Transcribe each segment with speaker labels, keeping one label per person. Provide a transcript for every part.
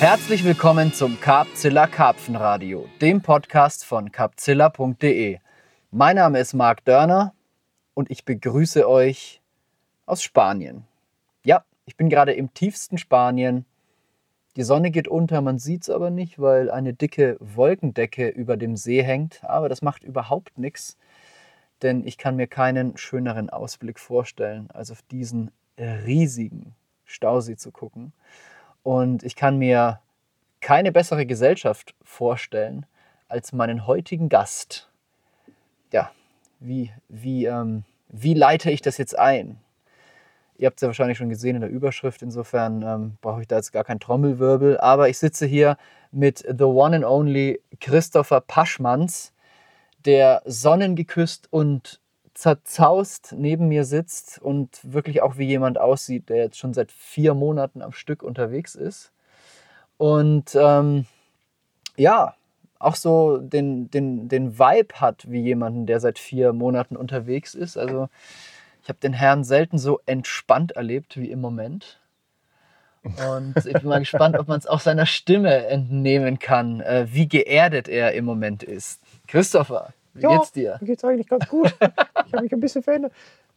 Speaker 1: Herzlich willkommen zum Carpzilla Karpfenradio, dem Podcast von carpzilla.de. Mein Name ist Marc Dörner und ich begrüße euch aus Spanien. Ja, ich bin gerade im tiefsten Spanien. Die Sonne geht unter, man sieht es aber nicht, weil eine dicke Wolkendecke über dem See hängt. Aber das macht überhaupt nichts, denn ich kann mir keinen schöneren Ausblick vorstellen, als auf diesen riesigen Stausee zu gucken. Und ich kann mir keine bessere Gesellschaft vorstellen als meinen heutigen Gast. Ja, wie, wie, ähm, wie leite ich das jetzt ein? Ihr habt es ja wahrscheinlich schon gesehen in der Überschrift, insofern ähm, brauche ich da jetzt gar keinen Trommelwirbel. Aber ich sitze hier mit The One and Only Christopher Paschmanns, der sonnengeküsst und zerzaust neben mir sitzt und wirklich auch wie jemand aussieht, der jetzt schon seit vier Monaten am Stück unterwegs ist. Und ähm, ja, auch so den, den, den Vibe hat wie jemanden, der seit vier Monaten unterwegs ist. Also ich habe den Herrn selten so entspannt erlebt wie im Moment. Und ich bin mal gespannt, ob man es auch seiner Stimme entnehmen kann, äh, wie geerdet er im Moment ist. Christopher, wie
Speaker 2: ja,
Speaker 1: geht's dir?
Speaker 2: Mir geht's eigentlich ganz gut. ich habe mich ein bisschen verändert.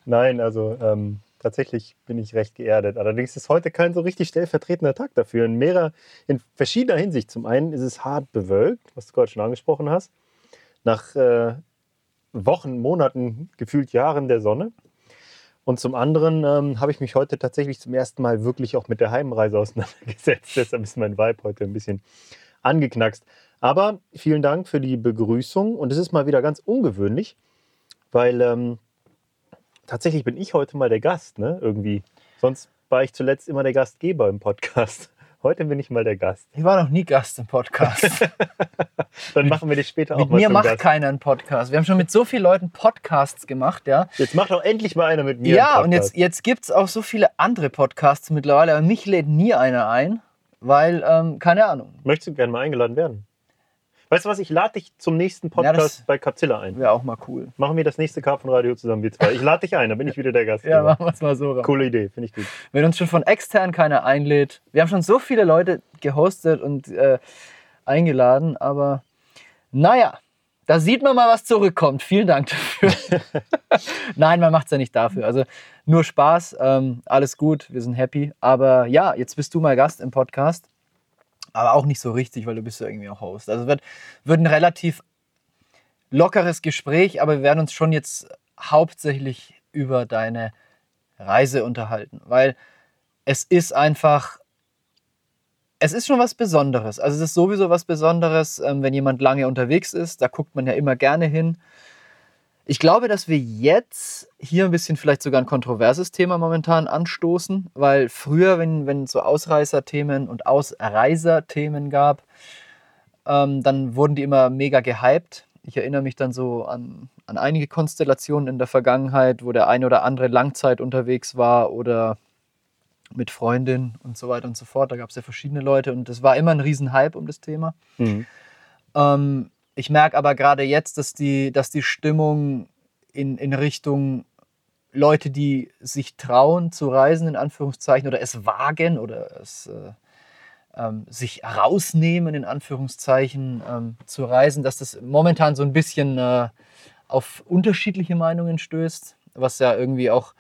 Speaker 2: Nein, also ähm, tatsächlich bin ich recht geerdet. Allerdings ist heute kein so richtig stellvertretender Tag dafür. In, mehrer, in verschiedener Hinsicht. Zum einen ist es hart bewölkt, was du gerade schon angesprochen hast. Nach äh, Wochen, Monaten, gefühlt Jahren der Sonne. Und zum anderen ähm, habe ich mich heute tatsächlich zum ersten Mal wirklich auch mit der Heimreise auseinandergesetzt. Deshalb ist mein Vibe heute ein bisschen angeknackst. Aber vielen Dank für die Begrüßung. Und es ist mal wieder ganz ungewöhnlich, weil ähm, tatsächlich bin ich heute mal der Gast, ne? Irgendwie. Sonst war ich zuletzt immer der Gastgeber im Podcast. Heute bin ich mal der Gast.
Speaker 1: Ich war noch nie Gast im Podcast.
Speaker 2: Dann machen wir dich später auch
Speaker 1: mit
Speaker 2: mal
Speaker 1: mir
Speaker 2: zum
Speaker 1: macht
Speaker 2: Gast.
Speaker 1: keiner einen Podcast. Wir haben schon mit so vielen Leuten Podcasts gemacht, ja.
Speaker 2: Jetzt mach doch endlich mal einer mit mir.
Speaker 1: Ja,
Speaker 2: einen
Speaker 1: und jetzt, jetzt gibt es auch so viele andere Podcasts mittlerweile, aber mich lädt nie einer ein, weil, ähm, keine Ahnung,
Speaker 2: Möchtest du gerne mal eingeladen werden? Weißt du was, ich lade dich zum nächsten
Speaker 1: Ja,
Speaker 2: Podcast bei Capzilla ein.
Speaker 1: wäre auch mal cool.
Speaker 2: Machen wir das nächste Karpfenradio zusammen, wir zwei. Ich lade dich ein, dann bin ich wieder der Gast.
Speaker 1: Ja, machen wir es mal so.
Speaker 2: Coole Idee, finde ich gut.
Speaker 1: Wenn uns schon von extern keiner einlädt. Wir haben schon so viele Leute gehostet und äh, eingeladen, aber naja, da sieht man mal, was zurückkommt. Vielen Dank dafür. Nein, man macht es ja nicht dafür. Also nur Spaß, ähm, alles gut, wir sind happy. Aber ja, jetzt bist du mal Gast im Podcast. Aber auch nicht so richtig, weil du bist ja irgendwie auch Host. Also wird, wird ein relativ lockeres Gespräch, aber wir werden uns schon jetzt hauptsächlich über deine Reise unterhalten, weil es ist einfach, es ist schon was Besonderes. Also es ist sowieso was Besonderes, ähm, wenn jemand lange unterwegs ist, da guckt man ja immer gerne hin. Ich glaube, dass wir jetzt hier ein bisschen vielleicht sogar ein kontroverses Thema momentan anstoßen, weil früher, wenn, wenn es so Ausreißerthemen und Ausreiserthemen gab, ähm, dann wurden die immer mega gehypt. Ich erinnere mich dann so an, an einige Konstellationen in der Vergangenheit, wo der eine oder andere Langzeit unterwegs war oder mit Freundin und so weiter und so fort. Da gab es ja verschiedene Leute und es war immer ein Riesenhype um das Thema. Ähm, ich merke aber gerade jetzt, dass die, dass die Stimmung in, in Richtung Leute, die sich trauen zu reisen, in Anführungszeichen, oder es wagen oder es äh, ähm, sich rausnehmen, in Anführungszeichen, ähm, zu reisen, dass das momentan so ein bisschen äh, auf unterschiedliche Meinungen stößt, was ja irgendwie auch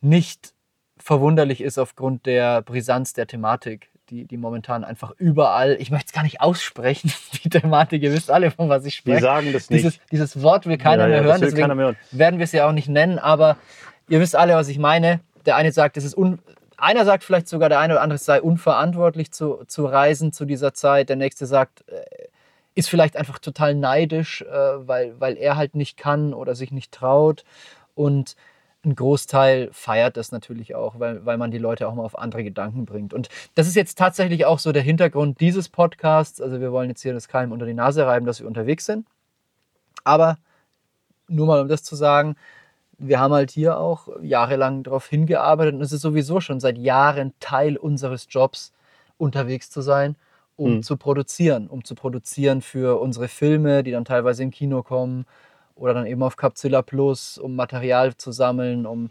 Speaker 1: nicht verwunderlich ist aufgrund der Brisanz der Thematik, die, die momentan einfach überall, ich möchte es gar nicht aussprechen, die Thematik, ihr wisst alle, von was ich
Speaker 2: Wir
Speaker 1: spreche.
Speaker 2: sagen das nicht.
Speaker 1: Dieses, dieses Wort will keiner
Speaker 2: Ja, ja,
Speaker 1: mehr
Speaker 2: das
Speaker 1: hören,
Speaker 2: will
Speaker 1: deswegen
Speaker 2: keiner mehr hören.
Speaker 1: werden wir es ja auch nicht nennen, aber ihr wisst alle, was ich meine. Der eine sagt, es ist un einer sagt vielleicht sogar, der eine oder andere es sei unverantwortlich zu, zu reisen zu dieser Zeit. Der nächste sagt, äh, ist vielleicht einfach total neidisch, äh, weil, weil er halt nicht kann oder sich nicht traut. Und ein Großteil feiert das natürlich auch, weil, weil man die Leute auch mal auf andere Gedanken bringt. Und das ist jetzt tatsächlich auch so der Hintergrund dieses Podcasts. Also wir wollen jetzt hier das Keim unter die Nase reiben, dass wir unterwegs sind. Aber nur mal um das zu sagen, wir haben halt hier auch jahrelang darauf hingearbeitet und es ist sowieso schon seit Jahren Teil unseres Jobs, unterwegs zu sein, um
Speaker 2: Mhm.
Speaker 1: zu produzieren, um zu produzieren für unsere Filme, die dann teilweise im Kino kommen oder dann eben auf Capzilla Plus, um Material zu sammeln, um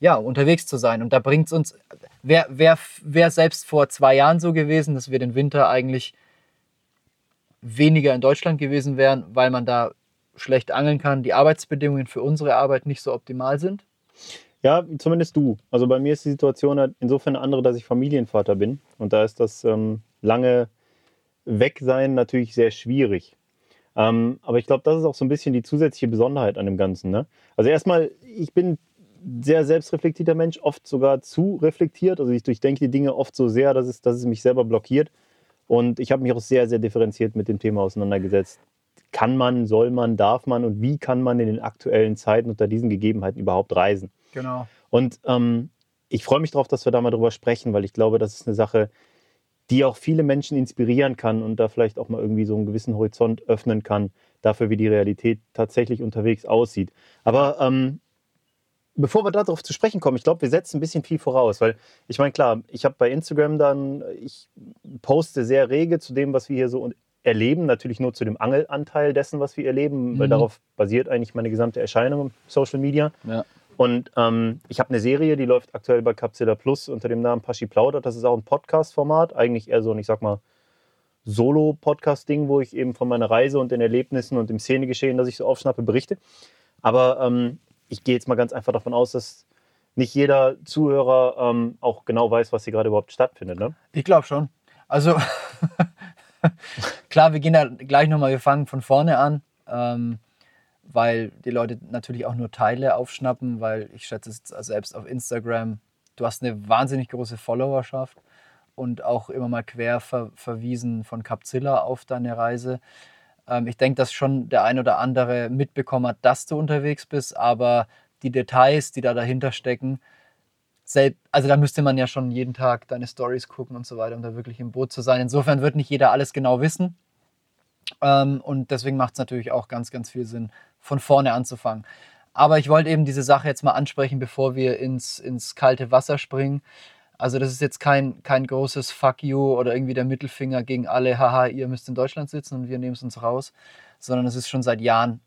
Speaker 1: ja, unterwegs zu sein. Und da bringt es uns, wäre wär, wär selbst vor zwei Jahren so gewesen, dass wir den Winter eigentlich weniger in Deutschland gewesen wären, weil man da schlecht angeln kann, die Arbeitsbedingungen für unsere Arbeit nicht so optimal sind.
Speaker 2: Ja, zumindest du. Also bei mir ist die Situation halt insofern eine andere, dass ich Familienvater bin. Und da ist das ähm, lange Wegsein natürlich sehr schwierig. Ähm, aber ich glaube, das ist auch so ein bisschen die zusätzliche Besonderheit an dem Ganzen. Ne? Also erstmal, ich bin sehr selbstreflektierter Mensch, oft sogar zu reflektiert. Also ich durchdenke die Dinge oft so sehr, dass es, dass es mich selber blockiert. Und ich habe mich auch sehr, sehr differenziert mit dem Thema auseinandergesetzt. Kann man, soll man, darf man und wie kann man in den aktuellen Zeiten unter diesen Gegebenheiten überhaupt reisen?
Speaker 1: Genau.
Speaker 2: Und ähm, ich freue mich darauf, dass wir da mal drüber sprechen, weil ich glaube, das ist eine Sache, die auch viele Menschen inspirieren kann und da vielleicht auch mal irgendwie so einen gewissen Horizont öffnen kann, dafür, wie die Realität tatsächlich unterwegs aussieht. Aber ähm, bevor wir darauf zu sprechen kommen, ich glaube, wir setzen ein bisschen viel voraus, weil ich meine, klar, ich habe bei Instagram dann, ich poste sehr rege zu dem, was wir hier so erleben, natürlich nur zu dem Angelanteil dessen, was wir erleben, mhm. weil darauf basiert eigentlich meine gesamte Erscheinung im Social Media.
Speaker 1: Ja.
Speaker 2: Und ähm, ich habe eine Serie, die läuft aktuell bei Capzilla Plus unter dem Namen Paschi Plaudert. Das ist auch ein Podcast-Format, eigentlich eher so ein, ich sag mal, Solo-Podcast-Ding, wo ich eben von meiner Reise und den Erlebnissen und dem Szenegeschehen, das ich so aufschnappe, berichte. Aber ähm, ich gehe jetzt mal ganz einfach davon aus, dass nicht jeder Zuhörer ähm, auch genau weiß, was hier gerade überhaupt stattfindet. Ne?
Speaker 1: Ich glaube schon. Also klar, wir gehen da gleich nochmal, wir fangen von vorne an. Ähm, weil die Leute natürlich auch nur Teile aufschnappen, weil ich schätze es selbst auf Instagram, du hast eine wahnsinnig große Followerschaft und auch immer mal quer ver verwiesen von Capzilla auf deine Reise. Ähm, ich denke, dass schon der ein oder andere mitbekommen hat, dass du unterwegs bist, aber die Details, die da dahinter stecken, also da müsste man ja schon jeden Tag deine Stories gucken und so weiter, um da wirklich im Boot zu sein. Insofern wird nicht jeder alles genau wissen. Ähm, und deswegen macht es natürlich auch ganz, ganz viel Sinn, von vorne anzufangen. Aber ich wollte eben diese Sache jetzt mal ansprechen, bevor wir ins, ins kalte Wasser springen. Also das ist jetzt kein, kein großes Fuck you oder irgendwie der Mittelfinger gegen alle, haha, ihr müsst in Deutschland sitzen und wir nehmen es uns raus, sondern es ist schon seit Jahren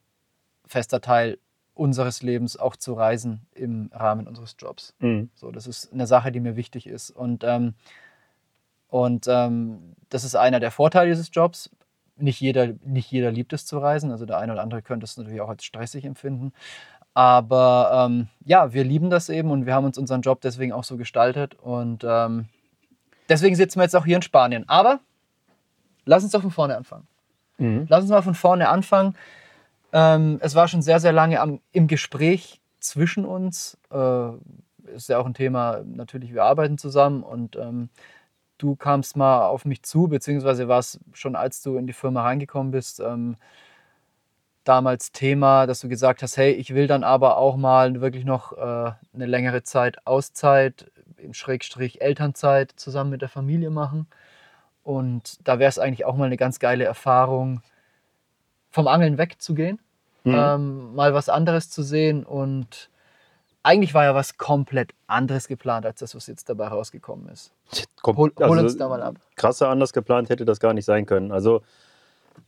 Speaker 1: fester Teil unseres Lebens auch zu reisen im Rahmen unseres Jobs. Mhm. So, das ist eine Sache, die mir wichtig ist. Und, ähm, und ähm, das ist einer der Vorteile dieses Jobs nicht jeder, nicht jeder liebt es zu reisen. Also der eine oder andere könnte es natürlich auch als stressig empfinden. Aber ähm, ja, wir lieben das eben und wir haben uns unseren Job deswegen auch so gestaltet. Und ähm, deswegen sitzen wir jetzt auch hier in Spanien. Aber lass uns doch von vorne anfangen. Mhm. Lass uns mal von vorne anfangen. Ähm, es war schon sehr, sehr lange am, im Gespräch zwischen uns. Äh, ist ja auch ein Thema, natürlich, wir arbeiten zusammen und ähm, du kamst mal auf mich zu, beziehungsweise war es schon, als du in die Firma reingekommen bist, ähm, damals Thema, dass du gesagt hast, hey, ich will dann aber auch mal wirklich noch äh, eine längere Zeit Auszeit, im Schrägstrich Elternzeit zusammen mit der Familie machen. Und da wäre es eigentlich auch mal eine ganz geile Erfahrung, vom Angeln wegzugehen, mhm. ähm, mal was anderes zu sehen und eigentlich war ja was komplett anderes geplant, als das, was jetzt dabei rausgekommen ist.
Speaker 2: Hol, hol also, uns da mal ab. Krasser anders geplant hätte das gar nicht sein können. Also,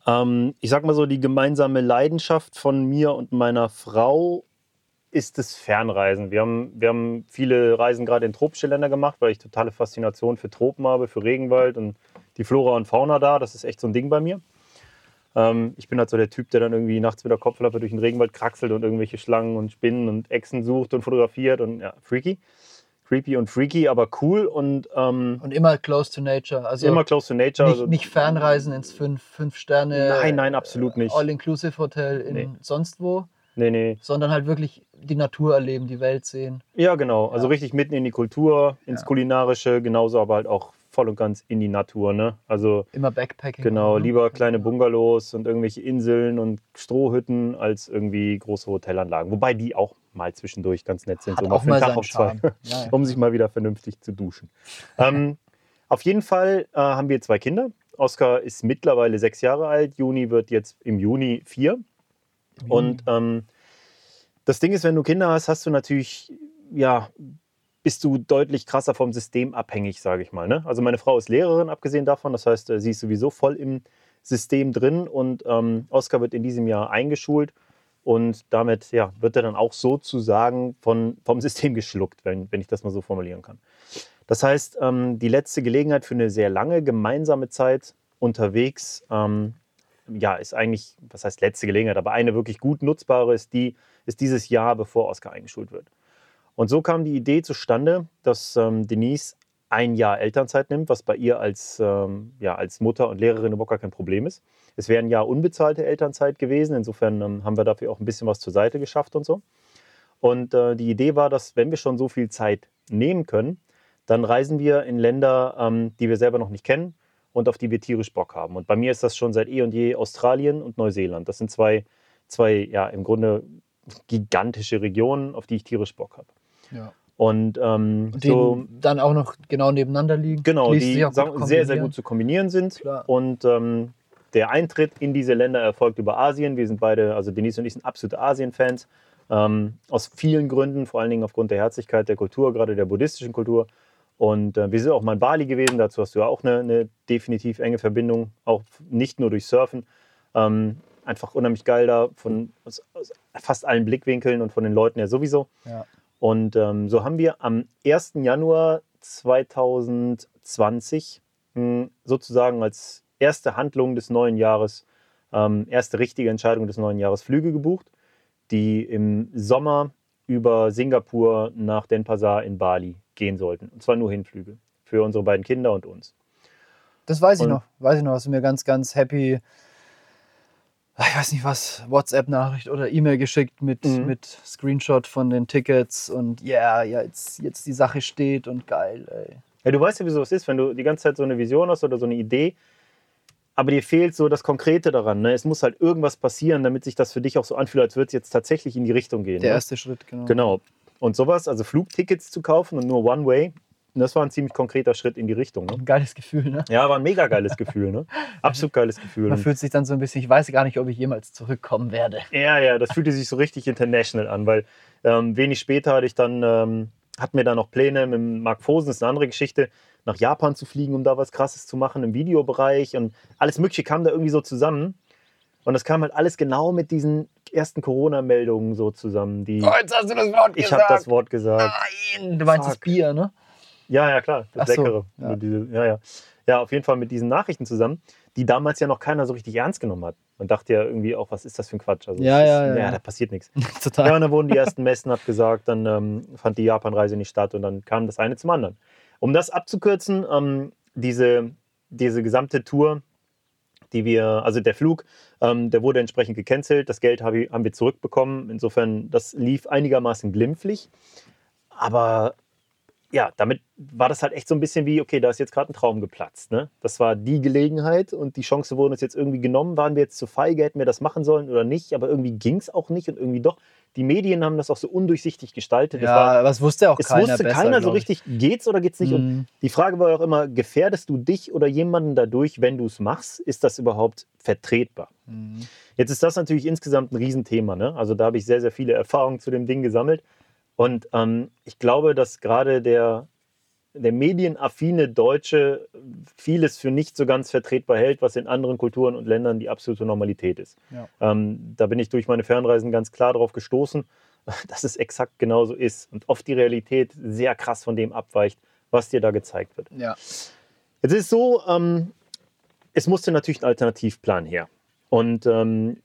Speaker 2: ähm, ich sag mal so, die gemeinsame Leidenschaft von mir und meiner Frau ist das Fernreisen. Wir haben, wir haben viele Reisen gerade in tropische Länder gemacht, weil ich totale Faszination für Tropen habe, für Regenwald und die Flora und Fauna da. Das ist echt so ein Ding bei mir. Ähm, ich bin halt so der Typ, der dann irgendwie nachts mit der Kopflampe durch den Regenwald kraxelt und irgendwelche Schlangen und Spinnen und Echsen sucht und fotografiert und ja, freaky. Creepy und freaky, aber cool und. Ähm,
Speaker 1: und immer close to nature. Also
Speaker 2: immer close to nature.
Speaker 1: Nicht, also, nicht fernreisen ins fünf, fünf Sterne.
Speaker 2: Nein, nein, absolut nicht.
Speaker 1: All-Inclusive-Hotel in nee. sonst wo.
Speaker 2: Nee, nee.
Speaker 1: Sondern halt wirklich die Natur erleben, die Welt sehen.
Speaker 2: Ja, genau. Also ja. richtig mitten in die Kultur, ins ja. Kulinarische, genauso aber halt auch voll und ganz in die Natur. Ne? Also
Speaker 1: immer Backpacking.
Speaker 2: Genau, lieber kleine Bungalows und irgendwelche Inseln und Strohhütten als irgendwie große Hotelanlagen. Wobei die auch mal zwischendurch ganz nett sind,
Speaker 1: Hat so mal für einen Tag auf
Speaker 2: zwei, ja, ja. um sich mal wieder vernünftig zu duschen. ähm, auf jeden Fall äh, haben wir zwei Kinder. Oskar ist mittlerweile sechs Jahre alt. Juni wird jetzt im Juni vier. Mhm. Und ähm, das Ding ist, wenn du Kinder hast, hast du natürlich ja bist du deutlich krasser vom System abhängig, sage ich mal. Ne? Also meine Frau ist Lehrerin, abgesehen davon. Das heißt, äh, sie ist sowieso voll im System drin und ähm, Oskar wird in diesem Jahr eingeschult. und damit ja, wird er dann auch sozusagen von, vom System geschluckt, wenn, wenn ich das mal so formulieren kann. Das heißt, ähm, die letzte Gelegenheit für eine sehr lange gemeinsame Zeit unterwegs, ähm, ja, ist eigentlich, was heißt letzte Gelegenheit, aber eine wirklich gut nutzbare ist, die, ist dieses Jahr, bevor Oscar eingeschult wird. Und so kam die Idee zustande, dass ähm, Denise ein Jahr Elternzeit nimmt, was bei ihr als, ähm, ja, als Mutter und Lehrerin überhaupt gar kein Problem ist. Es wäre ein Jahr unbezahlte Elternzeit gewesen. Insofern ähm, haben wir dafür auch ein bisschen was zur Seite geschafft und so. Und äh, die Idee war, dass wenn wir schon so viel Zeit nehmen können, dann reisen wir in Länder, ähm, die wir selber noch nicht kennen und auf die wir tierisch Bock haben. Und bei mir ist das schon seit eh und je Australien und Neuseeland. Das sind zwei, zwei ja, im Grunde gigantische Regionen, auf die ich tierisch Bock habe.
Speaker 1: Ja.
Speaker 2: Und, ähm,
Speaker 1: Die
Speaker 2: so,
Speaker 1: dann auch noch genau nebeneinander liegen.
Speaker 2: genau, die sehr, sehr gut zu kombinieren sind.
Speaker 1: Klar.
Speaker 2: Und ähm, der Eintritt in diese Länder erfolgt über Asien. Wir sind beide, also Denise und ich sind absolute Asien-Fans. Ähm, aus vielen Gründen, vor allen Dingen aufgrund der Herzlichkeit der Kultur, gerade der buddhistischen Kultur. Und äh, wir sind auch mal in Bali gewesen, dazu hast du ja auch eine, eine definitiv enge Verbindung, auch nicht nur durch Surfen. Ähm, einfach unheimlich geil da, von aus, aus fast allen Blickwinkeln und von den Leuten her sowieso.
Speaker 1: Ja.
Speaker 2: Und ähm, so haben wir am 1. Januar 2020 mh, sozusagen als erste Handlung des neuen Jahres, ähm, erste richtige Entscheidung des neuen Jahres Flüge gebucht, die im Sommer über Singapur nach Denpasar in Bali gehen sollten. Und zwar nur Hinflüge für unsere beiden Kinder und uns.
Speaker 1: Das weiß ich
Speaker 2: Und-
Speaker 1: noch. Weiß ich noch, hast du mir ganz, ganz happy, ich weiß nicht was, WhatsApp-Nachricht oder E-Mail geschickt mit,
Speaker 2: Mhm.
Speaker 1: mit Screenshot von den Tickets und ja, ja, jetzt, jetzt die Sache steht und geil, ey.
Speaker 2: Ja, du weißt ja, wieso es ist, wenn du die ganze Zeit so eine Vision hast oder so eine Idee, aber dir fehlt so das Konkrete daran. Ne? Es muss halt irgendwas passieren, damit sich das für dich auch so anfühlt, als würde es jetzt tatsächlich in die Richtung gehen.
Speaker 1: Der
Speaker 2: ne?
Speaker 1: erste Schritt, genau.
Speaker 2: Genau. Und sowas, also Flugtickets zu kaufen und nur One-Way, das war ein ziemlich konkreter Schritt in die Richtung. Ne?
Speaker 1: Ein geiles Gefühl, ne?
Speaker 2: Ja, war ein mega geiles Gefühl. Ne? Absolut geiles Gefühl.
Speaker 1: Man fühlt sich dann so ein bisschen, ich weiß gar nicht, ob ich jemals zurückkommen werde.
Speaker 2: Ja, ja, das fühlte sich so richtig international an, weil ähm, wenig später hatte ich dann, ähm, hatten wir dann noch Pläne mit Mark Fosen, das ist eine andere Geschichte, nach Japan zu fliegen, um da was Krasses zu machen im Videobereich und alles Mögliche kam da irgendwie so zusammen. Und das kam halt alles genau mit diesen ersten Corona-Meldungen so zusammen. Die,
Speaker 1: Oh, jetzt hast du das Wort
Speaker 2: ich habe das Wort gesagt.
Speaker 1: Nein, du meinst das
Speaker 2: Fuck.
Speaker 1: Bier, ne?
Speaker 2: Ja, ja, klar, das
Speaker 1: Ach so,
Speaker 2: Leckere.
Speaker 1: ja.
Speaker 2: Nur Diese, ja, ja. ja, auf jeden Fall mit diesen Nachrichten zusammen, die damals ja noch keiner so richtig ernst genommen hat. Man dachte ja irgendwie auch, was ist das für ein Quatsch? Also,
Speaker 1: Ja, ja,
Speaker 2: ist,
Speaker 1: ja,
Speaker 2: ja,
Speaker 1: ja.
Speaker 2: da passiert nichts.
Speaker 1: Total.
Speaker 2: Ja, und dann wurden die ersten Messen abgesagt, dann ähm, fand die Japan-Reise nicht statt und dann kam das eine zum anderen. Um das abzukürzen, ähm, diese, diese gesamte Tour, die wir, also der Flug, ähm, der wurde entsprechend gecancelt, das Geld hab ich, haben wir zurückbekommen. Insofern, das lief einigermaßen glimpflich. Aber ja, damit war das halt echt so ein bisschen wie, okay, da ist jetzt gerade ein Traum geplatzt. Ne? Das war die Gelegenheit und die Chance wurde uns jetzt irgendwie genommen. Waren wir jetzt zu feige, hätten wir das machen sollen oder nicht? Aber irgendwie ging es auch nicht und irgendwie doch. Die Medien haben das auch so undurchsichtig gestaltet. Es war,
Speaker 1: Ja, was wusste auch
Speaker 2: es
Speaker 1: keiner
Speaker 2: wusste
Speaker 1: besser,
Speaker 2: keiner so richtig, geht's oder geht's nicht? Und
Speaker 1: Mhm.
Speaker 2: die Frage war auch immer, gefährdest du dich oder jemanden dadurch, wenn du es machst? Ist das überhaupt vertretbar?
Speaker 1: Mhm.
Speaker 2: Jetzt ist das natürlich insgesamt ein Riesenthema. Ne? Also da habe ich sehr, sehr viele Erfahrungen zu dem Ding gesammelt. Und ähm, ich glaube, dass gerade der, der medienaffine Deutsche vieles für nicht so ganz vertretbar hält, was in anderen Kulturen und Ländern die absolute Normalität ist.
Speaker 1: Ja.
Speaker 2: Ähm, da bin ich durch meine Fernreisen ganz klar darauf gestoßen, dass es exakt genauso ist und oft die Realität sehr krass von dem abweicht, was dir da gezeigt wird.
Speaker 1: Ja.
Speaker 2: Jetzt ist es so, ähm, es musste natürlich ein Alternativplan her. Und ähm,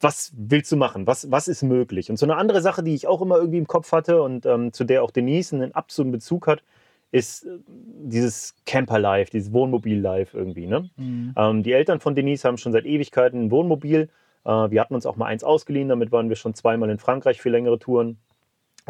Speaker 2: was willst du machen? Was, was ist möglich? Und so eine andere Sache, die ich auch immer irgendwie im Kopf hatte und ähm, zu der auch Denise einen absoluten Bezug hat, ist äh, dieses Camper-Life, dieses Wohnmobil-Life irgendwie. Ne?
Speaker 1: Mhm.
Speaker 2: Ähm, die Eltern von Denise haben schon seit Ewigkeiten ein Wohnmobil. Äh, wir hatten uns auch mal eins ausgeliehen, damit waren wir schon zweimal in Frankreich für längere Touren.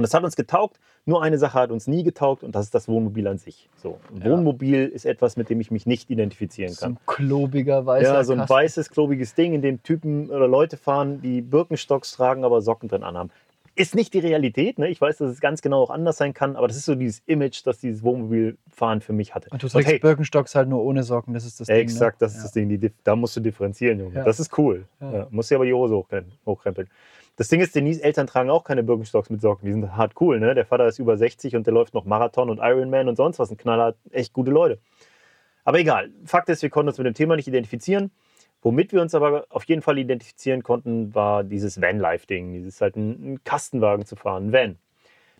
Speaker 2: Und das hat uns getaugt. Nur eine Sache hat uns nie getaugt und das ist das Wohnmobil an sich. So, ein
Speaker 1: Ja.
Speaker 2: Wohnmobil ist etwas, mit dem ich mich nicht identifizieren
Speaker 1: So
Speaker 2: kann.
Speaker 1: ein klobiger weißer
Speaker 2: Ja, so ein weißes, klobiges Ding, in dem Typen oder Leute fahren, die Birkenstocks tragen, aber Socken drin anhaben. Ist nicht die Realität, ne? Ich weiß, dass es ganz genau auch anders sein kann, aber das ist so dieses Image, das dieses Wohnmobilfahren für mich hatte.
Speaker 1: Und du
Speaker 2: Und
Speaker 1: trägst
Speaker 2: hey,
Speaker 1: Birkenstocks halt nur ohne Socken, das ist das Ding.
Speaker 2: Exakt,
Speaker 1: ne?
Speaker 2: das ist
Speaker 1: ja.
Speaker 2: das Ding. Die, da musst du differenzieren, Junge.
Speaker 1: Ja.
Speaker 2: Das ist cool. Musst dir aber die Hose hochkrempeln. Das Ding ist, Denise Eltern tragen auch keine Birkenstocks mit Socken. Die sind hart cool, ne? Der Vater ist über 60 und der läuft noch Marathon und Ironman und sonst was. Ein Knaller, echt gute Leute. Aber egal. Fakt ist, wir konnten uns mit dem Thema nicht identifizieren. Womit wir uns aber auf jeden Fall identifizieren konnten, war dieses Van-Life-Ding, dieses halt einen Kastenwagen zu fahren, ein Van.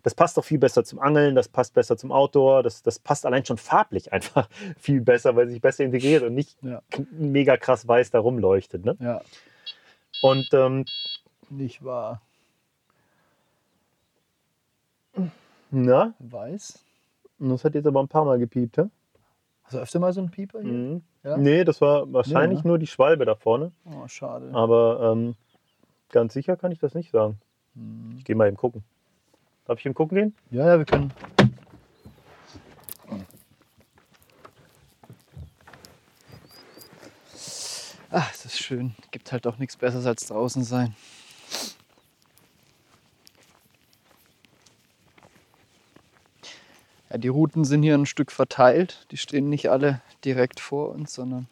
Speaker 2: Das passt doch viel besser zum Angeln, das passt besser zum Outdoor, das, das passt allein schon farblich einfach viel besser, weil es sich besser integriert und nicht
Speaker 1: Ja.
Speaker 2: mega krass weiß da rumleuchtet. Ne?
Speaker 1: Ja,
Speaker 2: Und ähm,
Speaker 1: nicht wahr.
Speaker 2: na,
Speaker 1: Weiß.
Speaker 2: das hat jetzt aber ein paar Mal gepiept. Hä?
Speaker 1: Hast du öfter mal so einen Pieper hier?
Speaker 2: Mhm.
Speaker 1: Ja?
Speaker 2: Nee, das war wahrscheinlich
Speaker 1: Nee, ne?
Speaker 2: nur die Schwalbe da vorne.
Speaker 1: Oh, schade.
Speaker 2: Aber ähm, ganz sicher kann ich das nicht sagen.
Speaker 1: Hm.
Speaker 2: Ich gehe mal eben gucken. Darf ich eben gucken gehen?
Speaker 1: Ja, ja, wir können. Ach, es ist schön. Gibt halt auch nichts Besseres als draußen sein. Ja, die Routen sind hier ein Stück verteilt. Die stehen nicht alle direkt vor uns, sondern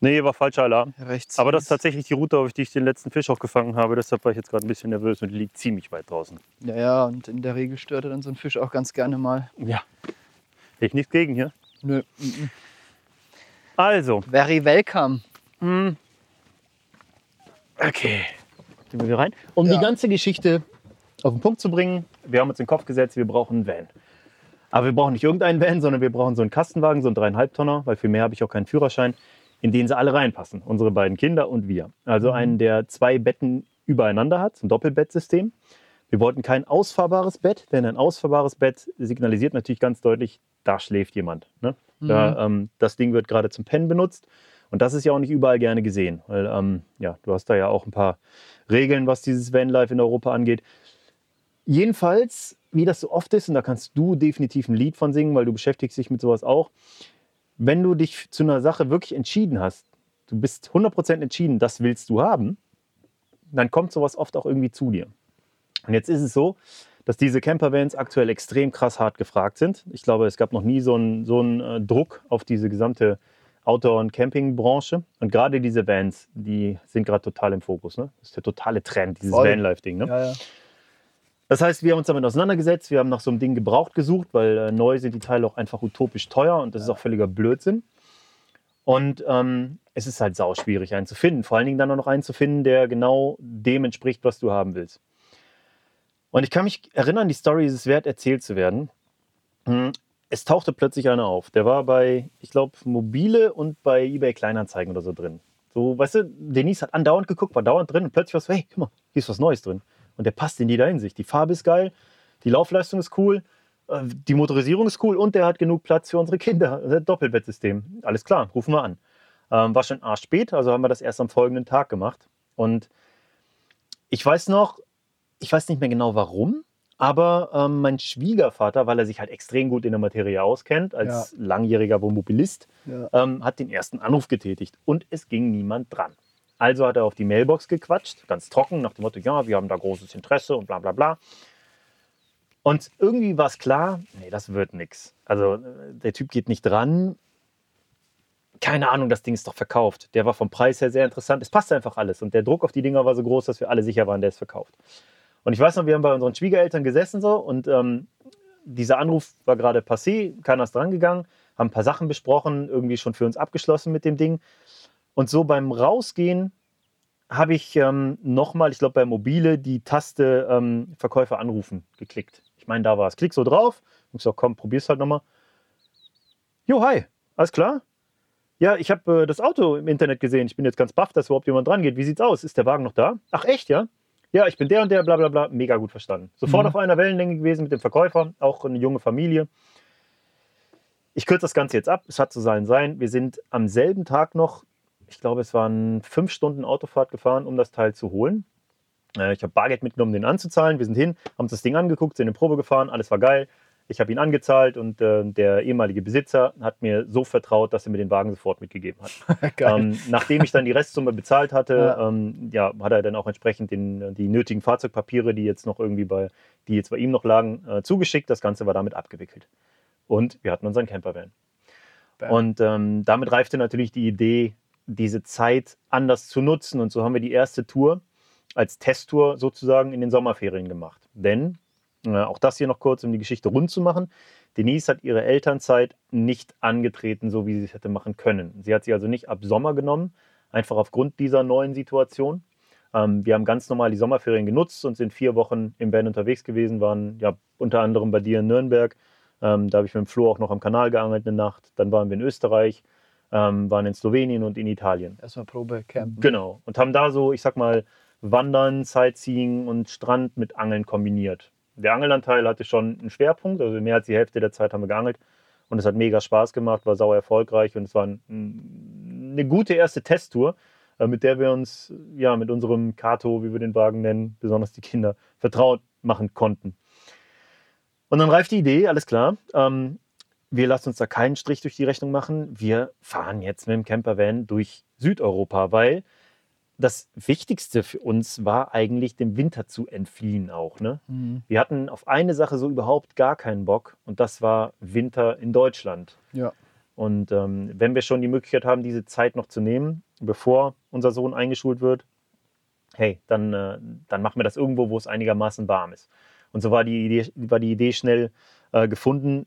Speaker 2: Nee, war falscher Alarm.
Speaker 1: rechts.
Speaker 2: Aber das ist tatsächlich die Route, auf die ich den letzten Fisch auch gefangen habe. Deshalb war ich jetzt gerade ein bisschen nervös und die liegt ziemlich weit draußen.
Speaker 1: Ja, ja, und in der Regel stört er dann so ein Fisch auch ganz gerne mal.
Speaker 2: Ja. Hätte ich nichts gegen hier.
Speaker 1: Nö. mhm.
Speaker 2: Also,
Speaker 1: Very welcome.
Speaker 2: hm. okay. Gehen wir wieder rein. Um
Speaker 1: Ja.
Speaker 2: die ganze Geschichte auf den Punkt zu bringen, wir haben uns in den Kopf gesetzt, wir brauchen einen Van. Aber wir brauchen nicht irgendeinen Van, sondern wir brauchen so einen Kastenwagen, so einen dreieinhalb Tonner, weil für mehr habe ich auch keinen Führerschein, in den sie alle reinpassen. Unsere beiden Kinder und wir. Also einen, der zwei Betten übereinander hat, so ein Doppelbettsystem. Wir wollten kein ausfahrbares Bett, denn ein ausfahrbares Bett signalisiert natürlich ganz deutlich, da schläft jemand. Ne? Da, ähm, das Ding wird gerade zum Pennen benutzt. Und das ist ja auch nicht überall gerne gesehen, weil ähm, ja, du hast da ja auch ein paar Regeln, was dieses Vanlife in Europa angeht. Jedenfalls, wie das so oft ist, und da kannst du definitiv ein Lied von singen, weil du beschäftigst dich mit sowas auch, wenn du dich zu einer Sache wirklich entschieden hast, du bist 100% entschieden, das willst du haben, dann kommt sowas oft auch irgendwie zu dir. Und jetzt ist es so, dass diese Campervans aktuell extrem krass hart gefragt sind. Ich glaube, es gab noch nie so einen, so einen äh, Druck auf diese gesamte Outdoor- und Campingbranche. Und gerade diese Vans, die sind gerade total im Fokus. Ne? Das ist der totale Trend, dieses. Vanlife-Ding. Ne?
Speaker 1: Ja, ja.
Speaker 2: Das heißt, wir haben uns damit auseinandergesetzt. Wir haben nach so einem Ding gebraucht gesucht, weil äh, neu sind die Teile auch einfach utopisch teuer und das ist auch völliger Blödsinn. Und ähm, es ist halt sau schwierig, einen zu finden. Vor allen Dingen dann auch noch einen zu finden, der genau dem entspricht, was du haben willst. Und ich kann mich erinnern, die Story ist es wert, erzählt zu werden. Hm, Es tauchte plötzlich einer auf. Der war bei, ich glaube, Mobile und bei eBay Kleinanzeigen oder so drin. So, weißt du, Denise hat andauernd geguckt, war dauernd drin und plötzlich war es, hey, guck mal, hier ist was Neues drin. Und der passt in jeder Hinsicht. Die Farbe ist geil, die Laufleistung ist cool, äh, die Motorisierung ist cool und der hat genug Platz für unsere Kinder. Doppelbettsystem. Alles klar, rufen wir an. Ähm, war schon arsch spät, also haben wir das erst am folgenden Tag gemacht. Und ich weiß noch, ich weiß nicht mehr genau warum, aber ähm, mein Schwiegervater, weil er sich halt extrem gut in der Materie auskennt, als langjähriger Wohnmobilist,
Speaker 1: Ja.
Speaker 2: ähm, hat den ersten Anruf getätigt und es ging niemand dran. Also hat er auf die Mailbox gequatscht, ganz trocken, nach dem Motto, ja, wir haben da großes Interesse und bla bla bla. Und irgendwie war es klar, nee, das wird nichts. Also äh, der Typ geht nicht dran. Keine Ahnung, das Ding ist doch verkauft. Der war vom Preis her sehr interessant. Es passte einfach alles. Und der Druck auf die Dinger war so groß, dass wir alle sicher waren, der ist verkauft. Und ich weiß noch, wir haben bei unseren Schwiegereltern gesessen so und ähm, dieser Anruf war gerade passé, keiner ist dran gegangen, haben ein paar Sachen besprochen, irgendwie schon für uns abgeschlossen mit dem Ding. Und so beim Rausgehen habe ich ähm, nochmal, ich glaube bei Mobile, die Taste ähm, Verkäufer anrufen geklickt. Ich meine, da war es. Klick so drauf und ich so, komm, probier's halt nochmal. Jo, hi, alles klar? Ja, ich habe äh, das Auto im Internet gesehen. Ich bin jetzt ganz baff, dass überhaupt jemand dran geht. Wie sieht's aus? Ist der Wagen noch da? Ach, echt, ja? Ja, ich bin der und der, bla bla bla. Mega gut verstanden. Sofort
Speaker 1: Mhm.
Speaker 2: auf einer Wellenlänge gewesen mit dem Verkäufer, auch eine junge Familie. Ich kürze das Ganze jetzt ab. Es hat zu sein sein. Wir sind am selben Tag noch, ich glaube, es waren fünf Stunden Autofahrt gefahren, um das Teil zu holen. Äh, Ich habe Bargeld mitgenommen, den anzuzahlen. Wir sind hin, haben uns das Ding angeguckt, sind in die Probe gefahren, alles war geil. Ich habe ihn angezahlt und äh, der ehemalige Besitzer hat mir so vertraut, dass er mir den Wagen sofort mitgegeben hat. Ähm, nachdem ich dann die Restsumme bezahlt hatte,
Speaker 1: Ja.
Speaker 2: ähm, ja, hat er dann auch entsprechend den, die nötigen Fahrzeugpapiere, die jetzt noch irgendwie bei, die jetzt bei ihm noch lagen, äh, zugeschickt. Das Ganze war damit abgewickelt. Und wir hatten unseren Campervan.
Speaker 1: Bam.
Speaker 2: Und ähm, damit reifte natürlich die Idee, diese Zeit anders zu nutzen. Und so haben wir die erste Tour als Testtour sozusagen in den Sommerferien gemacht. Denn, äh, auch das hier noch kurz, um die Geschichte rund zu machen, Denise hat ihre Elternzeit nicht angetreten, so wie sie es hätte machen können. Sie hat sie also nicht ab Sommer genommen, einfach aufgrund dieser neuen Situation. Ähm, wir haben ganz normal die Sommerferien genutzt und sind vier Wochen im Van unterwegs gewesen, waren ja unter anderem bei dir in Nürnberg. Ähm, da habe ich mit dem Flo auch noch am Kanal geangelt eine Nacht. Dann waren wir in Österreich, ähm, waren in Slowenien und in Italien.
Speaker 1: Erstmal Probe campen.
Speaker 2: Genau. Und haben da so, ich sag mal, Wandern, Sightseeing und Strand mit Angeln kombiniert. Der Angelanteil hatte schon einen Schwerpunkt, also mehr als die Hälfte der Zeit haben wir geangelt. Und es hat mega Spaß gemacht, war sauer erfolgreich und es war ein, eine gute erste Testtour, äh, mit der wir uns ja mit unserem Kato, wie wir den Wagen nennen, besonders die Kinder, vertraut machen konnten. Und dann reift die Idee, alles klar. Ähm, wir lassen uns da keinen Strich durch die Rechnung machen. Wir fahren jetzt mit dem Campervan durch Südeuropa, weil das Wichtigste für uns war eigentlich, dem Winter zu entfliehen auch. Ne?
Speaker 1: Mhm.
Speaker 2: Wir hatten auf eine Sache so überhaupt gar keinen Bock und das war Winter in Deutschland.
Speaker 1: Ja.
Speaker 2: Und ähm, wenn wir schon die Möglichkeit haben, diese Zeit noch zu nehmen, bevor unser Sohn eingeschult wird, hey, dann, äh, dann machen wir das irgendwo, wo es einigermaßen warm ist. Und so war die Idee, war die Idee schnell äh, gefunden.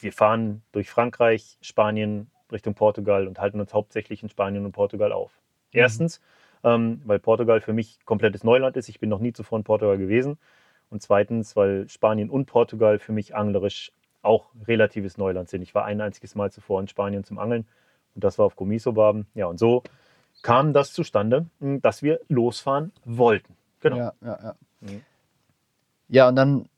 Speaker 2: Wir fahren durch Frankreich, Spanien, Richtung Portugal und halten uns hauptsächlich in Spanien und Portugal auf. Erstens, ähm, weil Portugal für mich komplettes Neuland ist. Ich bin noch nie zuvor in Portugal gewesen. Und zweitens, weil Spanien und Portugal für mich anglerisch auch relatives Neuland sind. Ich war ein einziges Mal zuvor in Spanien zum Angeln und das war auf Comiso-Barben. Ja, und so kam das zustande, mh, dass wir losfahren wollten. Genau.
Speaker 1: Ja, ja, ja.
Speaker 2: Mhm.
Speaker 1: Ja, und dann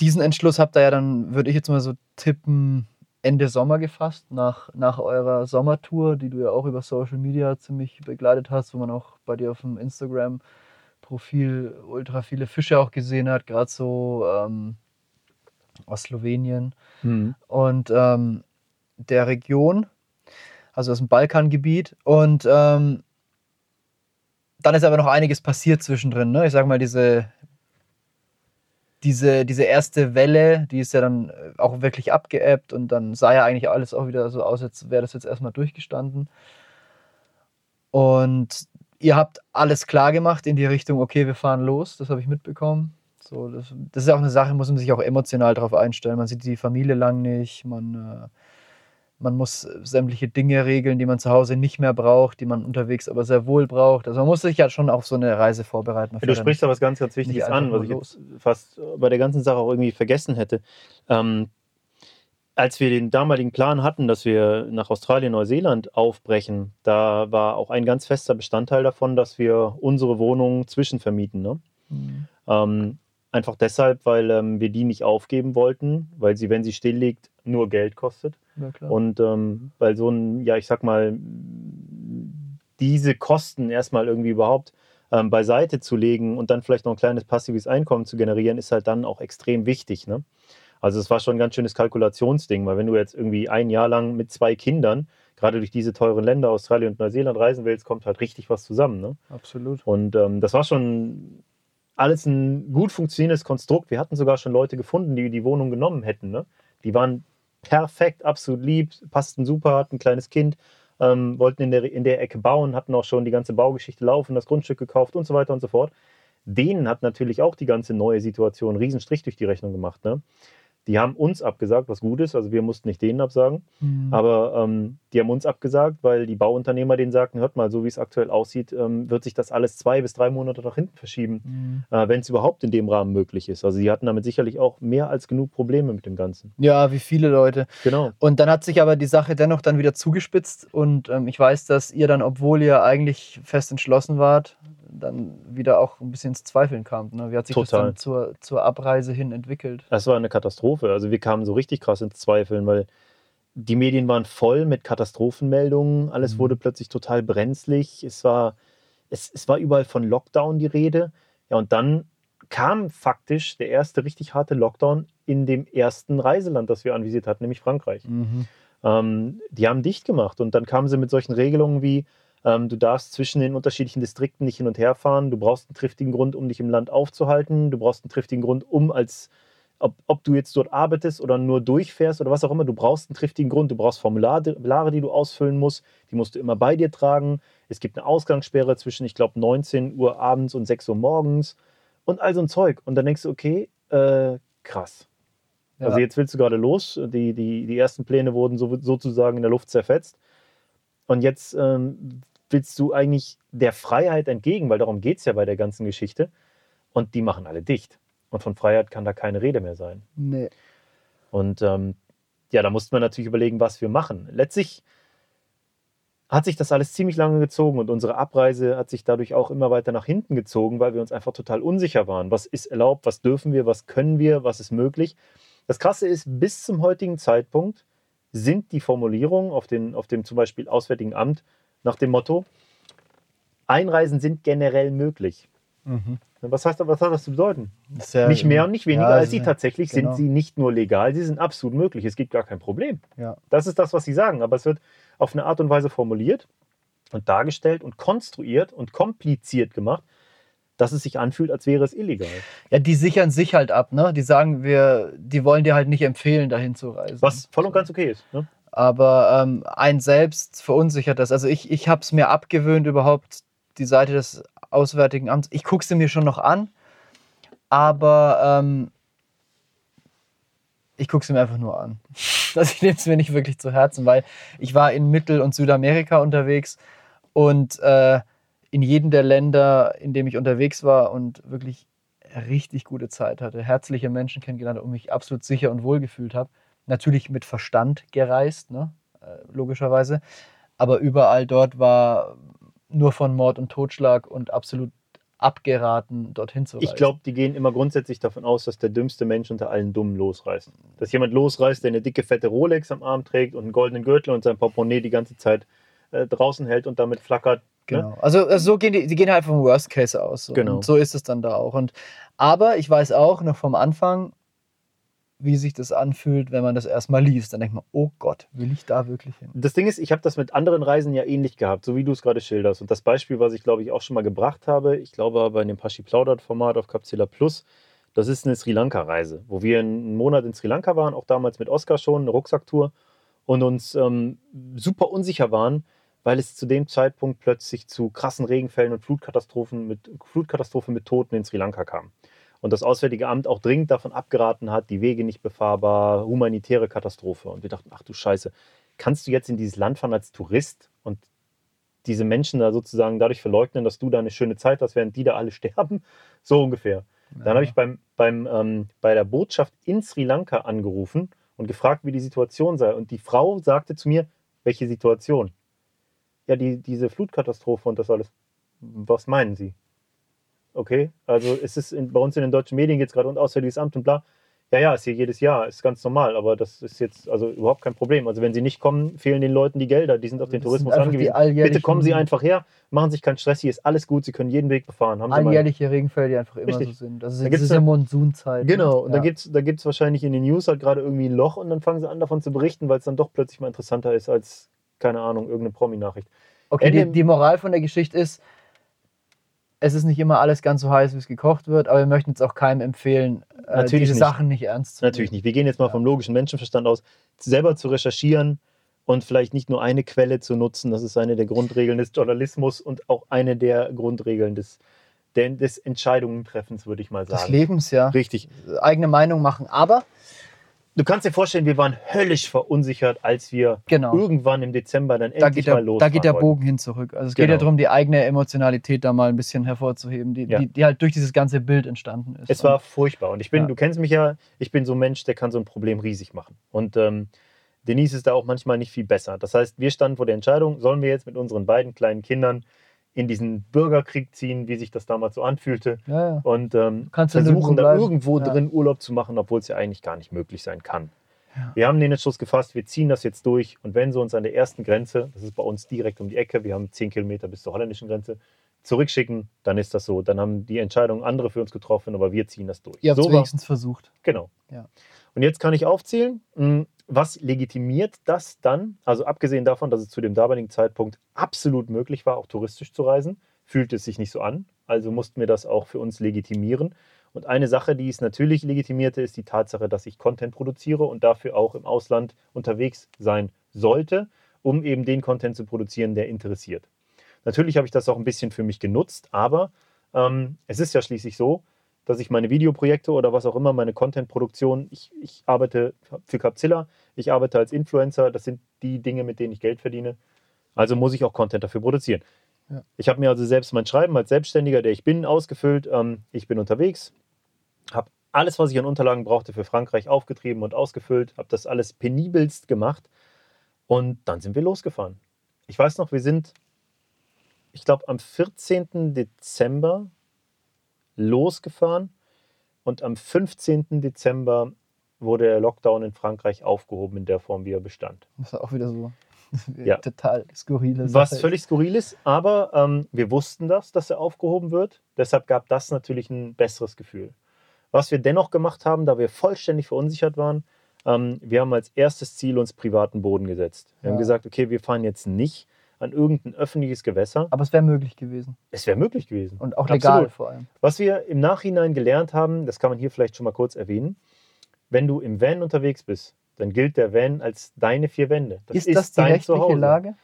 Speaker 1: diesen Entschluss habt ihr ja dann, würde ich jetzt mal so tippen, Ende Sommer gefasst, nach, nach eurer Sommertour, die du ja auch über Social Media ziemlich begleitet hast, wo man auch bei dir auf dem Instagram-Profil ultra viele Fische auch gesehen hat, gerade so ähm, aus Slowenien
Speaker 2: Mhm.
Speaker 1: und ähm, der Region, also aus dem Balkangebiet. Und ähm, dann ist aber noch einiges passiert zwischendrin. Ne? Ich sag mal, diese, diese, diese erste Welle, die ist ja dann äh, auch wirklich abgeebbt und dann sah ja eigentlich alles auch wieder so aus, als wäre das jetzt erstmal durchgestanden. Und ihr habt alles klar gemacht in die Richtung, okay, wir fahren los, das habe ich mitbekommen. So, das, das ist auch eine Sache, muss man sich auch emotional darauf einstellen. Man sieht die Familie lang nicht, man, äh, man muss sämtliche Dinge regeln, die man zu Hause nicht mehr braucht, die man unterwegs aber sehr wohl braucht. Also man muss sich ja schon auf so eine Reise vorbereiten.
Speaker 2: Ja, du sprichst da was ganz, ganz Wichtiges an, was ich jetzt fast bei der ganzen Sache auch irgendwie vergessen hätte. Ähm, als wir den damaligen Plan hatten, dass wir nach Australien, Neuseeland aufbrechen, da war auch ein ganz fester Bestandteil davon, dass wir unsere Wohnung zwischenvermieten. Ne?
Speaker 1: Mhm.
Speaker 2: Ähm, einfach deshalb, weil ähm, wir die nicht aufgeben wollten, weil sie, wenn sie still liegt, nur Geld kostet. Und ähm, weil so ein, ja, ich sag mal, diese Kosten erstmal irgendwie überhaupt ähm, beiseite zu legen und dann vielleicht noch ein kleines passives Einkommen zu generieren, ist halt dann auch extrem wichtig. Ne? Also es war schon ein ganz schönes Kalkulationsding, weil wenn du jetzt irgendwie ein Jahr lang mit zwei Kindern, gerade durch diese teuren Länder, Australien und Neuseeland reisen willst, kommt halt richtig was zusammen. Ne?
Speaker 1: Absolut.
Speaker 2: Und ähm, das war schon alles ein gut funktionierendes Konstrukt. Wir hatten sogar schon Leute gefunden, die die Wohnung genommen hätten. Ne? Die waren perfekt, absolut lieb, passten super, hatten ein kleines Kind, ähm, wollten in der, in der Ecke bauen, hatten auch schon die ganze Baugeschichte laufen, das Grundstück gekauft und so weiter und so fort. Denen hat natürlich auch die ganze neue Situation einen riesen Strich durch die Rechnung gemacht. Ne? Die haben uns abgesagt, was gut ist, also wir mussten nicht denen absagen.
Speaker 1: Mhm.
Speaker 2: Aber ähm, die haben uns abgesagt, weil die Bauunternehmer denen sagten, hört mal, so wie es aktuell aussieht, ähm, wird sich das alles zwei bis drei Monate nach hinten verschieben,
Speaker 1: Mhm.
Speaker 2: äh, wenn es überhaupt in dem Rahmen möglich ist. Also die hatten damit sicherlich auch mehr als genug Probleme mit dem Ganzen.
Speaker 1: Ja, wie viele Leute.
Speaker 2: Genau.
Speaker 1: Und dann hat sich aber die Sache dennoch dann wieder zugespitzt und ähm, ich weiß, dass ihr dann, obwohl ihr eigentlich fest entschlossen wart, dann wieder auch ein bisschen ins Zweifeln kamt. Ne? Wie hat sich das
Speaker 2: Total.
Speaker 1: dann zur, zur Abreise hin entwickelt?
Speaker 2: Das war eine Katastrophe. Also wir kamen so richtig krass ins Zweifeln, weil die Medien waren voll mit Katastrophenmeldungen. Alles
Speaker 1: Mhm.
Speaker 2: wurde plötzlich total brenzlig. Es war, es, es war überall von Lockdown die Rede. Ja, und dann kam faktisch der erste richtig harte Lockdown in dem ersten Reiseland, das wir anvisiert hatten, nämlich Frankreich.
Speaker 1: Mhm.
Speaker 2: Ähm, die haben dicht gemacht und dann kamen sie mit solchen Regelungen wie, ähm, du darfst zwischen den unterschiedlichen Distrikten nicht hin und her fahren, du brauchst einen triftigen Grund, um dich im Land aufzuhalten, du brauchst einen triftigen Grund, um als, ob, ob du jetzt dort arbeitest oder nur durchfährst oder was auch immer, du brauchst einen triftigen Grund, du brauchst Formulare, die du ausfüllen musst, die musst du immer bei dir tragen. Es gibt eine Ausgangssperre zwischen, ich glaube, 19 Uhr abends und 6 Uhr morgens und all so ein Zeug. Und dann denkst du, okay, äh, krass.
Speaker 1: Ja.
Speaker 2: Also jetzt willst du gerade los. Die, die, die ersten Pläne wurden so, sozusagen in der Luft zerfetzt. Und jetzt ähm, willst du eigentlich der Freiheit entgegen, weil darum geht es ja bei der ganzen Geschichte. Und die machen alle dicht. Und von Freiheit kann da keine Rede mehr sein.
Speaker 1: Nee.
Speaker 2: Und ähm, ja, da musste man natürlich überlegen, was wir machen. Letztlich hat sich das alles ziemlich lange gezogen und unsere Abreise hat sich dadurch auch immer weiter nach hinten gezogen, weil wir uns einfach total unsicher waren. Was ist erlaubt, was dürfen wir, was können wir, was ist möglich? Das Krasse ist, bis zum heutigen Zeitpunkt sind die Formulierungen auf, den, auf dem zum Beispiel Auswärtigen Amt nach dem Motto, Einreisen sind generell möglich.
Speaker 1: Mhm.
Speaker 2: Was, heißt, was hat das zu bedeuten?
Speaker 1: Ja-
Speaker 2: nicht mehr und nicht weniger
Speaker 1: Ja,
Speaker 2: als sie. Tatsächlich
Speaker 1: genau.
Speaker 2: sind sie nicht nur legal, sie sind absolut möglich. Es gibt gar kein Problem.
Speaker 1: Ja.
Speaker 2: Das ist das, was sie sagen. Aber es wird auf eine Art und Weise formuliert und dargestellt und konstruiert und kompliziert gemacht, dass es sich anfühlt, als wäre es illegal.
Speaker 1: ja, die sichern sich halt ab, ne? Die sagen, wir, die wollen dir halt nicht empfehlen, dahin zu reisen.
Speaker 2: Was voll und ganz okay ist. Ne?
Speaker 1: Aber ähm, ein selbst verunsichert das. Also ich, ich habe es mir abgewöhnt, überhaupt die Seite des Auswärtigen Amts. Ich gucke sie mir schon noch an, aber ähm, ich gucke sie mir einfach nur an. Also ich nehme es mir nicht wirklich zu Herzen, weil ich war in Mittel- und Südamerika unterwegs und äh, in jedem der Länder, in dem ich unterwegs war und wirklich richtig gute Zeit hatte, herzliche Menschen kennengelernt und mich absolut sicher und wohl gefühlt habe. Natürlich mit Verstand gereist, ne? äh, logischerweise. Aber überall dort war nur von Mord und Totschlag und absolut abgeraten, dorthin zu reisen.
Speaker 2: Ich glaube, die gehen immer grundsätzlich davon aus, dass der dümmste Mensch unter allen Dummen losreißt. Dass jemand losreißt, der eine dicke, fette Rolex am Arm trägt und einen goldenen Gürtel und sein Portemonnaie die ganze Zeit äh, draußen hält und damit flackert. Ne?
Speaker 1: Genau. Also, also so gehen die, die gehen halt vom Worst Case aus. So.
Speaker 2: Genau.
Speaker 1: Und so ist es dann da auch. Und, aber ich weiß auch noch vom Anfang, wie sich das anfühlt, wenn man das erstmal liest. Dann denkt man, oh Gott, will ich da wirklich hin?
Speaker 2: Das Ding ist, ich habe das mit anderen Reisen ja ähnlich gehabt, so wie du es gerade schilderst. Und das Beispiel, was ich glaube ich auch schon mal gebracht habe, ich glaube aber in dem Paschi Plaudert Format auf Capzilla Plus, das ist eine Sri Lanka Reise, wo wir einen Monat in Sri Lanka waren, auch damals mit Oscar schon, eine Rucksacktour und uns ähm, super unsicher waren, weil es zu dem Zeitpunkt plötzlich zu krassen Regenfällen und Flutkatastrophen mit Flutkatastrophen mit Toten in Sri Lanka kam. Und das Auswärtige Amt auch dringend davon abgeraten hat, die Wege nicht befahrbar, humanitäre Katastrophe. Und wir dachten, ach du Scheiße, kannst du jetzt in dieses Land fahren als Tourist und diese Menschen da sozusagen dadurch verleugnen, dass du da eine schöne Zeit hast, während die da alle sterben? So ungefähr. Dann habe ich beim, beim, ähm, bei der Botschaft in Sri Lanka angerufen und gefragt, wie die Situation sei. Und die Frau sagte zu mir, welche Situation? Ja, die, diese Flutkatastrophe und das alles. Was meinen Sie? Okay, also es ist in, bei uns in den deutschen Medien geht es gerade um Auswärtiges Amt und bla. Ja, ja, ist hier jedes Jahr, ist ganz normal, aber das ist jetzt also überhaupt kein Problem. Also wenn sie nicht kommen, fehlen den Leuten die Gelder, die sind auf den
Speaker 1: Das
Speaker 2: Tourismus angewiesen. Bitte kommen Sie einfach her, machen sich keinen Stress, hier ist alles gut, Sie können jeden Weg befahren. Haben
Speaker 1: Alljährliche Regenfälle, die einfach immer
Speaker 2: Richtig.
Speaker 1: so sind. Also
Speaker 2: Da
Speaker 1: das ist ja Monsunzeit.
Speaker 2: Genau,
Speaker 1: ne?
Speaker 2: und da
Speaker 1: Ja.
Speaker 2: gibt es da gibt's wahrscheinlich in den News halt gerade irgendwie ein Loch und dann fangen sie an davon zu berichten, weil es dann doch plötzlich mal interessanter ist als, keine Ahnung, irgendeine Promi-Nachricht.
Speaker 1: Okay, die, die Moral von der Geschichte ist, es ist nicht immer alles ganz so heiß, wie es gekocht wird, aber wir möchten jetzt auch keinem empfehlen, äh,
Speaker 2: Natürlich
Speaker 1: diese
Speaker 2: nicht.
Speaker 1: Sachen nicht ernst zu
Speaker 2: Natürlich
Speaker 1: nehmen.
Speaker 2: nicht. Wir gehen jetzt mal
Speaker 1: Ja.
Speaker 2: vom logischen Menschenverstand aus, selber zu recherchieren und vielleicht nicht nur eine Quelle zu nutzen. Das ist eine der Grundregeln des Journalismus und auch eine der Grundregeln des, des Entscheidungentreffens, würde ich mal
Speaker 1: Des
Speaker 2: sagen.
Speaker 1: Lebens, ja.
Speaker 2: Richtig.
Speaker 1: Eigene Meinung machen. Aber,
Speaker 2: Du kannst dir vorstellen, wir waren höllisch verunsichert, als wir
Speaker 1: genau,
Speaker 2: irgendwann im Dezember dann
Speaker 1: da
Speaker 2: endlich
Speaker 1: geht, der,
Speaker 2: mal los
Speaker 1: da geht der Bogen hin zurück. Also es geht ja
Speaker 2: Genau.
Speaker 1: darum, die eigene Emotionalität da mal ein bisschen hervorzuheben, die,
Speaker 2: Ja.
Speaker 1: die, die halt durch dieses ganze Bild entstanden ist.
Speaker 2: Es war furchtbar. Und ich bin,
Speaker 1: Ja.
Speaker 2: du kennst mich ja, ich bin so ein Mensch, der kann so ein Problem riesig machen. Und ähm, Denise ist da auch manchmal nicht viel besser. Das heißt, wir standen vor der Entscheidung, sollen wir jetzt mit unseren beiden kleinen Kindern in diesen Bürgerkrieg ziehen, wie sich das damals so anfühlte,
Speaker 1: ja, ja.
Speaker 2: und ähm, versuchen da irgendwo
Speaker 1: Ja.
Speaker 2: drin Urlaub zu machen, obwohl es ja eigentlich gar nicht möglich sein kann. Wir haben den Entschluss gefasst, wir ziehen das jetzt durch und wenn sie uns an der ersten Grenze, das ist bei uns direkt um die Ecke, wir haben 10 Kilometer bis zur holländischen Grenze, zurückschicken, dann ist das so. Dann haben die Entscheidung andere für uns getroffen, aber wir ziehen das durch.
Speaker 1: Ihr habt es
Speaker 2: so war,
Speaker 1: wenigstens versucht.
Speaker 2: Genau.
Speaker 1: Ja.
Speaker 2: Und jetzt kann ich aufzählen, mh, was legitimiert das dann? Also abgesehen davon, dass es zu dem damaligen Zeitpunkt absolut möglich war, auch touristisch zu reisen, fühlte es sich nicht so an. Also mussten wir das auch für uns legitimieren. Und eine Sache, die es natürlich legitimierte, ist die Tatsache, dass ich Content produziere und dafür auch im Ausland unterwegs sein sollte, um eben den Content zu produzieren, der interessiert. Natürlich habe ich das auch ein bisschen für mich genutzt, aber ähm, es ist ja schließlich so, dass ich meine Videoprojekte oder was auch immer, meine Content-Produktion, ich, ich arbeite für Capzilla, ich arbeite als Influencer, das sind die Dinge, mit denen ich Geld verdiene. Also muss ich auch Content dafür produzieren.
Speaker 1: Ja.
Speaker 2: Ich habe mir also selbst mein Schreiben als Selbstständiger, der ich bin, ausgefüllt. Ähm, ich bin unterwegs, habe alles, was ich an Unterlagen brauchte für Frankreich, aufgetrieben und ausgefüllt, habe das alles penibelst gemacht und dann sind wir losgefahren. Ich weiß noch, wir sind, ich glaube, am 14. Dezember losgefahren und am 15. Dezember wurde der Lockdown in Frankreich aufgehoben in der Form, wie er bestand.
Speaker 1: Das war auch wieder so
Speaker 2: Ja.
Speaker 1: total skurrile
Speaker 2: Was
Speaker 1: Sache.
Speaker 2: völlig skurril ist, aber ähm, wir wussten das, dass er aufgehoben wird. Deshalb gab das natürlich ein besseres Gefühl. Was wir dennoch gemacht haben, da wir vollständig verunsichert waren, ähm, wir haben als erstes Ziel uns privaten Boden gesetzt. Wir haben
Speaker 1: Ja.
Speaker 2: gesagt, okay, wir fahren jetzt nicht an irgendein öffentliches Gewässer.
Speaker 1: Aber es wäre möglich gewesen.
Speaker 2: Es wäre möglich gewesen.
Speaker 1: Und auch legal
Speaker 2: Absolut.
Speaker 1: vor allem.
Speaker 2: Was wir im Nachhinein gelernt haben, das kann man hier vielleicht schon mal kurz erwähnen, wenn du im Van unterwegs bist, dann gilt der Van als deine vier Wände.
Speaker 1: ist, das die rechtliche Lage?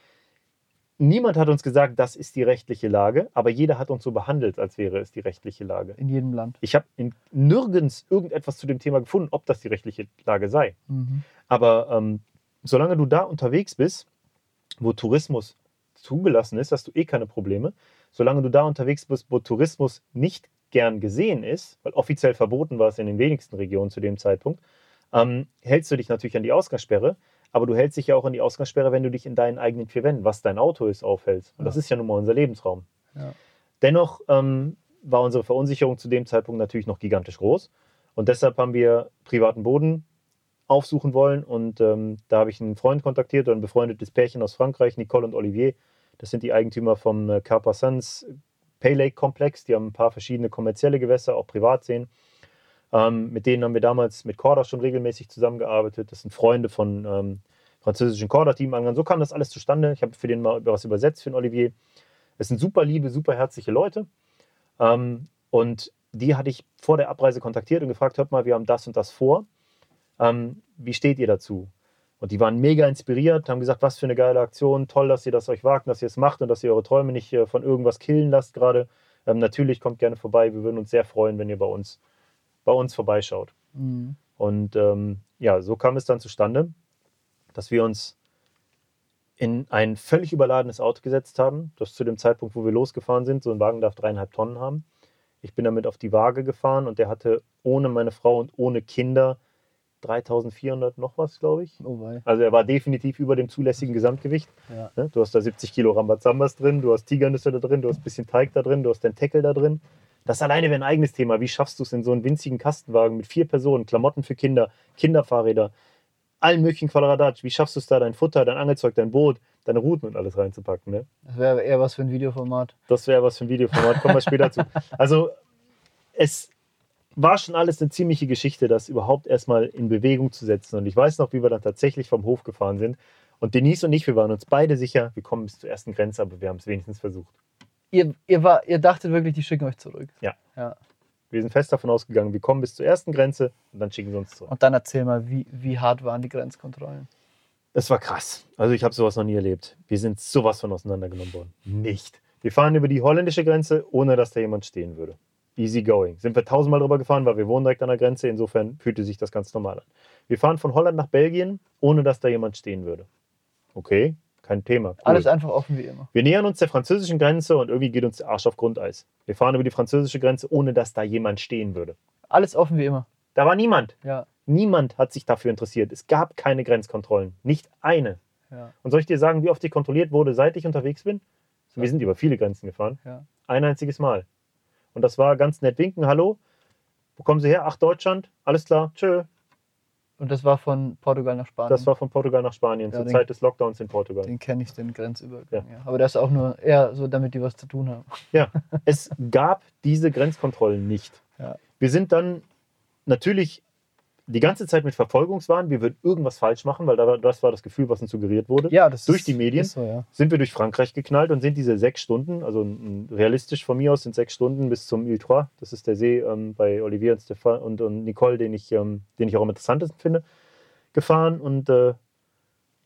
Speaker 2: Niemand hat uns gesagt, das ist die rechtliche Lage, aber jeder hat uns so behandelt, als wäre es die rechtliche Lage.
Speaker 1: In jedem Land.
Speaker 2: Ich habe nirgends irgendetwas zu dem Thema gefunden, ob das die rechtliche Lage sei.
Speaker 1: Mhm.
Speaker 2: Aber ähm, solange du da unterwegs bist, wo Tourismus zugelassen ist, hast du eh keine Probleme. Solange du da unterwegs bist, wo Tourismus nicht gern gesehen ist, weil offiziell verboten war es in den wenigsten Regionen zu dem Zeitpunkt, ähm, hältst du dich natürlich an die Ausgangssperre. Aber du hältst dich ja auch an die Ausgangssperre, wenn du dich in deinen eigenen vier Wänden, was dein Auto ist, aufhältst. Und das
Speaker 1: Ja.
Speaker 2: ist ja nun mal unser Lebensraum.
Speaker 1: Ja.
Speaker 2: Dennoch ähm, war unsere Verunsicherung zu dem Zeitpunkt natürlich noch gigantisch groß. Und deshalb haben wir privaten Boden aufsuchen wollen. Und ähm, da habe ich einen Freund kontaktiert, ein befreundetes Pärchen aus Frankreich, Nicole und Olivier. Das sind die Eigentümer vom äh, Carpassans Pay Lake Komplex. Die haben ein paar verschiedene kommerzielle Gewässer, auch Privatseen. Ähm, mit denen haben wir damals mit Corda schon regelmäßig zusammengearbeitet. Das sind Freunde von ähm, französischen Corda-Team angegangen. So kam das alles zustande. Ich habe für den mal was übersetzt für den Olivier. Es sind super liebe, super herzliche Leute. Ähm, und die hatte ich vor der Abreise kontaktiert und gefragt, hört mal, wir haben das und das vor. Ähm, wie steht ihr dazu? Und die waren mega inspiriert, haben gesagt, was für eine geile Aktion, toll, dass ihr das euch wagt, dass ihr es macht und dass ihr eure Träume nicht äh, von irgendwas killen lasst gerade. Ähm, natürlich kommt gerne vorbei, wir würden uns sehr freuen, wenn ihr bei uns, bei uns vorbeischaut.
Speaker 1: Mhm.
Speaker 2: Und ähm, ja, so kam es dann zustande, dass wir uns in ein völlig überladenes Auto gesetzt haben. Das zu dem Zeitpunkt, wo wir losgefahren sind, so ein Wagen darf dreieinhalb Tonnen haben. Ich bin damit auf die Waage gefahren und der hatte ohne meine Frau und ohne Kinder 3400 noch was, glaube ich.
Speaker 1: Oh.
Speaker 2: Also er war definitiv über dem zulässigen Gesamtgewicht.
Speaker 1: Ja.
Speaker 2: Ne? Du hast da 70 Kilo Rambazambas drin, du hast Tigernüsse da drin, du hast ein bisschen Teig da drin, du hast den Tackle da drin. Das alleine wäre ein eigenes Thema. Wie schaffst du es in so einen winzigen Kastenwagen mit vier Personen, Klamotten für Kinder, Kinderfahrräder, allen möglichen Quadradatsch? Wie schaffst du es da, dein Futter, dein Angelzeug, dein Boot, deine Routen und alles reinzupacken? Ne?
Speaker 1: Das wäre eher was für ein Videoformat.
Speaker 2: Das wäre was für ein Videoformat, kommen wir später zu. Also es war schon alles eine ziemliche Geschichte, das überhaupt erstmal in Bewegung zu setzen. Und ich weiß noch, wie wir dann tatsächlich vom Hof gefahren sind. Und Denise und ich, wir waren uns beide sicher, wir kommen bis zur ersten Grenze, aber wir haben es wenigstens versucht.
Speaker 1: Ihr, ihr, war, ihr dachtet wirklich, die schicken euch zurück.
Speaker 2: Ja.
Speaker 1: ja.
Speaker 2: Wir sind fest davon ausgegangen, wir kommen bis zur ersten Grenze und dann schicken sie uns zurück.
Speaker 1: Und dann erzähl mal, wie, wie hart waren die Grenzkontrollen?
Speaker 2: Das war krass. Also ich habe sowas noch nie erlebt. Wir sind sowas von auseinandergenommen worden. Nicht. Wir fahren über die holländische Grenze, ohne dass da jemand stehen würde. Easy going. Sind wir tausendmal drüber gefahren, weil wir wohnen direkt an der Grenze. Insofern fühlte sich das ganz normal an. Wir fahren von Holland nach Belgien, ohne dass da jemand stehen würde. Okay, kein Thema. Cool.
Speaker 1: Alles einfach offen wie immer.
Speaker 2: Wir nähern uns der französischen Grenze und irgendwie geht uns der Arsch auf Grundeis. Wir fahren über die französische Grenze, ohne dass da jemand stehen würde.
Speaker 1: Alles offen wie immer.
Speaker 2: Da war niemand.
Speaker 1: Ja.
Speaker 2: Niemand hat sich dafür interessiert. Es gab keine Grenzkontrollen. Nicht eine.
Speaker 1: ja.
Speaker 2: Und soll ich dir sagen, wie oft ich kontrolliert wurde, seit ich unterwegs bin? Wir sind über viele Grenzen gefahren.
Speaker 1: Ja.
Speaker 2: Ein einziges Mal. Und das war ganz nett winken. Hallo, wo kommen Sie her? Ach, Deutschland. Alles klar. Tschö.
Speaker 1: Und das war von Portugal nach Spanien.
Speaker 2: Das war von Portugal nach Spanien
Speaker 1: Ja,
Speaker 2: zur
Speaker 1: den-
Speaker 2: Zeit des Lockdowns in Portugal.
Speaker 1: Den kenne ich, den Grenzübergang.
Speaker 2: Ja.
Speaker 1: Ja. Aber das ist auch nur eher so, damit die was zu tun haben.
Speaker 2: Ja, es gab diese Grenzkontrollen nicht. Wir sind dann natürlich die ganze Zeit mit Verfolgungswahn, wir würden irgendwas falsch machen, weil da- das war das Gefühl, was uns suggeriert wurde.
Speaker 1: Ja, das
Speaker 2: Durch die Medien?
Speaker 1: So, ja.
Speaker 2: sind wir durch Frankreich geknallt und sind diese sechs Stunden, also realistisch von mir aus sind sechs Stunden bis zum Ile Trois, das ist der See ähm, bei Olivier und, Stefan und, und Nicole, den ich, ähm, den ich auch am interessantesten finde, gefahren und äh,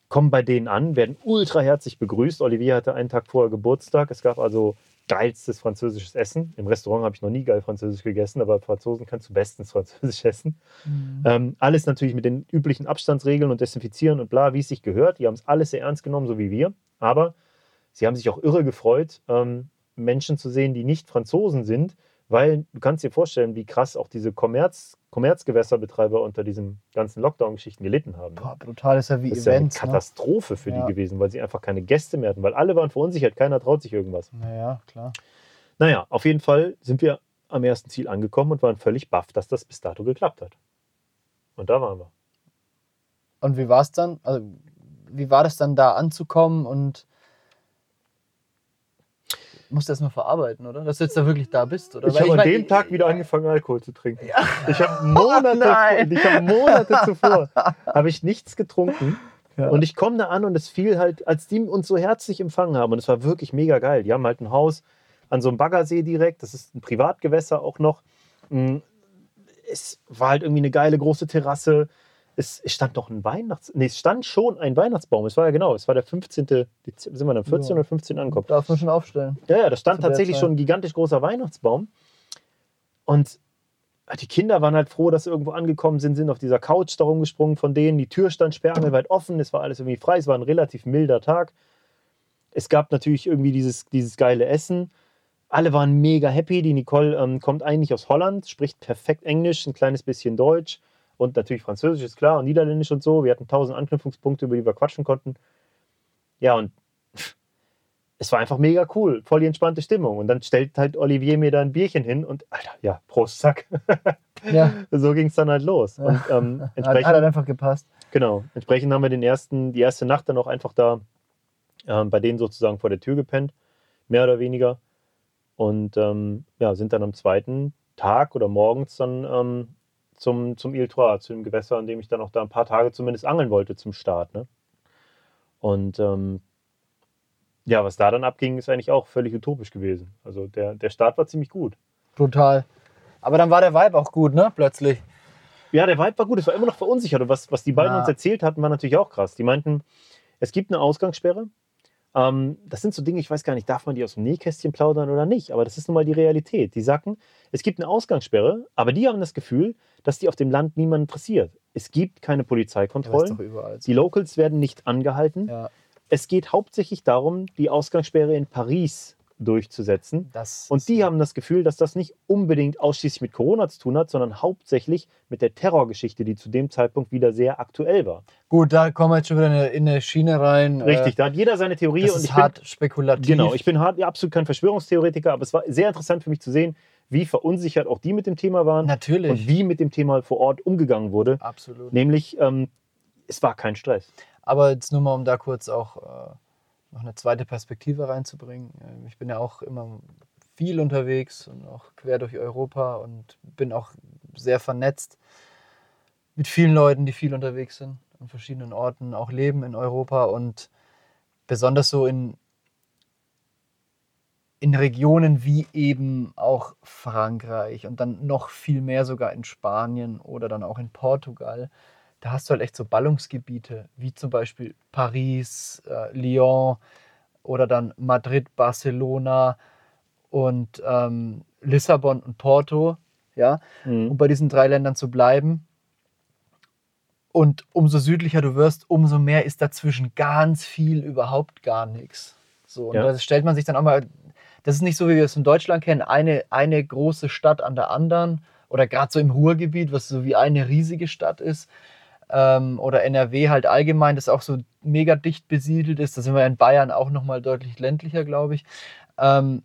Speaker 2: kommen bei denen an, werden ultra herzlich begrüßt. Olivier hatte einen Tag vorher Geburtstag, es gab also geilstes französisches Essen. Im Restaurant habe ich noch nie geil französisch gegessen, aber Franzosen kannst du bestens französisch essen.
Speaker 1: Mhm.
Speaker 2: Ähm, alles natürlich mit den üblichen Abstandsregeln und Desinfizieren und bla, wie es sich gehört. Die haben es alles sehr ernst genommen, so wie wir. Aber sie haben sich auch irre gefreut, ähm, Menschen zu sehen, die nicht Franzosen sind, weil du kannst dir vorstellen, wie krass auch diese Kommerz, Kommerzgewässerbetreiber unter diesen ganzen Lockdown-Geschichten gelitten haben.
Speaker 1: Boah, brutal ist ja wie
Speaker 2: Das ist ja eine
Speaker 1: Events. ne?
Speaker 2: Katastrophe für
Speaker 1: Ja.
Speaker 2: die gewesen, weil sie einfach keine Gäste mehr hatten, weil alle waren verunsichert, keiner traut sich irgendwas.
Speaker 1: Naja, klar.
Speaker 2: Naja, auf jeden Fall sind wir am ersten Ziel angekommen und waren völlig baff, dass das bis dato geklappt hat. Und da waren wir.
Speaker 1: Und wie war es dann? Also, wie war das dann da anzukommen und musst du das mal verarbeiten, oder? Dass du jetzt da wirklich da bist, oder?
Speaker 2: Ich habe an
Speaker 1: mein,
Speaker 2: dem Tag wieder angefangen, Alkohol zu trinken. Ich habe Monate, ich habe Monate zuvor habe ich nichts getrunken.
Speaker 1: Ja.
Speaker 2: Und ich komme da an und es fiel halt, als die uns so herzlich empfangen haben, und es war wirklich mega geil. Die haben halt ein Haus an so einem Baggersee direkt, das ist ein Privatgewässer auch noch. Mm, Es war halt irgendwie eine geile große Terrasse. Es stand noch ein Weihnachts... Nee, es stand schon ein Weihnachtsbaum. Es war ja genau, es war der 15. Dezember, sind wir dann 14
Speaker 1: Ja.
Speaker 2: oder 15 angekommen.
Speaker 1: Darf man schon aufstellen.
Speaker 2: Ja, ja, da stand tatsächlich schon ein gigantisch großer Weihnachtsbaum. Und die Kinder waren halt froh, dass sie irgendwo angekommen sind, sind auf dieser Couch da rumgesprungen von denen. Die Tür stand sperrangelweit offen, es war alles irgendwie frei, es war ein relativ milder Tag. Es gab natürlich irgendwie dieses, dieses geile Essen. Alle waren mega happy. Die Nicole ähm, kommt eigentlich aus Holland, spricht perfekt Englisch, ein kleines bisschen Deutsch und natürlich Französisch, ist klar, und Niederländisch und so. Wir hatten tausend Anknüpfungspunkte, über die wir quatschen konnten. Ja, und es war einfach mega cool, voll die entspannte Stimmung. Und dann stellt halt Olivier mir da ein Bierchen hin und, Alter, ja, Prost, zack.
Speaker 1: Ja,
Speaker 2: so ging es dann halt los. Und ähm,
Speaker 1: hat,
Speaker 2: entsprechend,
Speaker 1: hat halt einfach gepasst.
Speaker 2: genau, entsprechend haben wir den ersten, die erste Nacht dann auch einfach da ähm, bei denen sozusagen vor der Tür gepennt, mehr oder weniger. Und ähm, ja, sind dann am zweiten Tag oder morgens dann ähm, zum, zum Ile Trois, zu dem Gewässer, an dem ich dann auch da ein paar Tage zumindest angeln wollte zum Start. Ne? Und ähm, ja, was da dann abging, ist eigentlich auch völlig utopisch gewesen. Also der, der Start war ziemlich gut.
Speaker 1: Brutal. Aber dann war der Vibe auch gut, ne? Plötzlich.
Speaker 2: Ja, der Vibe war gut. Es war immer noch verunsichert. Und was, was die beiden
Speaker 1: Ja.
Speaker 2: uns erzählt hatten, war natürlich auch krass. Die meinten, es gibt eine Ausgangssperre. Ähm, das sind so Dinge, ich weiß gar nicht, darf man die aus dem Nähkästchen plaudern oder nicht? Aber das ist nun mal die Realität. Die sagten, es gibt eine Ausgangssperre, aber die haben das Gefühl, dass die auf dem Land niemanden interessiert. Es gibt keine Polizeikontrollen.
Speaker 1: überall. so.
Speaker 2: Die Locals werden nicht angehalten.
Speaker 1: Ja,
Speaker 2: Es geht hauptsächlich darum, die Ausgangssperre in Paris durchzusetzen.
Speaker 1: das
Speaker 2: Und die haben das Gefühl, dass das nicht unbedingt ausschließlich mit Corona zu tun hat, sondern hauptsächlich mit der Terrorgeschichte, die zu dem Zeitpunkt wieder sehr aktuell war.
Speaker 1: Gut, da kommen wir jetzt schon wieder in eine, in eine Schiene rein.
Speaker 2: Richtig, da hat jeder seine
Speaker 1: Äh,
Speaker 2: Theorie
Speaker 1: das
Speaker 2: und
Speaker 1: ist
Speaker 2: ich bin,
Speaker 1: hart spekulativ.
Speaker 2: genau, ich bin hart, absolut kein Verschwörungstheoretiker, aber es war sehr interessant für mich zu sehen, wie verunsichert auch die mit dem Thema waren
Speaker 1: Natürlich.
Speaker 2: und wie mit dem Thema vor Ort umgegangen wurde.
Speaker 1: Absolut.
Speaker 2: Nämlich, ähm, es war kein Stress.
Speaker 1: Aber jetzt nur mal, um da kurz auch äh, noch eine zweite Perspektive reinzubringen. Ähm, Ich bin ja auch immer viel unterwegs und auch quer durch Europa und bin auch sehr vernetzt mit vielen Leuten, die viel unterwegs sind, an verschiedenen Orten, auch leben in Europa und besonders so in, in Regionen wie eben auch Frankreich und dann noch viel mehr sogar in Spanien oder dann auch in Portugal da hast du halt echt so Ballungsgebiete, wie zum Beispiel Paris, äh, Lyon oder dann Madrid, Barcelona und ähm, Lissabon und Porto, ja, um bei diesen drei Ländern zu bleiben. Und umso südlicher du wirst, umso mehr ist dazwischen ganz viel überhaupt gar nichts. So, und
Speaker 2: Ja.
Speaker 1: da stellt man sich dann auch mal, das ist nicht so, wie wir es in Deutschland kennen, eine, eine große Stadt an der anderen oder gerade so im Ruhrgebiet, was so wie eine riesige Stadt ist. Ähm, oder NRW halt allgemein, das auch so mega dicht besiedelt ist. Da sind wir in Bayern auch nochmal deutlich ländlicher, glaube ich. Ähm,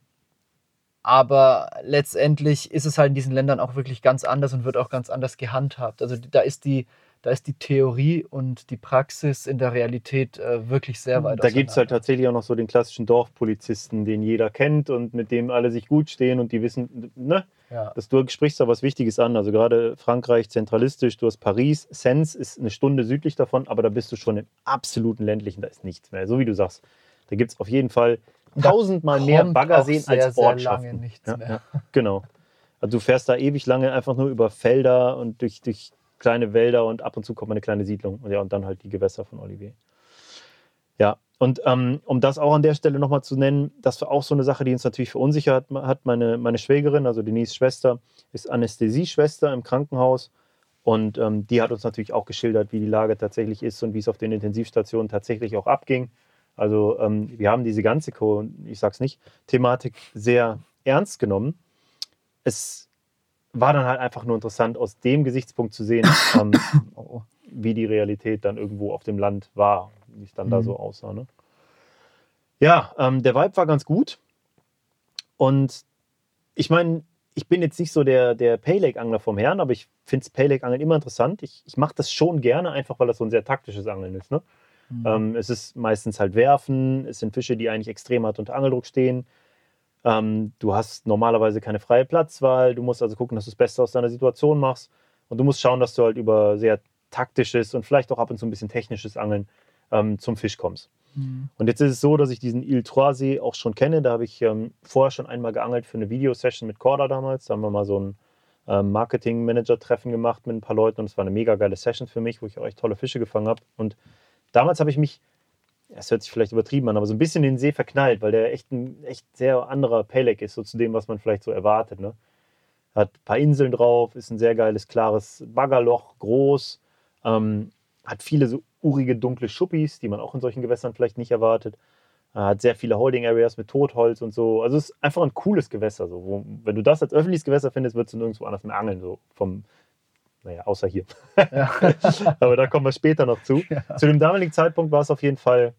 Speaker 1: aber letztendlich ist es halt in diesen Ländern auch wirklich ganz anders und wird auch ganz anders gehandhabt. Also da ist die, da ist die Theorie und die Praxis in der Realität äh, wirklich sehr weit
Speaker 2: Da gibt es halt tatsächlich auch noch so den klassischen Dorfpolizisten, den jeder kennt und mit dem alle sich gut stehen und die wissen, ne?
Speaker 1: Ja.
Speaker 2: Das, du sprichst da was Wichtiges an. Also gerade Frankreich zentralistisch, du hast Paris, Sens ist eine Stunde südlich davon, aber da bist du schon im absoluten ländlichen, da ist nichts mehr. So wie du sagst. Da gibt es auf jeden Fall tausendmal mehr Baggerseen
Speaker 1: sehr,
Speaker 2: als Ortschaften.
Speaker 1: lange nichts
Speaker 2: ja,
Speaker 1: mehr.
Speaker 2: Ja, genau. Also du fährst da ewig lange einfach nur über Felder und durch, durch kleine Wälder und ab und zu kommt mal eine kleine Siedlung. Und ja, und dann halt die Gewässer von Olivier. Ja, und ähm, um das auch an der Stelle nochmal zu nennen, das war auch so eine Sache, die uns natürlich verunsichert hat. Meine, meine Schwägerin, also Denise Schwester, ist Anästhesieschwester im Krankenhaus. Und ähm, die hat uns natürlich auch geschildert, wie die Lage tatsächlich ist und wie es auf den Intensivstationen tatsächlich auch abging. Also ähm, wir haben diese ganze, Co ich sag's nicht, Thematik sehr ernst genommen. Es war dann halt einfach nur interessant, aus dem Gesichtspunkt zu sehen, ähm,
Speaker 1: Oh.
Speaker 2: wie die Realität dann irgendwo auf dem Land war, wie es dann da
Speaker 1: Mhm.
Speaker 2: so aussah. Ne? Ja, ähm, der Vibe war ganz gut. Und ich meine, ich bin jetzt nicht so der, der Paylake-Angler vom Herrn, aber ich finde Paylake-Angeln immer interessant. Ich, ich mache das schon gerne, einfach weil das so ein sehr taktisches Angeln ist. Ne?
Speaker 1: Mhm.
Speaker 2: Ähm, es ist meistens halt Werfen, es sind Fische, die eigentlich extrem hart unter Angeldruck stehen. Ähm, du hast normalerweise keine freie Platzwahl, du musst also gucken, dass du das Beste aus deiner Situation machst und du musst schauen, dass du halt über sehr taktisches und vielleicht auch ab und zu ein bisschen technisches Angeln ähm, zum Fisch kommst.
Speaker 1: Mhm.
Speaker 2: Und jetzt ist es so, dass ich diesen Ile Trois See auch schon kenne. Da habe ich ähm, vorher schon einmal geangelt für eine Videosession mit Corda damals. Da haben wir mal so ein ähm, Marketing-Manager-Treffen gemacht mit ein paar Leuten und es war eine mega geile Session für mich, wo ich auch echt tolle Fische gefangen habe. Und damals habe ich mich, es hört sich vielleicht übertrieben an, aber so ein bisschen in den See verknallt, weil der echt ein echt sehr anderer Pelek ist, so zu dem, was man vielleicht so erwartet. Ne? Hat ein paar Inseln drauf, ist ein sehr geiles, klares Baggerloch, groß, ähm, hat viele so urige, dunkle Schuppis, die man auch in solchen Gewässern vielleicht nicht erwartet. Hat sehr viele Holding Areas mit Totholz und so. Also es ist einfach ein cooles Gewässer. So. Wo, wenn du das als öffentliches Gewässer findest, würdest du nirgendwo anders mehr angeln. So vom, naja, außer hier.
Speaker 1: Ja.
Speaker 2: Aber da kommen wir später noch zu.
Speaker 1: Ja.
Speaker 2: Zu dem damaligen Zeitpunkt war es auf jeden Fall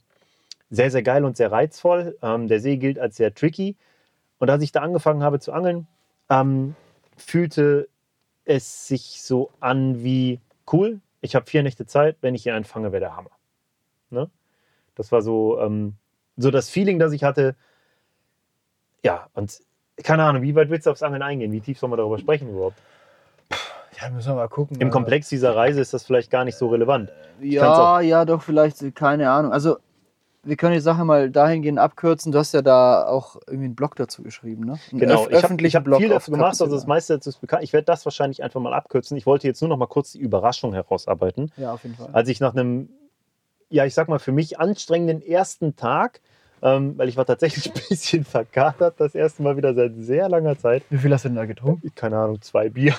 Speaker 2: sehr, sehr geil und sehr reizvoll. Ähm, der See gilt als sehr tricky. Und als ich da angefangen habe zu angeln, ähm, fühlte es sich so an wie cool. Ich habe vier Nächte Zeit, wenn ich hier einen fange, wäre der Hammer. Ne? Das war so, ähm, so das Feeling, das ich hatte. Ja, und keine Ahnung, wie weit willst du aufs Angeln eingehen? Wie tief soll man darüber sprechen überhaupt?
Speaker 1: ja, müssen wir mal gucken.
Speaker 2: Im Komplex dieser Reise ist das vielleicht gar nicht so relevant.
Speaker 1: Ja, ja, doch, vielleicht, keine Ahnung. Also, wir können die Sache mal dahingehend abkürzen. Du hast ja da auch irgendwie einen Blog dazu geschrieben, ne? Einen
Speaker 2: Genau,
Speaker 1: öf-
Speaker 2: ich habe hab
Speaker 1: Blog
Speaker 2: viel dazu gemacht, also das meiste dazu ist bekannt. Ich werde das wahrscheinlich einfach mal abkürzen. Ich wollte jetzt nur noch mal kurz die Überraschung herausarbeiten.
Speaker 1: Ja, auf jeden Fall.
Speaker 2: Als ich nach einem, ja, ich sag mal, für mich anstrengenden ersten Tag, ähm, weil ich war tatsächlich ein bisschen verkatert, das erste Mal wieder seit sehr langer Zeit.
Speaker 1: Wie viel hast du denn da getrunken?
Speaker 2: Keine Ahnung, zwei Bier.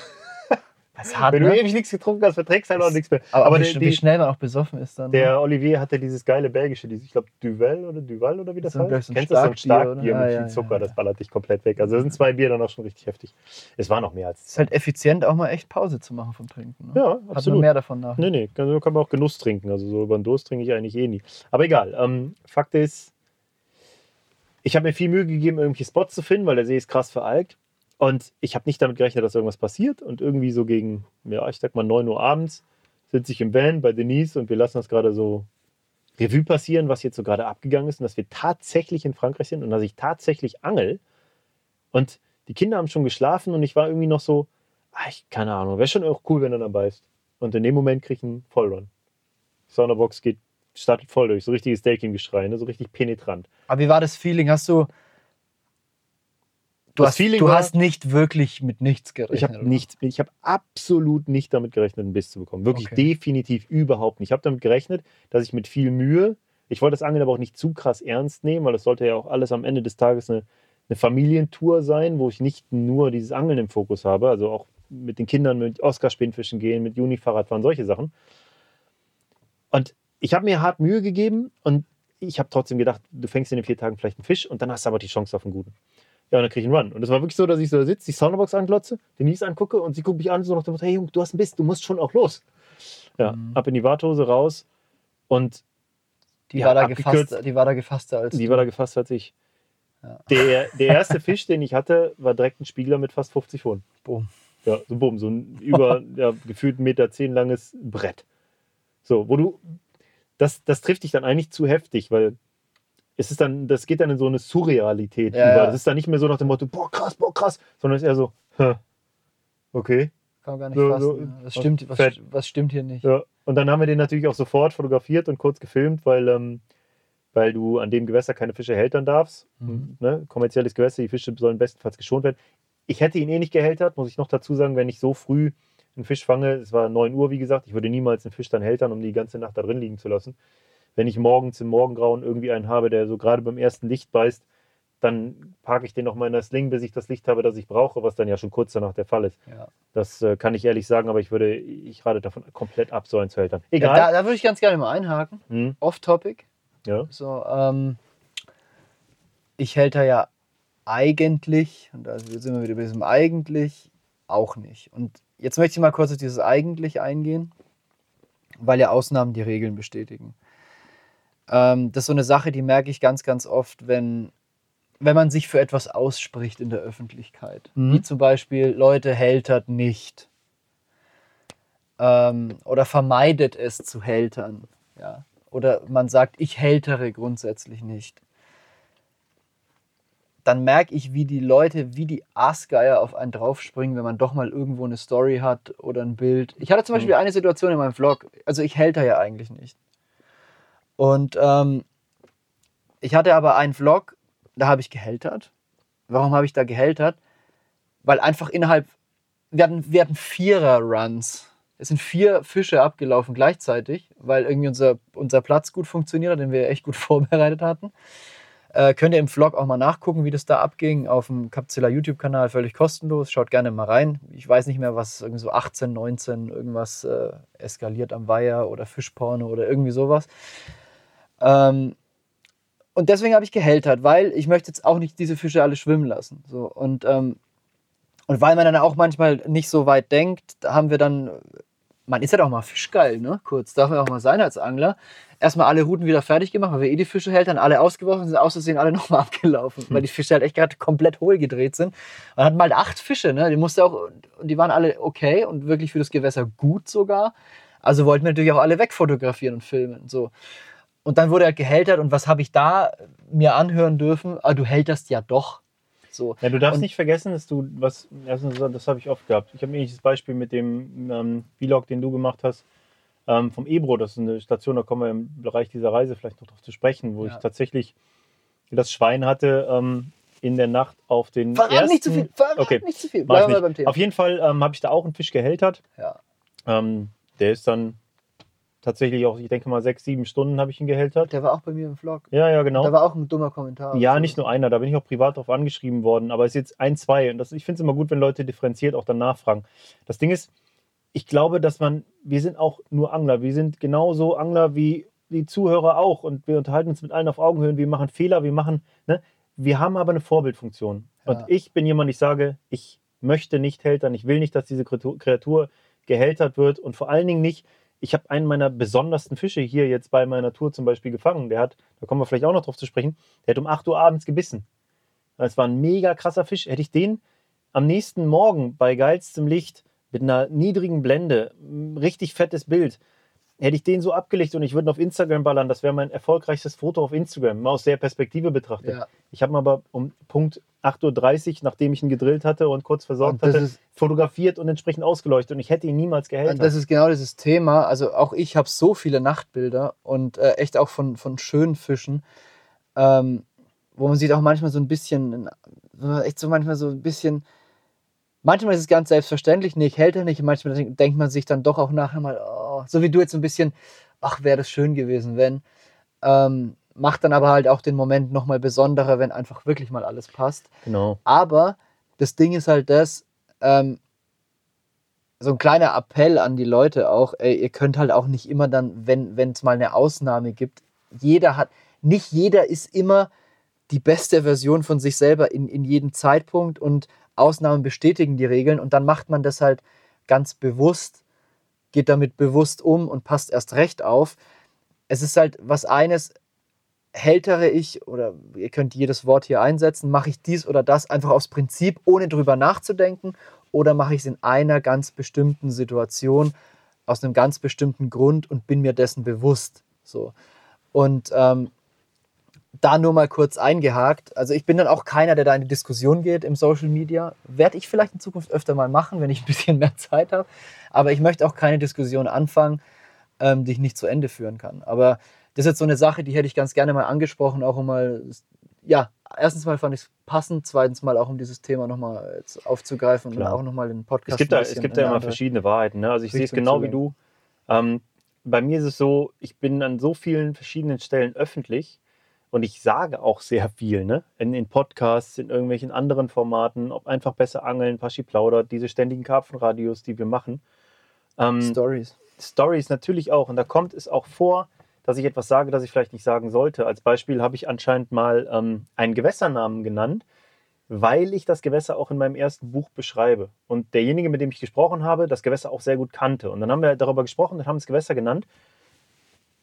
Speaker 1: Das ist hart,
Speaker 2: Wenn du
Speaker 1: ne?
Speaker 2: ewig nichts getrunken hast, verträgst du halt auch nichts mehr.
Speaker 1: Aber,
Speaker 2: Aber
Speaker 1: wie,
Speaker 2: der-
Speaker 1: wie schnell man auch besoffen ist dann. ne?
Speaker 2: Der Olivier hatte dieses geile belgische, dieses, ich glaube, Duvel oder Duval oder wie das
Speaker 1: So ein-
Speaker 2: heißt.
Speaker 1: so ein
Speaker 2: Kennst du das? So ein
Speaker 1: Starkbier, oder?
Speaker 2: mit
Speaker 1: Ah,
Speaker 2: viel
Speaker 1: ja,
Speaker 2: Zucker,
Speaker 1: ja,
Speaker 2: das ballert dich komplett weg. Also das sind zwei Bier dann auch schon richtig heftig. Es war noch mehr als
Speaker 1: ist halt effizient, auch mal echt Pause zu machen vom Trinken. Ne?
Speaker 2: Ja,
Speaker 1: Hat man
Speaker 2: absolut.
Speaker 1: mehr davon nach.
Speaker 2: Nee, nee, so kann man auch Genuss trinken. Also so über den Durst trinke ich eigentlich eh nie. Aber egal. Ähm, Fakt ist, ich habe mir viel Mühe gegeben, irgendwelche Spots zu finden, weil der See ist krass veralkt. Und ich habe nicht damit gerechnet, dass irgendwas passiert. Und irgendwie so gegen, ja, ich sag mal 9 Uhr abends sitze ich im Van bei Denise und wir lassen das gerade so Revue passieren, was jetzt so gerade abgegangen ist und dass wir tatsächlich in Frankreich sind und dass ich tatsächlich angel. Und die Kinder haben schon geschlafen und ich war irgendwie noch so, ah, ich, keine Ahnung, wäre schon auch cool, wenn er dabei ist. Und in dem Moment kriege ich einen Vollrun. Sounderbox geht, startet voll durch, so richtiges Delkin-Geschrei, ne? so richtig penetrant.
Speaker 1: Aber wie war das Feeling? Hast du. Du, hast,
Speaker 2: Feeling
Speaker 1: du
Speaker 2: war-
Speaker 1: hast nicht wirklich mit nichts gerechnet.
Speaker 2: Ich habe nicht, ich habe absolut nicht damit gerechnet, einen Biss zu bekommen. Wirklich
Speaker 1: Okay.
Speaker 2: definitiv überhaupt nicht. Ich habe damit gerechnet, dass ich mit viel Mühe, ich wollte das Angeln aber auch nicht zu krass ernst nehmen, weil das sollte ja auch alles am Ende des Tages eine, eine Familientour sein, wo ich nicht nur dieses Angeln im Fokus habe, also auch mit den Kindern mit Oscar-Spinnfischen gehen, mit Juni-Fahrradfahren, solche Sachen. Und ich habe mir hart Mühe gegeben und ich habe trotzdem gedacht, du fängst in den vier Tagen vielleicht einen Fisch und dann hast du aber die Chance auf einen guten. Ja, und dann kriege ich einen Run. Und es war wirklich so, dass ich so da sitze, die Soundbox anglotze, Denise angucke und sie guckt mich an, so nach dem Motto, hey Junge, du hast einen Biss, du musst schon auch los. Ja,
Speaker 1: Mhm.
Speaker 2: ab in die Warthose raus und
Speaker 1: Die,
Speaker 2: Ja,
Speaker 1: war da gefasst, die war da gefasster als.
Speaker 2: die
Speaker 1: du.
Speaker 2: war da gefasst als ich.
Speaker 1: Ja.
Speaker 2: Der, der erste Fisch, den ich hatte, war direkt ein Spiegler mit fast 50 Pfund.
Speaker 1: Boom.
Speaker 2: Ja, so bumm, so ein über ja, gefühlt 1,10 Meter zehn langes Brett. So, wo du, das, das trifft dich dann eigentlich zu heftig, weil es ist dann, das geht dann in so eine Surrealität
Speaker 1: Ja,
Speaker 2: über.
Speaker 1: ja.
Speaker 2: Das ist dann nicht mehr so nach dem Motto, boah, krass, boah, krass, sondern es ist eher so, hä, okay.
Speaker 1: Kann man gar nicht
Speaker 2: So-
Speaker 1: fassen.
Speaker 2: so-
Speaker 1: was, stimmt, was, was stimmt hier nicht?
Speaker 2: Ja. Und dann haben wir den natürlich auch sofort fotografiert und kurz gefilmt, weil, ähm, weil du an dem Gewässer keine Fische hältern darfst.
Speaker 1: Mhm.
Speaker 2: Ne? Kommerzielles Gewässer, die Fische sollen bestenfalls geschont werden. Ich hätte ihn eh nicht gehältert, muss ich noch dazu sagen, wenn ich so früh einen Fisch fange. Es war 9 Uhr, wie gesagt. Ich würde niemals einen Fisch dann hältern, um die ganze Nacht da drin liegen zu lassen. Wenn ich morgens im Morgengrauen irgendwie einen habe, der so gerade beim ersten Licht beißt, dann parke ich den noch mal in der Sling, bis ich das Licht habe, das ich brauche, was dann ja schon kurz danach der Fall ist.
Speaker 1: Ja.
Speaker 2: Das äh, kann ich ehrlich sagen, aber ich würde, ich rate davon komplett ab, so einen zu hältern.
Speaker 1: Ja,
Speaker 2: Egal.
Speaker 1: da, da würde ich ganz gerne mal einhaken.
Speaker 2: Hm?
Speaker 1: Off-Topic.
Speaker 2: Ja.
Speaker 1: So, ähm, ich hält ja eigentlich, und da sind wir wieder bei diesem eigentlich, auch nicht. Und jetzt möchte ich mal kurz auf dieses eigentlich eingehen, weil ja Ausnahmen die Regeln bestätigen. Ähm, das ist so eine Sache, die merke ich ganz, ganz oft, wenn, wenn man sich für etwas ausspricht in der Öffentlichkeit.
Speaker 2: Mhm.
Speaker 1: Wie zum Beispiel, Leute hältert nicht. Ähm, oder vermeidet es zu hältern. Ja. Oder man sagt, ich hältere grundsätzlich nicht dann merke ich, wie die Leute, wie die Aasgeier auf einen draufspringen, wenn man doch mal irgendwo eine Story hat oder ein Bild. Ich hatte zum Beispiel
Speaker 2: Mhm.
Speaker 1: eine Situation in meinem Vlog, also ich hält da ja eigentlich nicht. Und ähm, ich hatte aber einen Vlog, da habe ich gehältert. Warum habe ich da gehältert? Weil einfach innerhalb, wir hatten, wir hatten Vierer-Runs. Es sind vier Fische abgelaufen gleichzeitig, weil irgendwie unser, unser Platz gut funktioniert hat, den wir echt gut vorbereitet hatten. Äh, könnt ihr im Vlog auch mal nachgucken, wie das da abging, auf dem Capzilla YouTube-Kanal, völlig kostenlos. Schaut gerne mal rein. Ich weiß nicht mehr, was irgendwie so 18, 19, irgendwas äh, eskaliert am Weiher oder Fischporno oder irgendwie sowas. Ähm, und deswegen habe ich gehältert, weil ich möchte jetzt auch nicht diese Fische alle schwimmen lassen. So, und, ähm, und weil man dann auch manchmal nicht so weit denkt, haben wir dann, man ist ja halt auch mal fischgeil, ne? Kurz, darf man auch mal sein als Angler erstmal alle Routen wieder fertig gemacht, weil wir eh die Fische hält, dann alle ausgeworfen, sind auszusehen alle nochmal abgelaufen, weil die Fische halt echt gerade komplett hohl gedreht sind. Man hatten halt acht Fische, ne? Die musste auch, und die waren alle okay und wirklich für das Gewässer gut sogar. Also wollten wir natürlich auch alle wegfotografieren und filmen. So. Und dann wurde er gehältert und was habe ich da mir anhören dürfen? Ah, du hälterst ja doch. So.
Speaker 2: Ja, du darfst
Speaker 1: Und-
Speaker 2: nicht vergessen, dass du was, das habe ich oft gehabt. Ich habe ein ähnliches Beispiel mit dem ähm, Vlog, den du gemacht hast, ähm, vom Ebro. Das ist eine Station, da kommen wir im Bereich dieser Reise vielleicht noch drauf zu sprechen, wo
Speaker 1: Ja.
Speaker 2: ich tatsächlich das Schwein hatte ähm, in der Nacht auf den
Speaker 1: Verrat
Speaker 2: ersten...
Speaker 1: nicht zu viel. Verrat
Speaker 2: Okay,
Speaker 1: nicht zu viel. Bleiben wir beim Thema.
Speaker 2: Auf jeden Fall ähm, habe ich da auch einen Fisch gehältert.
Speaker 1: Ja.
Speaker 2: Ähm, der ist dann tatsächlich auch, ich denke mal, sechs, sieben Stunden habe ich ihn gehältert.
Speaker 1: Der war auch bei mir im Vlog.
Speaker 2: Ja, ja, genau.
Speaker 1: Da war auch ein dummer Kommentar.
Speaker 2: Ja,
Speaker 1: So.
Speaker 2: nicht nur einer, da bin ich auch privat drauf angeschrieben worden, aber es ist jetzt ein, zwei. Und das, ich finde es immer gut, wenn Leute differenziert auch dann nachfragen. Das Ding ist, ich glaube, dass man, wir sind auch nur Angler. Wir sind genauso Angler wie die Zuhörer auch. Und wir unterhalten uns mit allen auf Augenhöhe. Wir machen Fehler, wir machen, ne? Wir haben aber eine Vorbildfunktion.
Speaker 1: Ja.
Speaker 2: Und ich bin jemand, ich sage, ich möchte nicht hältern, ich will nicht, dass diese Kreatur- Kreatur gehältert wird. Und vor allen Dingen nicht, ich habe einen meiner besondersten Fische hier jetzt bei meiner Tour zum Beispiel gefangen. Der hat, da kommen wir vielleicht auch noch drauf zu sprechen, der hat um 8 Uhr abends gebissen. Das war ein mega krasser Fisch. Hätte ich den am nächsten Morgen bei geilstem Licht mit einer niedrigen Blende, richtig fettes Bild, hätte ich den so abgelegt und ich würde ihn auf Instagram ballern, das wäre mein erfolgreichstes Foto auf Instagram, mal aus der Perspektive betrachtet.
Speaker 1: Ja.
Speaker 2: Ich habe ihn aber um Punkt 8.30 Uhr, nachdem ich ihn gedrillt hatte und kurz versorgt
Speaker 1: Und
Speaker 2: hatte,
Speaker 1: ist-
Speaker 2: fotografiert und entsprechend ausgeleuchtet und ich hätte ihn niemals.
Speaker 1: Und das ist genau dieses Thema. Also auch ich habe so viele Nachtbilder und äh, echt auch von, von schönen Fischen, ähm, wo man sieht auch manchmal so ein bisschen, echt so manchmal so ein bisschen, manchmal ist es ganz selbstverständlich, nee, ich hält er nicht, manchmal denk- denkt man sich dann doch auch nachher mal, oh, so wie du jetzt so ein bisschen, ach, wäre das schön gewesen, wenn. Ähm, macht dann aber halt auch den Moment nochmal besonderer, wenn einfach wirklich mal alles passt.
Speaker 2: genau.
Speaker 1: Aber das Ding ist halt das, ähm, so ein kleiner Appell an die Leute auch, ey, ihr könnt halt auch nicht immer dann, wenn es mal eine Ausnahme gibt, jeder hat, nicht jeder ist immer die beste Version von sich selber in, in jedem Zeitpunkt und Ausnahmen bestätigen die Regeln und dann macht man das halt ganz bewusst, geht damit bewusst um und passt erst recht auf. Es ist halt was eines, hältere ich, oder ihr könnt jedes Wort hier einsetzen, mache ich dies oder das einfach aus Prinzip, ohne drüber nachzudenken, oder mache ich es in einer ganz bestimmten Situation, aus einem ganz bestimmten Grund und bin mir dessen bewusst. So. Und ähm, da nur mal kurz eingehakt. Also ich bin dann auch keiner, der da in die Diskussion geht im Social Media. Werde ich vielleicht in Zukunft öfter mal machen, wenn ich ein bisschen mehr Zeit habe. Aber ich möchte auch keine Diskussion anfangen, ähm, die ich nicht zu Ende führen kann. Aber das ist jetzt so eine Sache, die hätte ich ganz gerne mal angesprochen, auch um mal, ja, erstens mal fand ich es passend, zweitens mal auch um dieses Thema nochmal jetzt aufzugreifen
Speaker 2: Klar.
Speaker 1: und auch nochmal den Podcast
Speaker 2: Es gibt da, es gibt da immer verschiedene Wahrheiten. Ne? Also ich sehe es genau wie du. Ähm, bei mir ist es so, ich bin an so vielen verschiedenen Stellen öffentlich und ich sage auch sehr viel, ne? In, in Podcasts, in irgendwelchen anderen Formaten, ob einfach besser angeln, Paschi plaudert, diese ständigen Karpfenradios, die wir machen. Ähm,
Speaker 1: Stories.
Speaker 2: Stories natürlich auch. Und da kommt es auch vor, dass ich etwas sage, das ich vielleicht nicht sagen sollte. Als Beispiel habe ich anscheinend mal ähm, einen Gewässernamen genannt, weil ich das Gewässer auch in meinem ersten Buch beschreibe. Und derjenige, mit dem ich gesprochen habe, das Gewässer auch sehr gut kannte. Und dann haben wir darüber gesprochen und haben das Gewässer genannt.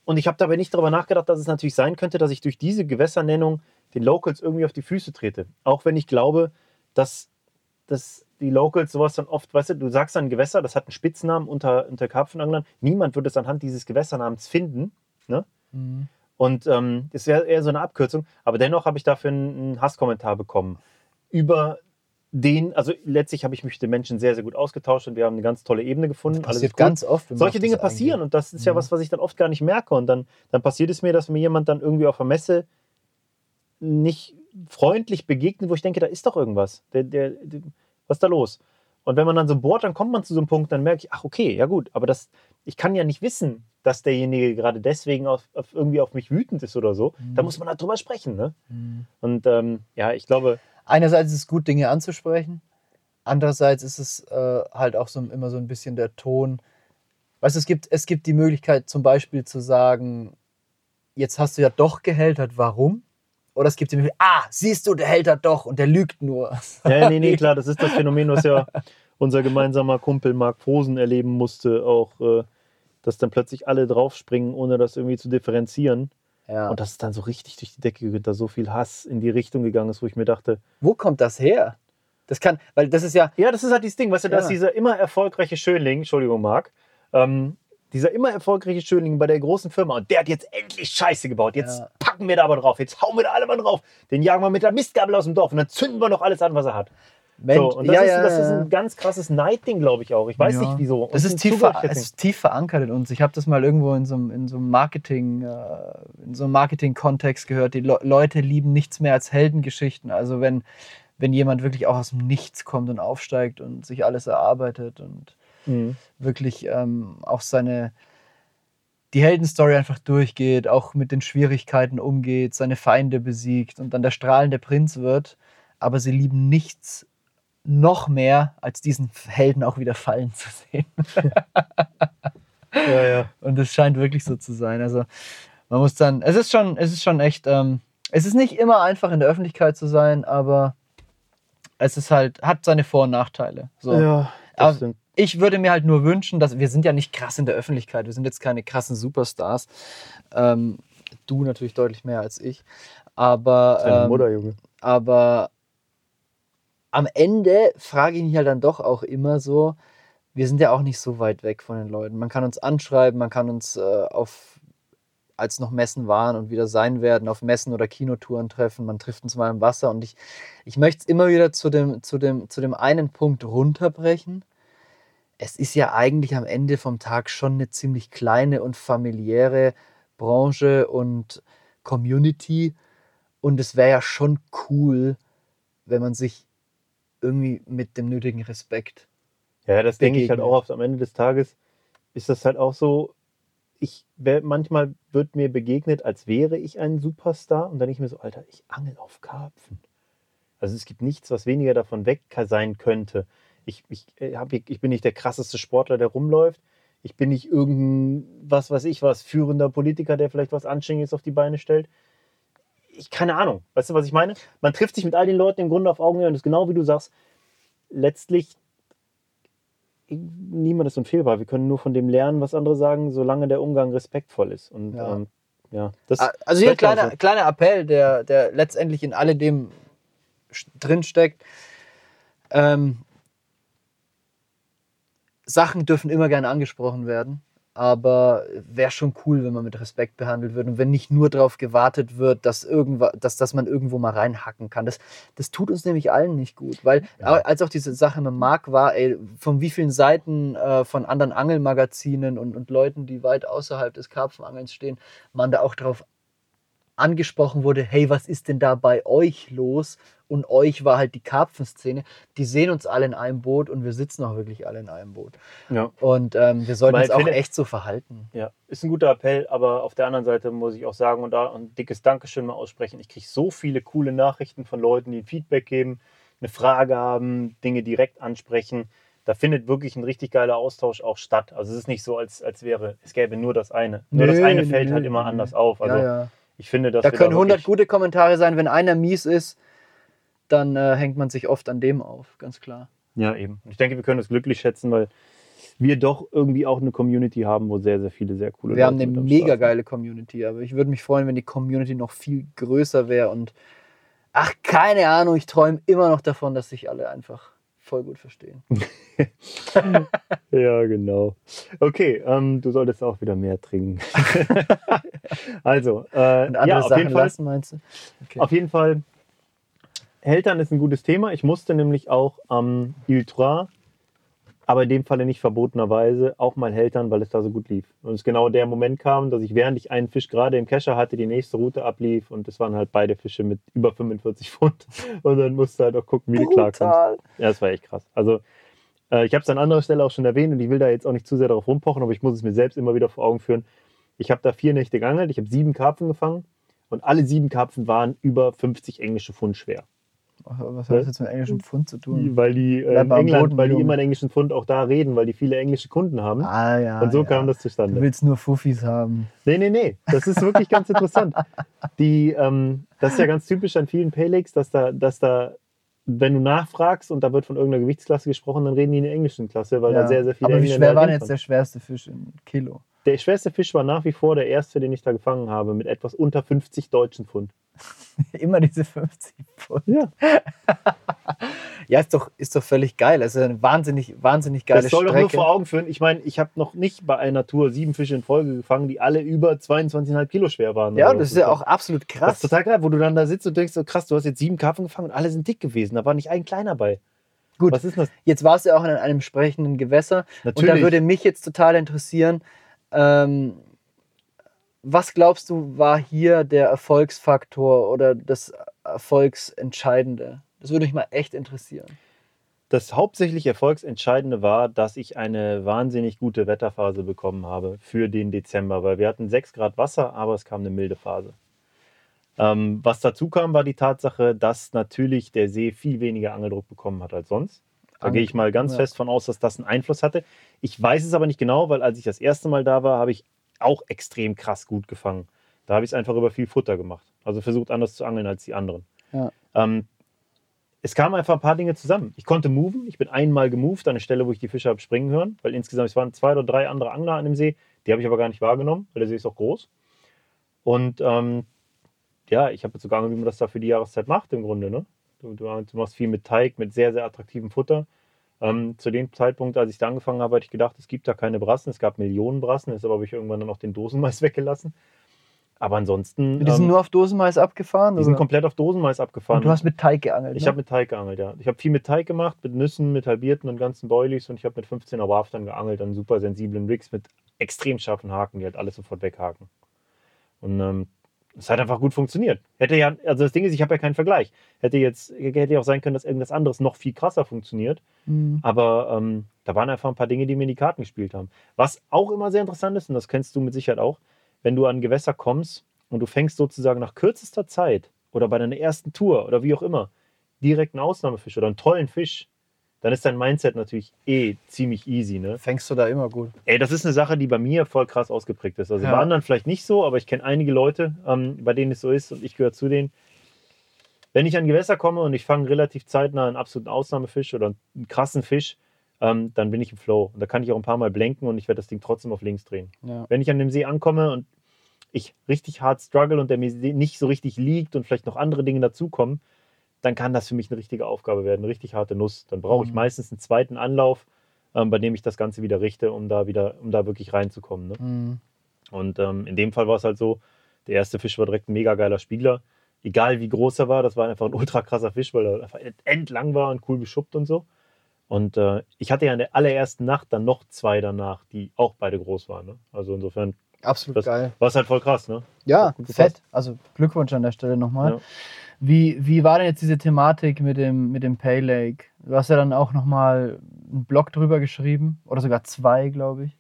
Speaker 2: Und ich habe dabei nicht darüber nachgedacht, dass es natürlich sein könnte, dass ich durch diese Gewässernennung den Locals irgendwie auf die Füße trete. Auch wenn ich glaube, dass, dass die Locals sowas dann oft, weißt du, du sagst dann Gewässer, das hat einen Spitznamen unter, unter Karpfenanglern. Niemand wird es anhand dieses Gewässernamens finden. Ne? Mhm. Und ähm, das wäre eher so eine Abkürzung. Aber dennoch habe ich dafür einen Hasskommentar bekommen. Über den, also letztlich habe ich mich mit den Menschen sehr, sehr gut ausgetauscht und wir haben eine ganz tolle Ebene gefunden.
Speaker 1: Das passiert ganz oft.
Speaker 2: Solche Dinge passieren und das ist ja mhm. was, was ich dann oft gar nicht merke. Und dann, dann passiert es mir, dass mir jemand dann irgendwie auf der Messe nicht freundlich begegnet, wo ich denke, da ist doch irgendwas. Der, der, der, was ist da los? Und wenn man dann so bohrt, dann kommt man zu so einem Punkt, dann merke ich, ach okay, ja gut, aber das, ich kann ja nicht wissen, dass derjenige gerade deswegen auf, auf irgendwie auf mich wütend ist oder so. Mhm. Da muss man halt drüber sprechen. Ne? Mhm. Und ähm, ja, ich glaube.
Speaker 1: Einerseits ist es gut, Dinge anzusprechen. Andererseits ist es äh, halt auch so, immer so ein bisschen der Ton. Weißt du, es gibt, es gibt die Möglichkeit zum Beispiel zu sagen, jetzt hast du ja doch gehältert, warum? Oder es gibt die Möglichkeit, ah, siehst du, der hält er doch und der lügt nur.
Speaker 2: Ja, nee, nee, klar, das ist das Phänomen, was ja unser gemeinsamer Kumpel Marc Posen erleben musste, auch, äh, dass dann plötzlich alle draufspringen, ohne das irgendwie zu differenzieren. Ja. Und das ist dann so richtig durch die Decke geht, da so viel Hass in die Richtung gegangen ist, wo ich mir dachte.
Speaker 1: Wo kommt das her? Das kann, weil das ist ja.
Speaker 2: Ja, das ist halt dieses Ding, weißt du, ja. dass dieser immer erfolgreiche Schönling, Entschuldigung, Marc, ähm, dieser immer erfolgreiche Schönling bei der großen Firma und der hat jetzt endlich Scheiße gebaut. Jetzt ja. packen wir da aber drauf. Jetzt hauen wir da alle mal drauf. Den jagen wir mit der Mistgabel aus dem Dorf und dann zünden wir noch alles an, was er hat. Mensch, so, und das, ja, ist, ja, das ist ein ganz krasses Neidding, glaube ich auch. Ich weiß nicht wieso.
Speaker 1: Das ist tief, es ist tief verankert in uns. Ich habe das mal irgendwo in so einem, in so einem Marketing, äh, in so einem Marketing-Kontext gehört. Die Le Leute lieben nichts mehr als Heldengeschichten. Also wenn, wenn jemand wirklich auch aus dem Nichts kommt und aufsteigt und sich alles erarbeitet und mhm. wirklich ähm, auch seine die Heldenstory einfach durchgeht, auch mit den Schwierigkeiten umgeht, seine Feinde besiegt und dann der strahlende Prinz wird. Aber sie lieben nichts noch mehr, als diesen Helden auch wieder fallen zu sehen. ja, ja. Und es scheint wirklich so zu sein. Also man muss dann, es ist schon, es ist schon echt, ähm, es ist nicht immer einfach in der Öffentlichkeit zu sein, aber es ist halt, hat seine Vor- und Nachteile. So. Ja, das aber, ich würde mir halt nur wünschen, dass wir sind ja nicht krass in der Öffentlichkeit, wir sind jetzt keine krassen Superstars. Ähm, du natürlich deutlich mehr als ich. Aber,
Speaker 2: Deine ähm, Mutter, Junge.
Speaker 1: aber am Ende frage ich mich halt dann doch auch immer so, wir sind ja auch nicht so weit weg von den Leuten. Man kann uns anschreiben, man kann uns äh, auf, als noch Messen waren und wieder sein werden, auf Messen oder Kinotouren treffen. Man trifft uns mal im Wasser und ich, ich möchte es immer wieder zu dem, zu, dem, zu dem einen Punkt runterbrechen es ist ja eigentlich am Ende vom Tag schon eine ziemlich kleine und familiäre Branche und Community. Und es wäre ja schon cool, wenn man sich irgendwie mit dem nötigen Respekt.
Speaker 2: Ja, das denke ich halt auch oft am Ende des Tages. Ist das halt auch so, ich manchmal wird mir begegnet, als wäre ich ein Superstar und dann ich mir so, Alter, ich angel auf Karpfen. Also es gibt nichts, was weniger davon weg sein könnte ich, ich, äh, hab, ich bin nicht der krasseste Sportler, der rumläuft. Ich bin nicht irgendein, was weiß ich, was führender Politiker, der vielleicht was Anständiges auf die Beine stellt. Ich, keine Ahnung. Weißt du, was ich meine? Man trifft sich mit all den Leuten im Grunde auf Augenhöhe und ist genau wie du sagst. Letztlich, niemand ist unfehlbar. Wir können nur von dem lernen, was andere sagen, solange der Umgang respektvoll ist. Und ja, ähm, ja
Speaker 1: das Also hier ein kleiner, kleiner Appell, der, der letztendlich in alledem drinsteckt. Ähm, Sachen dürfen immer gerne angesprochen werden, aber wäre schon cool, wenn man mit Respekt behandelt wird und wenn nicht nur darauf gewartet wird, dass, irgendwas, dass, dass man irgendwo mal reinhacken kann. Das, das tut uns nämlich allen nicht gut, weil ja. als auch diese Sache mit Marc war, ey, von wie vielen Seiten äh, von anderen Angelmagazinen und, und Leuten, die weit außerhalb des Karpfenangelns stehen, man da auch darauf angesprochen wurde, hey, was ist denn da bei euch los? Und euch war halt die Karpfenszene. Die sehen uns alle in einem Boot und wir sitzen auch wirklich alle in einem Boot. Ja. Und ähm, wir sollten uns auch finde, echt so verhalten.
Speaker 2: Ja, ist ein guter Appell, aber auf der anderen Seite muss ich auch sagen und da ein dickes Dankeschön mal aussprechen. Ich kriege so viele coole Nachrichten von Leuten, die Feedback geben, eine Frage haben, Dinge direkt ansprechen da findet wirklich ein richtig geiler Austausch auch statt. Also es ist nicht so, als, als wäre, es gäbe nur das eine. Nur das
Speaker 1: Nö,
Speaker 2: eine
Speaker 1: nö,
Speaker 2: fällt
Speaker 1: nö,
Speaker 2: halt immer anders auf. Also
Speaker 1: ja, ja.
Speaker 2: ich finde, dass
Speaker 1: Da können 100
Speaker 2: wirklich-
Speaker 1: gute Kommentare sein. Wenn einer mies ist, dann äh, hängt man sich oft an dem auf, ganz klar.
Speaker 2: Ja, eben. Und ich denke, wir können das glücklich schätzen, weil wir doch irgendwie auch eine Community haben, wo sehr, sehr viele sehr coole
Speaker 1: Wir haben
Speaker 2: Leute
Speaker 1: eine
Speaker 2: mit am
Speaker 1: mega
Speaker 2: Start sind.
Speaker 1: geile Community, aber ich würde mich freuen, wenn die Community noch viel größer wäre und ach, keine Ahnung, ich träume immer noch davon, dass sich alle einfach voll gut verstehen.
Speaker 2: Ja, genau. Okay, ähm, du solltest auch wieder mehr trinken. also, äh, ja, auf jeden Fall.
Speaker 1: lassen, meinst du? Okay.
Speaker 2: Auf jeden Fall, Eltern ist ein gutes Thema. Ich musste nämlich auch am Trois, aber in dem Falle nicht verbotenerweise, auch mal Heltern, weil es da so gut lief. Und es genau der Moment kam, dass ich, während ich einen Fisch gerade im Kescher hatte, die nächste Route ablief und es waren halt beide Fische mit über 45 Pfund. Und dann musste halt auch gucken, wie du klarkommst. Ja, das war echt krass. Also, äh, ich habe es an anderer Stelle auch schon erwähnt und ich will da jetzt auch nicht zu sehr darauf rumpochen, aber ich muss es mir selbst immer wieder vor Augen führen. Ich habe da vier Nächte geangelt, ich habe sieben Karpfen gefangen und alle sieben Karpfen waren über 50 englische Pfund schwer.
Speaker 1: Was hat das jetzt mit englischem Pfund zu tun?
Speaker 2: Weil die äh, in England, weil die immer in englischen Pfund auch da reden, weil die viele englische Kunden haben.
Speaker 1: Ah ja.
Speaker 2: und so
Speaker 1: ja.
Speaker 2: kam das
Speaker 1: Du
Speaker 2: zustande.
Speaker 1: willst nur Fuffis haben.
Speaker 2: Nee, nee, nee. Das ist wirklich ganz interessant. Die, ähm, das ist ja ganz typisch an vielen Paylegs, dass da, dass da, wenn du nachfragst und da wird von irgendeiner Gewichtsklasse gesprochen, dann reden die in der englischen Klasse, weil
Speaker 1: Ja.
Speaker 2: da sehr, sehr viele
Speaker 1: Aber wie schwer war denn jetzt der schwerste Fisch in Kilo?
Speaker 2: Der schwerste Fisch war nach wie vor der erste, den ich da gefangen habe, mit etwas unter 50 deutschen Pfund.
Speaker 1: Immer diese 50 Pfund.
Speaker 2: Ja.
Speaker 1: Ja, ist doch, ist doch völlig geil. Das ist eine wahnsinnig, wahnsinnig geile
Speaker 2: Das soll doch
Speaker 1: Strecke.
Speaker 2: nur vor Augen führen. Ich meine, ich habe noch nicht bei einer Tour sieben Fische in Folge gefangen, die alle über 22,5 Kilo schwer waren.
Speaker 1: ja, das ist ja auch absolut
Speaker 2: Das
Speaker 1: krass.
Speaker 2: ist total geil, wo du dann da sitzt und denkst so, krass, du hast jetzt sieben Karpfen gefangen und alle sind dick gewesen. Da war nicht ein kleiner bei.
Speaker 1: Gut.
Speaker 2: Was ist das?
Speaker 1: Jetzt warst du ja auch in einem sprechenden Gewässer.
Speaker 2: Natürlich.
Speaker 1: Und da würde mich jetzt total interessieren, ähm, was glaubst du, war hier der Erfolgsfaktor oder das Erfolgsentscheidende? Das würde mich mal echt interessieren.
Speaker 2: Das hauptsächlich Erfolgsentscheidende war, dass ich eine wahnsinnig gute Wetterphase bekommen habe für den Dezember, weil wir hatten 6 Grad Wasser, aber es kam eine milde Phase. Ähm, was dazu kam, war die Tatsache, dass natürlich der See viel weniger Angeldruck bekommen hat als sonst. Da gehe ich mal ganz
Speaker 1: ja.
Speaker 2: fest von aus, dass das einen Einfluss hatte. Ich weiß es aber nicht genau, weil als ich das erste Mal da war, habe ich auch extrem krass gut gefangen. Da habe ich es einfach über viel Futter gemacht. Also versucht anders zu angeln als die anderen.
Speaker 1: Ja.
Speaker 2: Ähm, es kamen einfach ein paar Dinge zusammen. Ich konnte moven. Ich bin einmal gemoved an eine Stelle, wo ich die Fische habe springen hören, weil insgesamt es waren zwei oder drei andere Angler an dem See. Die habe ich aber gar nicht wahrgenommen, weil der See ist auch groß. Und ähm, ja, ich habe jetzt sogar, wie man das da für die Jahreszeit macht im Grunde. Ne? Du, du, du machst viel mit Teig, mit sehr, sehr attraktivem Futter. Ähm, zu dem Zeitpunkt, als ich da angefangen habe, hatte ich gedacht, es gibt da keine Brassen. Es gab Millionen Brassen, deshalb habe ich irgendwann dann auch den Dosenmais weggelassen. Aber ansonsten,
Speaker 1: Die sind
Speaker 2: ähm,
Speaker 1: nur auf Dosenmais abgefahren?
Speaker 2: die sind
Speaker 1: oder?
Speaker 2: komplett auf Dosenmais abgefahren.
Speaker 1: Und du hast mit Teig geangelt.
Speaker 2: Ich
Speaker 1: ne?
Speaker 2: habe mit Teig geangelt, ja. Ich habe viel mit Teig gemacht, mit Nüssen, mit halbierten und ganzen Boilies und ich habe mit 15er Waftern geangelt an super sensiblen Rigs mit extrem scharfen Haken, die halt alles sofort weghaken. Und ähm, es hat einfach gut funktioniert. Hätte ja, also das Ding ist, ich habe ja keinen Vergleich. Hätte jetzt, hätte ja auch sein können, dass irgendwas anderes noch viel krasser funktioniert.
Speaker 1: Mhm.
Speaker 2: Aber ähm, da waren einfach ein paar Dinge, die mir in die Karten gespielt haben. Was auch immer sehr interessant ist, und das kennst du mit Sicherheit auch, wenn du an Gewässer kommst und du fängst sozusagen nach kürzester Zeit oder bei deiner ersten Tour oder wie auch immer direkt einen Ausnahmefisch oder einen tollen Fisch, dann ist dein Mindset natürlich eh ziemlich easy. Ne?
Speaker 1: Fängst du da immer gut.
Speaker 2: Ey, das ist eine Sache, die bei mir voll krass ausgeprägt ist. Also
Speaker 1: Ja.
Speaker 2: bei anderen vielleicht nicht so, aber ich kenne einige Leute, ähm, bei denen es so ist und ich gehöre zu denen. Wenn ich an Gewässer komme und ich fange relativ zeitnah einen absoluten Ausnahmefisch oder einen krassen Fisch, ähm, dann bin ich im Flow. Und da kann ich auch ein paar Mal blenken und ich werde das Ding trotzdem auf links drehen.
Speaker 1: Ja.
Speaker 2: Wenn ich an dem See ankomme und ich richtig hart struggle und der mir nicht so richtig liegt und vielleicht noch andere Dinge dazukommen, dann kann das für mich eine richtige Aufgabe werden, eine richtig harte Nuss. Dann brauche ich
Speaker 1: Mhm.
Speaker 2: meistens einen zweiten Anlauf, ähm, bei dem ich das Ganze wieder richte, um da wieder, um da wirklich reinzukommen. Ne?
Speaker 1: Mhm.
Speaker 2: Und ähm, in dem Fall war es halt so, der erste Fisch war direkt ein mega geiler Spiegler. Egal wie groß er war, das war einfach ein ultra krasser Fisch, weil er einfach endlang war und cool geschuppt und so. Und äh, ich hatte ja in der allerersten Nacht dann noch zwei danach, die auch beide groß waren. Ne? Also insofern
Speaker 1: Absolut
Speaker 2: Das-
Speaker 1: geil.
Speaker 2: war es halt voll krass. Ne?
Speaker 1: Ja, fett. Also Glückwunsch an der Stelle nochmal.
Speaker 2: Ja.
Speaker 1: Wie, wie war denn jetzt diese Thematik mit dem, mit dem Pay Lake? Du hast ja dann auch nochmal einen Blog drüber geschrieben oder sogar zwei, glaube ich.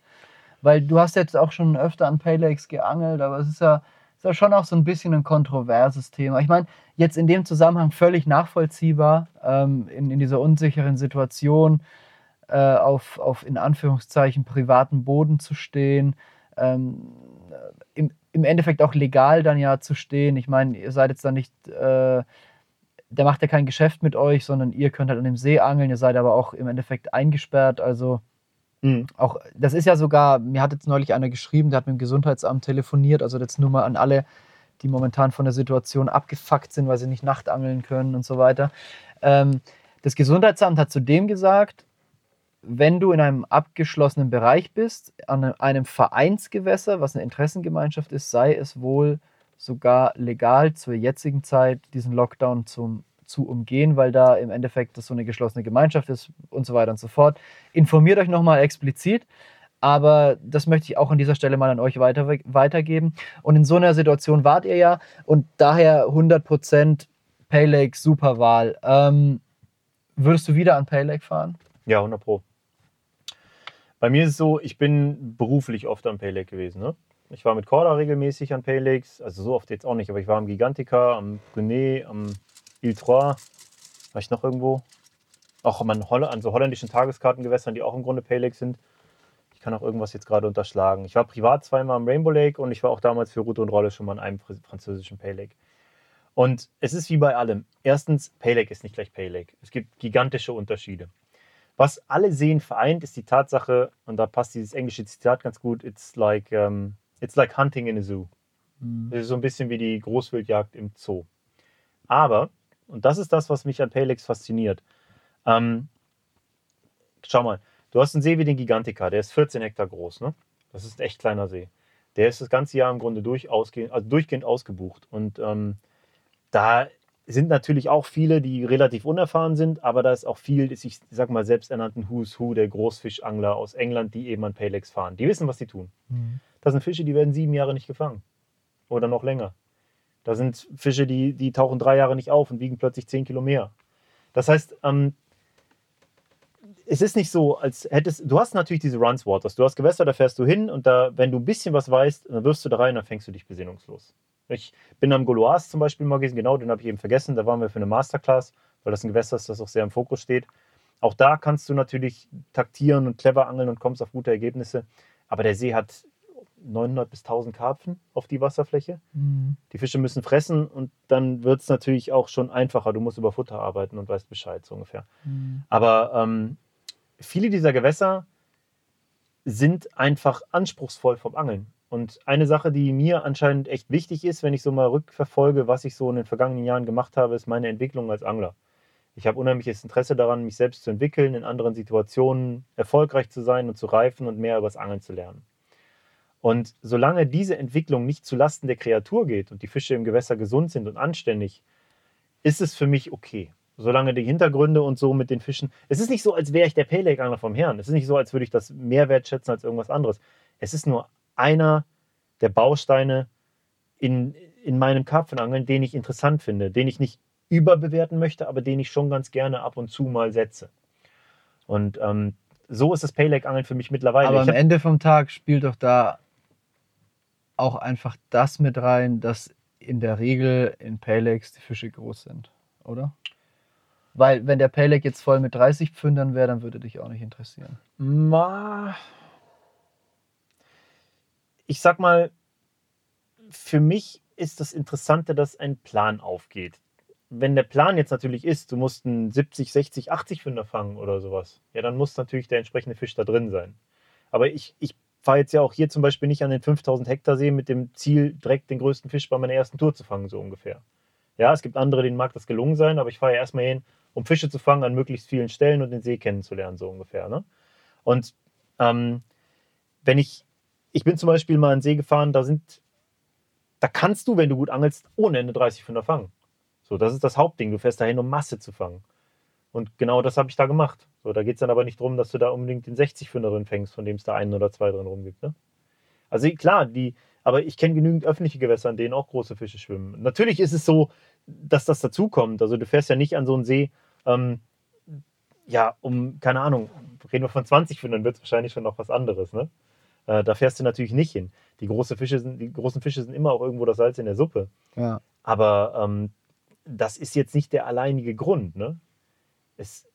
Speaker 1: Weil du hast jetzt auch schon öfter an Pay Lakes geangelt, aber es ist ja, ist ja schon auch so ein bisschen ein kontroverses Thema. Ich meine, jetzt in dem Zusammenhang völlig nachvollziehbar, ähm, in, in dieser unsicheren Situation. äh, auf, auf in Anführungszeichen privaten Boden zu stehen, ähm, im, Endeffekt auch legal dann ja zu stehen. Ich meine, ihr seid jetzt dann nicht, äh, der macht ja kein Geschäft mit euch, sondern ihr könnt halt an dem See angeln, ihr seid aber auch im Endeffekt eingesperrt, also Mhm. Auch, das ist ja sogar, mir hat jetzt neulich einer geschrieben, der hat mit dem Gesundheitsamt telefoniert, also jetzt nur mal an alle, die momentan von der Situation abgefuckt sind, weil sie nicht Nachtangeln können und so weiter. Ähm, das Gesundheitsamt hat zudem gesagt, wenn du in einem abgeschlossenen Bereich bist, an einem Vereinsgewässer, was eine Interessengemeinschaft ist, sei es wohl sogar legal zur jetzigen Zeit, diesen Lockdown zum zu umgehen, weil da im Endeffekt das so eine geschlossene Gemeinschaft ist und so weiter und so fort. Informiert euch nochmal explizit, aber das möchte ich auch an dieser Stelle mal an euch weiter, weitergeben. Und in so einer Situation wart ihr ja und daher 100% Pay Lake, super Wahl. Ähm, würdest du wieder an Pay Lake fahren?
Speaker 2: Ja, 100 Pro. Bei mir ist es so, ich bin beruflich oft am Pay Lake gewesen. Ne? Ich war mit Corda regelmäßig an Pay Lakes, also so oft jetzt auch nicht, aber ich war am Gigantica, am Brunet, am Ile Trois, war ich noch irgendwo? Auch an, Holl an so holländischen Tageskartengewässern, die auch im Grunde Pay Lake sind. Ich kann auch irgendwas jetzt gerade unterschlagen. Ich war privat zweimal am Rainbow Lake und ich war auch damals für Route und Rolle schon mal in einem französischen Pay Lake. Und es ist wie bei allem. Erstens, Pay Lake ist nicht gleich Pay Lake. Es gibt gigantische Unterschiede. Was alle Seen vereint, ist die Tatsache, und da passt dieses englische Zitat ganz gut, it's like, um, it's like hunting in a zoo. Mhm. Das ist so ein bisschen wie die Großwildjagd im Zoo. Aber und das ist das, was mich an Palex fasziniert. Ähm, schau mal, du hast einen See wie den Gigantica, der ist 14 Hektar groß. Ne? Das ist ein echt kleiner See. Der ist das ganze Jahr im Grunde durch, ausgehend, also durchgehend ausgebucht. Und ähm, da sind natürlich auch viele, die relativ unerfahren sind, aber da ist auch viel, ich sag mal, selbsternannten Who's Who der Großfischangler aus England, die eben an Palex fahren. Die wissen, was sie tun. Mhm. Das sind Fische, die werden sieben Jahre nicht gefangen. Oder noch länger. Da sind Fische, die, die tauchen drei Jahre nicht auf und wiegen plötzlich zehn Kilo mehr. Das heißt, ähm, es ist nicht so, als hättest du hast natürlich diese Runs Waters. Du hast Gewässer, da fährst du hin und da, wenn du ein bisschen was weißt, dann wirst du da rein, dann fängst du dich besinnungslos. Ich bin am Goloas zum Beispiel mal gewesen, genau, den habe ich eben vergessen. Da waren wir für eine Masterclass, weil das ein Gewässer ist, das auch sehr im Fokus steht. Auch da kannst du natürlich taktieren und clever angeln und kommst auf gute Ergebnisse. Aber der See hat 900 bis 1000 Karpfen auf die Wasserfläche. Mhm. Die Fische müssen fressen und dann wird es natürlich auch schon einfacher. Du musst über Futter arbeiten und weißt Bescheid, so ungefähr. Mhm. Aber ähm, viele dieser Gewässer sind einfach anspruchsvoll vom Angeln. Und eine Sache, die mir anscheinend echt wichtig ist, wenn ich so mal rückverfolge, was ich so in den vergangenen Jahren gemacht habe, ist meine Entwicklung als Angler. Ich habe unheimliches Interesse daran, mich selbst zu entwickeln, in anderen Situationen erfolgreich zu sein und zu reifen und mehr über das Angeln zu lernen. Und solange diese Entwicklung nicht zulasten der Kreatur geht und die Fische im Gewässer gesund sind und anständig, ist es für mich okay. Solange die Hintergründe und so mit den Fischen. Es ist nicht so, als wäre ich der Payleg-Angler vom Herrn. Es ist nicht so, als würde ich das mehr wertschätzen als irgendwas anderes. Es ist nur einer der Bausteine in, in meinem Karpfenangeln, den ich interessant finde, den ich nicht überbewerten möchte, aber den ich schon ganz gerne ab und zu mal setze. Und ähm, so ist das Payleg-Angeln für mich mittlerweile.
Speaker 1: Aber am Ende vom Tag spielt doch da auch einfach das mit rein, dass in der Regel in Paylegs die Fische groß sind, oder? Weil wenn der Payleg jetzt voll mit 30 Pfündern wäre, dann würde dich auch nicht interessieren.
Speaker 2: Ma ich sag mal, für mich ist das Interessante, dass ein Plan aufgeht. Wenn der Plan jetzt natürlich ist, du musst einen 70, 60, 80 Pfünder fangen oder sowas, ja, dann muss natürlich der entsprechende Fisch da drin sein. Aber ich, ich fahre jetzt ja auch hier zum Beispiel nicht an den 5000 Hektar See mit dem Ziel, direkt den größten Fisch bei meiner ersten Tour zu fangen, so ungefähr. Ja, es gibt andere, denen mag das gelungen sein, aber ich fahre ja erstmal hin, um Fische zu fangen an möglichst vielen Stellen und den See kennenzulernen, so ungefähr. Ne? Und ähm, wenn ich, ich bin zum Beispiel mal den See gefahren, da sind, da kannst du, wenn du gut angelst, ohne Ende 30 Pfünder fangen. So, das ist das Hauptding. Du fährst dahin, um Masse zu fangen. Und genau das habe ich da gemacht. So, da geht es dann aber nicht darum, dass du da unbedingt den 60 Fünder drin fängst, von dem es da einen oder zwei drin rumgibt. Ne? Also klar, die, aber ich kenne genügend öffentliche Gewässer, in denen auch große Fische schwimmen. Natürlich ist es so, dass das dazukommt. Also du fährst ja nicht an so einen See, ähm, ja, um, keine Ahnung, reden wir von 20 Fündern, wird es wahrscheinlich schon noch was anderes. Ne? Äh, da fährst du natürlich nicht hin. Die, große Fische sind, die großen Fische sind immer auch irgendwo das Salz in der Suppe. Ja. Aber ähm, das ist jetzt nicht der alleinige Grund. Ne? es,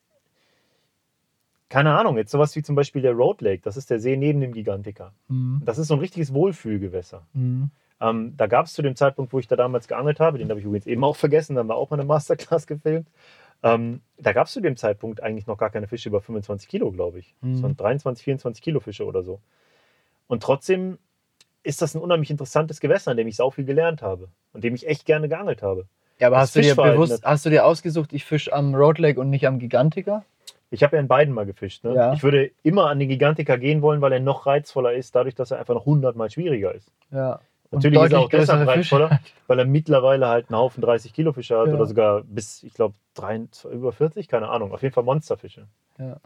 Speaker 2: keine Ahnung, jetzt sowas wie zum Beispiel der Road Lake, das ist der See neben dem Gigantica.
Speaker 1: Mhm.
Speaker 2: Das ist so ein richtiges Wohlfühlgewässer.
Speaker 1: Mhm.
Speaker 2: Ähm, da gab es zu dem Zeitpunkt, wo ich da damals geangelt habe, den habe ich übrigens eben auch vergessen, da haben wir auch mal eine Masterclass gefilmt. Ähm, da gab es zu dem Zeitpunkt eigentlich noch gar keine Fische über 25 Kilo, glaube ich.
Speaker 1: Mhm.
Speaker 2: Das waren 23, 24 Kilo Fische oder so. Und trotzdem ist das ein unheimlich interessantes Gewässer, an dem ich sau viel gelernt habe und dem ich echt gerne geangelt habe.
Speaker 1: Ja, aber
Speaker 2: Das
Speaker 1: hast du dir bewusst, hast du dir ausgesucht, ich fisch am Road Lake und nicht am Gigantica?
Speaker 2: Ich habe ja in beiden mal gefischt. Ne?
Speaker 1: Ja.
Speaker 2: Ich würde immer an den Gigantica gehen wollen, weil er noch reizvoller ist, dadurch, dass er einfach noch 100 Mal schwieriger ist.
Speaker 1: Ja.
Speaker 2: Natürlich ist er auch deshalb
Speaker 1: Fische.
Speaker 2: reizvoller, weil er mittlerweile halt einen Haufen 30 Kilo Fische hat
Speaker 1: Ja.
Speaker 2: oder sogar bis, ich glaube, über 40, keine Ahnung. Auf jeden Fall Monsterfische.
Speaker 1: Ja.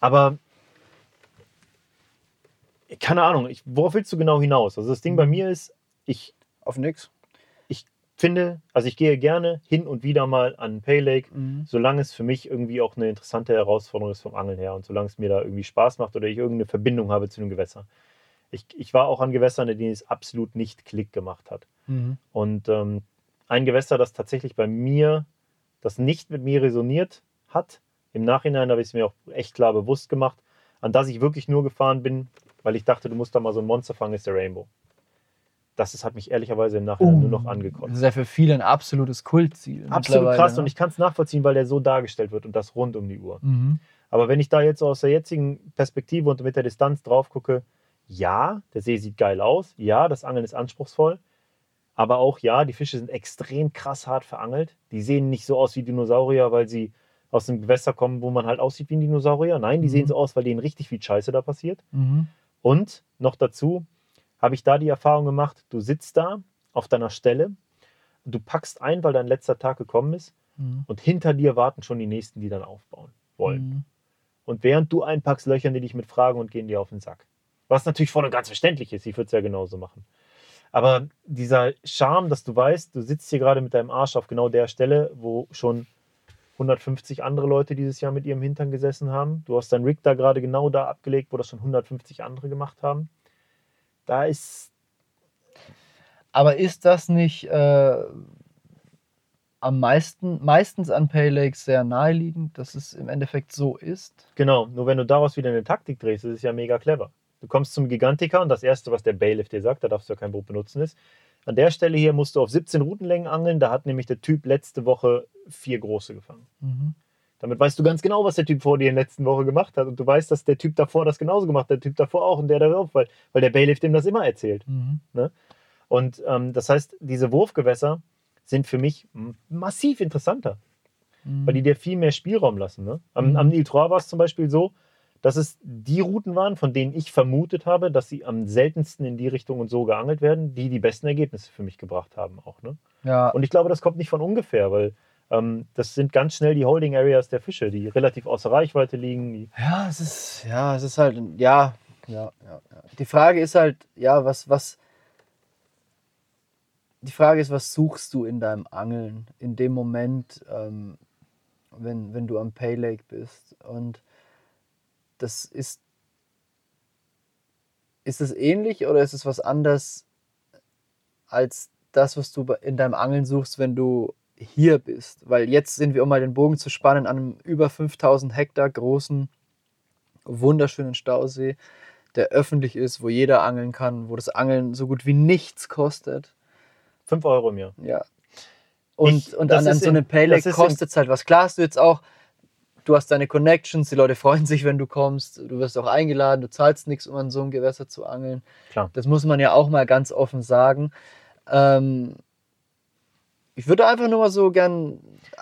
Speaker 2: Aber keine Ahnung, ich, worauf willst du genau hinaus? Also das Ding
Speaker 1: Mhm.
Speaker 2: bei mir ist, ich
Speaker 1: Auf nix.
Speaker 2: finde, also ich gehe gerne hin und wieder mal an Pay Lake,
Speaker 1: Mhm.
Speaker 2: solange es für mich irgendwie auch eine interessante Herausforderung ist vom Angeln her und solange es mir da irgendwie Spaß macht oder ich irgendeine Verbindung habe zu dem Gewässer. Ich, ich war auch an Gewässern, in denen es absolut nicht Klick gemacht hat.
Speaker 1: Mhm.
Speaker 2: Und ähm, ein Gewässer, das tatsächlich bei mir, das nicht mit mir resoniert hat, im Nachhinein habe ich es mir auch echt klar bewusst gemacht, an das ich wirklich nur gefahren bin, weil ich dachte, du musst da mal so ein Monster fangen, ist der Rainbow. Das ist, hat mich ehrlicherweise im Nachhinein nur noch
Speaker 1: Das
Speaker 2: angekotzt.
Speaker 1: ist ja für viele ein absolutes Kultziel.
Speaker 2: Absolut krass
Speaker 1: ne?
Speaker 2: und ich kann es nachvollziehen, weil der so dargestellt wird und das rund um die Uhr.
Speaker 1: Mhm.
Speaker 2: Aber wenn ich da jetzt so aus der jetzigen Perspektive und mit der Distanz drauf gucke, ja, der See sieht geil aus, ja, das Angeln ist anspruchsvoll, aber auch ja, die Fische sind extrem krass hart verangelt. Die sehen nicht so aus wie Dinosaurier, weil sie aus einem Gewässer kommen, wo man halt aussieht wie ein Dinosaurier. Nein, die
Speaker 1: Mhm.
Speaker 2: sehen so aus, weil denen richtig viel Scheiße da passiert.
Speaker 1: Mhm.
Speaker 2: Und noch dazu habe ich da die Erfahrung gemacht, du sitzt da auf deiner Stelle, du packst ein, weil dein letzter Tag gekommen ist
Speaker 1: Mhm.
Speaker 2: und hinter dir warten schon die Nächsten, die dann aufbauen wollen.
Speaker 1: Mhm.
Speaker 2: Und während du einpackst, löchern die dich mit Fragen und gehen dir auf den Sack. Was natürlich voll und ganz verständlich ist, ich würde es ja genauso machen. Aber dieser Charme, dass du weißt, du sitzt hier gerade mit deinem Arsch auf genau der Stelle, wo schon 150 andere Leute dieses Jahr mit ihrem Hintern gesessen haben. Du hast dein Rig da gerade genau da abgelegt, wo das schon 150 andere gemacht haben. Da ist,
Speaker 1: Aber ist das nicht äh, am meisten, meistens an Pay Lakes sehr naheliegend, dass es im Endeffekt so ist?
Speaker 2: genau, nur wenn du daraus wieder eine Taktik drehst, ist es ja mega clever. Du kommst zum Gigantica und das Erste, was der Bailiff dir sagt, da darfst du ja kein Boot benutzen, ist, an der Stelle hier musst du auf 17 Routenlängen angeln, da hat nämlich der Typ letzte Woche vier große gefangen.
Speaker 1: Mhm.
Speaker 2: Damit weißt du ganz genau, was der Typ vor dir in der letzten Woche gemacht hat. Und du weißt, dass der Typ davor das genauso gemacht hat, der Typ davor auch und der darauf, weil, weil der Bailiff dem das immer erzählt.
Speaker 1: Mhm.
Speaker 2: Und ähm, das heißt, diese Wurfgewässer sind für mich massiv interessanter,
Speaker 1: Mhm.
Speaker 2: weil die dir viel mehr Spielraum lassen. Ne? Am,
Speaker 1: Mhm.
Speaker 2: am Ile Trois war es zum Beispiel so, dass es die Routen waren, von denen ich vermutet habe, dass sie am seltensten in die Richtung und so geangelt werden, die die besten Ergebnisse für mich gebracht haben auch. Ne?
Speaker 1: ja,
Speaker 2: Und ich glaube, das kommt nicht von ungefähr, weil ähm, das sind ganz schnell die Holding Areas der Fische, die relativ außer Reichweite liegen.
Speaker 1: Ja, es ist, ja, es ist halt, ja, ja, ja, ja. Die Frage ist halt, ja, was, was, die Frage ist, was suchst du in deinem Angeln in dem Moment, ähm, wenn, wenn du am Pay Lake bist? Und das ist, ist es ähnlich oder ist es was anderes als das, was du in deinem Angeln suchst, wenn du hier bist? Weil jetzt sind wir, um mal den Bogen zu spannen, an einem über 5000 Hektar großen, wunderschönen Stausee, der öffentlich ist, wo jeder angeln kann, wo das Angeln so gut wie nichts kostet.
Speaker 2: 5 Euro im Jahr.
Speaker 1: Ja. Und,
Speaker 2: Ich-
Speaker 1: und an, an so
Speaker 2: in-
Speaker 1: einem Pay Lake
Speaker 2: das ist in-
Speaker 1: kostet es halt was. Klar hast du jetzt auch, du hast deine Connections, die Leute freuen sich, wenn du kommst, du wirst auch eingeladen, du zahlst nichts, um an so einem Gewässer zu angeln.
Speaker 2: Klar.
Speaker 1: Das muss man ja auch mal ganz offen sagen. Ähm, ich würde einfach nur mal so gern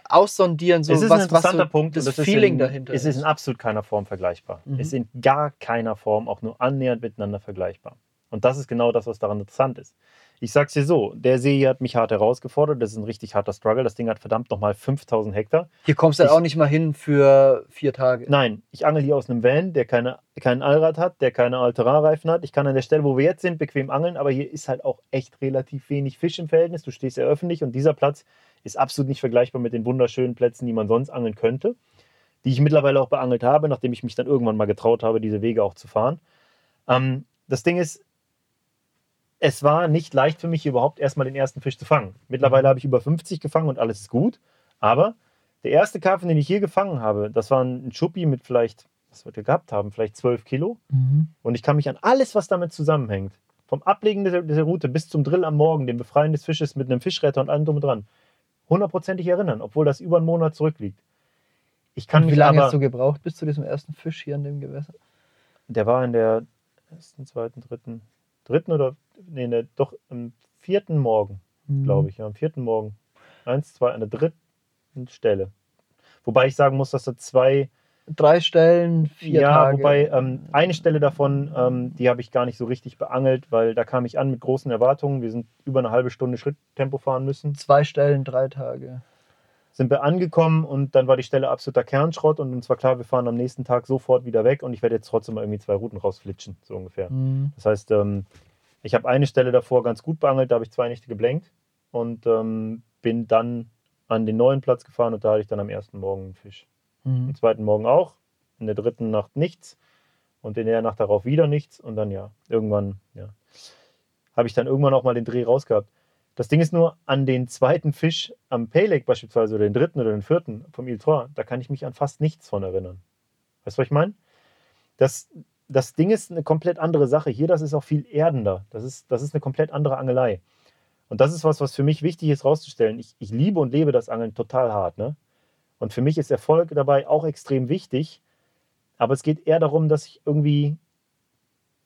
Speaker 1: aussondieren, so
Speaker 2: es ist
Speaker 1: was,
Speaker 2: ein interessanter
Speaker 1: was so
Speaker 2: Punkt.
Speaker 1: das
Speaker 2: ist
Speaker 1: Feeling
Speaker 2: in,
Speaker 1: dahinter
Speaker 2: Es ist in absolut keiner Form vergleichbar.
Speaker 1: Mhm.
Speaker 2: Es ist in gar keiner Form auch nur annähernd miteinander vergleichbar. Und das ist genau das, was daran interessant ist. Ich sag's dir so, der See hier hat mich hart herausgefordert. Das ist ein richtig harter Struggle. Das Ding hat verdammt nochmal 5000 Hektar.
Speaker 1: Hier kommst du halt auch nicht mal hin für vier Tage.
Speaker 2: Nein, ich angel hier aus einem Van, der keine, keinen Allrad hat, der keine Alterarreifen hat. Ich kann an der Stelle, wo wir jetzt sind, bequem angeln, aber hier ist halt auch echt relativ wenig Fisch im Verhältnis. Du stehst sehr öffentlich und dieser Platz ist absolut nicht vergleichbar mit den wunderschönen Plätzen, die man sonst angeln könnte, die ich mittlerweile auch beangelt habe, nachdem ich mich dann irgendwann mal getraut habe, diese Wege auch zu fahren. Ähm, das Ding ist, es war nicht leicht für mich, überhaupt erstmal den ersten Fisch zu fangen. Mittlerweile habe ich über 50 gefangen und alles ist gut, aber Der erste Karpfen, den ich hier gefangen habe, das war ein Schuppi mit vielleicht, was wird er gehabt haben, vielleicht 12 Kilo.
Speaker 1: Mhm.
Speaker 2: Und ich kann mich an alles, was damit zusammenhängt, vom Ablegen der, der Route bis zum Drill am Morgen, dem Befreien des Fisches mit einem Fischretter und allem drum und dran, hundertprozentig erinnern, obwohl das über einen Monat zurückliegt. Ich kann
Speaker 1: Und wie lange
Speaker 2: aber,
Speaker 1: hast du gebraucht bis zu diesem ersten Fisch hier in dem Gewässer?
Speaker 2: der war in der ersten, zweiten, dritten, dritten oder, nee, der, doch im vierten Morgen,
Speaker 1: Mhm.
Speaker 2: glaube ich, ja, am vierten Morgen. Eins, zwei, an der dritten Stelle. Wobei ich sagen muss, dass da zwei,
Speaker 1: Drei Stellen, vier
Speaker 2: ja,
Speaker 1: Tage.
Speaker 2: wobei ähm, eine Stelle davon, ähm, die habe ich gar nicht so richtig beangelt, weil da kam ich an mit großen Erwartungen. Wir sind über eine halbe Stunde Schritttempo fahren müssen.
Speaker 1: Zwei Stellen, drei Tage.
Speaker 2: Sind wir angekommen und dann war die Stelle absoluter Kernschrott und uns war klar, wir fahren am nächsten Tag sofort wieder weg und ich werde jetzt trotzdem mal irgendwie zwei Routen rausflitschen, so ungefähr.
Speaker 1: Mhm.
Speaker 2: Das heißt, ähm, ich habe eine Stelle davor ganz gut beangelt, da habe ich zwei Nächte geblenkt und ähm, bin dann an den neuen Platz gefahren und da hatte ich dann am ersten Morgen einen Fisch.
Speaker 1: Mhm.
Speaker 2: Am zweiten Morgen auch, in der dritten Nacht nichts und in der Nacht darauf wieder nichts und dann ja, irgendwann, ja, habe ich dann irgendwann auch mal den Dreh rausgehabt. Das Ding ist nur, an den zweiten Fisch am Pay Lake beispielsweise oder den dritten oder den vierten vom Ile Trois, da kann ich mich an fast nichts von erinnern. Weißt du, was ich meine? Das, das Ding ist eine komplett andere Sache. Hier, das ist auch viel erdender. Das ist, das ist eine komplett andere Angelei. Und das ist was, was für mich wichtig ist rauszustellen. Ich, ich liebe und lebe das Angeln total hart. Ne? Und für mich ist Erfolg dabei auch extrem wichtig. Aber es geht eher darum, dass ich irgendwie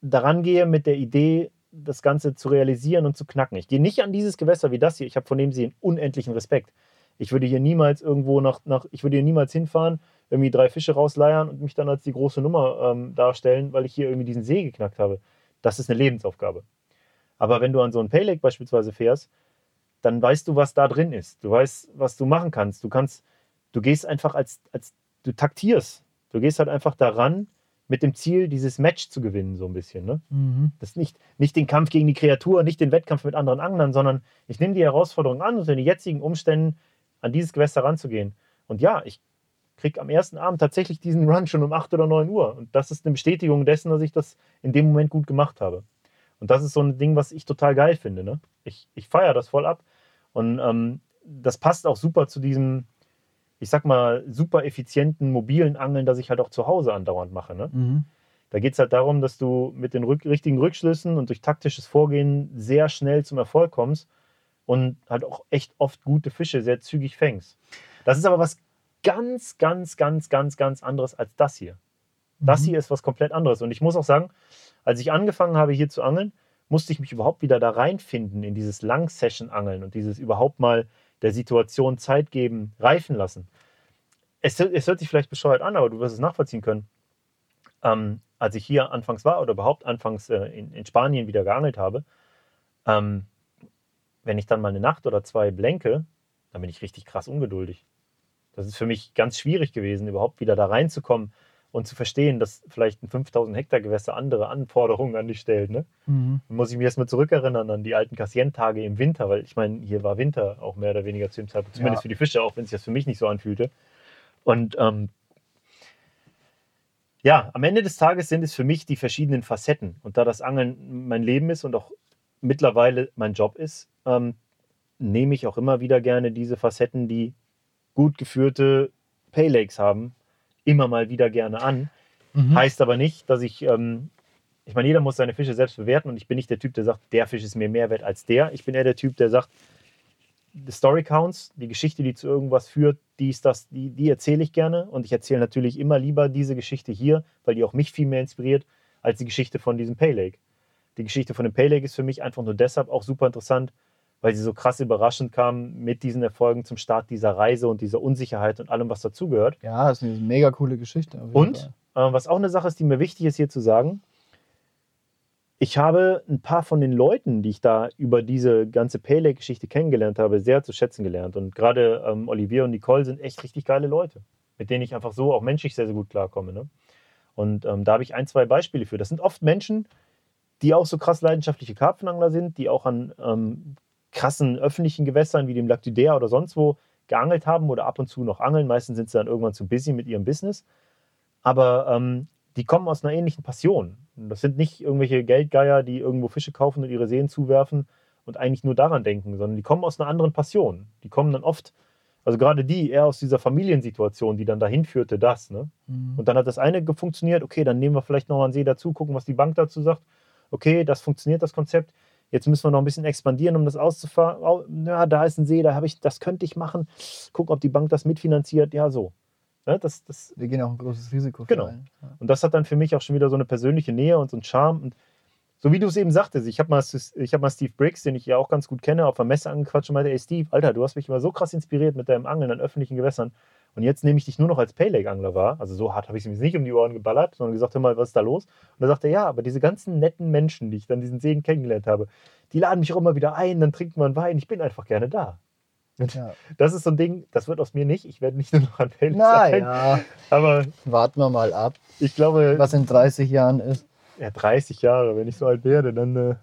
Speaker 2: daran gehe mit der Idee, das Ganze zu realisieren und zu knacken. Ich gehe nicht an dieses Gewässer wie das hier. Ich habe von dem See einen unendlichen Respekt. Ich würde hier niemals irgendwo nach, nach ich würde hier niemals hinfahren, irgendwie drei Fische rausleiern und mich dann als die große Nummer ähm, darstellen, weil ich hier irgendwie diesen See geknackt habe. Das ist eine Lebensaufgabe. Aber wenn du an so einen Pay Lake beispielsweise fährst, dann weißt du, was da drin ist. Du weißt, was du machen kannst. Du kannst, du gehst einfach als, als du taktierst. Du gehst halt einfach daran mit dem Ziel, dieses Match zu gewinnen, so ein bisschen. Ne?
Speaker 1: Mhm.
Speaker 2: Das ist nicht, nicht den Kampf gegen die Kreatur, nicht den Wettkampf mit anderen Anglern, sondern ich nehme die Herausforderung an, unter den jetzigen Umständen an dieses Gewässer ranzugehen. Und ja, ich kriege am ersten Abend tatsächlich diesen Run schon um 8 oder 9 Uhr. Und das ist eine Bestätigung dessen, dass ich das in dem Moment gut gemacht habe. Und das ist so ein Ding, was ich total geil finde. Ne? Ich, ich feiere das voll ab. Und ähm, das passt auch super zu diesem, ich sag mal, super effizienten mobilen Angeln, das ich halt auch zu Hause andauernd mache. Ne?
Speaker 1: Mhm.
Speaker 2: Da geht es halt darum, dass du mit den rück richtigen Rückschlüssen und durch taktisches Vorgehen sehr schnell zum Erfolg kommst und halt auch echt oft gute Fische sehr zügig fängst. Das ist aber was ganz, ganz, ganz, ganz, ganz anderes als das hier. Das
Speaker 1: Mhm.
Speaker 2: hier ist was komplett anderes. Und ich muss auch sagen, als ich angefangen habe hier zu angeln, musste ich mich überhaupt wieder da reinfinden in dieses Lang-Session-Angeln und dieses überhaupt mal der Situation Zeit geben, reifen lassen. Es, es hört sich vielleicht bescheuert an, aber du wirst es nachvollziehen können. Ähm, als ich hier anfangs war oder überhaupt anfangs äh, in, in Spanien wieder geangelt habe, ähm, wenn ich dann mal eine Nacht oder zwei blenke, dann bin ich richtig krass ungeduldig. Das ist für mich ganz schwierig gewesen, überhaupt wieder da reinzukommen und zu verstehen, dass vielleicht ein 5000 Hektar Gewässer andere Anforderungen an dich stellt. Ne?
Speaker 1: Mhm.
Speaker 2: Dann muss ich mich erstmal zurückerinnern an die alten Kassientage im Winter, weil ich meine, hier war Winter auch mehr oder weniger zu dem Zeitpunkt, zumindest
Speaker 1: Ja.
Speaker 2: für die Fische, auch wenn sich das für mich nicht so anfühlte. Und ähm, ja, am Ende des Tages sind es für mich die verschiedenen Facetten. Und da das Angeln mein Leben ist und auch mittlerweile mein Job ist, ähm, nehme ich auch immer wieder gerne diese Facetten, die gut geführte Paylakes haben, immer mal wieder gerne an.
Speaker 1: Mhm.
Speaker 2: Heißt aber nicht, dass ich, ähm, ich meine, jeder muss seine Fische selbst bewerten und ich bin nicht der Typ, der sagt, der Fisch ist mir mehr wert als der. Ich bin eher der Typ, der sagt, the Story counts, die Geschichte, die zu irgendwas führt, die ist das, die, die erzähle ich gerne und ich erzähle natürlich immer lieber diese Geschichte hier, weil die auch mich viel mehr inspiriert, als die Geschichte von diesem Pay Lake. Die Geschichte von dem Pay Lake ist für mich einfach nur deshalb auch super interessant, weil sie so krass überraschend kam mit diesen Erfolgen zum Start dieser Reise und dieser Unsicherheit und allem, was dazugehört.
Speaker 1: Ja, das ist eine mega coole Geschichte.
Speaker 2: Und äh, was auch eine Sache ist, die mir wichtig ist hier zu sagen, ich habe ein paar von den Leuten, die ich da über diese ganze Paylake-Geschichte kennengelernt habe, sehr zu schätzen gelernt. Und gerade ähm, Olivier und Nicole sind echt richtig geile Leute, mit denen ich einfach so auch menschlich sehr, sehr gut klarkomme. Ne? Und ähm, da habe ich ein, zwei Beispiele für. Das sind oft Menschen, die auch so krass leidenschaftliche Karpfenangler sind, die auch an ähm, krassen öffentlichen Gewässern wie dem Lac du Der oder sonst wo geangelt haben oder ab und zu noch angeln. Meistens sind sie dann irgendwann zu busy mit ihrem Business. Aber ähm, die kommen aus einer ähnlichen Passion. Das sind nicht irgendwelche Geldgeier, die irgendwo Fische kaufen und ihre Seen zuwerfen und eigentlich nur daran denken, sondern die kommen aus einer anderen Passion. Die kommen dann oft Also gerade die, eher aus dieser Familiensituation, die dann dahin führte, das. Ne?
Speaker 1: Mhm.
Speaker 2: Und dann hat das eine funktioniert, okay, dann nehmen wir vielleicht noch mal einen See dazu, gucken, was die Bank dazu sagt. Okay, das funktioniert, das Konzept. Jetzt müssen wir noch ein bisschen expandieren, um das auszufahren. Au- Ja, da ist ein See, da habe ich, das könnte ich machen. Gucken, ob die Bank das mitfinanziert. Ja, so. Ne? Das, das,
Speaker 1: Wir gehen auch ein großes Risiko
Speaker 2: Genau.
Speaker 1: ein. Ja.
Speaker 2: und das hat dann für mich auch schon wieder so eine persönliche Nähe und so einen Charme. Und so wie du es eben sagtest, ich habe mal, ich hab mal Steve Briggs, den ich ja auch ganz gut kenne, auf der Messe angequatscht und meinte, ey Steve, Alter, du hast mich immer so krass inspiriert mit deinem Angeln an öffentlichen Gewässern. Und jetzt nehme ich dich nur noch als Paylake-Angler wahr. Also so hart habe ich es ihm nicht um die Ohren geballert, sondern gesagt, hör mal, was ist da los? Und da sagte er, ja, aber diese ganzen netten Menschen, die ich dann diesen Seen kennengelernt habe, die laden mich auch immer wieder ein, dann trinken wir einen Wein. Ich bin einfach gerne da. Und
Speaker 1: Ja.
Speaker 2: das ist so ein Ding, das wird aus mir nicht. Ich werde nicht nur noch ein Paylake sein.
Speaker 1: Naja,
Speaker 2: Aber
Speaker 1: warten wir mal ab,
Speaker 2: ich glaube,
Speaker 1: was in 30 Jahren ist.
Speaker 2: ja, 30 Jahre, wenn ich so alt werde, dann, äh,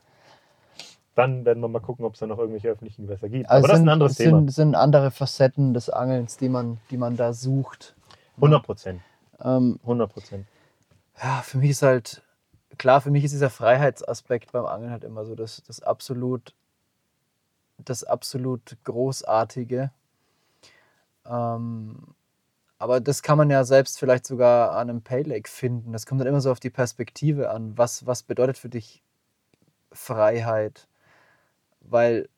Speaker 2: dann werden wir mal gucken, ob es da noch irgendwelche öffentlichen Gewässer gibt.
Speaker 1: Also
Speaker 2: Aber das ist
Speaker 1: sind,
Speaker 2: ein anderes
Speaker 1: es
Speaker 2: Thema.
Speaker 1: Sind, sind andere Facetten des Angelns, die man, die man da sucht.
Speaker 2: 100 Prozent.
Speaker 1: Ähm,
Speaker 2: 100 Prozent.
Speaker 1: ja, für mich ist halt, klar, für mich ist dieser Freiheitsaspekt beim Angeln halt immer so das, das absolut, das absolut Großartige. Ähm, aber das kann man ja selbst vielleicht sogar an einem Pay Lake finden. Das kommt dann immer so auf die Perspektive an. Was, was bedeutet für dich Freiheit? Weil,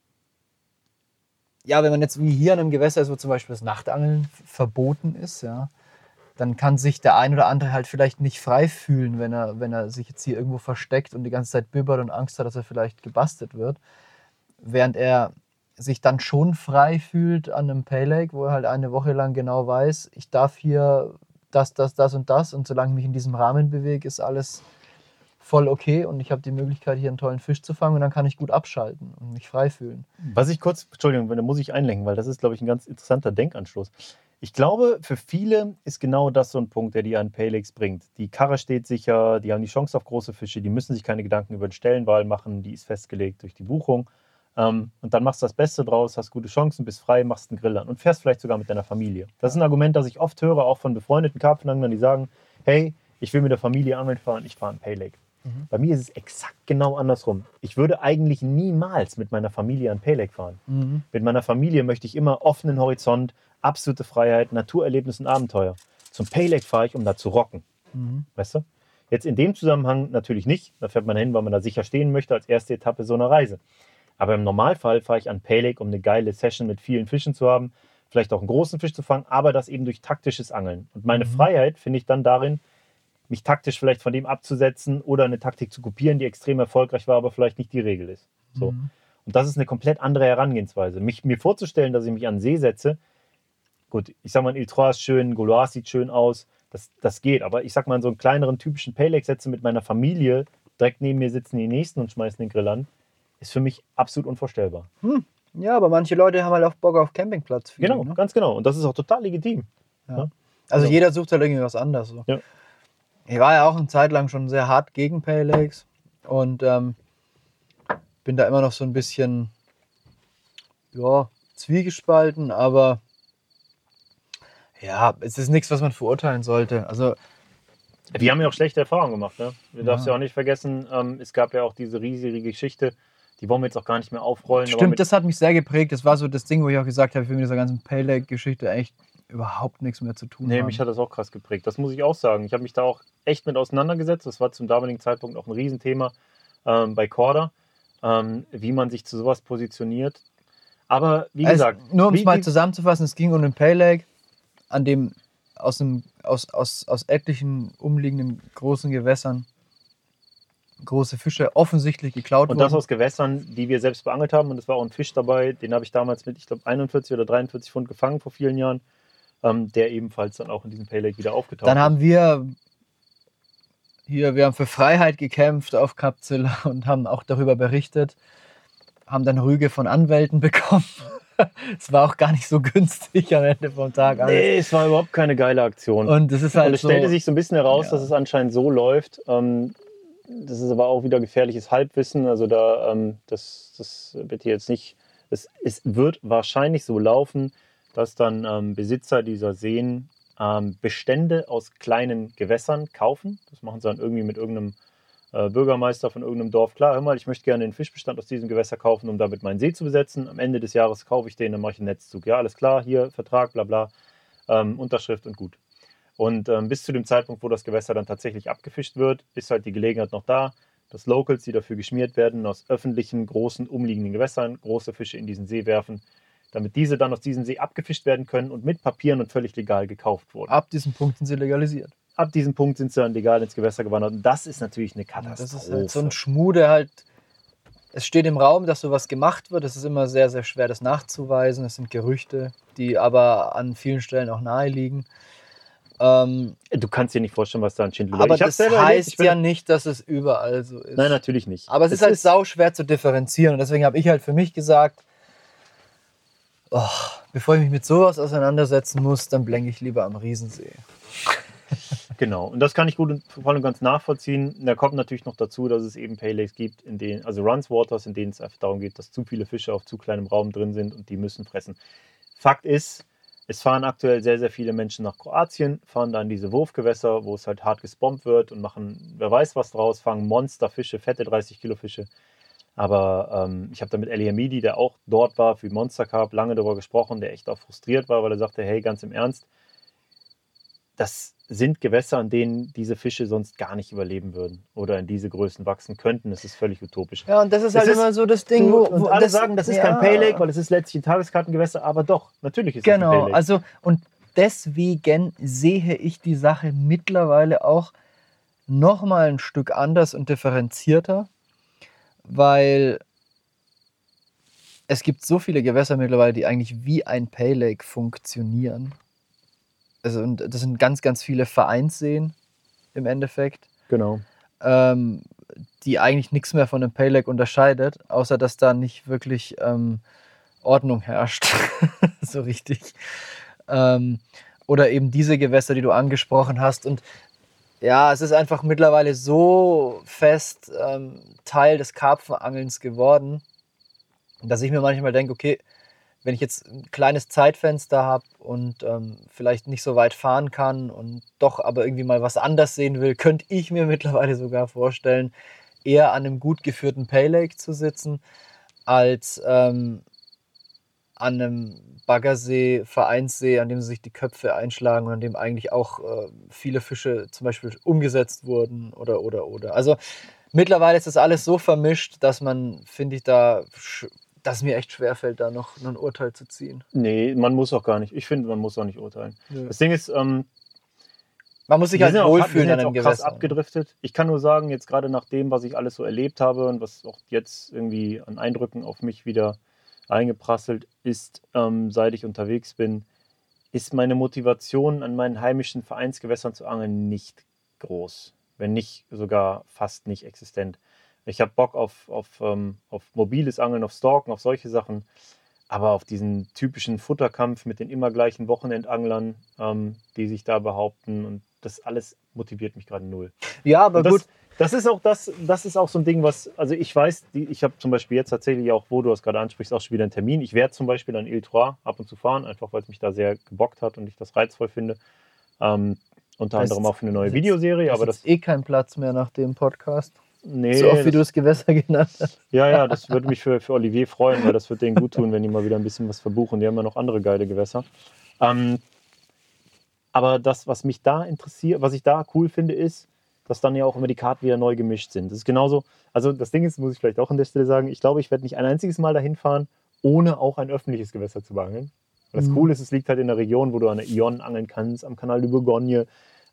Speaker 1: ja, wenn man jetzt wie hier an einem Gewässer ist, wo zum Beispiel das Nachtangeln verboten ist, ja, dann kann sich der ein oder andere halt vielleicht nicht frei fühlen, wenn er, wenn er sich jetzt hier irgendwo versteckt und die ganze Zeit bibbert und Angst hat, dass er vielleicht gebastelt wird. Während er sich dann schon frei fühlt an einem Pay Lake, wo er halt eine Woche lang genau weiß, ich darf hier das, das, das und das und solange ich mich in diesem Rahmen bewege, ist alles voll okay und ich habe die Möglichkeit, hier einen tollen Fisch zu fangen und dann kann ich gut abschalten und mich frei fühlen.
Speaker 2: Was ich kurz, Entschuldigung, da muss ich einlenken, weil das ist, glaube ich, ein ganz interessanter Denkanstoß. Ich glaube, für viele ist genau das so ein Punkt, der die an Paylakes bringt. Die Karre steht sicher, die haben die Chance auf große Fische, die müssen sich keine Gedanken über den Stellenwahl machen, die ist festgelegt durch die Buchung. Ähm, und dann machst du das Beste draus, hast gute Chancen, bist frei, machst einen Grill an und fährst vielleicht sogar mit deiner Familie. Das ist ein Argument, das ich oft höre, auch von befreundeten Karpfenanglern, die sagen, hey, ich will mit der Familie angeln fahren, ich fahre einen Paylake.
Speaker 1: Mhm.
Speaker 2: Bei mir ist es exakt genau andersrum. Ich würde eigentlich niemals mit meiner Familie an Paylake fahren. Mit meiner Familie möchte ich immer offenen Horizont, absolute Freiheit, Naturerlebnis und Abenteuer. Zum Paylake fahre ich, um da zu rocken.
Speaker 1: Mhm.
Speaker 2: Weißt du? Jetzt in dem Zusammenhang natürlich nicht. Da fährt man hin, weil man da sicher stehen möchte, als erste Etappe so einer Reise. Aber im Normalfall fahre ich an Paylake, um eine geile Session mit vielen Fischen zu haben, vielleicht auch einen großen Fisch zu fangen, aber das eben durch taktisches Angeln. Und meine
Speaker 1: Mhm.
Speaker 2: Freiheit finde ich dann darin, mich taktisch vielleicht von dem abzusetzen oder eine Taktik zu kopieren, die extrem erfolgreich war, aber vielleicht nicht die Regel ist. So.
Speaker 1: Mhm.
Speaker 2: Und das ist eine komplett andere Herangehensweise. Mich, mir vorzustellen, dass ich mich an den See setze, gut, ich sag mal, ein Il-Trois ist schön, Gaulois sieht schön aus, das, das geht. Aber ich sag mal, so einen kleineren typischen Paylake setze mit meiner Familie, direkt neben mir sitzen die Nächsten und schmeißen den Grill an, ist für mich absolut unvorstellbar.
Speaker 1: Ja, aber manche Leute haben halt auch Bock auf Campingplatz.
Speaker 2: Genau,
Speaker 1: Ne?
Speaker 2: ganz genau. Und das ist auch total legitim.
Speaker 1: Also
Speaker 2: Genau.
Speaker 1: jeder sucht halt irgendwie was anderes. So.
Speaker 2: Ja.
Speaker 1: Ich war ja auch eine Zeit lang schon sehr hart gegen Pay Lakes und ähm, bin da immer noch so ein bisschen ja, zwiegespalten, aber ja, es ist nichts, was man verurteilen sollte. Also
Speaker 2: Wir haben ja auch schlechte Erfahrungen gemacht. Ne? Du darfst
Speaker 1: Ja.
Speaker 2: ja auch nicht vergessen, ähm, es gab ja auch diese riesige Geschichte, die wollen wir jetzt auch gar nicht mehr aufrollen.
Speaker 1: stimmt, das hat mich sehr geprägt. Das war so das Ding, wo ich auch gesagt habe, ich will mit dieser ganzen Pay Lake-Geschichte echt überhaupt nichts mehr zu tun
Speaker 2: Nee,
Speaker 1: haben.
Speaker 2: mich hat das auch krass geprägt. Das muss ich auch sagen. Ich habe mich da auch echt mit auseinandergesetzt. Das war zum damaligen Zeitpunkt auch ein Riesenthema ähm, bei Corda, ähm, wie man sich zu sowas positioniert. Aber wie
Speaker 1: Also,
Speaker 2: gesagt,
Speaker 1: nur um es mal zusammenzufassen, es ging um den Pay Lake, an dem aus, dem, aus, aus, aus etlichen umliegenden großen Gewässern große Fische offensichtlich geklaut
Speaker 2: und
Speaker 1: wurden.
Speaker 2: das aus Gewässern, die wir selbst beangelt haben. Und es war auch ein Fisch dabei, den habe ich damals mit, ich glaube, 41 oder 43 Pfund gefangen vor vielen Jahren, ähm, der ebenfalls dann auch in diesem Pay Lake wieder aufgetaucht
Speaker 1: Dann
Speaker 2: ist.
Speaker 1: haben wir hier, wir haben für Freiheit gekämpft auf Capzilla und haben auch darüber berichtet, haben dann Rüge von Anwälten bekommen. Es war auch gar nicht so günstig am Ende vom Tag. alles.
Speaker 2: Nee, es war überhaupt keine geile Aktion.
Speaker 1: Und es ist halt
Speaker 2: Und es
Speaker 1: so,
Speaker 2: stellte sich so ein bisschen heraus,
Speaker 1: Ja.
Speaker 2: dass es anscheinend so läuft. Ähm, das ist aber auch wieder gefährliches Halbwissen. Also da, ähm, das, das bitte jetzt nicht. Es, es wird wahrscheinlich so laufen, dass dann ähm, Besitzer dieser Seen ähm, Bestände aus kleinen Gewässern kaufen. Das machen sie dann irgendwie mit irgendeinem äh, Bürgermeister von irgendeinem Dorf, klar, hör mal, ich möchte gerne den Fischbestand aus diesem Gewässer kaufen, um damit meinen See zu besetzen. Am Ende des Jahres kaufe ich den, dann mache ich einen Netzzug. Ja, alles klar, hier Vertrag, bla bla, ähm, Unterschrift und gut. Und ähm, bis zu dem Zeitpunkt, wo das Gewässer dann tatsächlich abgefischt wird, ist halt die Gelegenheit noch da, dass Locals, die dafür geschmiert werden, aus öffentlichen, großen, umliegenden Gewässern große Fische in diesen See werfen, damit diese dann aus diesem See abgefischt werden können und mit Papieren und völlig legal gekauft wurden.
Speaker 1: Ab diesem Punkt sind sie legalisiert.
Speaker 2: Ab diesem Punkt sind sie dann legal ins Gewässer gewandert. Und das ist natürlich eine Katastrophe.
Speaker 1: das ist halt so ein Schmuh, der halt. Es steht im Raum, dass sowas gemacht wird. Es ist immer sehr, sehr schwer, das nachzuweisen. Es sind Gerüchte, die aber an vielen Stellen auch nahe liegen. Ähm,
Speaker 2: du kannst dir nicht vorstellen, was da an Schindler
Speaker 1: aber das heißt ja nicht, dass es überall so ist.
Speaker 2: Nein, natürlich nicht.
Speaker 1: Aber es ist halt sau schwer zu differenzieren. Und deswegen habe ich halt für mich gesagt, oh, bevor ich mich mit sowas auseinandersetzen muss, dann blende ich lieber am Riesensee.
Speaker 2: Genau, und das kann ich gut und voll und ganz nachvollziehen. Da kommt natürlich noch dazu, dass es eben Pay Lakes gibt, in denen, also Runs Waters, in denen es einfach darum geht, dass zu viele Fische auf zu kleinem Raum drin sind und die müssen fressen. Fakt ist, es fahren aktuell sehr, sehr viele Menschen nach Kroatien, fahren da in diese Wurfgewässer, wo es halt hart gespompt wird und machen, wer weiß was draus, fangen Monsterfische, fette 30 Kilo Fische. Aber ähm, ich habe da mit Eli Hamidi, der auch dort war für Monster Cup, lange darüber gesprochen, der echt auch frustriert war, weil er sagte, hey, ganz im Ernst, das sind Gewässer, an denen diese Fische sonst gar nicht überleben würden oder in diese Größen wachsen könnten. Das ist völlig utopisch.
Speaker 1: Ja, und das ist
Speaker 2: Es
Speaker 1: halt
Speaker 2: ist-
Speaker 1: immer so das Ding, wo, wo
Speaker 2: alle sagen, das ist kein
Speaker 1: ja.
Speaker 2: Pay Lake, weil es ist letztlich ein Tageskartengewässer, aber doch, natürlich ist es ein Pay
Speaker 1: Genau,
Speaker 2: Lake.
Speaker 1: also und deswegen sehe ich die Sache mittlerweile auch noch mal ein Stück anders und differenzierter, weil es gibt so viele Gewässer mittlerweile, die eigentlich wie ein Pay Lake funktionieren. Also und das sind ganz, ganz viele Vereinsseen im Endeffekt
Speaker 2: genau.
Speaker 1: ähm, die eigentlich nichts mehr von einem Pay Lake unterscheidet, außer dass da nicht wirklich ähm, Ordnung herrscht. so richtig. Ähm, oder eben diese Gewässer, die du angesprochen hast. Und ja, es ist einfach mittlerweile so fest ähm, Teil des Karpfenangelns geworden, dass ich mir manchmal denke, okay, wenn ich jetzt ein kleines Zeitfenster habe und ähm, vielleicht nicht so weit fahren kann und doch aber irgendwie mal was anders sehen will, könnte ich mir mittlerweile sogar vorstellen, eher an einem gut geführten Pay Lake zu sitzen, als ähm, an einem Baggersee, Vereinssee, an dem sich die Köpfe einschlagen und an dem eigentlich auch äh, viele Fische zum Beispiel umgesetzt wurden oder oder oder. Also mittlerweile ist das alles so vermischt, dass man, finde ich, da dass mir echt schwerfällt, da noch ein Urteil zu ziehen.
Speaker 2: Nee, man muss auch gar nicht. Ich finde, man muss auch nicht urteilen. Das Ding ist, ähm,
Speaker 1: Man muss sich halt wohlfühlen an einem
Speaker 2: auch krass
Speaker 1: Gewässer.
Speaker 2: abgedriftet. Ich kann nur sagen, jetzt gerade nach dem, was ich alles so erlebt habe und was auch jetzt irgendwie an Eindrücken auf mich wieder eingeprasselt ist, ähm, seit ich unterwegs bin, ist meine Motivation, an meinen heimischen Vereinsgewässern zu angeln, nicht groß. Wenn nicht sogar fast nicht existent. Ich habe Bock auf, auf, ähm, auf mobiles Angeln, auf Stalken, auf solche Sachen. Aber auf diesen typischen Futterkampf mit den immer gleichen Wochenendanglern, ähm, die sich da behaupten und das alles motiviert mich gerade null.
Speaker 1: Ja, aber
Speaker 2: das,
Speaker 1: gut.
Speaker 2: Das ist auch das, das ist auch so ein Ding, was, also ich weiß, die, ich habe zum Beispiel jetzt tatsächlich auch, wo du das gerade ansprichst, auch schon wieder einen Termin. Ich werde zum Beispiel an Il Trois ab und zu fahren, einfach weil es mich da sehr gebockt hat und ich das reizvoll finde. Ähm, unter anderem auch für eine neue Videoserie, aber
Speaker 1: das ist eh kein Platz mehr nach dem Podcast.
Speaker 2: nee,
Speaker 1: so oft wie du das Gewässer genannt hast.
Speaker 2: Ja, ja, das würde mich für, für Olivier freuen, weil das wird denen gut tun, wenn die mal wieder ein bisschen was verbuchen. Die haben ja noch andere geile Gewässer. Ähm, aber das, was mich da interessiert, was ich da cool finde, ist, dass dann ja auch immer die Karten wieder neu gemischt sind. Das ist genauso, also das Ding ist, muss ich vielleicht auch an der Stelle sagen, ich glaube, ich werde nicht ein einziges Mal dahin fahren, ohne auch ein öffentliches Gewässer zu beangeln. Und das
Speaker 1: Mhm.
Speaker 2: Coole ist, es liegt halt in der Region, wo du an der Ion angeln kannst, am Kanal de Bourgogne,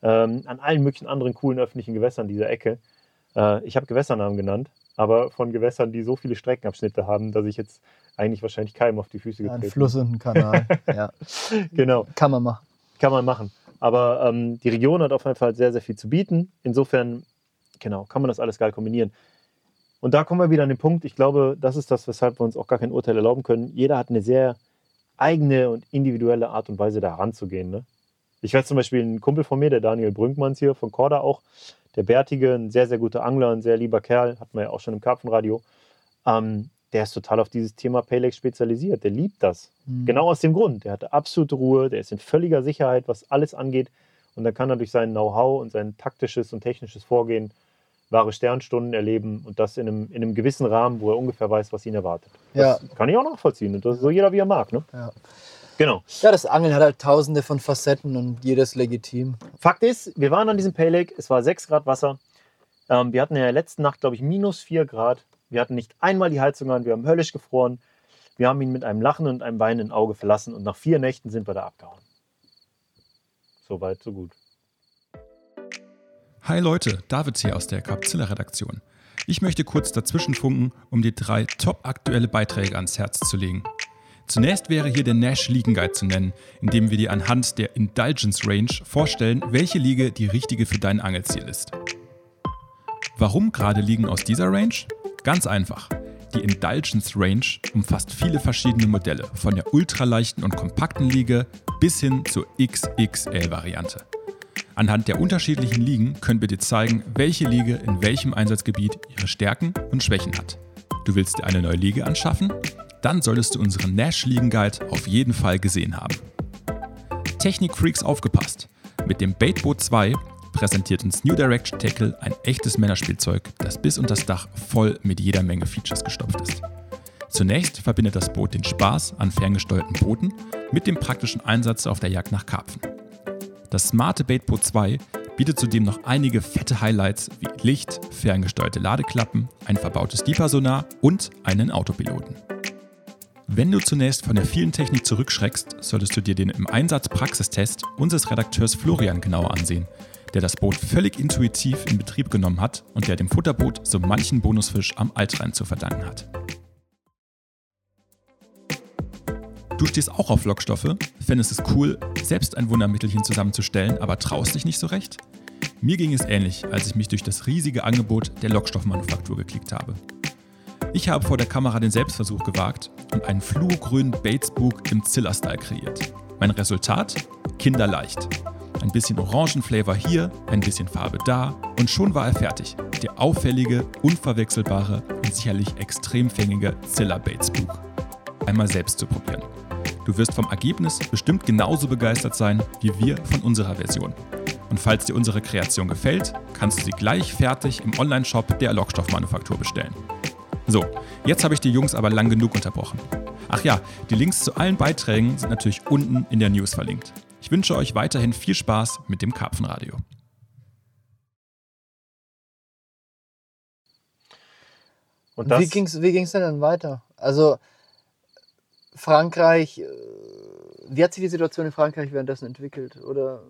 Speaker 2: ähm, an allen möglichen anderen coolen öffentlichen Gewässern dieser Ecke. Äh, ich habe Gewässernamen genannt, aber von Gewässern, die so viele Streckenabschnitte haben, dass ich jetzt eigentlich wahrscheinlich keinem auf die Füße
Speaker 1: Ja, ein
Speaker 2: getreten
Speaker 1: Fluss und ein Kanal. ja.
Speaker 2: Genau,
Speaker 1: kann man machen.
Speaker 2: kann man machen. Aber ähm, die Region hat auf jeden Fall sehr, sehr viel zu bieten. Insofern, genau, kann man das alles geil kombinieren. Und da kommen wir wieder an den Punkt, ich glaube, das ist das, weshalb wir uns auch gar kein Urteil erlauben können. Jeder hat eine sehr eigene und individuelle Art und Weise, da ranzugehen. Ne? Ich weiß zum Beispiel, ein Kumpel von mir, der Daniel Brünkmanns hier von Korda auch, der Bärtige, ein sehr, sehr guter Angler, ein sehr lieber Kerl, hat man ja auch schon im Karpfenradio. Ähm, der ist total auf dieses Thema Paylex spezialisiert. Der liebt das.
Speaker 1: Mhm.
Speaker 2: Genau aus dem Grund. Der hatte absolute Ruhe, der ist in völliger Sicherheit, was alles angeht. Und dann kann er durch sein Know-how und sein taktisches und technisches Vorgehen wahre Sternstunden erleben und das in einem, in einem gewissen Rahmen, wo er ungefähr weiß, was ihn erwartet.
Speaker 1: Ja.
Speaker 2: Das kann ich auch nachvollziehen. Und das ist so jeder, wie er mag. Ne?
Speaker 1: Ja.
Speaker 2: Genau.
Speaker 1: ja, das Angeln hat halt tausende von Facetten und jedes legitim.
Speaker 2: Fakt ist, wir waren an diesem Pay Lake, es war 6 Grad Wasser. Ähm, wir hatten in der letzten Nacht, glaube ich, minus 4 Grad. Wir hatten nicht einmal die Heizung an, wir haben höllisch gefroren. Wir haben ihn mit einem Lachen und einem weinenden Auge verlassen und nach vier Nächten sind wir da abgehauen. Soweit, so gut.
Speaker 3: Hi Leute, David hier aus der Capzilla-Redaktion. Ich möchte kurz dazwischenfunken, um dir drei top aktuelle Beiträge ans Herz zu legen. Zunächst wäre hier der Nash Ligen Guide zu nennen, in dem wir dir anhand der Indulgence Range vorstellen, welche Liege die richtige für dein Angelziel ist. Warum gerade Liegen aus dieser Range? Ganz einfach. Die Indulgence Range umfasst viele verschiedene Modelle, von der ultraleichten und kompakten Liege bis hin zur XXL-Variante. Anhand der unterschiedlichen Ligen können wir dir zeigen, welche Liege in welchem Einsatzgebiet ihre Stärken und Schwächen hat. Du willst dir eine neue Liege anschaffen? Dann solltest du unseren Nash Ligen Guide auf jeden Fall gesehen haben. Technikfreaks aufgepasst! Mit dem Baitboot 2 präsentiert uns New Direction Tackle ein echtes Männerspielzeug, das bis unter das Dach voll mit jeder Menge Features gestopft ist. Zunächst verbindet das Boot den Spaß an ferngesteuerten Booten mit dem praktischen Einsatz auf der Jagd nach Karpfen. Das smarte Baitboot 2 bietet zudem noch einige fette Highlights wie Licht, ferngesteuerte Ladeklappen, ein verbautes Deeper-Sonar und einen Autopiloten. Wenn du zunächst von der vielen Technik zurückschreckst, solltest du dir den im Einsatz Praxistest unseres Redakteurs Florian genauer ansehen, der das Boot völlig intuitiv in Betrieb genommen hat und der dem Futterboot so manchen Bonusfisch am Altrhein zu verdanken hat. Du stehst auch auf Lockstoffe, fändest es cool, selbst ein Wundermittelchen zusammenzustellen, aber traust dich nicht so recht? Mir ging es ähnlich, als ich mich durch das riesige Angebot der Lockstoffmanufaktur geklickt habe. Ich habe vor der Kamera den Selbstversuch gewagt und einen fluogrünen Batesbook im Zilla-Style kreiert. Mein Resultat? Kinderleicht. Ein bisschen Orangenflavor hier, ein bisschen Farbe da und schon war er fertig. Der auffällige, unverwechselbare und sicherlich extrem fängige Zilla Batesbook. Einmal selbst zu probieren. Du wirst vom Ergebnis bestimmt genauso begeistert sein wie wir von unserer Version. Und falls dir unsere Kreation gefällt, kannst du sie gleich fertig im Online-Shop der Lockstoffmanufaktur bestellen. So, jetzt habe ich die Jungs aber lang genug unterbrochen. Ach ja, die Links zu allen Beiträgen sind natürlich unten in der News verlinkt. Ich wünsche euch weiterhin viel Spaß mit dem Karpfenradio.
Speaker 2: Und das,
Speaker 1: Wie ging's, wie ging's denn dann weiter? Also Frankreich, äh, wie hat sich die Situation in Frankreich währenddessen entwickelt? Oder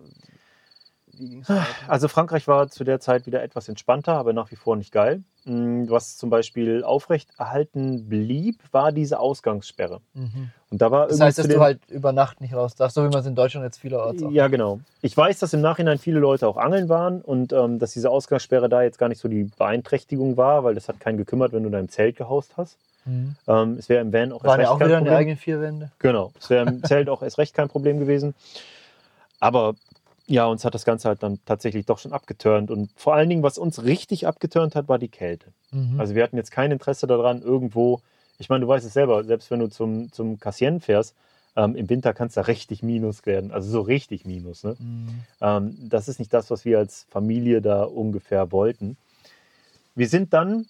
Speaker 1: wie ging's weiter?
Speaker 2: also Frankreich war zu der Zeit wieder etwas entspannter, aber nach wie vor nicht geil. Mm, Was zum Beispiel aufrecht erhalten blieb, war diese Ausgangssperre.
Speaker 1: Mhm.
Speaker 2: Und da war
Speaker 1: Das heißt, dass du halt über Nacht nicht raus darfst, so wie man es in Deutschland jetzt vielerorts auch
Speaker 2: Ja, genau. Ich weiß, dass im Nachhinein viele Leute auch angeln waren und ähm, dass diese Ausgangssperre da jetzt gar nicht so die Beeinträchtigung war, weil das hat keinen gekümmert, wenn du da im Zelt gehaust hast.
Speaker 1: Mhm.
Speaker 2: Ähm, es wäre im Van auch erst
Speaker 1: Waren ja
Speaker 2: recht
Speaker 1: auch
Speaker 2: kein
Speaker 1: wieder
Speaker 2: Problem.
Speaker 1: eigenen vier Wände.
Speaker 2: Genau, es wäre im Zelt auch erst recht kein Problem gewesen. Aber ja, uns hat das Ganze halt dann tatsächlich doch schon abgeturnt. Und vor allen Dingen, was uns richtig abgeturnt hat, war die Kälte.
Speaker 1: Mhm.
Speaker 2: Also wir hatten jetzt kein Interesse daran, irgendwo, ich meine, du weißt es selber, selbst wenn du zum, zum Cassien fährst, ähm, im Winter kann es da richtig Minus werden. Also so richtig Minus. Ne?
Speaker 1: Mhm.
Speaker 2: Ähm, das ist nicht das, was wir als Familie da ungefähr wollten. Wir sind dann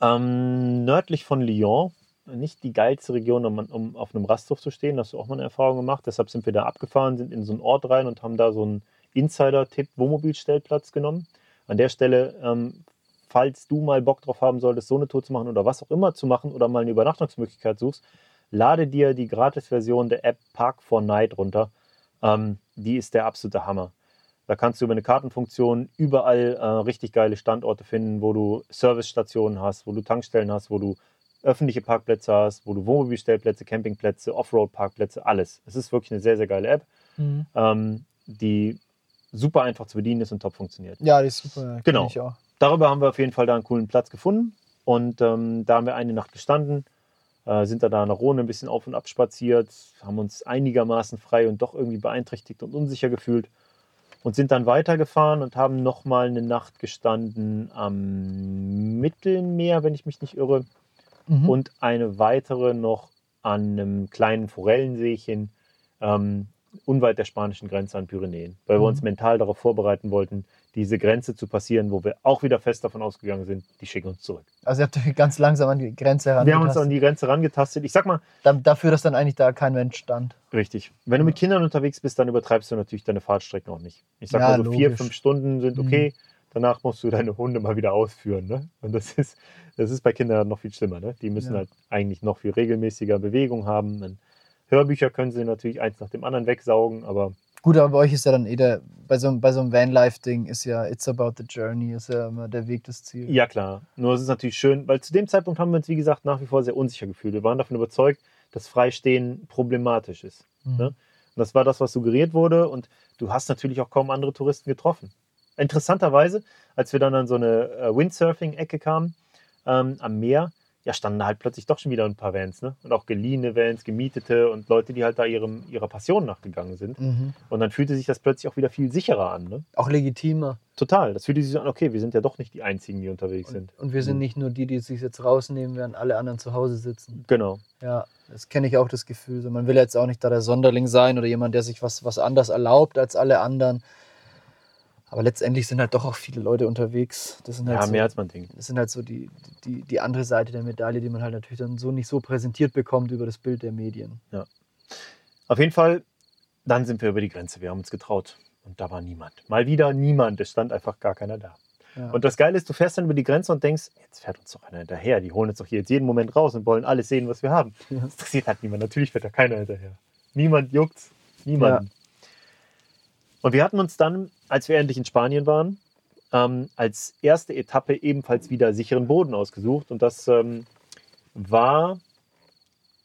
Speaker 2: ähm, nördlich von Lyon, nicht die geilste Region, um, um auf einem Rasthof zu stehen, hast du auch mal eine Erfahrung gemacht. Deshalb sind wir da abgefahren, sind in so einen Ort rein und haben da so einen Insider-Tipp Wohnmobilstellplatz genommen. An der Stelle, ähm, falls du mal Bock drauf haben solltest, so eine Tour zu machen oder was auch immer zu machen oder mal eine Übernachtungsmöglichkeit suchst, lade dir die Gratis-Version der App Park for Night runter. Ähm, die ist der absolute Hammer. Da kannst du über eine Kartenfunktion überall äh, richtig geile Standorte finden, wo du Servicestationen hast, wo du Tankstellen hast, wo du öffentliche Parkplätze hast, wo du Wohnmobilstellplätze, Campingplätze, Offroad-Parkplätze, alles. Es ist wirklich eine sehr, sehr geile App,
Speaker 1: Mhm.
Speaker 2: ähm, die super einfach zu bedienen ist und top funktioniert.
Speaker 1: Ja, die ist super.
Speaker 2: Genau. Darüber haben wir auf jeden Fall da einen coolen Platz gefunden und ähm, da haben wir eine Nacht gestanden, äh, sind da da nach Rhone ein bisschen auf und ab spaziert, haben uns einigermaßen frei und doch irgendwie beeinträchtigt und unsicher gefühlt und sind dann weitergefahren und haben nochmal eine Nacht gestanden am Mittelmeer, wenn ich mich nicht irre,
Speaker 1: Mhm.
Speaker 2: und eine weitere noch an einem kleinen Forellenseechen ähm, unweit der spanischen Grenze an Pyrenäen, weil wir
Speaker 1: Mhm.
Speaker 2: uns mental darauf vorbereiten wollten, diese Grenze zu passieren, wo wir auch wieder fest davon ausgegangen sind, die schicken uns zurück.
Speaker 1: Also ihr habt ganz langsam an die Grenze
Speaker 2: Wir haben uns
Speaker 1: herangetastet.
Speaker 2: an die Grenze rangetastet. Ich sag mal,
Speaker 1: Da, dafür, dass dann eigentlich da kein Mensch stand.
Speaker 2: richtig. Wenn du mit Kindern unterwegs bist, dann übertreibst du natürlich deine Fahrtstrecken auch nicht. Ich sag
Speaker 1: Ja,
Speaker 2: mal so vier,
Speaker 1: logisch.
Speaker 2: fünf Stunden sind
Speaker 1: Mhm.
Speaker 2: okay. Danach musst du deine Hunde mal wieder ausführen. Ne? Und das ist, das ist bei Kindern noch viel schlimmer. Ne? Die müssen
Speaker 1: Ja.
Speaker 2: halt eigentlich noch viel regelmäßiger Bewegung haben. Dann Hörbücher können sie natürlich eins nach dem anderen wegsaugen, aber
Speaker 1: Gut, aber bei euch ist ja dann eh der, bei so, einem- bei so einem Vanlife-Ding ist ja It's about the journey, ist ja immer der Weg das Ziel.
Speaker 2: Ja, klar. Nur es ist natürlich schön, weil zu dem Zeitpunkt haben wir uns, wie gesagt, nach wie vor sehr unsicher gefühlt. Wir waren davon überzeugt, dass Freistehen problematisch ist.
Speaker 1: Mhm.
Speaker 2: ne? Und das war das, was suggeriert wurde. Und du hast natürlich auch kaum andere Touristen getroffen. Interessanterweise, als wir dann an so eine äh, Windsurfing-Ecke kamen ähm, am Meer, ja, standen da halt plötzlich doch schon wieder ein paar Vans. Ne? Und auch geliehene Vans, gemietete und Leute, die halt da ihrem, ihrer Passion nachgegangen sind.
Speaker 1: Mhm.
Speaker 2: Und dann fühlte sich das plötzlich auch wieder viel sicherer an. Ne?
Speaker 1: Auch legitimer.
Speaker 2: Total. Das fühlte sich so an, okay, wir sind ja doch nicht die Einzigen, die unterwegs
Speaker 1: Und,
Speaker 2: sind.
Speaker 1: und wir sind
Speaker 2: Mhm.
Speaker 1: nicht nur die, die sich jetzt rausnehmen, während alle anderen zu Hause sitzen.
Speaker 2: Genau.
Speaker 1: Ja, das kenne ich auch, das Gefühl. So, man will jetzt auch nicht da der Sonderling sein oder jemand, der sich was, was anders erlaubt als alle anderen. Aber letztendlich sind halt doch auch viele Leute unterwegs. Das sind halt
Speaker 2: Ja,
Speaker 1: so,
Speaker 2: mehr als man denkt.
Speaker 1: das sind halt so die, die, die andere Seite der Medaille, die man halt natürlich dann so nicht so präsentiert bekommt über das Bild der Medien.
Speaker 2: Auf jeden Fall, dann sind wir über die Grenze. Wir haben uns getraut. Und da war niemand. Mal wieder niemand. Es stand einfach gar keiner da.
Speaker 1: Ja.
Speaker 2: Und das Geile ist, du fährst dann über die Grenze und denkst, jetzt fährt uns doch einer hinterher. Die holen uns doch hier jetzt jeden Moment raus und wollen alles sehen, was wir haben.
Speaker 1: Ja.
Speaker 2: Das interessiert halt niemand. Natürlich fährt da keiner hinterher. Niemand juckt's. Niemanden. Und wir hatten uns dann, als wir endlich in Spanien waren, ähm, als erste Etappe ebenfalls wieder sicheren Boden ausgesucht. Und das ähm, war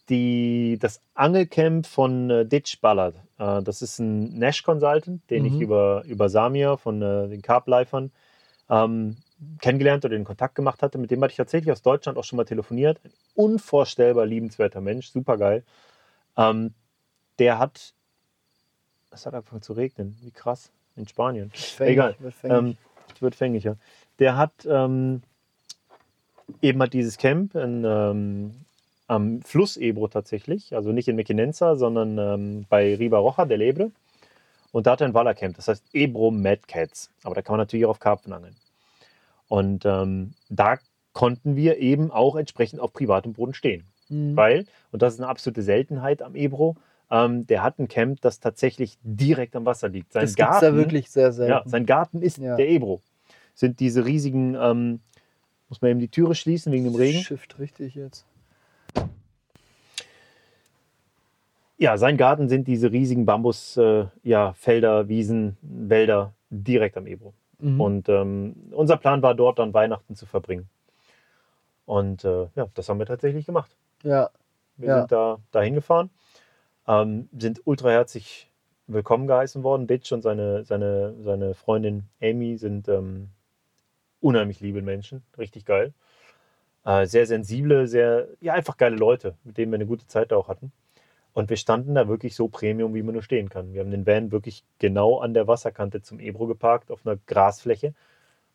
Speaker 2: die, das Angelcamp von äh, Ditch Ballard. Äh, das ist ein Nash Consultant, den ich
Speaker 1: Mhm.
Speaker 2: über, über Samir von äh, den Carb-Lifern ähm, kennengelernt oder in Kontakt gemacht hatte. Mit dem hatte ich tatsächlich aus Deutschland auch schon mal telefoniert. Ein unvorstellbar liebenswerter Mensch, super geil. Ähm, der hat, es hat angefangen zu regnen, wie krass, in Spanien.
Speaker 1: Fängig,
Speaker 2: Egal.
Speaker 1: wird fängig.
Speaker 2: Ähm, wird fänglicher. Der hat ähm, eben hat dieses Camp in, ähm, am Fluss Ebro tatsächlich, also nicht in Mequinenza, sondern ähm, bei Ribaroja del Ebre. Und da hat er ein Wallercamp, das heißt Ebro Mad Cats. Aber da kann man natürlich auch auf Karpfen angeln. Und ähm, da konnten wir eben auch entsprechend auf privatem Boden stehen.
Speaker 1: Mhm.
Speaker 2: Weil, und das ist eine absolute Seltenheit am Ebro, ähm, der hat ein Camp, das tatsächlich direkt am Wasser liegt. Sein
Speaker 1: das
Speaker 2: Garten,
Speaker 1: da wirklich sehr
Speaker 2: ja,
Speaker 1: selten.
Speaker 2: sein Garten ist
Speaker 1: Ja.
Speaker 2: der Ebro. Sind diese riesigen, ähm, muss man eben die Türe schließen wegen dem Regen?
Speaker 1: Shift richtig jetzt.
Speaker 2: Ja, sein Garten sind diese riesigen Bambusfelder, äh, ja, Felder, Wiesen, Wälder direkt am Ebro.
Speaker 1: Mhm.
Speaker 2: Und ähm, unser Plan war dort dann Weihnachten zu verbringen. Und äh, ja, das haben wir tatsächlich gemacht.
Speaker 1: ja,
Speaker 2: Wir
Speaker 1: Ja.
Speaker 2: sind da dahin gefahren, ähm, sind ultra herzlich willkommen geheißen worden. Ditch und seine, seine, seine Freundin Amy sind ähm, unheimlich liebe Menschen, richtig geil. Äh, sehr sensible, sehr, ja, einfach geile Leute, mit denen wir eine gute Zeit auch hatten. Und wir standen da wirklich so Premium, wie man nur stehen kann. Wir haben den Van wirklich genau an der Wasserkante zum Ebro geparkt, auf einer Grasfläche.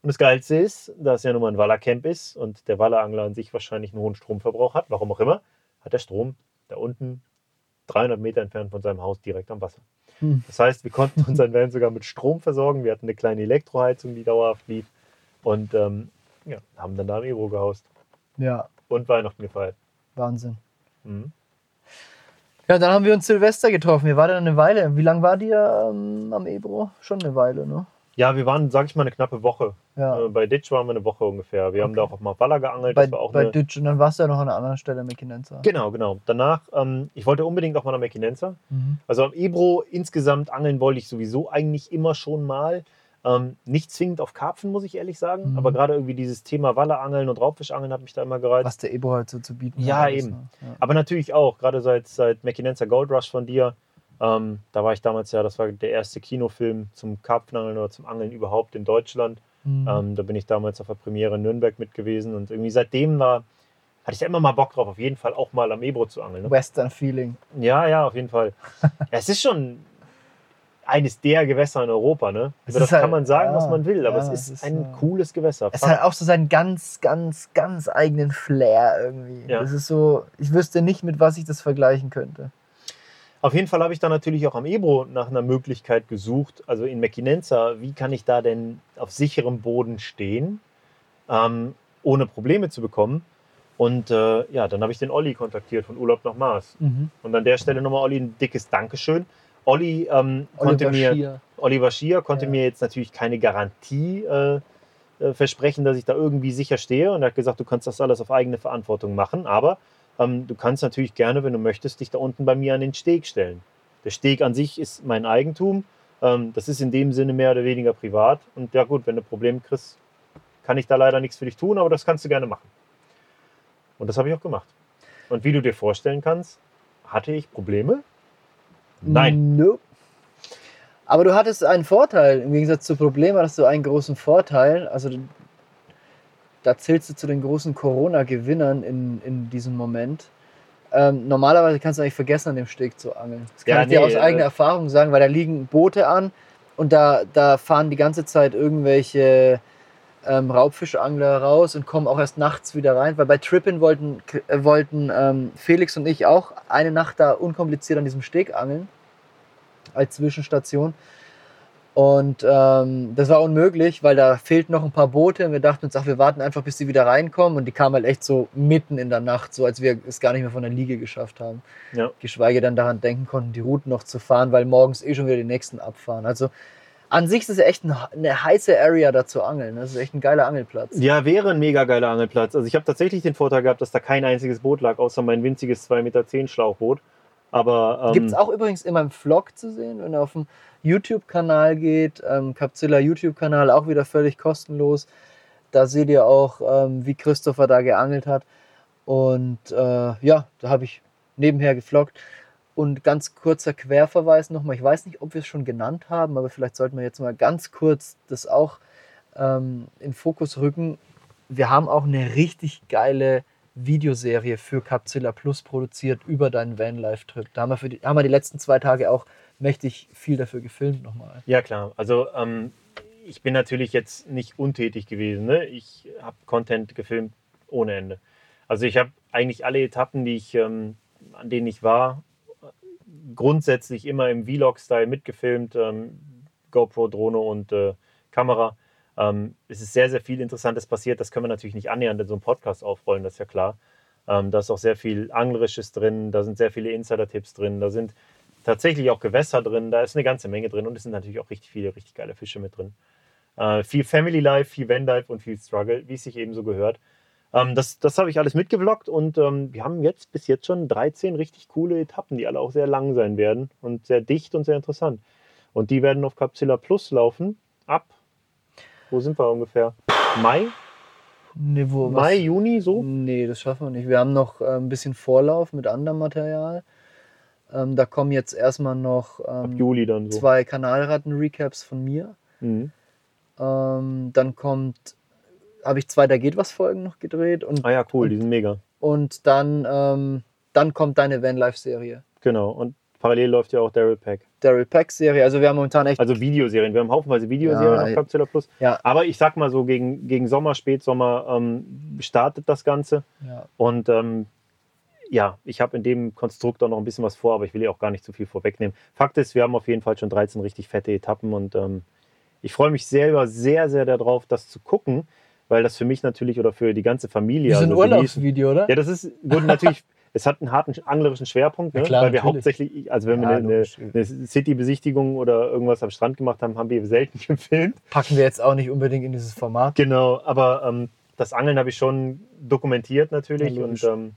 Speaker 2: Und das Geilste ist, da es ja nun mal ein Wallercamp ist und der Wallerangler an sich wahrscheinlich einen hohen Stromverbrauch hat, warum auch immer, hat der Strom da unten 300 Meter entfernt von seinem Haus direkt am Wasser.
Speaker 1: Hm.
Speaker 2: Das heißt, wir konnten unseren Van sogar mit Strom versorgen. Wir hatten eine kleine Elektroheizung, die dauerhaft lief. Und ähm, ja, haben dann da im Ebro gehaust
Speaker 1: ja,
Speaker 2: und Weihnachten gefeiert.
Speaker 1: Wahnsinn.
Speaker 2: Mhm.
Speaker 1: Ja, dann haben wir uns Silvester getroffen. Wir waren dann eine Weile. Wie lange war die ähm, am Ebro? Schon eine Weile, ne?
Speaker 2: Ja, wir waren, sag ich mal, eine knappe Woche.
Speaker 1: Ja.
Speaker 2: Äh, bei Ditch waren wir eine Woche ungefähr. Wir haben
Speaker 1: Okay.
Speaker 2: da auch auf Mawalla geangelt.
Speaker 1: bei
Speaker 2: das war auch
Speaker 1: bei
Speaker 2: eine,
Speaker 1: Ditch und dann warst du ja noch an einer anderen Stelle, Mekinenza.
Speaker 2: Genau, genau. Danach, ähm, ich wollte unbedingt auch mal nach Mequinenza.
Speaker 1: Mhm.
Speaker 2: Also am Ebro insgesamt angeln wollte ich sowieso eigentlich immer schon mal. Ähm, nicht zwingend auf Karpfen, muss ich ehrlich sagen.
Speaker 1: Mhm.
Speaker 2: Aber gerade irgendwie dieses Thema Wallerangeln und Raubfischangeln hat mich da immer gereizt.
Speaker 1: Was der Ebro halt so zu bieten
Speaker 2: Ja,
Speaker 1: hat.
Speaker 2: eben.
Speaker 1: Ja.
Speaker 2: Aber natürlich auch, gerade seit, seit Mequinenza Gold Rush von dir. Ähm, da war ich damals ja, das war der erste Kinofilm zum Karpfenangeln oder zum Angeln überhaupt in Deutschland.
Speaker 1: Mhm.
Speaker 2: Ähm, da bin ich damals auf der Premiere in Nürnberg mit gewesen. Und irgendwie seitdem war, hatte ich da immer mal Bock drauf, auf jeden Fall auch mal am Ebro zu angeln. Ne?
Speaker 1: Western Feeling.
Speaker 2: Ja, ja, auf jeden Fall. ja, es ist schon eines der Gewässer in Europa, ne? Über das
Speaker 1: ist halt-
Speaker 2: kann man sagen,
Speaker 1: ja,
Speaker 2: was man will, aber
Speaker 1: ja,
Speaker 2: es
Speaker 1: es
Speaker 2: ist,
Speaker 1: ist,
Speaker 2: ein
Speaker 1: äh,
Speaker 2: cooles Gewässer.
Speaker 1: Es hat auch so seinen ganz, ganz, ganz eigenen Flair irgendwie.
Speaker 2: Ja.
Speaker 1: Das ist so, ich wüsste nicht, mit was ich das vergleichen könnte.
Speaker 2: Auf jeden Fall habe ich dann natürlich auch am Ebro nach einer Möglichkeit gesucht, also in Mequinenza, wie kann ich da denn auf sicherem Boden stehen, ähm, ohne Probleme zu bekommen. Und äh, ja, dann habe ich den Olli kontaktiert von Urlaub nach Mars.
Speaker 1: Mhm.
Speaker 2: Und an der Stelle nochmal Olli ein dickes Dankeschön. Olli ähm, konnte
Speaker 1: Oliver
Speaker 2: mir,
Speaker 1: Schier.
Speaker 2: Oliver Schier konnte
Speaker 1: Ja.
Speaker 2: mir jetzt natürlich keine Garantie äh, äh, versprechen, dass ich da irgendwie sicher stehe. Und er hat gesagt, du kannst das alles auf eigene Verantwortung machen. Aber ähm, du kannst natürlich gerne, wenn du möchtest, dich da unten bei mir an den Steg stellen. Der Steg an sich ist mein Eigentum. Ähm, das ist in dem Sinne mehr oder weniger privat. Und ja gut, wenn du Probleme kriegst, kann ich da leider nichts für dich tun, aber das kannst du gerne machen. Und das habe ich auch gemacht. Und wie du dir vorstellen kannst, hatte ich Probleme? Nein.
Speaker 1: Nope. Aber du hattest einen Vorteil. Im Gegensatz zu Problemen hattest du einen großen Vorteil. Also da zählst du zu den großen Corona-Gewinnern in, in diesem Moment. Ähm, normalerweise kannst du eigentlich vergessen, an dem Steg zu angeln. Das kann
Speaker 2: Ja,
Speaker 1: ich dir
Speaker 2: nee,
Speaker 1: aus
Speaker 2: äh,
Speaker 1: eigener Erfahrung sagen, weil da liegen Boote an und da, da fahren die ganze Zeit irgendwelche ähm, Raubfischangler raus und kommen auch erst nachts wieder rein, weil bei Trippin wollten, äh, wollten ähm, Felix und ich auch eine Nacht da unkompliziert an diesem Steg angeln als Zwischenstation. Und ähm, das war unmöglich, weil da fehlten noch ein paar Boote und wir dachten uns, ach, wir warten einfach, bis sie wieder reinkommen. Und die kamen halt echt so mitten in der Nacht, so als wir es gar nicht mehr von der Liege geschafft haben.
Speaker 2: Ja.
Speaker 1: Geschweige denn daran denken konnten, die Routen noch zu fahren, weil morgens eh schon wieder die nächsten abfahren. Also an sich ist es echt ein, eine heiße Area da zu angeln. Das ist echt ein geiler Angelplatz.
Speaker 2: Ja, wäre ein mega geiler Angelplatz. Also ich habe tatsächlich den Vorteil gehabt, dass da kein einziges Boot lag, außer mein winziges 2,10 Meter Schlauchboot. Aber ähm,
Speaker 1: Gibt es auch übrigens in meinem Vlog zu sehen, wenn ihr auf dem YouTube-Kanal geht, ähm, Capzilla YouTube-Kanal, auch wieder völlig kostenlos. Da seht ihr auch, ähm, wie Christopher da geangelt hat. Und äh, ja, da habe ich nebenher gefloggt. Und ganz kurzer Querverweis nochmal. Ich weiß nicht, ob wir es schon genannt haben, aber vielleicht sollten wir jetzt mal ganz kurz das auch ähm, in Fokus rücken. Wir haben auch eine richtig geile Videoserie für Capzilla Plus produziert über deinen Vanlife-Trip. Da haben wir, die, haben wir die letzten zwei Tage auch mächtig viel dafür gefilmt nochmal.
Speaker 2: Ja, klar. Also ähm, ich bin natürlich jetzt nicht untätig gewesen. Ne? Ich habe Content gefilmt ohne Ende. Also ich habe eigentlich alle Etappen, die ich, ähm, an denen ich war, grundsätzlich immer im Vlog-Style mitgefilmt. Ähm, GoPro, Drohne und äh, Kamera. Ähm, es ist sehr, sehr viel Interessantes passiert. Das können wir natürlich nicht annähernd in so einem Podcast aufrollen, das ist ja klar. Ähm, da ist auch sehr viel Anglerisches drin, da sind sehr viele Insider-Tipps drin, da sind tatsächlich auch Gewässer drin, da ist eine ganze Menge drin und es sind natürlich auch richtig viele, richtig geile Fische mit drin. Äh, viel Family Life, viel Vandive und viel Struggle, wie es sich eben so gehört. Ähm, das das habe ich alles mitgevloggt und ähm, wir haben jetzt bis jetzt schon 13 richtig coole Etappen, die alle auch sehr lang sein werden und sehr dicht und sehr interessant. Und die werden auf Capsilla Plus laufen ab, wo sind wir ungefähr? Mai?
Speaker 1: Nee, wo, was-
Speaker 2: Mai, Juni, so?
Speaker 1: Nee, das schaffen wir nicht. Wir haben noch äh, ein bisschen Vorlauf mit anderem Material. Ähm, da kommen jetzt erstmal noch ähm,
Speaker 2: Juli dann so.
Speaker 1: zwei Kanalratten-Recaps von mir.
Speaker 2: Mhm.
Speaker 1: Ähm, dann kommt, habe ich zwei Da geht was Folgen noch gedreht und,
Speaker 2: Ah ja, cool, die sind mega.
Speaker 1: und dann, ähm, dann kommt deine Vanlife-Serie.
Speaker 2: Genau. Und parallel läuft ja auch Daryl Pack.
Speaker 1: Daryl Pack-Serie. Also wir haben momentan echt.
Speaker 2: Also Videoserien. Wir haben haufenweise Videoserien
Speaker 1: Ja,
Speaker 2: auf Capsula Plus.
Speaker 1: ja,
Speaker 2: Aber ich sag mal so, gegen, gegen Sommer, Spätsommer ähm, startet das Ganze.
Speaker 1: ja.
Speaker 2: Und ähm, ja, ich habe in dem Konstrukt auch noch ein bisschen was vor, aber ich will ja auch gar nicht zu viel vorwegnehmen. Fakt ist, wir haben auf jeden Fall schon 13 richtig fette Etappen und ähm, ich freue mich selber sehr, sehr darauf, das zu gucken, weil das für mich natürlich oder für die ganze Familie.
Speaker 1: Wie so ein
Speaker 2: also
Speaker 1: Urlaubsvideo, oder?
Speaker 2: Ja, das ist gut, natürlich. Es hat einen harten anglerischen Schwerpunkt, ne?
Speaker 1: klar,
Speaker 2: weil wir
Speaker 1: natürlich.
Speaker 2: hauptsächlich, also wenn wir
Speaker 1: Ja,
Speaker 2: eine, eine, eine City-Besichtigung oder irgendwas am Strand gemacht haben, haben wir selten gefilmt.
Speaker 1: Packen wir jetzt auch nicht unbedingt in dieses Format.
Speaker 2: Genau, aber ähm, das Angeln habe ich schon dokumentiert natürlich
Speaker 1: Ja,
Speaker 2: und ähm,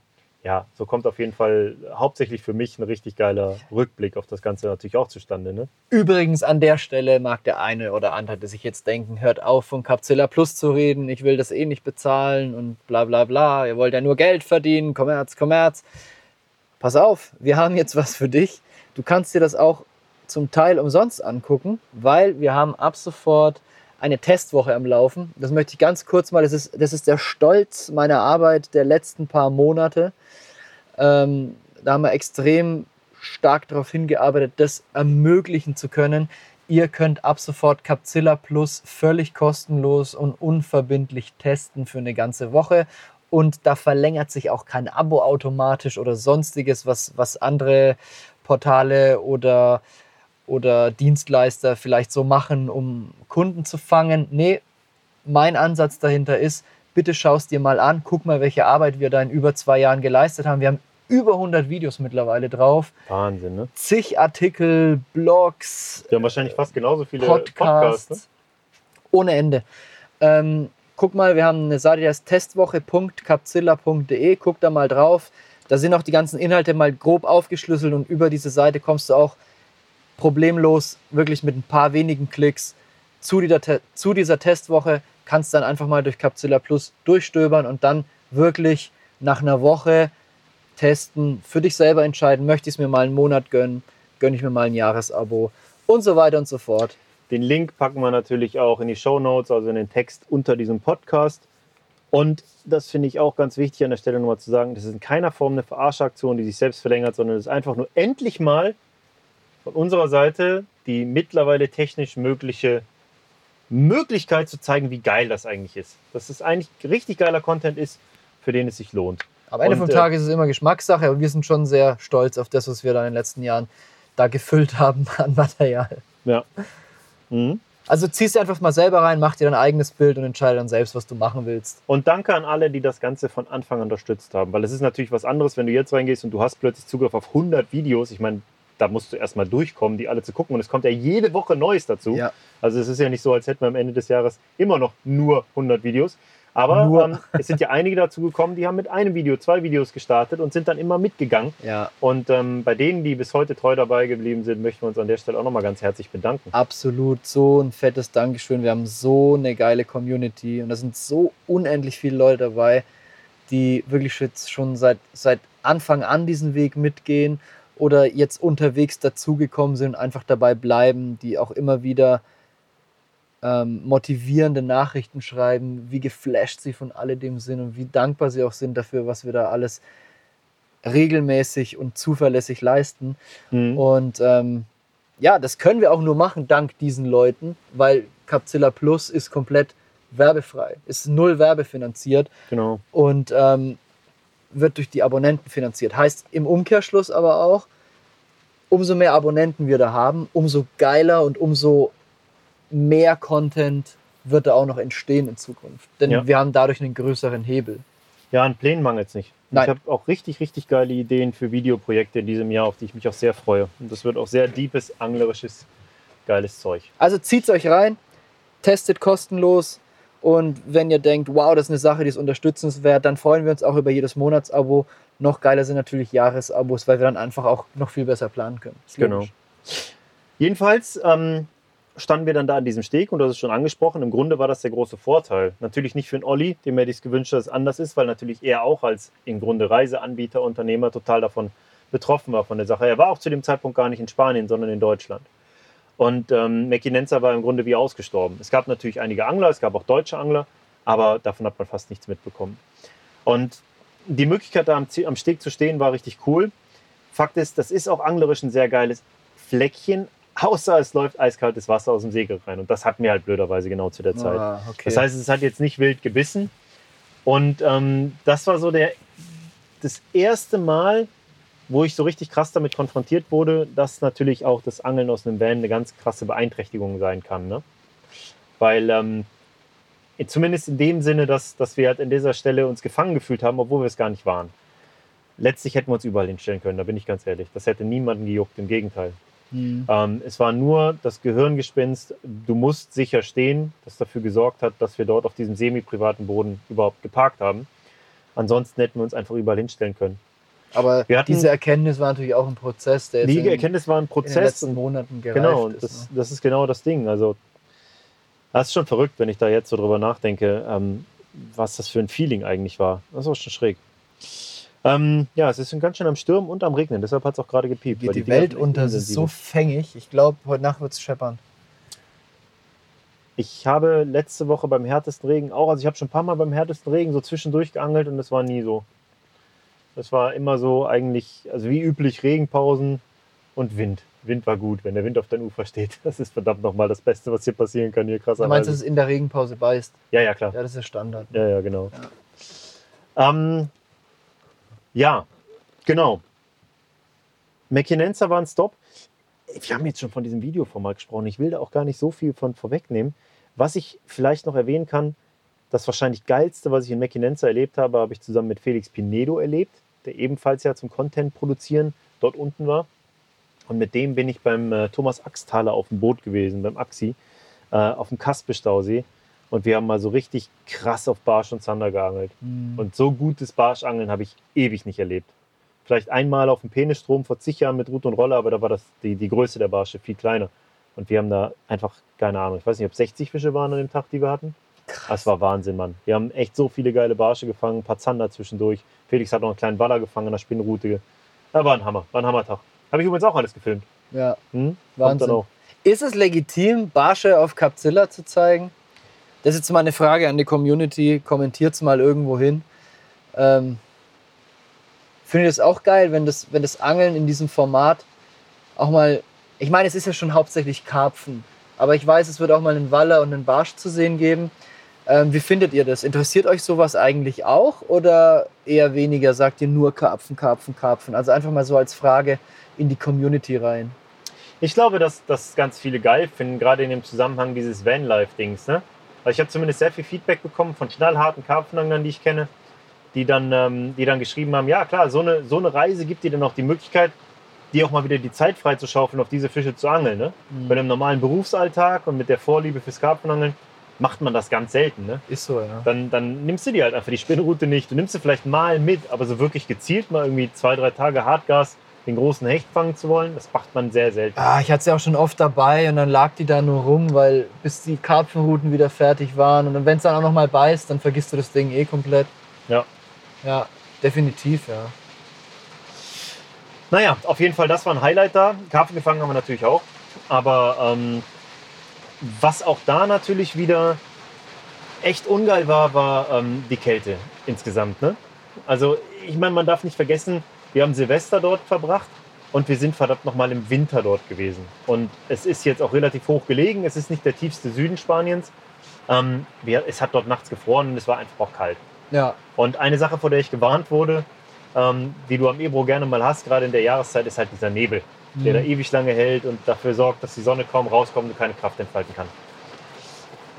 Speaker 2: ja, so kommt auf jeden Fall hauptsächlich für mich ein richtig geiler Rückblick auf das Ganze natürlich auch zustande. Ne?
Speaker 1: Übrigens an der Stelle mag der eine oder andere sich jetzt denken, hört auf von Capzilla Plus zu reden, ich will das eh nicht bezahlen und bla bla bla, ihr wollt ja nur Geld verdienen, Kommerz, Kommerz. Pass auf, wir haben jetzt was für dich. Du kannst dir das auch zum Teil umsonst angucken, weil wir haben ab sofort eine Testwoche am Laufen. Das möchte ich ganz kurz mal, das ist, das ist der Stolz meiner Arbeit der letzten paar Monate. Ähm, da haben wir extrem stark darauf hingearbeitet, das ermöglichen zu können. Ihr könnt ab sofort Capzilla Plus völlig kostenlos und unverbindlich testen für eine ganze Woche. Und da verlängert sich auch kein Abo automatisch oder sonstiges, was, was andere Portale oder, oder Dienstleister vielleicht so machen, um Kunden zu fangen. Nee, mein Ansatz dahinter ist, bitte schaust dir mal an, guck mal, welche Arbeit wir da in über zwei Jahren geleistet haben. Wir haben über 100 Videos mittlerweile drauf,
Speaker 2: Wahnsinn, ne?
Speaker 1: zig Artikel, Blogs,
Speaker 2: Wir haben wahrscheinlich fast genauso viele
Speaker 1: Podcasts,
Speaker 2: Podcasts. ne?
Speaker 1: ohne Ende. Ähm, guck mal, wir haben eine Seite, die heißt testwoche.capzilla.de. Guck da mal drauf. Da sind auch die ganzen Inhalte mal grob aufgeschlüsselt und über diese Seite kommst du auch problemlos, wirklich mit ein paar wenigen Klicks zu dieser, zu dieser Testwoche. Kannst dann einfach mal durch Capzilla Plus durchstöbern und dann wirklich nach einer Woche testen, für dich selber entscheiden, möchte ich es mir mal einen Monat gönnen, gönne ich mir mal ein Jahresabo und so weiter und so fort.
Speaker 2: Den Link packen wir natürlich auch in die Show Notes, also in den Text unter diesem Podcast. Und das finde ich auch ganz wichtig an der Stelle nochmal zu sagen, das ist in keiner Form eine Verarschaktion, die sich selbst verlängert, sondern es ist einfach nur endlich mal von unserer Seite die mittlerweile technisch mögliche Möglichkeit zu zeigen, wie geil das eigentlich ist. Dass es eigentlich richtig geiler Content ist, für den es sich lohnt.
Speaker 1: Am Ende vom
Speaker 2: äh,
Speaker 1: Tag ist es immer Geschmackssache, aber wir sind schon sehr stolz auf das, was wir da in den letzten Jahren da gefüllt haben an Material.
Speaker 2: Ja. Mhm.
Speaker 1: Also ziehst dir einfach mal selber rein, mach dir dein eigenes Bild und entscheide dann selbst, was du machen willst.
Speaker 2: Und danke an alle, die das Ganze von Anfang an unterstützt haben. Weil es ist natürlich was anderes, wenn du jetzt reingehst und du hast plötzlich Zugriff auf 100 Videos. Ich meine, da musst du erstmal durchkommen, die alle zu gucken. Und es kommt ja jede Woche Neues dazu.
Speaker 1: Ja.
Speaker 2: Also es ist ja nicht so, als hätten wir am Ende des Jahres immer noch nur 100 Videos. Aber ähm, es sind ja einige dazu gekommen, die haben mit einem Video, zwei Videos gestartet und sind dann immer mitgegangen.
Speaker 1: Ja,
Speaker 2: Und ähm, bei denen, die bis heute treu dabei geblieben sind, möchten wir uns an der Stelle auch nochmal ganz herzlich bedanken.
Speaker 1: absolut so ein fettes Dankeschön. Wir haben so eine geile Community und da sind so unendlich viele Leute dabei, die wirklich jetzt schon seit, seit Anfang an diesen Weg mitgehen oder jetzt unterwegs dazugekommen sind, einfach dabei bleiben, die auch immer wieder ähm, motivierende Nachrichten schreiben, wie geflasht sie von alledem sind und wie dankbar sie auch sind dafür, was wir da alles regelmäßig und zuverlässig leisten.
Speaker 2: Mhm.
Speaker 1: Und ähm, ja, das können wir auch nur machen dank diesen Leuten, weil Capzilla Plus ist komplett werbefrei, ist null werbefinanziert
Speaker 2: Genau.
Speaker 1: und ähm, wird durch die Abonnenten finanziert. Heißt im Umkehrschluss aber auch, umso mehr Abonnenten wir da haben, umso geiler und umso mehr Content wird da auch noch entstehen in Zukunft. Denn
Speaker 2: Ja.
Speaker 1: wir haben dadurch einen größeren Hebel.
Speaker 2: Ja, an Plänen mangelt es nicht.
Speaker 1: Nein.
Speaker 2: Ich habe auch richtig, richtig geile Ideen für Videoprojekte in diesem Jahr, auf die ich mich auch sehr freue. Und das wird auch sehr deepes, anglerisches, geiles Zeug.
Speaker 1: Also zieht's euch rein, testet kostenlos und wenn ihr denkt, wow, das ist eine Sache, die ist unterstützenswert, dann freuen wir uns auch über jedes Monatsabo. Noch geiler sind natürlich Jahresabos, weil wir dann einfach auch noch viel besser planen können.
Speaker 2: Genau. Jedenfalls ähm, standen wir dann da an diesem Steg und das ist schon angesprochen. Im Grunde war das der große Vorteil. Natürlich nicht für den Olli, dem hätte ich es gewünscht, dass es anders ist, weil natürlich er auch als im Grunde Reiseanbieter, Unternehmer total davon betroffen war von der Sache. Er war auch zu dem Zeitpunkt gar nicht in Spanien, sondern in Deutschland. Und ähm, Mequinenza war im Grunde wie ausgestorben. Es gab natürlich einige Angler, es gab auch deutsche Angler, aber davon hat man fast nichts mitbekommen. Und die Möglichkeit, da am, am Steg zu stehen, war richtig cool. Fakt ist, das ist auch anglerisch ein sehr geiles Fleckchen, außer es läuft eiskaltes Wasser aus dem Segel rein. Und das hatten wir halt blöderweise genau zu der Zeit.
Speaker 1: Ah, okay.
Speaker 2: Das heißt, es hat jetzt nicht wild gebissen. Und ähm, das war so der, das erste Mal, wo ich so richtig krass damit konfrontiert wurde, dass natürlich auch das Angeln aus einem Van eine ganz krasse Beeinträchtigung sein kann. Ne? Weil ähm, zumindest in dem Sinne, dass, dass wir halt an dieser Stelle uns gefangen gefühlt haben, obwohl wir es gar nicht waren. Letztlich hätten wir uns überall hinstellen können, da bin ich ganz ehrlich. Das hätte niemanden gejuckt, im Gegenteil.
Speaker 1: Hm.
Speaker 2: Ähm, es war nur das Gehirngespinst, du musst sicher stehen, das dafür gesorgt hat, dass wir dort auf diesem semi-privaten Boden überhaupt geparkt haben. Ansonsten hätten wir uns einfach überall hinstellen können.
Speaker 1: Aber
Speaker 2: hatten-
Speaker 1: diese Erkenntnis war natürlich auch ein Prozess, der jetzt
Speaker 2: Die
Speaker 1: in, in
Speaker 2: Erkenntnis war ein
Speaker 1: den
Speaker 2: Prozess.
Speaker 1: letzten
Speaker 2: Und,
Speaker 1: Monaten gereift
Speaker 2: genau, und
Speaker 1: ist.
Speaker 2: das,
Speaker 1: ne?
Speaker 2: das ist genau das Ding. Also, das ist schon verrückt, wenn ich da jetzt so drüber nachdenke, ähm, was das für ein Feeling eigentlich war. Das ist auch schon schräg. Ähm, ja, es ist ganz schön am Stürmen und am Regnen, deshalb hat es auch gerade gepiept.
Speaker 1: Geht die,
Speaker 2: Dinger
Speaker 1: Welt unter, es ist so fängig. Ich glaube, heute Nacht wird es scheppern.
Speaker 2: Ich habe letzte Woche beim härtesten Regen auch, also ich habe schon ein paar Mal beim härtesten Regen so zwischendurch geangelt und das war nie so. Das war immer so eigentlich, also wie üblich Regenpausen und Wind. Wind war gut, wenn der Wind auf dein Ufer steht. Das ist verdammt nochmal das Beste, was hier passieren kann hier
Speaker 1: Du meinst, dass es in der Regenpause beißt?
Speaker 2: Ja, ja, klar.
Speaker 1: Ja, das ist Standard.
Speaker 2: Ja, ja, genau. Ja, ähm, ja genau. Mequinenza war ein Stop. Wir haben jetzt schon von diesem Videoformat gesprochen. Ich will da auch gar nicht so viel von vorwegnehmen. Was ich vielleicht noch erwähnen kann, das wahrscheinlich geilste, was ich in Mequinenza erlebt habe, habe ich zusammen mit Felix Pinedo erlebt, der ebenfalls ja zum Content produzieren dort unten war. Und mit dem bin ich beim äh, Thomas Axthaler auf dem Boot gewesen, beim Axi, äh, auf dem Kaspe-Stausee. Und wir haben mal so richtig krass auf Barsch und Zander geangelt.
Speaker 1: Mhm.
Speaker 2: Und so gutes Barschangeln habe ich ewig nicht erlebt. Vielleicht einmal auf dem Penisstrom vor zig Jahren mit Rut und Rolle, aber da war das die, die Größe der Barsche viel kleiner. Und wir haben da einfach, keine Ahnung, ich weiß nicht, ob 60 Fische waren an dem Tag, die wir hatten. Das war Wahnsinn, Mann. Wir haben echt so viele geile Barsche gefangen, ein paar Zander zwischendurch. Felix hat noch einen kleinen Waller gefangen an der Spinnrute. Ja, war ein Hammer, war ein Hammertag. Habe ich übrigens auch alles gefilmt.
Speaker 1: Ja.
Speaker 2: Hm?
Speaker 1: Wahnsinn.
Speaker 2: Dann auch.
Speaker 1: Ist es legitim, Barsche auf Capzilla zu zeigen? Das ist jetzt mal eine Frage an die Community. Kommentiert es mal irgendwo hin. Ähm, Finde ich das auch geil, wenn das, wenn das Angeln in diesem Format auch mal. Ich meine, es ist ja schon hauptsächlich Karpfen. Aber ich weiß, es wird auch mal einen Waller und einen Barsch zu sehen geben. Ähm, wie findet ihr das? Interessiert euch sowas eigentlich auch? Oder eher weniger? Sagt ihr nur Karpfen, Karpfen, Karpfen? Also einfach mal so als Frage in die Community rein.
Speaker 2: Ich glaube, dass das ganz viele geil finden, gerade in dem Zusammenhang dieses Vanlife-Dings. Ne? Also ich habe zumindest sehr viel Feedback bekommen von knallharten Karpfenanglern, die ich kenne, die dann, ähm, die dann geschrieben haben, ja klar, so eine, so eine Reise gibt dir dann auch die Möglichkeit, dir auch mal wieder die Zeit freizuschaufeln, auf diese Fische zu angeln. Ne?
Speaker 1: Mhm.
Speaker 2: Bei einem normalen Berufsalltag und mit der Vorliebe fürs Karpfenangeln macht man das ganz selten. Ne?
Speaker 1: Ist so, ja.
Speaker 2: Dann, dann nimmst du dir halt einfach die Spinnroute nicht. Du nimmst sie vielleicht mal mit, aber so wirklich gezielt mal irgendwie zwei, drei Tage Hartgas den großen Hecht fangen zu wollen, das macht man sehr selten.
Speaker 1: Ah, ich hatte sie auch schon oft dabei und dann lag die da nur rum, weil bis die Karpfenruten wieder fertig waren. Und wenn es dann auch noch mal beißt, dann vergisst du das Ding eh komplett.
Speaker 2: Ja.
Speaker 1: Ja, definitiv, ja.
Speaker 2: Naja, auf jeden Fall, das war ein Highlight da. Karpfen gefangen haben wir natürlich auch. Aber ähm, was auch da natürlich wieder echt ungeil war, war ähm, die Kälte insgesamt. Ne? Also, ich meine, man darf nicht vergessen, wir haben Silvester dort verbracht und wir sind verdammt nochmal im Winter dort gewesen. Und es ist jetzt auch relativ hoch gelegen. Es ist nicht der tiefste Süden Spaniens. Ähm, wir, es hat dort nachts gefroren und es war einfach auch kalt.
Speaker 1: Ja,
Speaker 2: Und eine Sache, vor der ich gewarnt wurde, ähm, die du am Ebro gerne mal hast, gerade in der Jahreszeit, ist halt dieser Nebel, der da ewig lange hält und dafür sorgt, dass die Sonne kaum rauskommt und keine Kraft entfalten kann.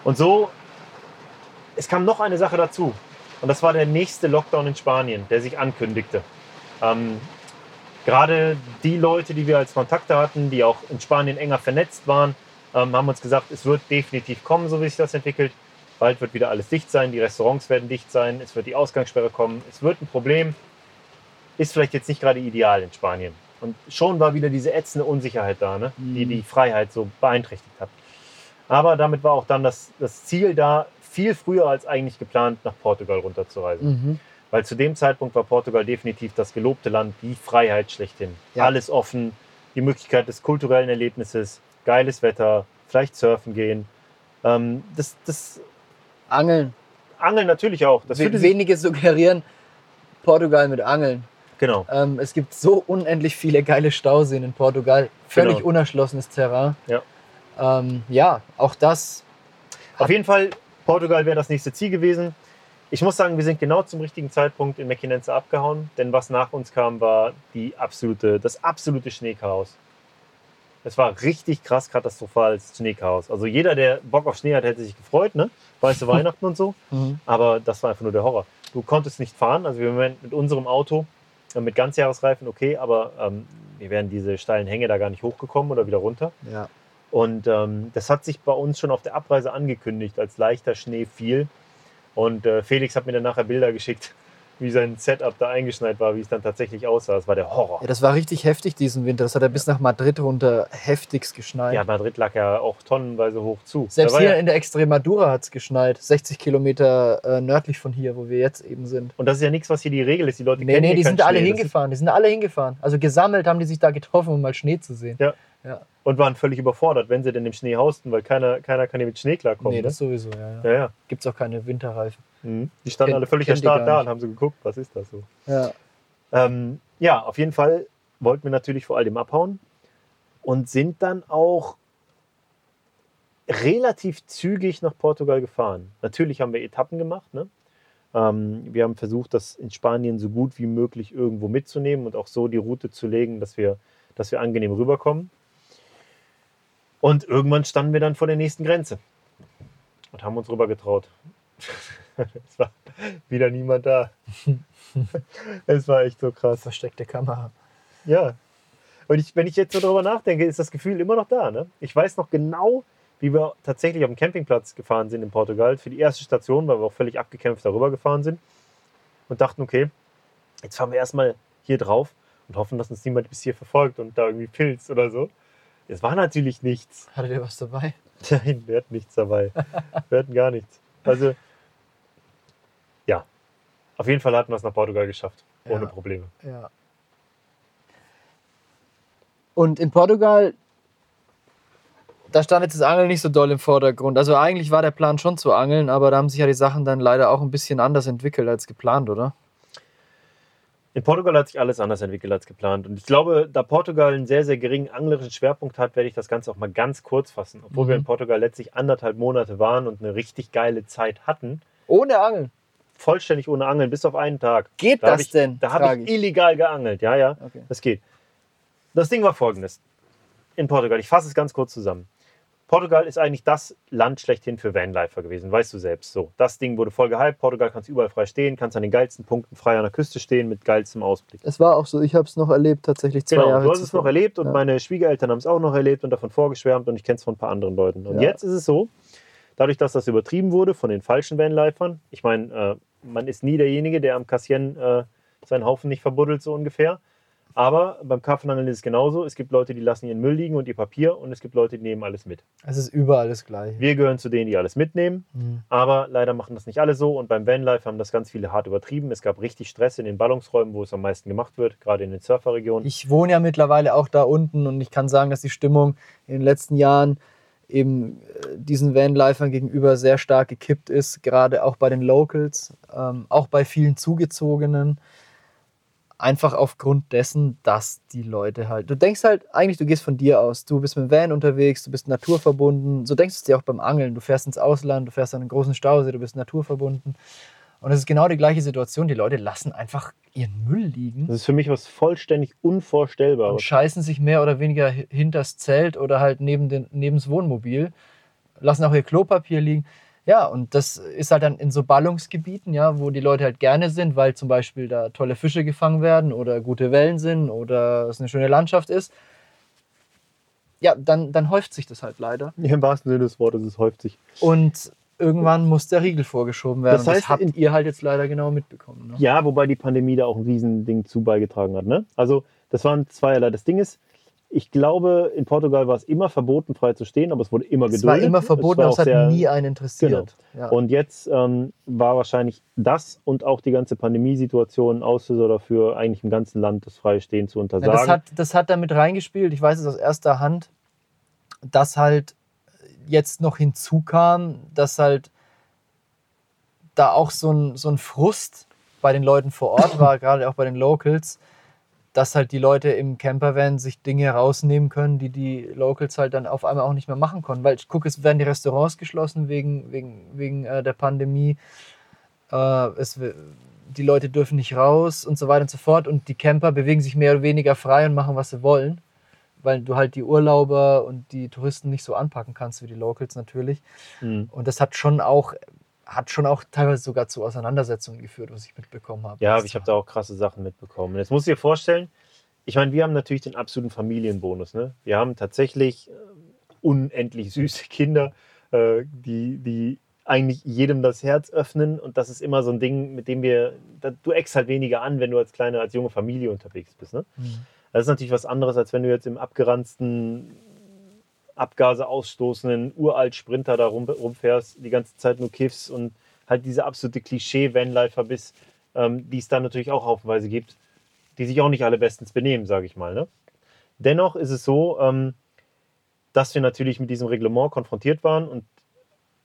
Speaker 2: Und so, es kam noch eine Sache dazu. Und das war der nächste Lockdown in Spanien, der sich ankündigte. Ähm, gerade die Leute, die wir als Kontakte hatten, die auch in Spanien enger vernetzt waren, ähm, haben uns gesagt, es wird definitiv kommen, so wie sich das entwickelt. Bald wird wieder alles dicht sein, die Restaurants werden dicht sein, es wird die Ausgangssperre kommen, es wird ein Problem. Ist vielleicht jetzt nicht gerade ideal in Spanien. Und schon war wieder diese ätzende Unsicherheit da, ne? die
Speaker 1: Mhm.
Speaker 2: die Freiheit so beeinträchtigt hat. Aber damit war auch dann das, das Ziel da, viel früher als eigentlich geplant nach Portugal runterzureisen.
Speaker 1: mhm.
Speaker 2: Weil zu dem Zeitpunkt war Portugal definitiv das gelobte Land, die Freiheit schlechthin.
Speaker 1: Ja.
Speaker 2: Alles offen, die Möglichkeit des kulturellen Erlebnisses, geiles Wetter, vielleicht surfen gehen. Ähm, das, das
Speaker 1: Angeln.
Speaker 2: Angeln natürlich auch. Das
Speaker 1: We wenige suggerieren Portugal mit Angeln.
Speaker 2: Genau.
Speaker 1: Ähm, es gibt so unendlich viele geile Stauseen in Portugal. Völlig
Speaker 2: Genau.
Speaker 1: unerschlossenes Terrain.
Speaker 2: Ja.
Speaker 1: Ähm, ja, auch das.
Speaker 2: Auf jeden Fall, Portugal wäre das nächste Ziel gewesen. Ich muss sagen, wir sind genau zum richtigen Zeitpunkt in Mequinenza abgehauen, denn was nach uns kam, war die absolute, das absolute Schneechaos. Es war richtig krass katastrophales Schneechaos. Also jeder, der Bock auf Schnee hat, hätte sich gefreut, ne? Weiße Weihnachten und so.
Speaker 1: Mhm.
Speaker 2: Aber das war einfach nur der Horror. Du konntest nicht fahren, also wir waren mit unserem Auto mit Ganzjahresreifen okay, aber ähm, wir wären diese steilen Hänge da gar nicht hochgekommen oder wieder runter.
Speaker 1: Ja.
Speaker 2: Und ähm, das hat sich bei uns schon auf der Abreise angekündigt, als leichter Schnee fiel. Und äh, Felix hat mir dann nachher Bilder geschickt, wie sein Setup da eingeschneit war, wie es dann tatsächlich aussah. Das war der Horror.
Speaker 1: ja, das war richtig heftig diesen Winter. Das hat ja bis nach Madrid runter heftigst geschneit.
Speaker 2: Ja, Madrid lag ja auch tonnenweise hoch zu.
Speaker 1: Selbst hier
Speaker 2: ja,
Speaker 1: in der Extremadura hat es geschneit. 60 Kilometer äh, nördlich von hier, wo wir jetzt eben sind.
Speaker 2: und das ist ja nichts, was hier die Regel ist. Die Leute
Speaker 1: Nee,
Speaker 2: kennen
Speaker 1: nee, die sind alle
Speaker 2: Schnee.
Speaker 1: Hingefahren. Die sind alle hingefahren. Also gesammelt haben die sich da getroffen, um mal Schnee zu sehen.
Speaker 2: Ja.
Speaker 1: Ja.
Speaker 2: Und waren völlig überfordert, wenn sie denn im Schnee hausten, weil keiner, keiner kann hier mit Schnee klarkommen.
Speaker 1: Nee,
Speaker 2: ne?
Speaker 1: das sowieso, ja. ja.
Speaker 2: ja.
Speaker 1: Gibt es auch keine Winterreifen.
Speaker 2: Mhm. Die standen
Speaker 1: Kenn-
Speaker 2: alle völlig erstarrt da und haben so geguckt, was ist das so.
Speaker 1: Ja.
Speaker 2: Ähm, ja, auf jeden Fall wollten wir natürlich vor allem abhauen und sind dann auch relativ zügig nach Portugal gefahren. Natürlich haben wir Etappen gemacht. Ne? Ähm, wir haben versucht, das in Spanien so gut wie möglich irgendwo mitzunehmen und auch so die Route zu legen, dass wir dass wir angenehm rüberkommen. Und irgendwann standen wir dann vor der nächsten Grenze und haben uns rüber getraut. es war wieder niemand da. es war echt so krass.
Speaker 1: Versteckte Kamera.
Speaker 2: Ja. Und ich, wenn ich jetzt so darüber nachdenke, ist das Gefühl immer noch da. Ne? Ich weiß noch genau, wie wir tatsächlich auf dem Campingplatz gefahren sind in Portugal für die erste Station, weil wir auch völlig abgekämpft darüber gefahren sind und dachten, okay, jetzt fahren wir erstmal hier drauf und hoffen, dass uns niemand bis hier verfolgt und da irgendwie pilzt oder so. Es war natürlich nichts.
Speaker 1: Hattet ihr was dabei?
Speaker 2: Nein, wir hatten nichts dabei. wir hatten gar nichts. Also, ja. Auf jeden Fall hatten wir es nach Portugal geschafft. Ohne
Speaker 1: Ja.
Speaker 2: Probleme.
Speaker 1: Ja. Und in Portugal, da stand jetzt das Angeln nicht so doll im Vordergrund. Also eigentlich war der Plan schon zu angeln, aber da haben sich ja die Sachen dann leider auch ein bisschen anders entwickelt als geplant, oder?
Speaker 2: In Portugal hat sich alles anders entwickelt als geplant. Und ich glaube, da Portugal einen sehr, sehr geringen anglerischen Schwerpunkt hat, werde ich das Ganze auch mal ganz kurz fassen. Obwohl wir
Speaker 1: Mhm.
Speaker 2: in Portugal letztlich anderthalb Monate waren und eine richtig geile Zeit hatten.
Speaker 1: Ohne Angeln.
Speaker 2: Vollständig ohne Angeln, bis auf einen Tag.
Speaker 1: Geht
Speaker 2: Da
Speaker 1: das
Speaker 2: ich,
Speaker 1: denn?
Speaker 2: Da habe ich illegal geangelt. Ja, ja,
Speaker 1: Okay.
Speaker 2: das geht. Das Ding war folgendes. In Portugal, ich fasse es ganz kurz zusammen. Portugal ist eigentlich das Land schlechthin für Vanlifer gewesen, weißt du selbst. So, das Ding wurde voll gehypt. Portugal kannst überall frei stehen, kannst an den geilsten Punkten frei an der Küste stehen mit geilstem Ausblick.
Speaker 1: Es war auch so, ich habe es noch erlebt, tatsächlich zwei
Speaker 2: Genau,
Speaker 1: Jahre
Speaker 2: du hast es noch erlebt und
Speaker 1: Ja.
Speaker 2: meine Schwiegereltern haben es auch noch erlebt und davon vorgeschwärmt und ich kenne es von ein paar anderen Leuten. Und
Speaker 1: Ja.
Speaker 2: jetzt ist es so, dadurch, dass das übertrieben wurde von den falschen Vanlifern, ich meine, äh, man ist nie derjenige, der am Kassien äh, seinen Haufen nicht verbuddelt, so ungefähr. Aber beim Karpfenangeln ist es genauso. Es gibt Leute, die lassen ihren Müll liegen und ihr Papier und es gibt Leute, die nehmen alles mit.
Speaker 1: Es ist überall das Gleiche.
Speaker 2: Wir gehören zu denen, die alles mitnehmen.
Speaker 1: Mhm.
Speaker 2: Aber leider machen das nicht alle so. Und beim Vanlife haben das ganz viele hart übertrieben. Es gab richtig Stress in den Ballungsräumen, wo es am meisten gemacht wird, gerade in den Surferregionen.
Speaker 1: Ich wohne ja mittlerweile auch da unten und ich kann sagen, dass die Stimmung in den letzten Jahren eben äh, diesen Vanlifern gegenüber sehr stark gekippt ist, gerade auch bei den Locals, ähm, auch bei vielen Zugezogenen. Einfach aufgrund dessen, dass die Leute halt. Du denkst halt eigentlich, du gehst von dir aus. Du bist mit dem Van unterwegs, du bist naturverbunden. So denkst du es dir auch beim Angeln. Du fährst ins Ausland, du fährst an einen großen Stausee, du bist naturverbunden. Und es ist genau die gleiche Situation. Die Leute lassen einfach ihren Müll liegen
Speaker 2: Das ist für mich was vollständig
Speaker 1: und
Speaker 2: Unvorstellbares.
Speaker 1: scheißen sich mehr oder weniger hi- hinters Zelt oder halt neben, den, neben das Wohnmobil, lassen auch ihr Klopapier liegen. Ja, und das ist halt dann in so Ballungsgebieten, ja, wo die Leute halt gerne sind, weil zum Beispiel da tolle Fische gefangen werden oder gute Wellen sind oder es eine schöne Landschaft ist. Ja, dann, dann häuft sich das halt leider.
Speaker 2: Ja, Im wahrsten Sinne des Wortes, es häuft sich.
Speaker 1: Und irgendwann muss der Riegel vorgeschoben werden.
Speaker 2: Das heißt,
Speaker 1: das habt ihr halt jetzt leider genau mitbekommen. Ne?
Speaker 2: Ja, wobei die Pandemie da auch ein Riesending zu beigetragen hat. Ne? Also, das waren zweierlei. Das Ding ist, ich glaube, in Portugal war es immer verboten, frei zu stehen, aber es wurde immer
Speaker 1: Es
Speaker 2: geduldet.
Speaker 1: war immer verboten, aber es hat
Speaker 2: sehr-
Speaker 1: nie einen interessiert. Ja.
Speaker 2: Und jetzt ähm, war wahrscheinlich das und auch die ganze Pandemiesituation Auslöser dafür, eigentlich im ganzen Land das freie Stehen zu
Speaker 1: Ja,
Speaker 2: untersagen.
Speaker 1: das, hat, das hat damit reingespielt, ich weiß es aus erster Hand, dass halt jetzt noch hinzukam, dass halt da auch so ein, so ein Frust bei den Leuten vor Ort war, gerade auch bei den Locals, dass halt die Leute im Campervan sich Dinge rausnehmen können, die die Locals halt dann auf einmal auch nicht mehr machen konnten. Weil ich gucke, es werden die Restaurants geschlossen wegen, wegen, wegen äh, der Pandemie. Äh, es, die Leute dürfen nicht raus und so weiter und so fort. Und die Camper bewegen sich mehr oder weniger frei und machen, was sie wollen. Weil du halt die Urlauber und die Touristen nicht so anpacken kannst wie die Locals natürlich.
Speaker 2: Mhm.
Speaker 1: Und das hat schon auch, hat schon auch teilweise sogar zu Auseinandersetzungen geführt, was ich mitbekommen habe.
Speaker 2: Ja, ich habe da auch krasse Sachen mitbekommen. Und Jetzt musst du dir vorstellen, ich meine, wir haben natürlich den absoluten Familienbonus. Ne? Wir haben tatsächlich äh, unendlich süße Kinder, äh, die, die eigentlich jedem das Herz öffnen. Und das ist immer so ein Ding, mit dem wir, du eckst halt weniger an, wenn du als kleine, als junge Familie unterwegs bist. Ne?
Speaker 1: Mhm.
Speaker 2: Das ist natürlich was anderes, als wenn du jetzt im abgeranzten, Abgase ausstoßenden Uralt-Sprinter da rum, rumfährst, die ganze Zeit nur kiffst und halt diese absolute Klischee-Vanlifer bist, ähm, die es dann natürlich auch haufenweise gibt, die sich auch nicht alle bestens benehmen, sage ich mal. Ne? Dennoch ist es so, ähm, dass wir natürlich mit diesem Reglement konfrontiert waren und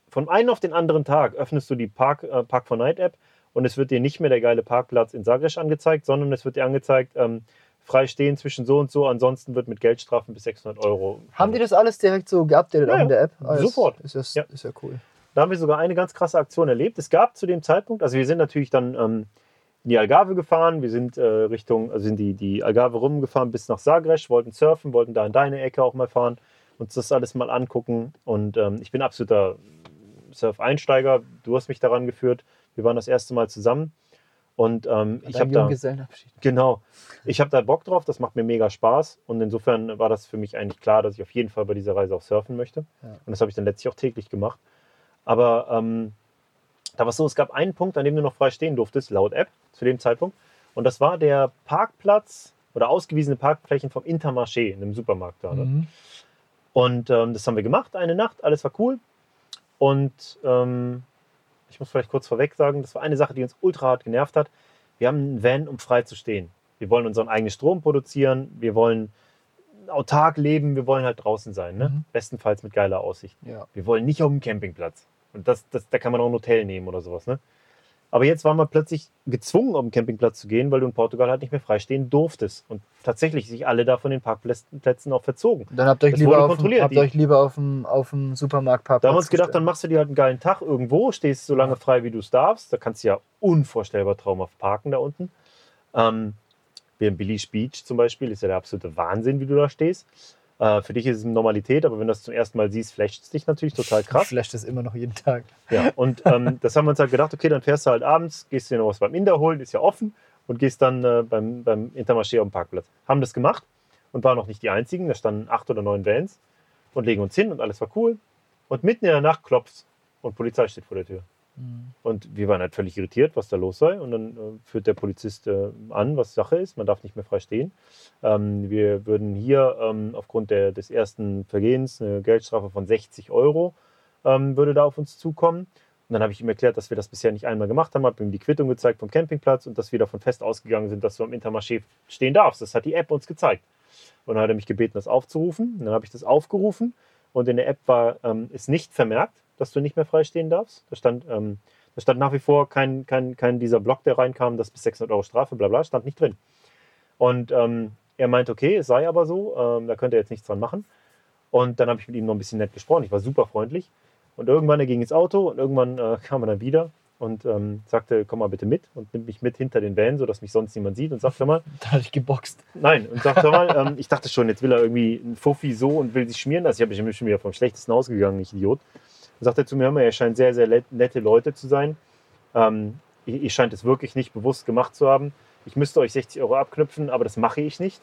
Speaker 2: von einem auf den anderen Tag öffnest du die Park, äh, Park for Night App und es wird dir nicht mehr der geile Parkplatz in Zagreb angezeigt, sondern es wird dir angezeigt, ähm, frei stehen zwischen so und so, ansonsten wird mit Geldstrafen bis 600 Euro.
Speaker 1: Haben die das alles direkt so geupdatet
Speaker 2: Ja,
Speaker 1: auch in der App? ist-
Speaker 2: Sofort.
Speaker 1: Ist ja,
Speaker 2: Ja.
Speaker 1: ist ja cool.
Speaker 2: Da haben wir sogar eine ganz krasse Aktion erlebt. Es gab zu dem Zeitpunkt, also wir sind natürlich dann ähm, in die Algarve gefahren, wir sind äh, Richtung, also sind die, die Algarve rumgefahren bis nach Sagres, wollten surfen, wollten da in deine Ecke auch mal fahren, uns das alles mal angucken. Und ähm, ich bin absoluter Surf-Einsteiger. Du hast mich daran geführt. Wir waren das erste Mal zusammen. Und ähm, ich habe da, genau, ich habe da Bock drauf, das macht mir mega Spaß und insofern war das für mich eigentlich klar, dass ich auf jeden Fall bei dieser Reise auch surfen möchte ja. und das habe ich dann letztlich auch täglich gemacht. Aber ähm, da war es so, es gab einen Punkt, an dem du noch frei stehen durftest, laut App zu dem Zeitpunkt und das war der Parkplatz oder ausgewiesene Parkflächen vom Intermarché in einem Supermarkt da. Ne? Mhm. Und ähm, das haben wir gemacht, eine Nacht, alles war cool und ähm, ich muss vielleicht kurz vorweg sagen, das war eine Sache, die uns ultra hart genervt hat. Wir haben einen Van, um frei zu stehen. Wir wollen unseren eigenen Strom produzieren, wir wollen autark leben, wir wollen halt draußen sein. Ne? Mhm. Bestenfalls mit geiler Aussicht. Ja. Wir wollen nicht auf dem Campingplatz. Und das, das, da kann man auch ein Hotel nehmen oder sowas. Ne? Aber jetzt waren wir plötzlich gezwungen, auf den Campingplatz zu gehen, weil du in Portugal halt nicht mehr freistehen durftest. Und tatsächlich sich alle da von den Parkplätzen auch verzogen.
Speaker 1: Dann habt ihr euch, lieber auf, habt ihr euch lieber auf dem, auf dem Supermarktparkplatz
Speaker 2: Da haben wir uns gedacht, dann machst du dir halt einen geilen Tag irgendwo, stehst so lange frei, wie du es darfst. Da kannst du ja unvorstellbar traumhaft parken da unten. Ähm, wie in Billy Beach zum Beispiel, ist ja der absolute Wahnsinn, wie du da stehst. Äh, für dich ist es Normalität, aber wenn du das zum ersten Mal siehst, flasht es dich natürlich total krass.
Speaker 1: Flasht es immer noch jeden Tag.
Speaker 2: Ja, und ähm, das haben wir uns halt gedacht, okay, dann fährst du halt abends, gehst dir noch was beim Inder holen, ist ja offen, und gehst dann äh, beim, beim Intermarché auf dem Parkplatz. Haben das gemacht und waren noch nicht die einzigen, da standen acht oder neun Vans und legen uns hin und alles war cool. Und mitten in der Nacht klopft und Polizei steht vor der Tür. Mhm. Und wir waren halt völlig irritiert, was da los sei. Und dann äh, führt der Polizist äh, an, was Sache ist. Man darf nicht mehr frei stehen. Ähm, wir würden hier ähm, aufgrund der, des ersten Vergehens eine Geldstrafe von 60 Euro ähm, würde da auf uns zukommen. Und dann habe ich ihm erklärt, dass wir das bisher nicht einmal gemacht haben, habe ihm die Quittung gezeigt vom Campingplatz und dass wir davon fest ausgegangen sind, dass du am Intermarché stehen darfst. Das hat die App uns gezeigt. Und dann hat er mich gebeten, das aufzurufen. Und dann habe ich das aufgerufen und in der App war ähm, ist nicht vermerkt dass du nicht mehr freistehen darfst. Da stand, ähm, da stand nach wie vor kein, kein, kein dieser Block, der reinkam, das bis 600 Euro Strafe, bla bla, stand nicht drin. Und ähm, er meint, okay, es sei aber so, ähm, da könnte er jetzt nichts dran machen. Und dann habe ich mit ihm noch ein bisschen nett gesprochen. Ich war super freundlich. Und irgendwann er ging ins Auto und irgendwann äh, kam er dann wieder und ähm, sagte, komm mal bitte mit und nimmt mich mit hinter den Van, sodass mich sonst niemand sieht und sagt, hör mal.
Speaker 1: Da hatte ich geboxt.
Speaker 2: Nein, und sagt, hör mal, ähm, ich dachte schon, jetzt will er irgendwie ein Fuffi so und will sich schmieren lassen. Ich habe mich schon wieder vom schlechtesten ausgegangen, ich Idiot. Sagt er zu mir, hör mal, er scheint sehr, sehr nette Leute zu sein. Ähm, ihr, ihr scheint es wirklich nicht bewusst gemacht zu haben. Ich müsste euch 60 Euro abknüpfen, aber das mache ich nicht.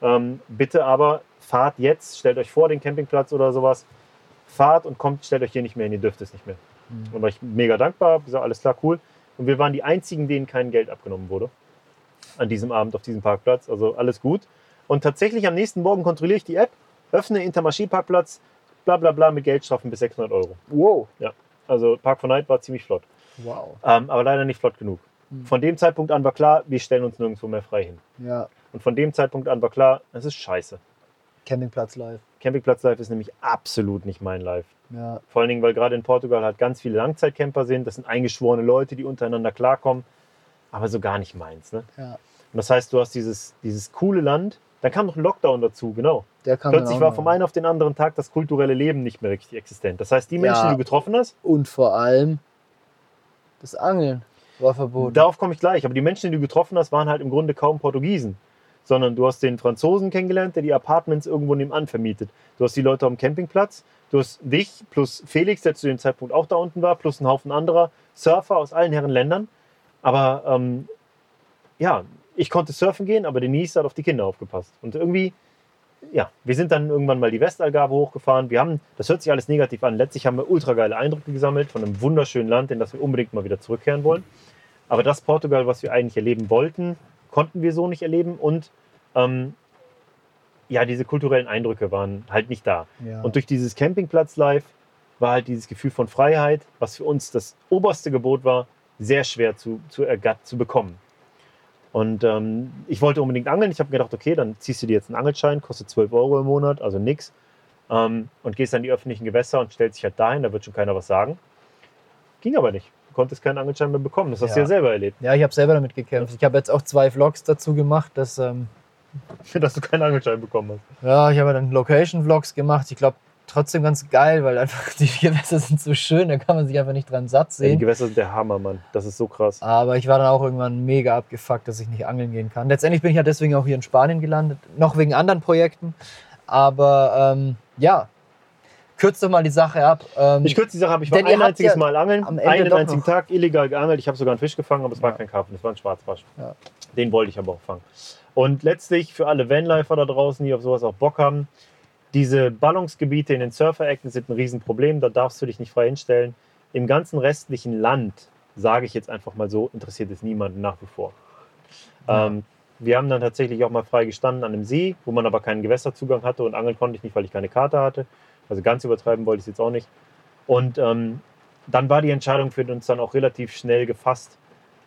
Speaker 2: Ähm, bitte aber fahrt jetzt, stellt euch vor den Campingplatz oder sowas, fahrt und kommt, stellt euch hier nicht mehr hin, ihr dürft es nicht mehr. Mhm. Und war ich mega dankbar, gesagt, alles klar, cool. Und wir waren die einzigen, denen kein Geld abgenommen wurde an diesem Abend auf diesem Parkplatz. Also alles gut. Und tatsächlich am nächsten Morgen kontrolliere ich die App, öffne Intermarché-Parkplatz, bla bla bla mit Geldstrafen bis 600 Euro.
Speaker 1: Wow.
Speaker 2: Ja, also Park for Night war ziemlich flott.
Speaker 1: Wow.
Speaker 2: Ähm, aber leider nicht flott genug. Hm. Von dem Zeitpunkt an war klar, wir stellen uns nirgendwo mehr frei hin.
Speaker 1: Ja.
Speaker 2: Und von dem Zeitpunkt an war klar, es ist scheiße.
Speaker 1: Campingplatz live.
Speaker 2: Campingplatz live ist nämlich absolut nicht mein Live.
Speaker 1: Ja.
Speaker 2: Vor allen Dingen, weil gerade in Portugal halt ganz viele Langzeitcamper sind. Das sind eingeschworene Leute, die untereinander klarkommen. Aber so gar nicht meins. Ne?
Speaker 1: Ja. Und
Speaker 2: das heißt, du hast dieses, dieses coole Land, dann kam noch ein Lockdown dazu, genau.
Speaker 1: Der kam
Speaker 2: Plötzlich war vom einen auf den anderen Tag das kulturelle Leben nicht mehr richtig existent. Das heißt, die Menschen, ja. die du getroffen hast.
Speaker 1: Und vor allem das Angeln war verboten.
Speaker 2: Darauf komme ich gleich. Aber die Menschen, die du getroffen hast, waren halt im Grunde kaum Portugiesen. Sondern du hast den Franzosen kennengelernt, der die Apartments irgendwo nebenan vermietet. Du hast die Leute am Campingplatz. Du hast dich plus Felix, der zu dem Zeitpunkt auch da unten war, plus einen Haufen anderer Surfer aus allen Herren Ländern. Aber ähm, ja, ich konnte surfen gehen, aber Denise hat auf die Kinder aufgepasst. Und irgendwie, ja, wir sind dann irgendwann mal die Westalgarve hochgefahren. Wir haben, das hört sich alles negativ an. Letztlich haben wir ultra geile Eindrücke gesammelt von einem wunderschönen Land, in das wir unbedingt mal wieder zurückkehren wollen. Aber das Portugal, was wir eigentlich erleben wollten, konnten wir so nicht erleben. Und ähm, ja, diese kulturellen Eindrücke waren halt nicht da.
Speaker 1: Ja.
Speaker 2: Und durch dieses Campingplatz live war halt dieses Gefühl von Freiheit, was für uns das oberste Gebot war, sehr schwer zu, zu, zu bekommen. Und ähm, ich wollte unbedingt angeln. Ich habe gedacht, okay, dann ziehst du dir jetzt einen Angelschein, kostet 12 Euro im Monat, also nix. Ähm, und gehst dann in die öffentlichen Gewässer und stellst dich halt dahin, da wird schon keiner was sagen. Ging aber nicht. Du konntest keinen Angelschein mehr bekommen. Das hast ja. du ja selber erlebt.
Speaker 1: Ja, ich habe selber damit gekämpft. Ich habe jetzt auch zwei Vlogs dazu gemacht, dass, ähm,
Speaker 2: dass du keinen Angelschein bekommen hast.
Speaker 1: Ja, ich habe dann Location-Vlogs gemacht. Ich glaube, trotzdem ganz geil, weil einfach die Gewässer sind so schön, da kann man sich einfach nicht dran satt
Speaker 2: Ja, die
Speaker 1: sehen.
Speaker 2: Gewässer sind der Hammer, Mann. Das ist so krass.
Speaker 1: Aber ich war dann auch irgendwann mega abgefuckt, dass ich nicht angeln gehen kann. Letztendlich bin ich ja deswegen auch hier in Spanien gelandet, noch wegen anderen Projekten. Aber ähm, ja, kürzt doch mal die Sache ab. Ähm,
Speaker 2: Ich kürze die Sache ab. Ich war ein einziges
Speaker 1: ja
Speaker 2: Mal angeln,
Speaker 1: am Ende
Speaker 2: einen einzigen
Speaker 1: noch-
Speaker 2: Tag illegal geangelt. Ich habe sogar einen Fisch gefangen, aber es war
Speaker 1: Ja.
Speaker 2: kein Karpfen, es war ein Schwarzbarsch.
Speaker 1: Ja.
Speaker 2: Den wollte ich aber auch fangen. Und letztlich für alle Vanlifer da draußen, die auf sowas auch Bock haben, diese Ballungsgebiete in den Surfer-Ecken sind ein Riesenproblem. Da darfst du dich nicht frei hinstellen. Im ganzen restlichen Land, sage ich jetzt einfach mal so, interessiert es niemanden nach wie vor.
Speaker 1: Ja.
Speaker 2: Ähm, wir haben dann tatsächlich auch mal frei gestanden an einem See, wo man aber keinen Gewässerzugang hatte und angeln konnte ich nicht, weil ich keine Karte hatte. Also ganz übertreiben wollte ich es jetzt auch nicht. Und ähm, dann war die Entscheidung für uns dann auch relativ schnell gefasst.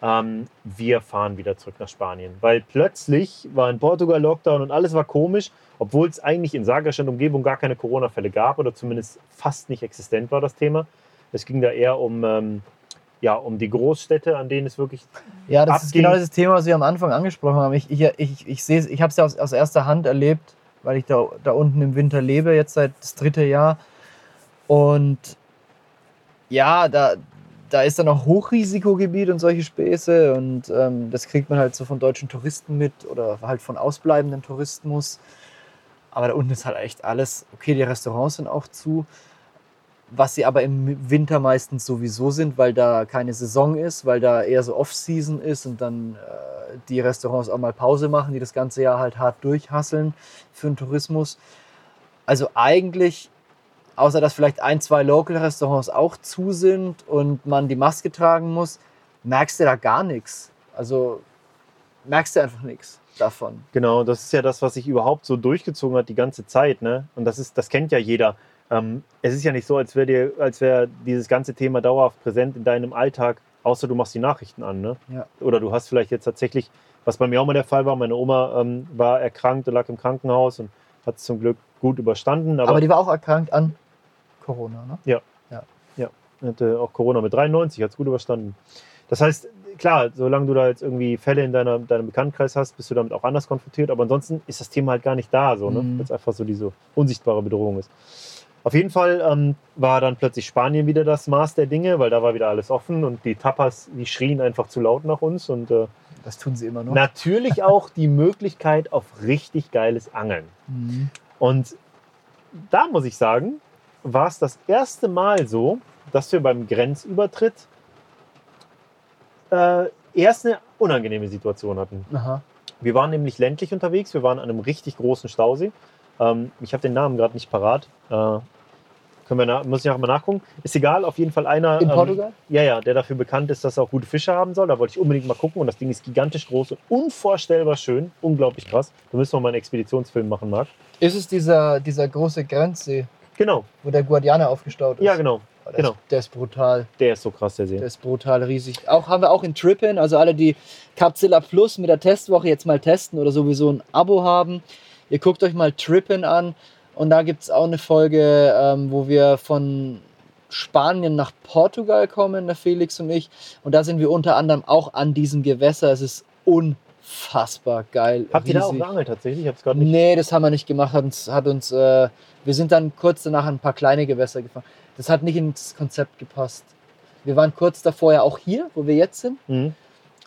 Speaker 2: Ähm, wir fahren wieder zurück nach Spanien. Weil plötzlich war in Portugal Lockdown und alles war komisch, obwohl es eigentlich in Sagres und Umgebung gar keine Corona-Fälle gab oder zumindest fast nicht existent war das Thema. Es ging da eher um, ähm, ja, um die Großstädte, an denen es wirklich
Speaker 1: Ja, das ist
Speaker 2: abging.
Speaker 1: genau dieses Thema, was wir am Anfang angesprochen haben. Ich, ich, ich, ich sehe ich habe es ja aus, aus erster Hand erlebt, weil ich da, da unten im Winter lebe, jetzt seit das dritte Jahr. Und ja, da, da ist dann auch Hochrisikogebiet und solche Späße. Und ähm, das kriegt man halt so von deutschen Touristen mit oder halt von ausbleibenden Tourismus. Aber da unten ist halt echt alles. Okay, die Restaurants sind auch zu. Was sie aber im Winter meistens sowieso sind, weil da keine Saison ist, weil da eher so Off-Season ist und dann äh, die Restaurants auch mal Pause machen, die das ganze Jahr halt hart durchhasseln für den Tourismus. Also eigentlich, außer dass vielleicht ein, zwei Local-Restaurants auch zu sind und man die Maske tragen muss, merkst du da gar nichts. Also merkst du einfach nichts davon.
Speaker 2: Genau, das ist ja das, was sich überhaupt so durchgezogen hat die ganze Zeit. Ne? Und das, ist, das kennt ja jeder. Ähm, es ist ja nicht so, als wäre dir, als wäre dieses ganze Thema dauerhaft präsent in deinem Alltag, außer du machst die Nachrichten an. Ne?
Speaker 1: Ja.
Speaker 2: Oder du hast vielleicht jetzt tatsächlich, was bei mir auch mal der Fall war, meine Oma ähm, war erkrankt und lag im Krankenhaus und hat es zum Glück gut überstanden.
Speaker 1: Aber, die war auch erkrankt an Corona, ne?
Speaker 2: hatte auch Corona mit 93, hat es gut überstanden. Das heißt, klar, solange du da jetzt irgendwie Fälle in deiner, deinem Bekanntenkreis hast, bist du damit auch anders konfrontiert. Aber ansonsten ist das Thema halt gar nicht da, so, ne?
Speaker 1: Mhm.
Speaker 2: weil es einfach so diese unsichtbare Bedrohung ist. Auf jeden Fall ähm, war dann plötzlich Spanien wieder das Maß der Dinge, weil da war wieder alles offen und die Tapas, die schrien einfach zu laut nach uns. Und äh,
Speaker 1: Das tun sie immer noch.
Speaker 2: natürlich auch die Möglichkeit auf richtig geiles Angeln.
Speaker 1: Mhm.
Speaker 2: Und da muss ich sagen, war es das erste Mal so, dass wir beim Grenzübertritt äh, erst eine unangenehme Situation hatten.
Speaker 1: Aha.
Speaker 2: Wir waren nämlich ländlich unterwegs, wir waren an einem richtig großen Stausee. Ähm, ich habe den Namen gerade nicht parat. Äh, können wir muss ich auch mal nachgucken. Ist egal, auf jeden Fall einer.
Speaker 1: In
Speaker 2: ähm,
Speaker 1: Portugal?
Speaker 2: ja, ja, der dafür bekannt ist, dass er auch gute Fische haben soll. Da wollte ich unbedingt mal gucken. Und das Ding ist gigantisch groß und unvorstellbar schön. Unglaublich krass. Da müssen wir mal einen Expeditionsfilm machen, Marc.
Speaker 1: Ist es dieser, dieser große Grenzsee,
Speaker 2: Genau,
Speaker 1: wo der Guadiana aufgestaut ist?
Speaker 2: ja, genau.
Speaker 1: Oh, der
Speaker 2: genau.
Speaker 1: Ist, der ist brutal.
Speaker 2: Der ist so krass, der See.
Speaker 1: Der ist brutal riesig. Auch haben wir auch in Trippin, also alle, die Capzilla Plus mit der Testwoche jetzt mal testen oder sowieso ein Abo haben. Ihr guckt euch mal Trippin an und da gibt es auch eine Folge, ähm, wo wir von Spanien nach Portugal kommen, der Felix und ich. Und da sind wir unter anderem auch an diesem Gewässer. Es ist unfassbar geil.
Speaker 2: Habt ihr da auch
Speaker 1: riesig.
Speaker 2: geangelt tatsächlich? Ich hab's gerade nicht.
Speaker 1: Nee, das haben wir nicht gemacht. Hat uns, hat uns, äh, wir sind dann kurz danach ein paar kleine Gewässer gefahren. Das hat nicht ins Konzept gepasst. Wir waren kurz davor ja auch hier, wo wir jetzt sind,
Speaker 2: Mhm.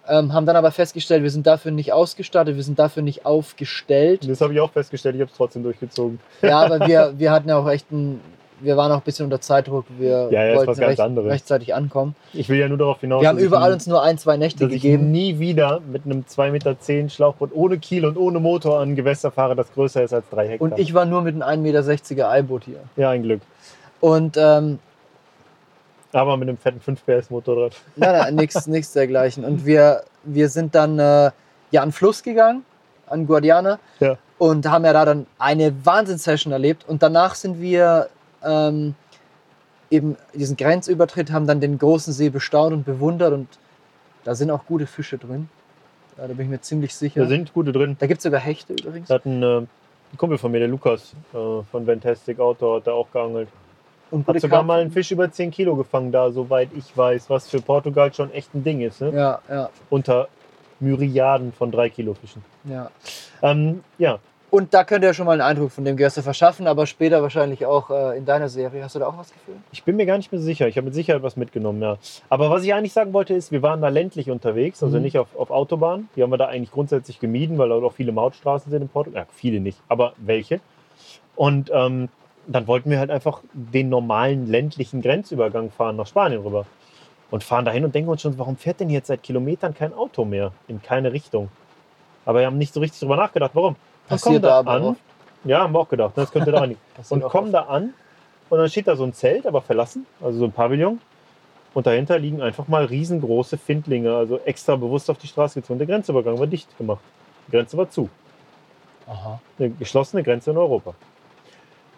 Speaker 1: ähm, haben dann aber festgestellt, wir sind dafür nicht ausgestattet, wir sind dafür nicht aufgestellt.
Speaker 2: Das habe ich auch festgestellt, ich habe es trotzdem durchgezogen.
Speaker 1: Ja, aber wir, wir hatten ja auch echt ein, wir waren auch ein bisschen unter Zeitdruck. Wir
Speaker 2: Ja, ja,
Speaker 1: wollten recht, rechtzeitig ankommen.
Speaker 2: Ich will ja nur darauf hinaus,
Speaker 1: Wir haben überall
Speaker 2: ich,
Speaker 1: uns nur ein, zwei Nächte
Speaker 2: dass ich
Speaker 1: gegeben.
Speaker 2: nie wieder mit einem 2,10 Meter Schlauchboot ohne Kiel und ohne Motor an Gewässer fahre, das größer ist als drei Hektar.
Speaker 1: Und ich war nur mit einem 1,60 Meter Eiboot hier.
Speaker 2: Ja, ein Glück.
Speaker 1: Und ähm,
Speaker 2: Aber mit einem fetten 5 PS Motorrad.
Speaker 1: Nein, nein, nichts nichts dergleichen. Und wir, wir sind dann äh, ja an den Fluss gegangen, an Guadiana,
Speaker 2: Ja.
Speaker 1: und haben ja da dann eine Wahnsinnssession erlebt. Und danach sind wir ähm, eben diesen Grenzübertritt, haben dann den großen See bestaunt und bewundert. Und da sind auch gute Fische drin. Da bin ich mir ziemlich sicher.
Speaker 2: Da sind gute drin.
Speaker 1: Da gibt es sogar Hechte übrigens.
Speaker 2: Da hat ein, äh, ein Kumpel von mir, der Lukas äh, von Fantastic Outdoor, hat da auch geangelt.
Speaker 1: Und
Speaker 2: Hat sogar
Speaker 1: Karpfen.
Speaker 2: mal einen Fisch über 10 Kilo gefangen, da, soweit ich weiß, was für Portugal schon echt ein Ding ist. Ne?
Speaker 1: Ja, ja,
Speaker 2: Unter Myriaden von 3 Kilo Fischen.
Speaker 1: ja.
Speaker 2: Ähm, ja,
Speaker 1: Und da könnt ihr schon mal einen Eindruck von dem Gewässer verschaffen, aber später wahrscheinlich auch äh, in deiner Serie. Hast du da auch was gefühlt?
Speaker 2: Ich bin mir gar nicht mehr sicher. Ich habe mit Sicherheit was mitgenommen, ja. Aber was ich eigentlich sagen wollte, ist, wir waren da ländlich unterwegs, also
Speaker 1: Mhm.
Speaker 2: nicht auf, auf Autobahn. Die haben wir da eigentlich grundsätzlich gemieden, weil da auch viele Mautstraßen sind in Portugal. Ja, viele nicht, aber welche. Und ähm, dann wollten wir halt einfach den normalen ländlichen Grenzübergang fahren nach Spanien rüber. Und fahren dahin und denken uns schon, warum fährt denn jetzt seit Kilometern kein Auto mehr in keine Richtung? Aber wir haben nicht so richtig drüber nachgedacht, warum.
Speaker 1: Passiert da
Speaker 2: an.
Speaker 1: oft.
Speaker 2: Ja, haben wir auch gedacht. Das könnte da nicht.
Speaker 1: Passiert
Speaker 2: Und
Speaker 1: auch
Speaker 2: kommen
Speaker 1: oft.
Speaker 2: da an und dann steht da so ein Zelt, aber verlassen, also so ein Pavillon. Und dahinter liegen einfach mal riesengroße Findlinge, also extra bewusst auf die Straße gezogen. Der Grenzübergang war dicht gemacht. Die Grenze war zu.
Speaker 1: Aha,
Speaker 2: Eine geschlossene Grenze in Europa.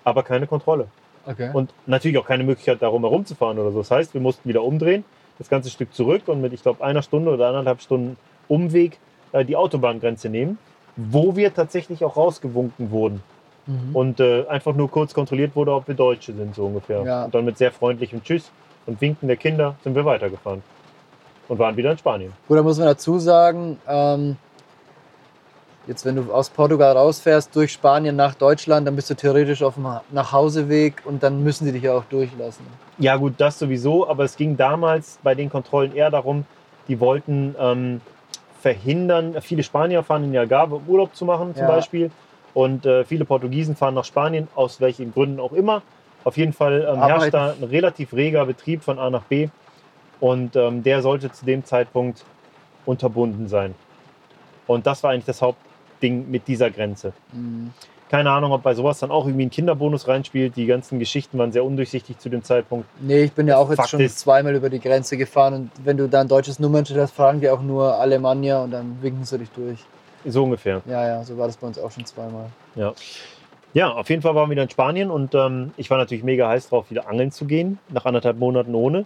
Speaker 2: Aber keine Kontrolle.
Speaker 1: okay.
Speaker 2: Und natürlich auch keine Möglichkeit, darum herumzufahren oder so. Das heißt, wir mussten wieder umdrehen, das ganze Stück zurück und mit, ich glaube, einer Stunde oder anderthalb Stunden Umweg äh, die Autobahngrenze nehmen, wo wir tatsächlich auch rausgewunken wurden
Speaker 1: Mhm.
Speaker 2: und äh, einfach nur kurz kontrolliert wurde, ob wir Deutsche sind, so ungefähr.
Speaker 1: Ja.
Speaker 2: Und dann mit sehr freundlichem Tschüss und Winken der Kinder sind wir weitergefahren und waren wieder in Spanien.
Speaker 1: Gut, da muss man dazu sagen, ähm, jetzt wenn du aus Portugal rausfährst, durch Spanien nach Deutschland, dann bist du theoretisch auf dem Nachhauseweg und dann müssen sie dich ja auch durchlassen.
Speaker 2: Ja gut, das sowieso, aber es ging damals bei den Kontrollen eher darum, die wollten ähm, verhindern, viele Spanier fahren in die Algarve, um Urlaub zu machen zum
Speaker 1: Ja.
Speaker 2: Beispiel und äh, viele Portugiesen fahren nach Spanien, aus welchen Gründen auch immer. Auf jeden Fall ähm, herrscht da ein relativ reger Betrieb von A nach B und ähm, der sollte zu dem Zeitpunkt unterbunden sein. Und das war eigentlich das Hauptding mit dieser Grenze.
Speaker 1: Mhm.
Speaker 2: Keine Ahnung, ob bei sowas dann auch irgendwie ein Kinderbonus reinspielt. Die ganzen Geschichten waren sehr undurchsichtig zu dem Zeitpunkt.
Speaker 1: Nee, ich bin ja auch jetzt
Speaker 2: Fakt
Speaker 1: schon
Speaker 2: ist-
Speaker 1: zweimal über die Grenze gefahren und wenn du da ein deutsches Nummernschild hast, fragen die auch nur Alemannia und dann winken sie dich durch.
Speaker 2: So ungefähr.
Speaker 1: Ja, ja, so war das bei uns auch schon zweimal.
Speaker 2: Ja, auf jeden Fall waren wir wieder in Spanien und ähm, ich war natürlich mega heiß drauf, wieder angeln zu gehen, nach anderthalb Monaten ohne.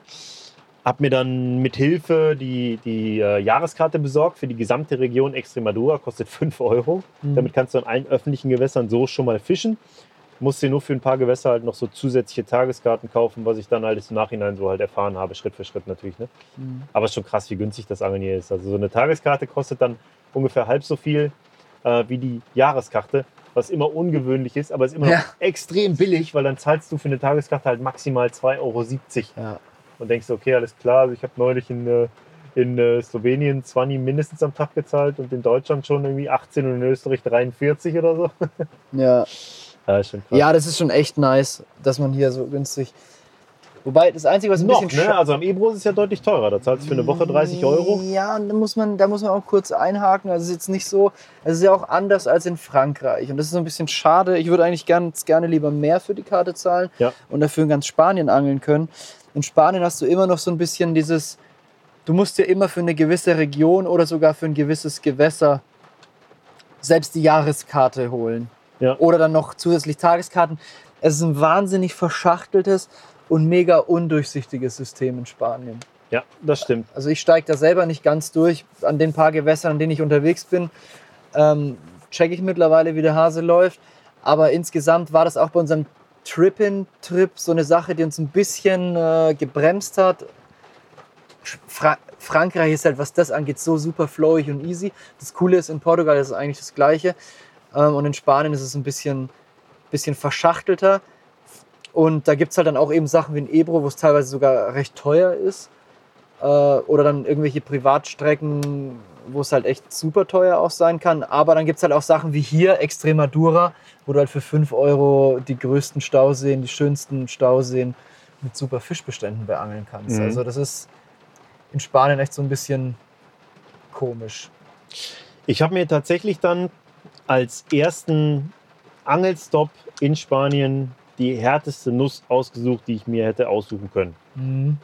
Speaker 2: Hab mir dann mit Hilfe die, die äh, Jahreskarte besorgt für die gesamte Region Extremadura, kostet 5 Euro.
Speaker 1: Mhm.
Speaker 2: Damit kannst du an allen öffentlichen Gewässern so schon mal fischen. Musst dir nur für ein paar Gewässer halt noch so zusätzliche Tageskarten kaufen, was ich dann halt im Nachhinein so halt erfahren habe, Schritt für Schritt natürlich. Ne?
Speaker 1: Mhm.
Speaker 2: Aber es ist schon krass, wie günstig das Angeln hier ist. Also so eine Tageskarte kostet dann ungefähr halb so viel äh, wie die Jahreskarte, was immer ungewöhnlich ist, aber ist immer noch
Speaker 1: Ja.
Speaker 2: extrem billig, weil dann zahlst du für eine Tageskarte halt maximal 2,70 Euro.
Speaker 1: Ja.
Speaker 2: Und denkst, du, okay, alles klar, also ich habe neulich in, äh, in äh, Slowenien 20 mindestens am Tag gezahlt und in Deutschland schon irgendwie 18 und in Österreich 43 oder so.
Speaker 1: Ja.
Speaker 2: Ja,
Speaker 1: ja, das ist schon echt nice, dass man hier so günstig. Wobei das Einzige, was ein
Speaker 2: Noch,
Speaker 1: bisschen
Speaker 2: ne? Also am Ebro ist es ja deutlich teurer. Da zahlst du für eine Woche 30 Euro.
Speaker 1: Ja, und da muss man, da muss man auch kurz einhaken. Also es ist jetzt nicht so, es ist ja auch anders als in Frankreich. Und das ist so ein bisschen schade. Ich würde eigentlich ganz gerne lieber mehr für die Karte zahlen
Speaker 2: Ja.
Speaker 1: und dafür in ganz Spanien angeln können. In Spanien hast du immer noch so ein bisschen dieses, du musst dir immer für eine gewisse Region oder sogar für ein gewisses Gewässer selbst die Jahreskarte holen.
Speaker 2: Ja.
Speaker 1: Oder dann noch zusätzlich Tageskarten. Es ist ein wahnsinnig verschachteltes und mega undurchsichtiges System in Spanien.
Speaker 2: Ja, das stimmt.
Speaker 1: Also ich steige da selber nicht ganz durch. An den paar Gewässern, an denen ich unterwegs bin, ähm, checke ich mittlerweile, wie der Hase läuft. Aber insgesamt war das auch bei unserem Trip-in-Trip so eine Sache, die uns ein bisschen äh, gebremst hat. Fra Frankreich ist halt, was das angeht, so super flowig und easy. Das Coole ist, in Portugal ist es eigentlich das Gleiche. Ähm, und in Spanien ist es ein bisschen, bisschen verschachtelter. Und da gibt es halt dann auch eben Sachen wie in Ebro, wo es teilweise sogar recht teuer ist. Äh, oder dann irgendwelche Privatstrecken, wo es halt echt super teuer auch sein kann. Aber dann gibt es halt auch Sachen wie hier, Extremadura, wo du halt für 5 Euro die größten Stauseen, die schönsten Stauseen mit super Fischbeständen beangeln kannst.
Speaker 2: Mhm.
Speaker 1: Also das ist in Spanien echt so ein bisschen komisch.
Speaker 2: Ich habe mir tatsächlich dann als ersten Angelstop in Spanien die härteste Nuss ausgesucht, die ich mir hätte aussuchen können.
Speaker 1: Mhm.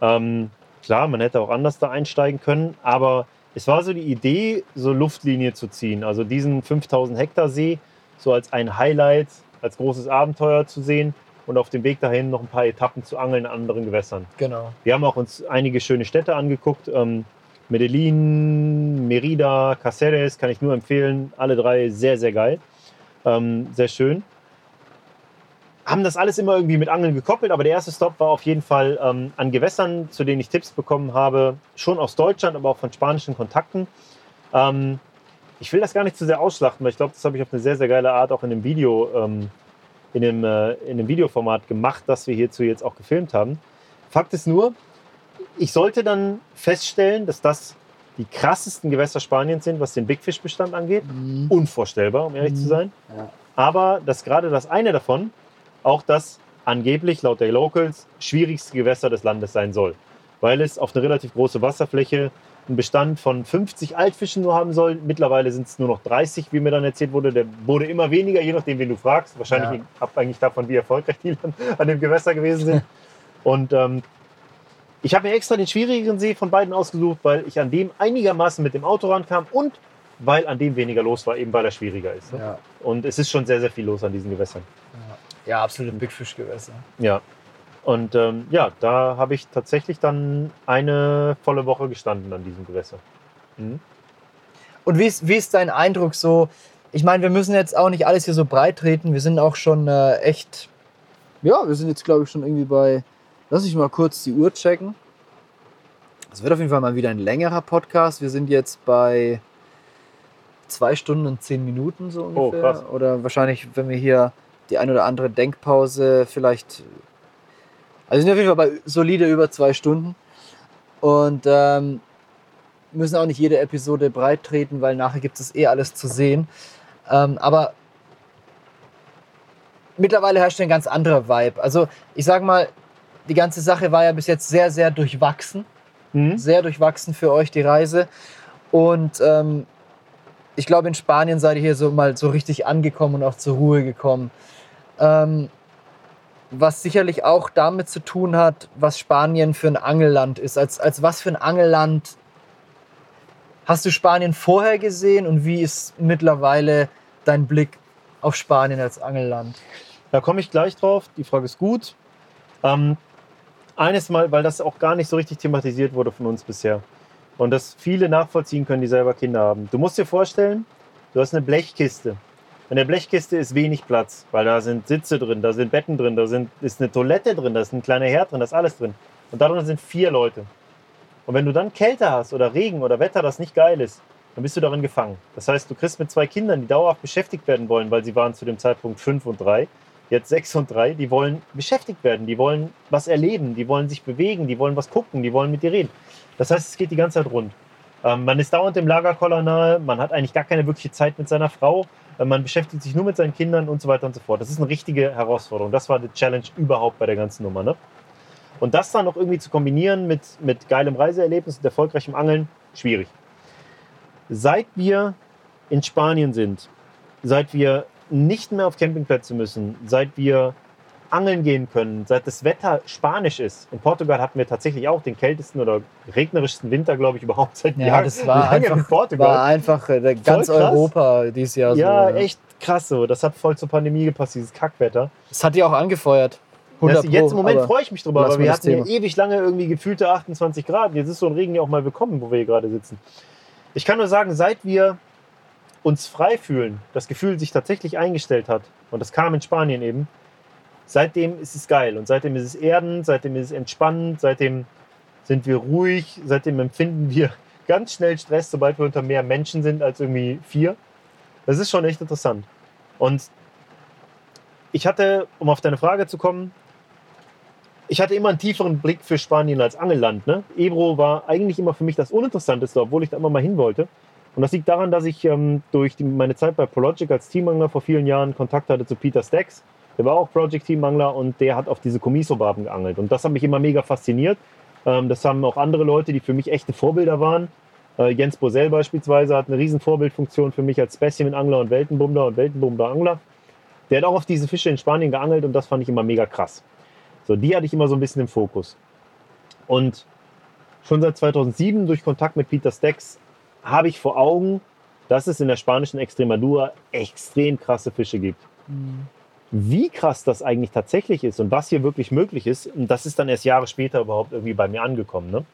Speaker 2: Ähm, klar, man hätte auch anders da einsteigen können, aber es war so die Idee, so Luftlinie zu ziehen. Also diesen 5000 Hektar See so als ein Highlight, als großes Abenteuer zu sehen und auf dem Weg dahin noch ein paar Etappen zu angeln in anderen Gewässern.
Speaker 1: Genau.
Speaker 2: Wir haben auch uns einige schöne Städte angeguckt. Ähm, Medellin, Merida, Cáceres kann ich nur empfehlen. Alle drei sehr, sehr geil. Ähm, sehr schön. Haben das alles immer irgendwie mit Angeln gekoppelt, aber der erste Stop war auf jeden Fall ähm, an Gewässern, zu denen ich Tipps bekommen habe, schon aus Deutschland, aber auch von spanischen Kontakten. Ähm, ich will das gar nicht zu sehr ausschlachten, weil ich glaube, das habe ich auf eine sehr, sehr geile Art auch in dem Video, ähm, in, dem, äh, in dem Videoformat gemacht, das wir hierzu jetzt auch gefilmt haben. Fakt ist nur, ich sollte dann feststellen, dass das die krassesten Gewässer Spaniens sind, was den Big Fish Bestand angeht.
Speaker 1: Mhm.
Speaker 2: Unvorstellbar, um ehrlich zu sein.
Speaker 1: Ja.
Speaker 2: Aber dass gerade das eine davon auch das angeblich laut der Locals schwierigste Gewässer des Landes sein soll. Weil es auf eine relativ große Wasserfläche einen Bestand von 50 Altfischen nur haben soll. Mittlerweile sind es nur noch 30, wie mir dann erzählt wurde. Der wurde immer weniger, je nachdem, wen du fragst. Wahrscheinlich
Speaker 1: Ja.
Speaker 2: abhängig davon, wie erfolgreich die an dem Gewässer gewesen sind. Und ähm, ich habe mir extra den schwierigeren See von beiden ausgesucht, weil ich an dem einigermaßen mit dem Auto rankam und weil an dem weniger los war, eben weil er schwieriger ist. Ne?
Speaker 1: Ja.
Speaker 2: Und es ist schon sehr, sehr viel los an diesen Gewässern.
Speaker 1: Ja, absolute Big Fish Gewässer.
Speaker 2: Ja. Und ähm, ja, da habe ich tatsächlich dann eine volle Woche gestanden an diesem Gewässer. Mhm.
Speaker 1: Und wie ist, wie ist dein Eindruck so? Ich meine, wir müssen jetzt auch nicht alles hier so breit treten. Wir sind auch schon äh, echt. Ja, wir sind jetzt, glaube ich, schon irgendwie bei. Lass ich mal kurz die Uhr checken. Es wird auf jeden Fall mal wieder ein längerer Podcast. Wir sind jetzt bei zwei Stunden und zehn Minuten so
Speaker 2: Oh,
Speaker 1: ungefähr.
Speaker 2: krass.
Speaker 1: Oder wahrscheinlich, wenn wir hier die ein oder andere Denkpause vielleicht. Also wir sind auf jeden Fall bei solide über zwei Stunden. Und ähm, müssen auch nicht jede Episode breit treten, weil nachher gibt es eh alles zu sehen. Ähm, aber mittlerweile herrscht ein ganz anderer Vibe. Also ich sag mal, die ganze Sache war ja bis jetzt sehr, sehr durchwachsen.
Speaker 2: Mhm.
Speaker 1: Sehr durchwachsen für euch die Reise. Und ähm, ich glaube, in Spanien seid ihr hier so mal so richtig angekommen und auch zur Ruhe gekommen. Ähm, was sicherlich auch damit zu tun hat, was Spanien für ein Angelland ist. Als, als was für ein Angelland hast du Spanien vorher gesehen und wie ist mittlerweile dein Blick auf Spanien als Angelland?
Speaker 2: Da komme ich gleich drauf. Die Frage ist gut. Ähm, eines Mal, weil das auch gar nicht so richtig thematisiert wurde von uns bisher. Und das viele nachvollziehen können, die selber Kinder haben. Du musst dir vorstellen, du hast eine Blechkiste. In der Blechkiste ist wenig Platz, weil da sind Sitze drin, da sind Betten drin, da sind, ist eine Toilette drin, da ist ein kleiner Herd drin, da ist alles drin. Und darin sind vier Leute. Und wenn du dann Kälte hast oder Regen oder Wetter, das nicht geil ist, dann bist du darin gefangen. Das heißt, du kriegst mit zwei Kindern, die dauerhaft beschäftigt werden wollen, weil sie waren zu dem Zeitpunkt fünf und drei, jetzt sechs und drei, die wollen beschäftigt werden, die wollen was erleben, die wollen sich bewegen, die wollen was gucken, die wollen mit dir reden. Das heißt, es geht die ganze Zeit rund. Ähm, man ist dauernd im Lagerkoller nahe, man hat eigentlich gar keine wirkliche Zeit mit seiner Frau, man beschäftigt sich nur mit seinen Kindern und so weiter und so fort. Das ist eine richtige Herausforderung. Das war die Challenge überhaupt bei der ganzen Nummer. Ne? Und das dann noch irgendwie zu kombinieren mit, mit geilem Reiseerlebnis und erfolgreichem Angeln, schwierig. Seit wir in Spanien sind, seit wir nicht mehr auf Campingplätze müssen, seit wir angeln gehen können, seit das Wetter spanisch ist. In Portugal hatten wir tatsächlich auch den kältesten oder regnerischsten Winter, glaube ich, überhaupt seit
Speaker 1: Ja,
Speaker 2: Jahren.
Speaker 1: das war
Speaker 2: lange in
Speaker 1: einfach,
Speaker 2: Portugal.
Speaker 1: war einfach äh, ganz. Europa dieses Jahr
Speaker 2: ja,
Speaker 1: so. ne?
Speaker 2: echt krass so. Das hat voll zur Pandemie gepasst, dieses Kackwetter.
Speaker 1: Das hat die auch angefeuert. 100
Speaker 2: Das, jetzt im
Speaker 1: Pro,
Speaker 2: Moment freue ich mich drüber, aber
Speaker 1: wir
Speaker 2: hatten ja ewig lange irgendwie gefühlte 28 Grad. Jetzt ist so ein Regen ja auch mal willkommen, wo wir hier gerade sitzen. Ich kann nur sagen, seit wir uns frei fühlen, das Gefühl sich tatsächlich eingestellt hat, und das kam in Spanien eben, seitdem ist es geil. Und seitdem ist es erdend, seitdem ist es entspannend, seitdem sind wir ruhig, seitdem empfinden wir ganz schnell Stress, sobald wir unter mehr Menschen sind als irgendwie vier. Das ist schon echt interessant. Und ich hatte, um auf deine Frage zu kommen, ich hatte immer einen tieferen Blick für Spanien als Angelland. Ne? Ebro war eigentlich immer für mich das Uninteressanteste, obwohl ich da immer mal hin wollte. Und das liegt daran, dass ich ähm, durch die, meine Zeit bei Prologic als Teamangler vor vielen Jahren Kontakt hatte zu Peter Stacks. Der war auch Project Teamangler und der hat auf diese Comiso-Barben geangelt. Und das hat mich immer mega fasziniert. Ähm, das haben auch andere Leute, die für mich echte Vorbilder waren. Äh, Jens Bosell beispielsweise hat eine riesen Vorbildfunktion für mich als Specimen-Angler und Weltenbummler und Weltenbummler-Angler. Der hat auch auf diese Fische in Spanien geangelt und das fand ich immer mega krass. So, die hatte ich immer so ein bisschen im Fokus. Und schon seit 2007 durch Kontakt mit Peter Stacks habe ich vor Augen, dass es in der spanischen Extremadura extrem krasse Fische gibt. Wie krass das eigentlich tatsächlich ist und was hier wirklich möglich ist, und das ist dann erst Jahre später überhaupt irgendwie bei mir angekommen. Ne?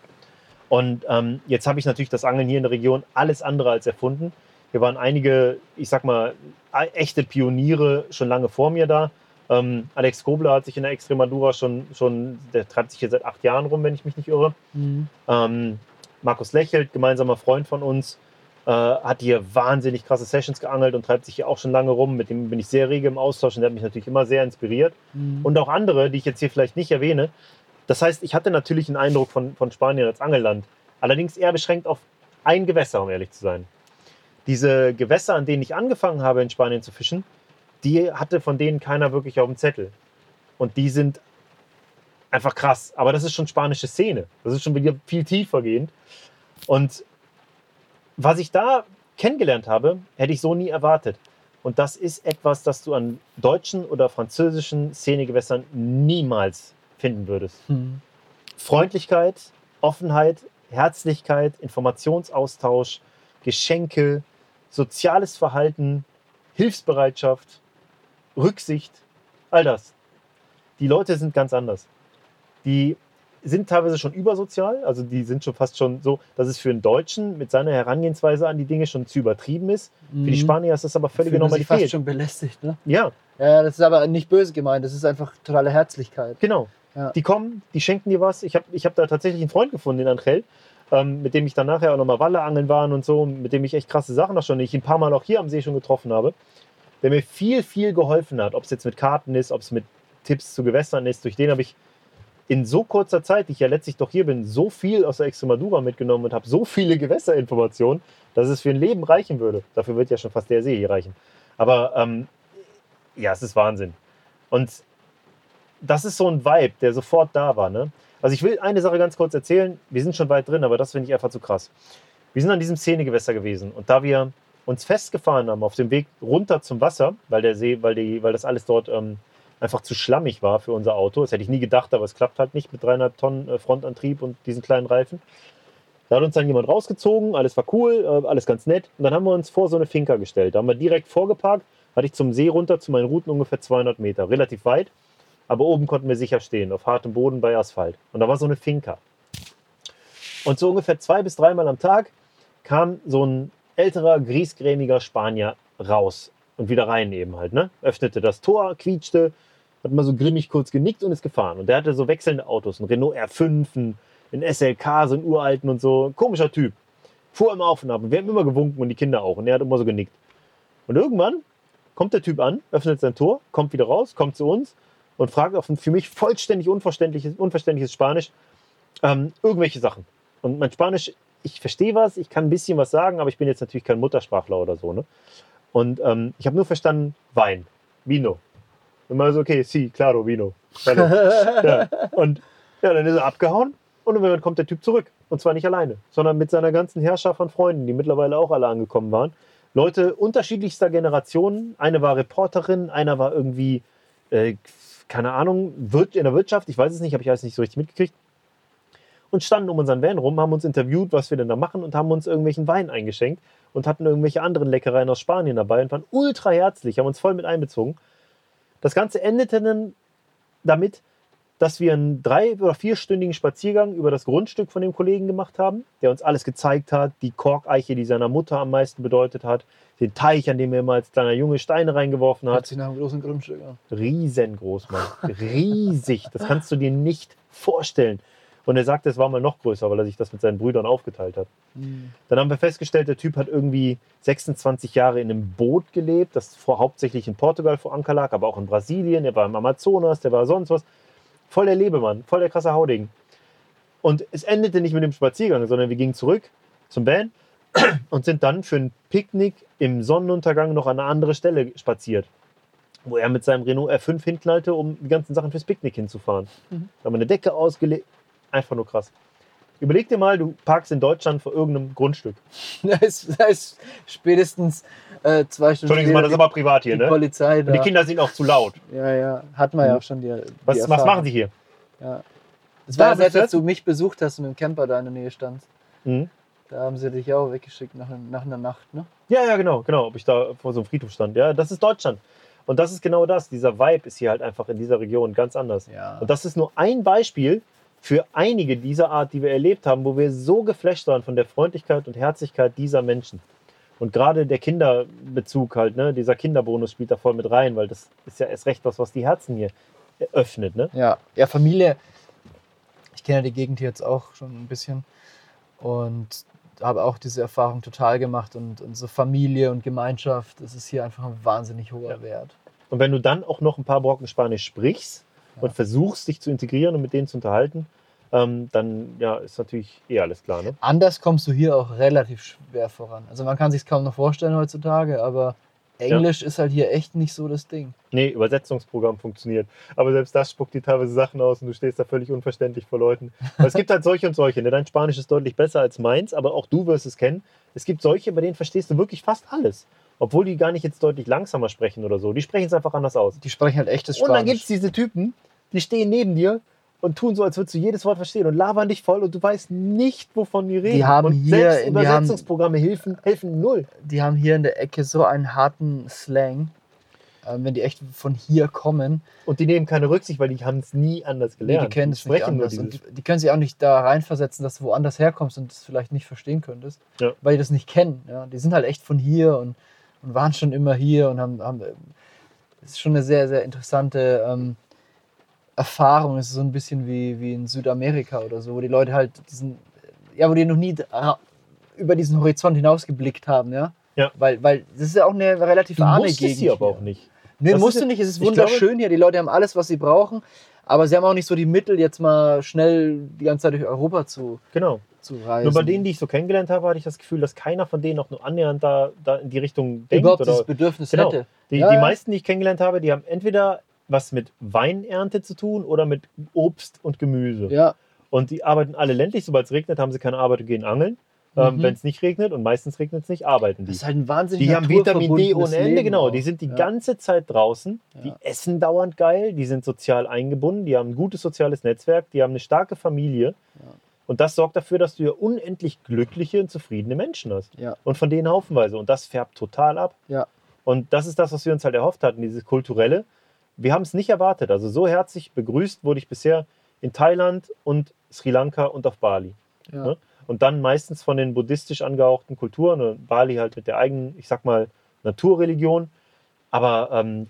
Speaker 2: Und ähm, jetzt habe ich natürlich das Angeln hier in der Region alles andere als erfunden. Hier waren einige, ich sag mal, e- echte Pioniere schon lange vor mir da. Ähm, Alex Kobler hat sich in der Extremadura schon, schon, der treibt sich hier seit acht Jahren rum, wenn ich mich nicht irre.
Speaker 1: Mhm.
Speaker 2: Ähm, Markus Lächelt, gemeinsamer Freund von uns, Äh, hat hier wahnsinnig krasse Sessions geangelt und treibt sich hier auch schon lange rum. Mit dem bin ich sehr rege im Austausch und der hat mich natürlich immer sehr inspiriert.
Speaker 1: Mhm.
Speaker 2: Und auch andere, die ich jetzt hier vielleicht nicht erwähne. Das heißt, ich hatte natürlich einen Eindruck von, von Spanien als Angelland. Allerdings eher beschränkt auf ein Gewässer, um ehrlich zu sein. Diese Gewässer, an denen ich angefangen habe in Spanien zu fischen, die hatte von denen keiner wirklich auf dem Zettel. Und die sind einfach krass. Aber das ist schon spanische Szene. Das ist schon wieder viel tiefer gehend. Und was ich da kennengelernt habe, hätte ich so nie erwartet. Und das ist etwas, das du an deutschen oder französischen Szenegewässern niemals finden würdest.
Speaker 1: Mhm.
Speaker 2: Freundlichkeit, Offenheit, Herzlichkeit, Informationsaustausch, Geschenke, soziales Verhalten, Hilfsbereitschaft, Rücksicht, all das. Die Leute sind ganz anders. Die sind teilweise schon übersozial, also die sind schon fast schon so, dass es für einen Deutschen mit seiner Herangehensweise an die Dinge schon zu übertrieben ist. Für die Spanier ist das aber
Speaker 1: Fühlen sich Mhm. fast schon belästigt, ne?
Speaker 2: Ja,
Speaker 1: Ja, das ist aber nicht böse gemeint, das ist einfach totale Herzlichkeit.
Speaker 2: Genau.
Speaker 1: Ja.
Speaker 2: Die kommen, die schenken dir was. Ich habe ich hab da tatsächlich einen Freund gefunden in Angel, ähm, mit dem ich dann nachher auch nochmal Walle angeln waren und so, mit dem ich echt krasse Sachen auch schon, die ich ein paar Mal auch hier am See schon getroffen habe, der mir viel, viel geholfen hat. Ob es jetzt mit Karten ist, ob es mit Tipps zu Gewässern ist. Durch den habe ich in so kurzer Zeit, die ich ja letztlich doch hier bin, so viel aus der Extremadura mitgenommen und habe so viele Gewässerinformationen, dass es für ein Leben reichen würde. Dafür wird ja schon fast der See hier reichen. Aber ähm, ja, es ist Wahnsinn. Und das ist so ein Vibe, der sofort da war. Ne? Also ich will eine Sache ganz kurz erzählen. Wir sind schon weit drin, aber das finde ich einfach zu krass. Wir sind an diesem Szenegewässer gewesen und da wir uns festgefahren haben auf dem Weg runter zum Wasser, weil der See, weil, die, weil das alles dort ähm, einfach zu schlammig war für unser Auto. Das hätte ich nie gedacht, aber es klappt halt nicht mit dreieinhalb Tonnen äh, Frontantrieb und diesen kleinen Reifen. Da hat uns dann jemand rausgezogen, alles war cool, äh, alles ganz nett. Und dann haben wir uns vor so eine Finca gestellt. Da haben wir direkt vorgeparkt, hatte ich zum See runter zu meinen Routen ungefähr 200 Meter, relativ weit. Aber oben konnten wir sicher stehen, auf hartem Boden bei Asphalt. Und da war so eine Finca. Und so ungefähr zwei bis dreimal am Tag kam so ein älterer, griesgrämiger Spanier raus und wieder rein eben halt. Ne? Öffnete das Tor, quietschte, hat mal so grimmig kurz genickt und ist gefahren. Und der hatte so wechselnde Autos, ein Renault R5, ein, ein SLK, so einen uralten und so. Komischer Typ. Fuhr immer auf und ab. Und wir haben immer gewunken und die Kinder auch. Und er hat immer so genickt. Und irgendwann kommt der Typ an, öffnet sein Tor, kommt wieder raus, kommt zu uns und fragt auf ein für mich vollständig unverständliches, unverständliches Spanisch ähm, irgendwelche Sachen. Und mein Spanisch, ich verstehe was, ich kann ein bisschen was sagen, aber ich bin jetzt natürlich kein Muttersprachler oder so. Ne? Und ähm, ich habe nur verstanden, Wein, Vino. Und mal so, okay, sí, claro, Vino. ja. Und ja, dann ist er abgehauen und dann kommt der Typ zurück. Und zwar nicht alleine, sondern mit seiner ganzen Herrschaft von Freunden, die mittlerweile auch alle angekommen waren. Leute unterschiedlichster Generationen. Eine war Reporterin, einer war irgendwie, äh, keine Ahnung, in der Wirtschaft, ich weiß es nicht, habe ich alles nicht so richtig mitgekriegt. Und standen um unseren Van rum, haben uns interviewt, was wir denn da machen und haben uns irgendwelchen Wein eingeschenkt und hatten irgendwelche anderen Leckereien aus Spanien dabei und waren ultra herzlich, haben uns voll mit einbezogen. Das Ganze endete dann damit, dass wir einen drei- oder vierstündigen Spaziergang über das Grundstück von dem Kollegen gemacht haben, der uns alles gezeigt hat, die Korkeiche, die seiner Mutter am meisten bedeutet hat, den Teich, an dem er immer als kleiner Junge Steine reingeworfen
Speaker 1: Hört
Speaker 2: hat.
Speaker 1: sich nach einem großen Grundstück an.
Speaker 2: Riesengroß, Mann. Riesig. Das kannst du dir nicht vorstellen. Und er sagte, es war mal noch größer, weil er sich das mit seinen Brüdern aufgeteilt hat.
Speaker 1: Mhm.
Speaker 2: Dann haben wir festgestellt, der Typ hat irgendwie 26 Jahre in einem Boot gelebt, das vor, hauptsächlich in Portugal vor Anker lag, aber auch in Brasilien. Er war im Amazonas, der war sonst was. Voll der Lebemann, voll der krasse Hauding. Und es endete nicht mit dem Spaziergang, sondern wir gingen zurück zum Van und sind dann für ein Picknick im Sonnenuntergang noch an eine andere Stelle spaziert, wo er mit seinem Renault R5 hinknallte, um die ganzen Sachen fürs Picknick hinzufahren.
Speaker 1: Mhm.
Speaker 2: Da haben wir eine Decke ausgelegt. Einfach nur krass. Überleg dir mal, du parkst in Deutschland vor irgendeinem Grundstück.
Speaker 1: Da ist, da ist spätestens äh, zwei Stunden
Speaker 2: mal, das ist aber privat
Speaker 1: die,
Speaker 2: hier,
Speaker 1: die
Speaker 2: ne?
Speaker 1: Polizei
Speaker 2: Und
Speaker 1: da.
Speaker 2: die Kinder sind auch zu laut.
Speaker 1: ja, ja, hatten wir ja
Speaker 2: Mhm.
Speaker 1: auch schon die, die
Speaker 2: Was, was machen Sie hier?
Speaker 1: Ja. Das
Speaker 2: Da
Speaker 1: war
Speaker 2: bist
Speaker 1: jetzt,
Speaker 2: du
Speaker 1: als
Speaker 2: jetzt?
Speaker 1: du mich besucht hast und dem Camper da in der Nähe standst.
Speaker 2: Mhm.
Speaker 1: Da haben sie dich auch weggeschickt nach, nach einer Nacht, ne?
Speaker 2: Ja, ja, genau, genau. Ob ich da vor so einem Friedhof stand. Ja, das ist Deutschland. Und das ist genau das. Dieser Vibe ist hier halt einfach in dieser Region ganz anders.
Speaker 1: Ja.
Speaker 2: Und das ist nur ein Beispiel für einige dieser Art, die wir erlebt haben, wo wir so geflasht waren von der Freundlichkeit und Herzlichkeit dieser Menschen. Und gerade der Kinderbezug halt, ne, dieser Kinderbonus spielt da voll mit rein, weil das ist ja erst recht was, was die Herzen hier öffnet, ne?
Speaker 1: Ja, ja, Familie. Ich kenne ja die Gegend hier jetzt auch schon ein bisschen. Und habe auch diese Erfahrung total gemacht und, und so Familie und Gemeinschaft, das ist hier einfach ein wahnsinnig hoher
Speaker 2: Ja.
Speaker 1: Wert.
Speaker 2: Und wenn du dann auch noch ein paar Brocken Spanisch sprichst. Und versuchst, dich zu integrieren und mit denen zu unterhalten, ähm, dann ja, ist natürlich eh alles klar. Ne?
Speaker 1: Anders kommst du hier auch relativ schwer voran. Also man kann sich kaum noch vorstellen heutzutage, aber Englisch ist halt hier echt nicht so das Ding.
Speaker 2: Nee, Übersetzungsprogramm funktioniert. Aber selbst das spuckt dir teilweise Sachen aus und du stehst da völlig unverständlich vor Leuten. Weil es gibt halt solche und solche. Ne? Dein Spanisch ist deutlich besser als meins, aber auch du wirst es kennen. Es gibt solche, bei denen verstehst du wirklich fast alles. Obwohl die gar nicht jetzt deutlich langsamer sprechen oder so. Die sprechen es einfach anders aus.
Speaker 1: Die sprechen halt echtes
Speaker 2: Und dann
Speaker 1: Spanisch.
Speaker 2: gibt es diese Typen, die stehen neben dir und tun so, als würdest du jedes Wort verstehen und labern dich voll und du weißt nicht, wovon die reden.
Speaker 1: haben
Speaker 2: und
Speaker 1: hier
Speaker 2: selbst
Speaker 1: die haben-
Speaker 2: Übersetzungsprogramme helfen, helfen null.
Speaker 1: die haben hier in der Ecke so einen harten Slang, ähm, wenn die echt von hier kommen.
Speaker 2: Und die nehmen keine Rücksicht, weil die haben es nie anders
Speaker 1: Nee,
Speaker 2: gelernt.
Speaker 1: die kennen es nicht anders. Und die, die können sich auch nicht da reinversetzen, dass du woanders herkommst und es vielleicht nicht verstehen könntest,
Speaker 2: Ja.
Speaker 1: weil die das nicht kennen. Ja? Die sind halt echt von hier und, und waren schon immer hier und haben, haben. Das ist schon eine sehr, sehr interessante ähm, Erfahrung. Es ist so ein bisschen wie, wie in Südamerika oder so, wo die Leute halt diesen. Ja, wo die noch nie über diesen Horizont hinausgeblickt haben, ja.
Speaker 2: Ja.
Speaker 1: Weil, weil das ist ja auch eine relativ
Speaker 2: Du
Speaker 1: arme
Speaker 2: musst
Speaker 1: Gegend.
Speaker 2: hier aber auch nicht.
Speaker 1: Nee, musst du nicht. Es ist wunderschön hier. Die Leute haben alles, was sie brauchen. Aber sie haben auch nicht so die Mittel, jetzt mal schnell die ganze Zeit durch Europa zu,
Speaker 2: Genau.
Speaker 1: zu reisen.
Speaker 2: Nur bei denen, die ich so kennengelernt habe, hatte ich das Gefühl, dass keiner von denen auch nur annähernd da, da in die Richtung denkt.
Speaker 1: überhaupt
Speaker 2: oder
Speaker 1: dieses Bedürfnis
Speaker 2: Genau.
Speaker 1: hätte.
Speaker 2: die,
Speaker 1: Ja,
Speaker 2: die
Speaker 1: ja.
Speaker 2: meisten, die ich kennengelernt habe, die haben entweder was mit Weinernte zu tun oder mit Obst und Gemüse.
Speaker 1: Ja,
Speaker 2: Und die arbeiten alle ländlich. Sobald es regnet, haben sie keine Arbeit und gehen angeln. Ähm,
Speaker 1: Mhm.
Speaker 2: Wenn es nicht regnet und meistens regnet es nicht, arbeiten die.
Speaker 1: das ist halt ein wahnsinnig
Speaker 2: Die haben Vitamin D ohne Ende,
Speaker 1: Leben
Speaker 2: genau.
Speaker 1: auch.
Speaker 2: Die sind die
Speaker 1: ja.
Speaker 2: ganze Zeit draußen. Die
Speaker 1: Ja.
Speaker 2: essen dauernd geil. Die sind sozial eingebunden. Die haben ein gutes soziales Netzwerk. Die haben eine starke Familie.
Speaker 1: Ja.
Speaker 2: Und das sorgt dafür, dass du ja unendlich glückliche und zufriedene Menschen hast. Und von denen haufenweise. Und das färbt total ab.
Speaker 1: Ja.
Speaker 2: Und das ist das, was wir uns halt erhofft hatten, dieses kulturelle. Wir haben es nicht erwartet. Also so herzlich begrüßt wurde ich bisher in Thailand und Sri Lanka und auf Bali.
Speaker 1: Ja.
Speaker 2: Ne? Und dann meistens von den buddhistisch angehauchten Kulturen und Bali halt mit der eigenen, ich sag mal, Naturreligion, aber ähm,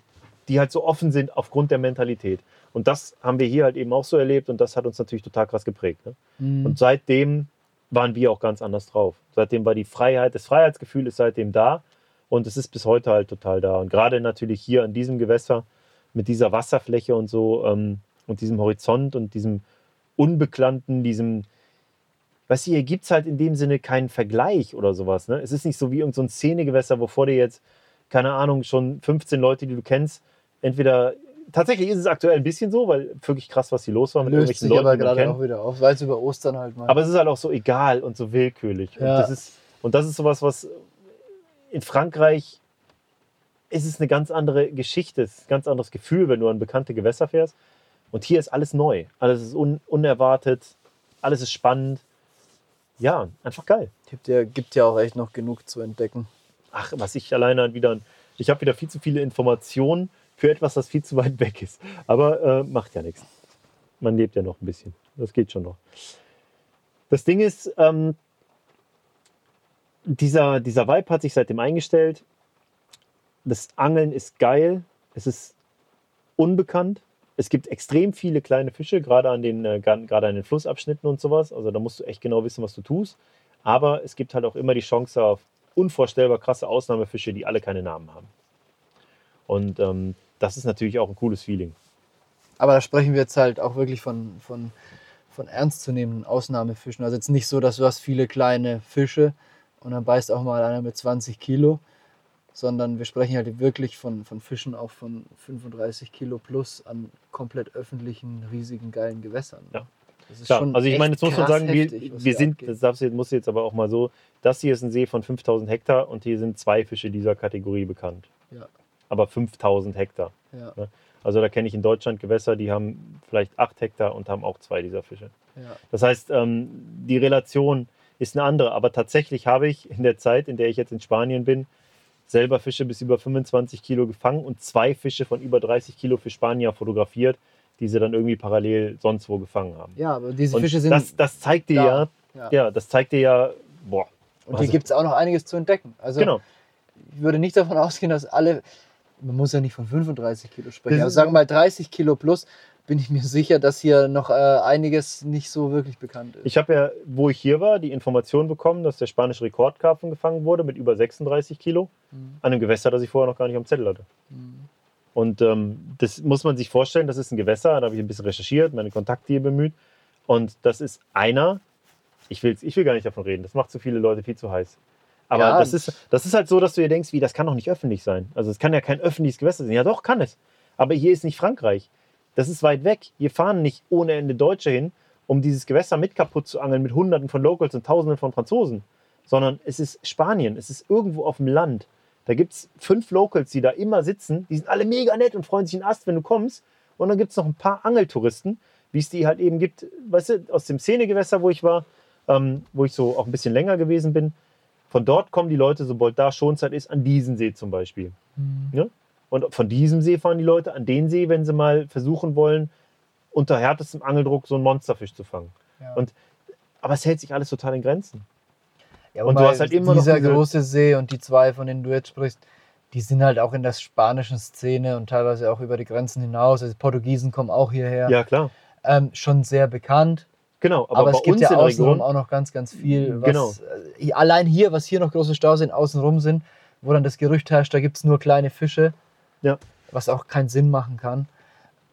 Speaker 2: die halt so offen sind aufgrund der Mentalität. Und das haben wir hier halt eben auch so erlebt und das hat uns natürlich total krass geprägt. Ne?
Speaker 1: Mhm.
Speaker 2: Und seitdem waren wir auch ganz anders drauf. Seitdem war die Freiheit, das Freiheitsgefühl ist seitdem da und es ist bis heute halt total da. Und gerade natürlich hier an diesem Gewässer mit dieser Wasserfläche und so ähm, und diesem Horizont und diesem Unbekannten, diesem, weißt du, hier gibt es halt in dem Sinne keinen Vergleich oder sowas. Ne? Es ist nicht so wie irgendein so ein Szenegewässer, wovor dir jetzt, keine Ahnung, schon 15 Leute, die du kennst, entweder, tatsächlich ist es aktuell ein bisschen so, weil wirklich krass, was hier los war mit
Speaker 1: löst
Speaker 2: irgendwelchen
Speaker 1: sich
Speaker 2: Leuten,
Speaker 1: aber gerade auch wieder auf, weil es über Ostern halt mal.
Speaker 2: Aber es ist halt auch so egal und so willkürlich. Und,
Speaker 1: Ja.
Speaker 2: das ist, und das ist sowas, was in Frankreich ist es eine ganz andere Geschichte, es ist ein ganz anderes Gefühl, wenn du an bekannte Gewässer fährst. Und hier ist alles neu, alles ist un unerwartet, alles ist spannend. Ja, einfach geil.
Speaker 1: gibt, ja, gibt ja auch echt noch genug zu entdecken.
Speaker 2: Ach, was ich alleine wieder, ich habe wieder viel zu viele Informationen für etwas, das viel zu weit weg ist. Aber äh, macht ja nichts. Man lebt ja noch ein bisschen. Das geht schon noch. Das Ding ist, ähm, dieser, dieser Vibe hat sich seitdem eingestellt. Das Angeln ist geil. Es ist unbekannt. Es gibt extrem viele kleine Fische, gerade an den, äh, gerade an den Flussabschnitten und sowas. Also da musst du echt genau wissen, was du tust. Aber es gibt halt auch immer die Chance auf unvorstellbar krasse Ausnahmefische, die alle keine Namen haben. Und ähm, das ist natürlich auch ein cooles Feeling.
Speaker 1: Aber da sprechen wir jetzt halt auch wirklich von, von, von ernstzunehmenden Ausnahmefischen. Also jetzt nicht so, dass du hast viele kleine Fische und dann beißt auch mal einer mit 20 Kilo, sondern wir sprechen halt wirklich von, von Fischen auch von 35 Kilo plus an komplett öffentlichen, riesigen, geilen Gewässern. ne?
Speaker 2: Ja.
Speaker 1: Das ist
Speaker 2: Klar,
Speaker 1: schon
Speaker 2: also ich meine, jetzt muss man sagen, wir,
Speaker 1: heftig,
Speaker 2: wir
Speaker 1: hier
Speaker 2: sind,
Speaker 1: abgeht.
Speaker 2: das muss jetzt aber auch mal so, das hier ist ein See von 5000 Hektar und hier sind zwei Fische dieser Kategorie bekannt.
Speaker 1: Ja.
Speaker 2: Aber 5000 Hektar.
Speaker 1: Ja,
Speaker 2: Also da kenne ich in Deutschland Gewässer, die haben vielleicht 8 Hektar und haben auch zwei dieser Fische.
Speaker 1: ja.
Speaker 2: Das heißt, ähm, die Relation ist eine andere. Aber tatsächlich habe ich in der Zeit, in der ich jetzt in Spanien bin, selber Fische bis über 25 Kilo gefangen und zwei Fische von über 30 Kilo für Spanier fotografiert, die sie dann irgendwie parallel sonst wo gefangen haben.
Speaker 1: ja, aber diese
Speaker 2: Und
Speaker 1: Fische sind.
Speaker 2: das, das zeigt dir ja,
Speaker 1: ja.
Speaker 2: ja, das zeigt dir ja, boah,
Speaker 1: Und
Speaker 2: also-
Speaker 1: hier gibt es auch noch einiges zu entdecken. Also
Speaker 2: genau.
Speaker 1: ich würde nicht davon ausgehen, dass alle, man muss ja nicht von 35 Kilo sprechen, aber sagen wir mal 30 Kilo plus, bin ich mir sicher, dass hier noch äh, einiges nicht so wirklich bekannt ist.
Speaker 2: Ich habe ja, wo ich hier war, die Information bekommen, dass der spanische Rekordkarpfen gefangen wurde mit über 36 Kilo
Speaker 1: Mhm.
Speaker 2: an einem Gewässer, das ich vorher noch gar nicht am Zettel hatte.
Speaker 1: Mhm.
Speaker 2: Und ähm, das muss man sich vorstellen, das ist ein Gewässer, da habe ich ein bisschen recherchiert, meine Kontakte hier bemüht. Und das ist einer, ich, will's, ich will gar nicht davon reden, das macht zu viele Leute viel zu heiß. Aber
Speaker 1: Ja,
Speaker 2: das, ist, das ist halt so, dass du dir denkst, wie, das kann doch nicht öffentlich sein. Also es kann ja kein öffentliches Gewässer sein. Ja doch, kann es. Aber hier ist nicht Frankreich. Das ist weit weg. Hier fahren nicht ohne Ende Deutsche hin, um dieses Gewässer mit kaputt zu angeln mit Hunderten von Locals und Tausenden von Franzosen. Sondern es ist Spanien, es ist irgendwo auf dem Land. Da gibt es fünf Locals, die da immer sitzen. Die sind alle mega nett und freuen sich in Ast, wenn du kommst. Und dann gibt es noch ein paar Angeltouristen, wie es die halt eben gibt, weißt du, aus dem Szenegewässer, wo ich war, ähm, wo ich so auch ein bisschen länger gewesen bin. Von dort kommen die Leute, sobald da Schonzeit ist, an diesen See zum Beispiel.
Speaker 1: Mhm.
Speaker 2: Und von diesem See fahren die Leute an den See, wenn sie mal versuchen wollen, unter härtestem Angeldruck so einen Monsterfisch zu fangen.
Speaker 1: Ja.
Speaker 2: Und- Aber es hält sich alles total in Grenzen.
Speaker 1: Ja,
Speaker 2: Und du hast halt immer noch
Speaker 1: dieser
Speaker 2: diese-
Speaker 1: große See und die zwei, von denen du jetzt sprichst, die sind halt auch in der spanischen Szene und teilweise auch über die Grenzen hinaus. Also die Portugiesen kommen auch hierher.
Speaker 2: Ja, klar.
Speaker 1: Ähm, schon sehr bekannt.
Speaker 2: Genau.
Speaker 1: Aber,
Speaker 2: Aber,
Speaker 1: es gibt ja außenrum
Speaker 2: Region,
Speaker 1: auch noch ganz, ganz viel. Was,
Speaker 2: Genau.
Speaker 1: äh, allein hier, was hier noch große Staus sind, außenrum sind, wo dann das Gerücht herrscht, da gibt es nur kleine Fische.
Speaker 2: Ja.
Speaker 1: Was auch keinen Sinn machen kann.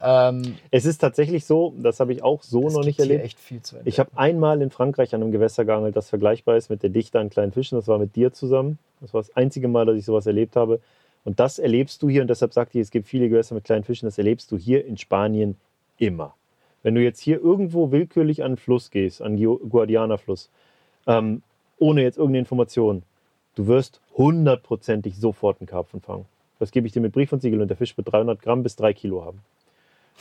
Speaker 1: Ähm,
Speaker 2: es ist tatsächlich so, das habe ich auch so noch nicht erlebt.
Speaker 1: echt viel zu
Speaker 2: Ich habe einmal in Frankreich an einem Gewässer geangelt, das vergleichbar ist mit der Dichte an kleinen Fischen. Das war mit dir zusammen. Das war das einzige Mal, dass ich sowas erlebt habe. Und das erlebst du hier, und deshalb sagte ich, es gibt viele Gewässer mit kleinen Fischen, das erlebst du hier in Spanien immer. Wenn du jetzt hier irgendwo willkürlich an den Fluss gehst, an den Guadiana-Fluss, ähm, ohne jetzt irgendeine Information, du wirst hundertprozentig sofort einen Karpfen fangen. Das gebe ich dir mit Brief und Siegel und der Fisch wird 300 Gramm bis 3 Kilo haben.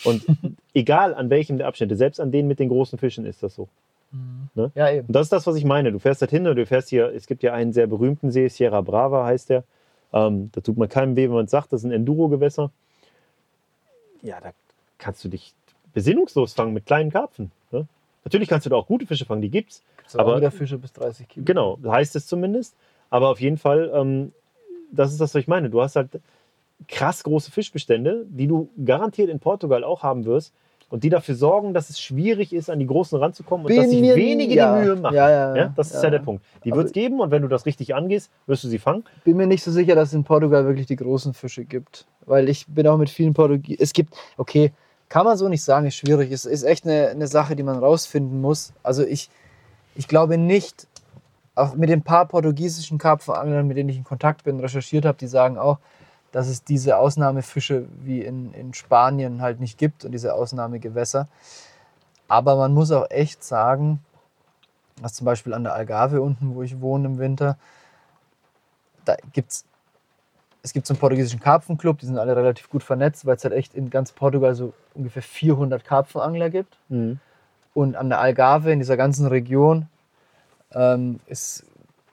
Speaker 2: Und egal an welchem der Abschnitte, selbst an denen mit den großen Fischen ist das so. Ne?
Speaker 1: Ja, eben.
Speaker 2: Und das ist das, was ich meine. Du fährst dorthin und du fährst hier, es gibt ja einen sehr berühmten See, Sierra Brava heißt der. Ähm, da tut man keinem weh, wenn man es sagt, das ist ein Enduro-Gewässer. Ja, da kannst du dich besinnungslos fangen mit kleinen Karpfen. Ne? Natürlich kannst du da auch gute Fische fangen, die gibt's.
Speaker 1: Gibt's
Speaker 2: aber-
Speaker 1: wieder Fische bis 30 Kilo.
Speaker 2: Genau, heißt es zumindest. Aber auf jeden Fall, ähm, das ist das, was ich meine. Du hast halt krass große Fischbestände, die du garantiert in Portugal auch haben wirst und die dafür sorgen, dass es schwierig ist, an die großen ranzukommen und
Speaker 1: Bin
Speaker 2: dass sich wenige
Speaker 1: ja.
Speaker 2: die Mühe machen.
Speaker 1: Ja, ja,
Speaker 2: Ja, das ist ja, der Punkt. Die wird es geben und wenn du das richtig angehst, wirst du sie fangen.
Speaker 1: bin mir nicht so sicher, dass es in Portugal wirklich die großen Fische gibt. Weil ich bin auch mit vielen Portugiesen. Es gibt, okay, kann man so nicht sagen, ist schwierig. Es ist echt eine, eine Sache, die man rausfinden muss. Also ich, ich glaube nicht, mit den paar portugiesischen Karpfenanglern, mit denen ich in Kontakt bin, recherchiert habe, die sagen auch, dass es diese Ausnahmefische wie in, in Spanien halt nicht gibt und diese Ausnahmegewässer. Aber man muss auch echt sagen, dass zum Beispiel an der Algarve unten, wo ich wohne im Winter, da gibt's es gibt so einen portugiesischen Karpfenclub, die sind alle relativ gut vernetzt, weil es halt echt in ganz Portugal so ungefähr 400 Karpfenangler gibt. Und an der Algarve, in dieser ganzen Region, ähm, ist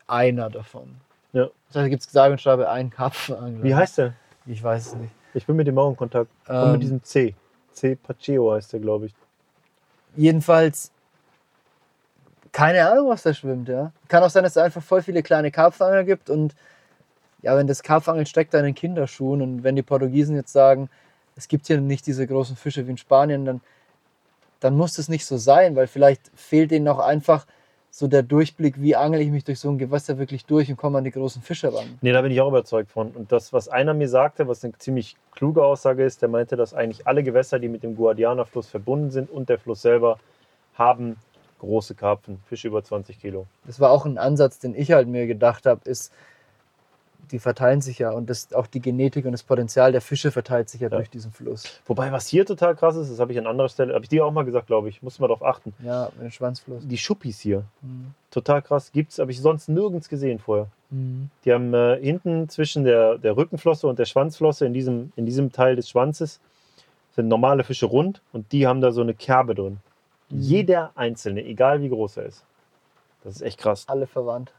Speaker 1: einer davon.
Speaker 2: Ja.
Speaker 1: Das heißt, da gibt es sage und schreibe einen Karpfenangler.
Speaker 2: Wie heißt der?
Speaker 1: Ich weiß es nicht.
Speaker 2: Ich bin mit dem auch in Kontakt. Und
Speaker 1: Ähm,
Speaker 2: mit diesem C. C. Pacheo heißt der, glaube ich.
Speaker 1: Jedenfalls, keine Ahnung, was da schwimmt, ja. Kann auch sein, dass es einfach voll viele kleine Karpfenangler gibt und ja, wenn das Karpfenangeln steckt da in den Kinderschuhen und wenn die Portugiesen jetzt sagen, es gibt hier nicht diese großen Fische wie in Spanien, dann, dann muss es nicht so sein, weil vielleicht fehlt ihnen auch einfach so der Durchblick, wie angel ich mich durch so ein Gewässer wirklich durch und komme an die großen Fische ran.
Speaker 2: Nee, da bin ich auch überzeugt von. Und das, was einer mir sagte, was eine ziemlich kluge Aussage ist, der meinte, dass eigentlich alle Gewässer, die mit dem Guadiana-Fluss verbunden sind und der Fluss selber, haben große Karpfen, Fische über 20 Kilo.
Speaker 1: Das war auch ein Ansatz, den ich halt mir gedacht habe, ist, die verteilen sich ja und das, auch die Genetik und das Potenzial der Fische verteilt sich ja,
Speaker 2: Ja.
Speaker 1: durch diesen Fluss.
Speaker 2: Wobei, was hier total krass ist, das habe ich an anderer Stelle, habe ich dir auch mal gesagt, glaube ich, muss man darauf achten.
Speaker 1: Ja, mit dem Schwanzfluss.
Speaker 2: Die Schuppis hier,
Speaker 1: Mhm.
Speaker 2: total krass, gibt's, habe ich sonst nirgends gesehen vorher.
Speaker 1: Mhm.
Speaker 2: Die haben äh, hinten zwischen der, der Rückenflosse und der Schwanzflosse, in diesem, in diesem Teil des Schwanzes, sind normale Fische rund und die haben da so eine Kerbe drin.
Speaker 1: Mhm.
Speaker 2: Jeder einzelne, egal wie groß er ist. Das ist echt krass.
Speaker 1: Alle verwandt.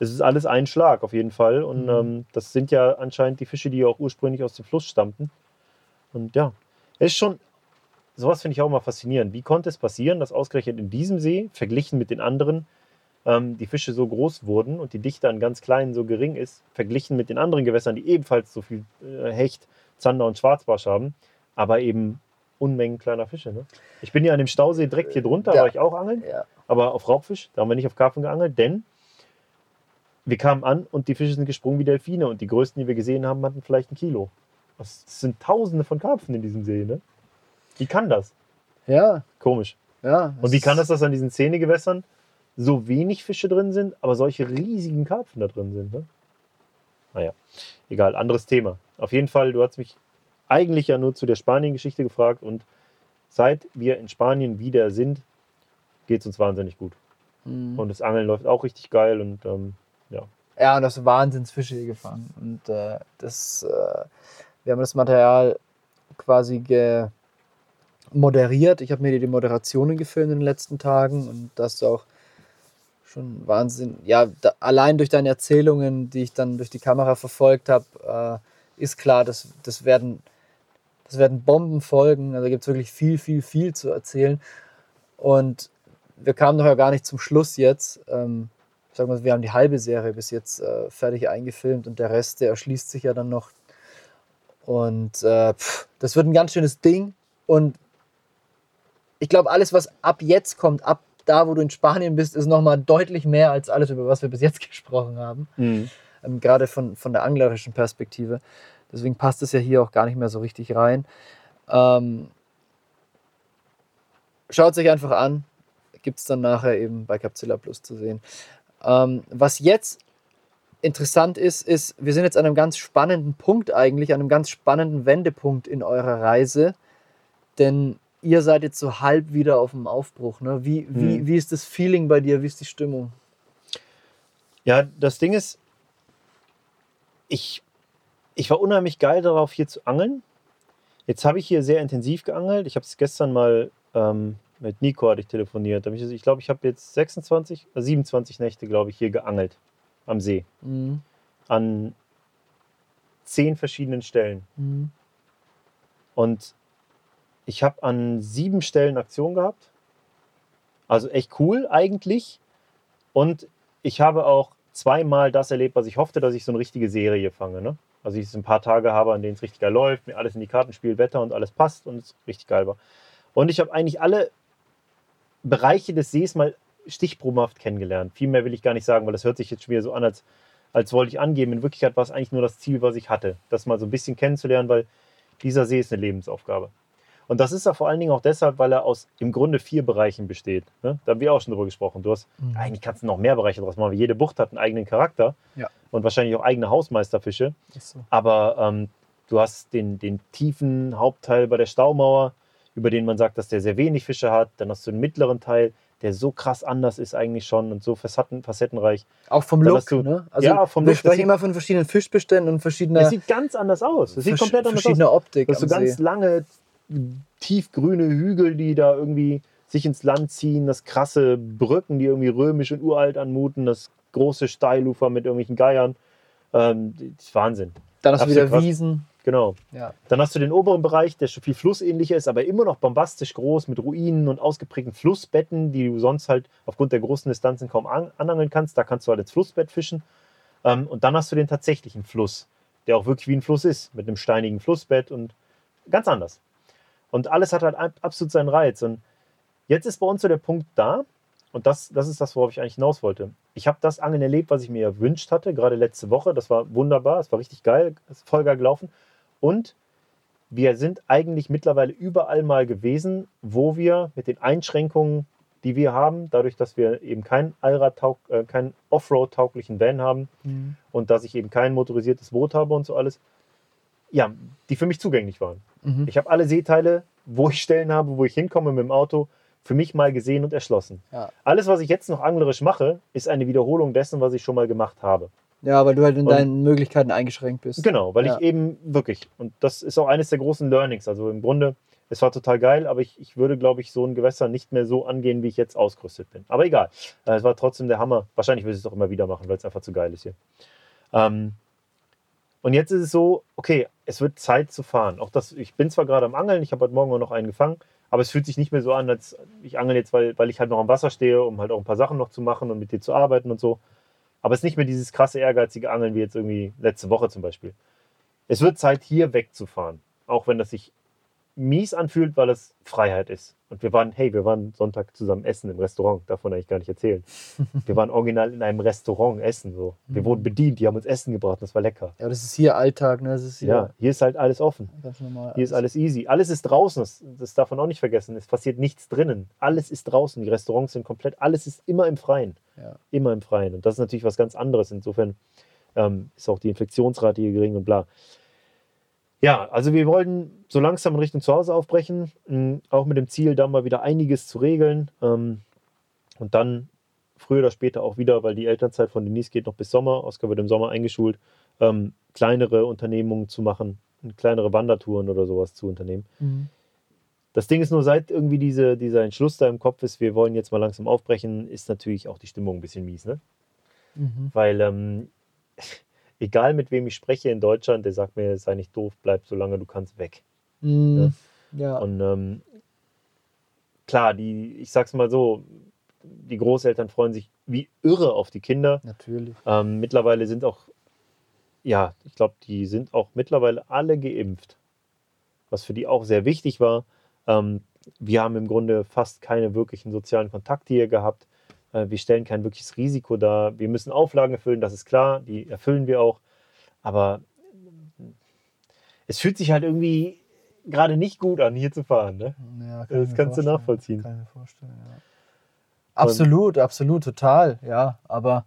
Speaker 2: Es ist alles ein Schlag auf jeden Fall. Und
Speaker 1: Mhm.
Speaker 2: ähm, das sind ja anscheinend die Fische, die ja auch ursprünglich aus dem Fluss stammten. Und ja, es ist schon, sowas finde ich auch immer faszinierend. Wie konnte es passieren, dass ausgerechnet in diesem See, verglichen mit den anderen, ähm, die Fische so groß wurden und die Dichte an ganz kleinen so gering ist, verglichen mit den anderen Gewässern, die ebenfalls so viel äh, Hecht, Zander und Schwarzbarsch haben, aber eben Unmengen kleiner Fische. Ne? Ich bin ja an dem Stausee direkt hier drunter,
Speaker 1: Da-
Speaker 2: war ich auch angeln,
Speaker 1: Ja.
Speaker 2: aber auf Raubfisch, da haben wir nicht auf Karpfen geangelt, denn wir kamen an und die Fische sind gesprungen wie Delfine und die größten, die wir gesehen haben, hatten vielleicht ein Kilo. Das sind tausende von Karpfen in diesem See. Ne? Wie kann das?
Speaker 1: Ja,
Speaker 2: Komisch.
Speaker 1: ja.
Speaker 2: Und wie kann das, dass an diesen Zähnegewässern so wenig Fische drin sind, aber solche riesigen Karpfen da drin sind? Ne? Naja, egal, anderes Thema. Auf jeden Fall, du hast mich eigentlich ja nur zu der Spanien-Geschichte gefragt und seit wir in Spanien wieder sind, geht es uns wahnsinnig gut.
Speaker 1: Mhm.
Speaker 2: Und das Angeln läuft auch richtig geil und ähm, ja.
Speaker 1: Ja, und das Wahnsinnsfische hier gefangen. Und äh, das, äh, wir haben das Material quasi moderiert. Ich habe mir die Moderationen gefilmt in den letzten Tagen und da hast du auch schon Wahnsinn. Ja, da, allein durch deine Erzählungen, die ich dann durch die Kamera verfolgt habe, äh, ist klar, dass das werden, das werden Bombenfolgen. Also gibt es wirklich viel, viel, viel zu erzählen. Und wir kamen noch ja gar nicht zum Schluss jetzt. Ähm, ich sag mal, wir haben die halbe Serie bis jetzt äh, fertig eingefilmt und der Rest, der erschließt sich ja dann noch. Und äh, pff, das wird ein ganz schönes Ding. Und ich glaube, alles, was ab jetzt kommt, ab da, wo du in Spanien bist, ist nochmal deutlich mehr als alles, über was wir bis jetzt gesprochen haben. Ähm, gerade von, von der anglerischen Perspektive. Deswegen passt es ja hier auch gar nicht mehr so richtig rein. Ähm, Schaut sich einfach an. Gibt es dann nachher eben bei Capzilla Plus zu sehen. Ähm, was jetzt interessant ist, ist, wir sind jetzt an einem ganz spannenden Punkt eigentlich, an einem ganz spannenden Wendepunkt in eurer Reise. Denn ihr seid jetzt so halb wieder auf dem Aufbruch. Ne? Wie, wie,
Speaker 2: Mhm.
Speaker 1: wie ist das Feeling bei dir? Wie ist die Stimmung?
Speaker 2: Ja, das Ding ist, ich, ich war unheimlich geil darauf, hier zu angeln. Jetzt habe ich hier sehr intensiv geangelt. Ich habe es gestern mal ähm, mit Nico hatte ich telefoniert. Da hab Ich ich glaube, ich habe jetzt 26, äh, 27 Nächte, glaube ich, hier geangelt am See.
Speaker 1: Mhm.
Speaker 2: An zehn verschiedenen Stellen.
Speaker 1: Mhm.
Speaker 2: Und ich habe an sieben Stellen Aktion gehabt. Also echt cool eigentlich. Und ich habe auch zweimal das erlebt, was ich hoffte, dass ich so eine richtige Serie fange. Ne? Also ich es ein paar Tage habe, an denen es richtig geil läuft, mir alles in die Karten spielt, Wetter und alles passt und es richtig geil war. Und ich habe eigentlich alle Bereiche des Sees mal stichprobenhaft kennengelernt. Viel mehr will ich gar nicht sagen, weil das hört sich jetzt schon wieder so an, als, als wollte ich angeben. In Wirklichkeit war es eigentlich nur das Ziel, was ich hatte, das mal so ein bisschen kennenzulernen, weil dieser See ist eine Lebensaufgabe. Und das ist er vor allen Dingen auch deshalb, weil er aus im Grunde vier Bereichen besteht. Ne? Da haben wir auch schon drüber gesprochen. Du hast,
Speaker 1: Mhm.
Speaker 2: eigentlich kannst du noch mehr Bereiche draus machen. Jede Bucht hat einen eigenen Charakter
Speaker 1: Ja.
Speaker 2: und wahrscheinlich auch eigene Hausmeisterfische.
Speaker 1: Ist so.
Speaker 2: Aber ähm, du hast den, den tiefen Hauptteil bei der Staumauer, über den man sagt, dass der sehr wenig Fische hat. Dann hast du den mittleren Teil, der so krass anders ist eigentlich schon und so facetten, facettenreich.
Speaker 1: Auch vom Look,
Speaker 2: du-
Speaker 1: ne? Also
Speaker 2: Ja, vom
Speaker 1: wir
Speaker 2: Look,
Speaker 1: sprechen immer von verschiedenen Fischbeständen und verschiedener
Speaker 2: Es sieht ganz anders aus. Es sieht komplett anders aus.
Speaker 1: verschiedener Optik
Speaker 2: Du so
Speaker 1: am
Speaker 2: ganz
Speaker 1: See.
Speaker 2: lange, tiefgrüne Hügel, die da irgendwie sich ins Land ziehen, das krasse Brücken, die irgendwie römisch und uralt anmuten, das große Steilufer mit irgendwelchen Geiern. Ähm, das ist Wahnsinn.
Speaker 1: Dann hast du wieder
Speaker 2: krass.
Speaker 1: Wiesen.
Speaker 2: Genau.
Speaker 1: Ja.
Speaker 2: Dann hast du den oberen Bereich, der schon viel flussähnlicher ist, aber immer noch bombastisch groß mit Ruinen und ausgeprägten Flussbetten, die du sonst halt aufgrund der großen Distanzen kaum an anangeln kannst. Da kannst du halt ins Flussbett fischen. Ähm, und dann hast du den tatsächlichen Fluss, der auch wirklich wie ein Fluss ist, mit einem steinigen Flussbett und ganz anders. Und alles hat halt ab- absolut seinen Reiz. Und jetzt ist bei uns so der Punkt da, und das, das ist das, worauf ich eigentlich hinaus wollte. Ich habe das Angeln erlebt, was ich mir erwünscht hatte, gerade letzte Woche. Das war wunderbar, es war richtig geil, ist voll geil gelaufen. Und wir sind eigentlich mittlerweile überall mal gewesen, wo wir mit den Einschränkungen, die wir haben, dadurch, dass wir eben keinen Allrad äh, keinen Offroad-tauglichen Van haben
Speaker 1: Mhm.
Speaker 2: und dass ich eben kein motorisiertes Boot habe und so alles, ja, die für mich zugänglich waren.
Speaker 1: Mhm.
Speaker 2: Ich habe alle Seeteile, wo ich Stellen habe, wo ich hinkomme mit dem Auto, für mich mal gesehen und erschlossen.
Speaker 1: Ja.
Speaker 2: Alles, was ich jetzt noch anglerisch mache, ist eine Wiederholung dessen, was ich schon mal gemacht habe.
Speaker 1: Ja, weil du halt in
Speaker 2: Und-
Speaker 1: deinen Möglichkeiten eingeschränkt bist.
Speaker 2: Genau, weil
Speaker 1: Ja.
Speaker 2: ich eben wirklich, und das ist auch eines der großen Learnings. Also im Grunde, es war total geil, aber ich, ich würde, glaube ich, so ein Gewässer nicht mehr so angehen, wie ich jetzt ausgerüstet bin. Aber egal, Äh, es war trotzdem der Hammer. Wahrscheinlich würde ich es auch immer wieder machen, weil es einfach zu geil ist hier. Ähm, und jetzt ist es so, okay, es wird Zeit zu fahren. Auch das, ich bin zwar gerade am Angeln, ich habe heute Morgen auch noch einen gefangen, aber es fühlt sich nicht mehr so an, als ich angel jetzt, weil, weil ich halt noch am Wasser stehe, um halt auch ein paar Sachen noch zu machen und mit dir zu arbeiten und so. Aber es ist nicht mehr dieses krasse, ehrgeizige Angeln wie jetzt irgendwie letzte Woche zum Beispiel. Es wird Zeit, hier wegzufahren. Auch wenn das sich mies anfühlt, weil es Freiheit ist. Und wir waren, hey, wir waren Sonntag zusammen essen im Restaurant, davon eigentlich gar nicht erzählen. Wir waren original in einem Restaurant essen. So. Wir wurden bedient, die haben uns Essen gebracht, das war lecker.
Speaker 1: Ja, das ist hier Alltag, ne? Das ist hier
Speaker 2: Ja, hier ist halt alles offen.
Speaker 1: ganz normal.
Speaker 2: Hier ist alles easy. Alles ist draußen, das, das darf man auch nicht vergessen. Es passiert nichts drinnen. Alles ist draußen. Die Restaurants sind komplett, alles ist immer im Freien.
Speaker 1: Ja.
Speaker 2: Immer im Freien. Und das ist natürlich was ganz anderes. Insofern ähm, ist auch die Infektionsrate hier gering und bla. Ja, also wir wollten so langsam in Richtung Zuhause aufbrechen, mh, auch mit dem Ziel, da mal wieder einiges zu regeln. Ähm, und dann früher oder später auch wieder, weil die Elternzeit von Denise geht noch bis Sommer, Oskar wird im Sommer eingeschult, ähm, kleinere Unternehmungen zu machen, kleinere Wandertouren oder sowas zu unternehmen.
Speaker 1: Mhm.
Speaker 2: Das Ding ist nur, seit irgendwie diese, dieser Entschluss da im Kopf ist, wir wollen jetzt mal langsam aufbrechen, ist natürlich auch die Stimmung ein bisschen mies, ne?
Speaker 1: Mhm.
Speaker 2: Weil ähm, egal mit wem ich spreche in Deutschland, der sagt mir, sei nicht doof, bleib solange du kannst weg.
Speaker 1: Mhm. Ja.
Speaker 2: Und ähm, klar, die, ich sag's mal so, die Großeltern freuen sich wie irre auf die Kinder.
Speaker 1: Natürlich.
Speaker 2: Ähm, mittlerweile sind auch, ja, ich glaube, die sind auch mittlerweile alle geimpft. Was für die auch sehr wichtig war. Ähm, wir haben im Grunde fast keine wirklichen sozialen Kontakte hier gehabt. Äh, wir stellen kein wirkliches Risiko dar. Wir müssen Auflagen erfüllen, das ist klar, die erfüllen wir auch. Aber es fühlt sich halt irgendwie gerade nicht gut an, hier zu fahren. Ne?
Speaker 1: Ja,
Speaker 2: Das
Speaker 1: ich mir
Speaker 2: kannst du nachvollziehen.
Speaker 1: Kann ich mir vorstellen, ja. Absolut, absolut, total, ja. Aber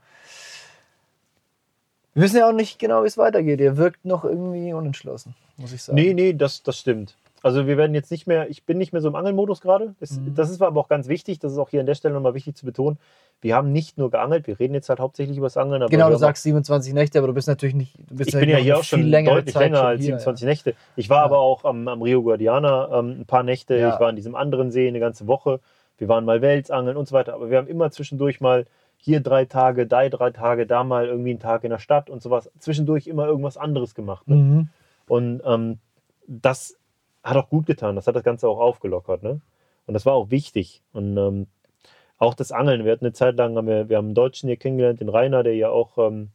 Speaker 1: wir wissen ja auch nicht genau, wie es weitergeht. Ihr wirkt noch irgendwie unentschlossen, muss ich sagen.
Speaker 2: Nee, nee, das, das stimmt. Also wir werden jetzt nicht mehr, ich bin nicht mehr so im Angelmodus gerade. Das,
Speaker 1: Mhm.
Speaker 2: das ist aber auch ganz wichtig, das ist auch hier an der Stelle nochmal wichtig zu betonen. Wir haben nicht nur geangelt, wir reden jetzt halt hauptsächlich über das Angeln. Aber
Speaker 1: Genau, du sagst 27 Nächte, aber du bist natürlich nicht. Du bist
Speaker 2: Ich bin ja hier auch schon deutlich
Speaker 1: Zeit
Speaker 2: länger
Speaker 1: schon
Speaker 2: als
Speaker 1: hier,
Speaker 2: 27 Nächte. Ich war aber auch am, am Rio Guadiana ähm, ein paar Nächte.
Speaker 1: Ja.
Speaker 2: Ich war in diesem anderen See eine ganze Woche. Wir waren mal Welsangeln und so weiter. Aber wir haben immer zwischendurch mal hier drei Tage, da drei Tage, da mal irgendwie einen Tag in der Stadt und sowas. Zwischendurch immer irgendwas anderes gemacht. Ne?
Speaker 1: Mhm.
Speaker 2: Und ähm, das hat auch gut getan. Das hat das Ganze auch aufgelockert. Ne? Und das war auch wichtig. Und ähm, auch das Angeln. Wir hatten eine Zeit lang, haben wir, wir haben einen Deutschen hier kennengelernt, den Rainer, der ja auch ähm,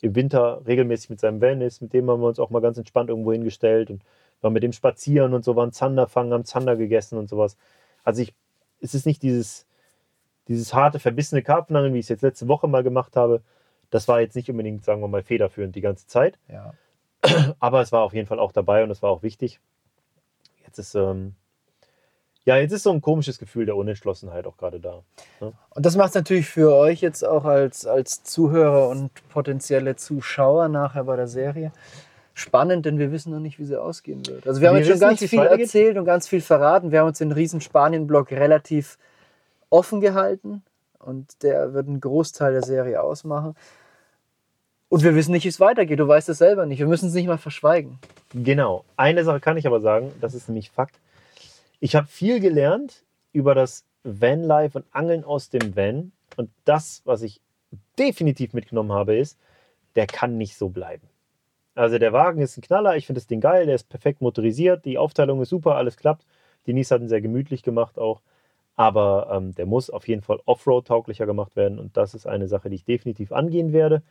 Speaker 2: im Winter regelmäßig mit seinem Van ist. Mit dem haben wir uns auch mal ganz entspannt irgendwo hingestellt und waren mit dem spazieren und so, waren Zander fangen, haben Zander gegessen und sowas. Also ich, es ist nicht dieses, dieses harte, verbissene Karpfenangeln, wie ich es jetzt letzte Woche mal gemacht habe. Das war jetzt nicht unbedingt, sagen wir mal, federführend die ganze Zeit.
Speaker 1: Ja.
Speaker 2: Aber es war auf jeden Fall auch dabei und es war auch wichtig. Jetzt ist, ähm, ja, jetzt ist so ein komisches Gefühl der Unentschlossenheit auch gerade da.
Speaker 1: Und das macht es natürlich für euch jetzt auch als, als Zuhörer und potenzielle Zuschauer nachher bei der Serie spannend, denn wir wissen noch nicht, wie sie ausgehen wird. Also wir haben
Speaker 2: Wir
Speaker 1: jetzt schon ganz
Speaker 2: nicht,
Speaker 1: viel erzählt und ganz viel verraten. Wir haben uns den riesen Spanien-Block relativ offen gehalten und der wird einen Großteil der Serie ausmachen. Und wir wissen nicht, wie es weitergeht. Du weißt es selber nicht. Wir müssen es nicht mal verschweigen.
Speaker 2: Genau. Eine Sache kann ich aber sagen, das ist nämlich Fakt. Ich habe viel gelernt über das Vanlife und Angeln aus dem Van. Und das, was ich definitiv mitgenommen habe, ist, der kann nicht so bleiben. Also der Wagen ist ein Knaller, ich finde das Ding geil, der ist perfekt motorisiert, die Aufteilung ist super, alles klappt. Denise hat ihn sehr gemütlich gemacht auch. Aber ähm, der muss auf jeden Fall Offroad-tauglicher gemacht werden. Und das ist eine Sache, die ich definitiv angehen werde.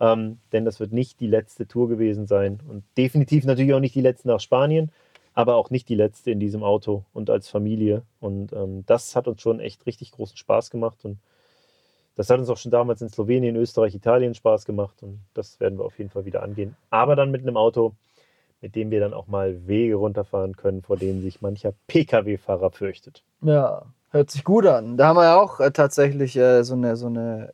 Speaker 2: Ähm, denn das wird nicht die letzte Tour gewesen sein. Und definitiv natürlich auch nicht die letzte nach Spanien, aber auch nicht die letzte in diesem Auto und als Familie. Und ähm, das hat uns schon echt richtig großen Spaß gemacht. Und das hat uns auch schon damals in Slowenien, Österreich, Italien Spaß gemacht. Und das werden wir auf jeden Fall wieder angehen. Aber dann mit einem Auto, mit dem wir dann auch mal Wege runterfahren können, vor denen sich mancher Pkw-Fahrer fürchtet.
Speaker 1: Ja, hört sich gut an. Da haben wir ja auch äh, tatsächlich äh, so eine, so eine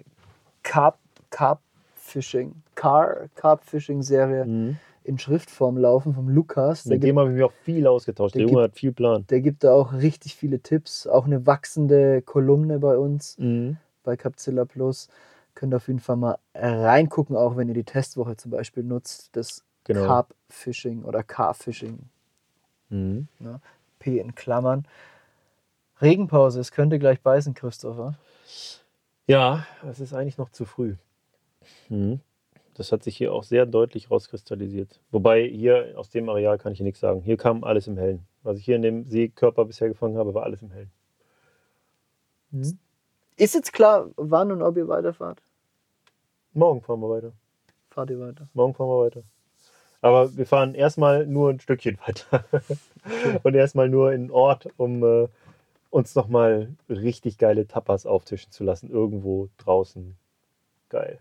Speaker 1: Carp, Carp Fishing, Car, Carp Fishing Serie
Speaker 2: Mhm.
Speaker 1: in Schriftform laufen vom Lukas. Der
Speaker 2: Mit dem habe ich mich auch viel ausgetauscht. Der,
Speaker 1: der
Speaker 2: Junge hat viel Plan.
Speaker 1: Der gibt da auch richtig viele Tipps. Auch eine wachsende Kolumne bei uns,
Speaker 2: Mhm.
Speaker 1: bei Capzilla Plus. Könnt auf jeden Fall mal reingucken, auch wenn ihr die Testwoche zum Beispiel nutzt. Das
Speaker 2: Genau.
Speaker 1: Carp Fishing oder Car Fishing.
Speaker 2: Mhm.
Speaker 1: P in Klammern. Regenpause, es könnte gleich beißen, Christopher.
Speaker 2: Ja, es ist eigentlich noch zu früh. Mhm. Das hat sich hier auch sehr deutlich rauskristallisiert. Wobei hier aus dem Areal kann ich hier nichts sagen. Hier kam alles im Hellen. Was ich hier in dem Seekörper bisher gefangen habe, war alles im Hellen.
Speaker 1: Ist jetzt klar, wann und ob ihr weiterfahrt?
Speaker 2: Morgen fahren wir weiter.
Speaker 1: Fahrt ihr weiter?
Speaker 2: Morgen fahren wir weiter. Aber wir fahren erstmal nur ein Stückchen weiter. und erstmal nur in den Ort, um äh, uns nochmal richtig geile Tapas auftischen zu lassen. Irgendwo draußen. Geil.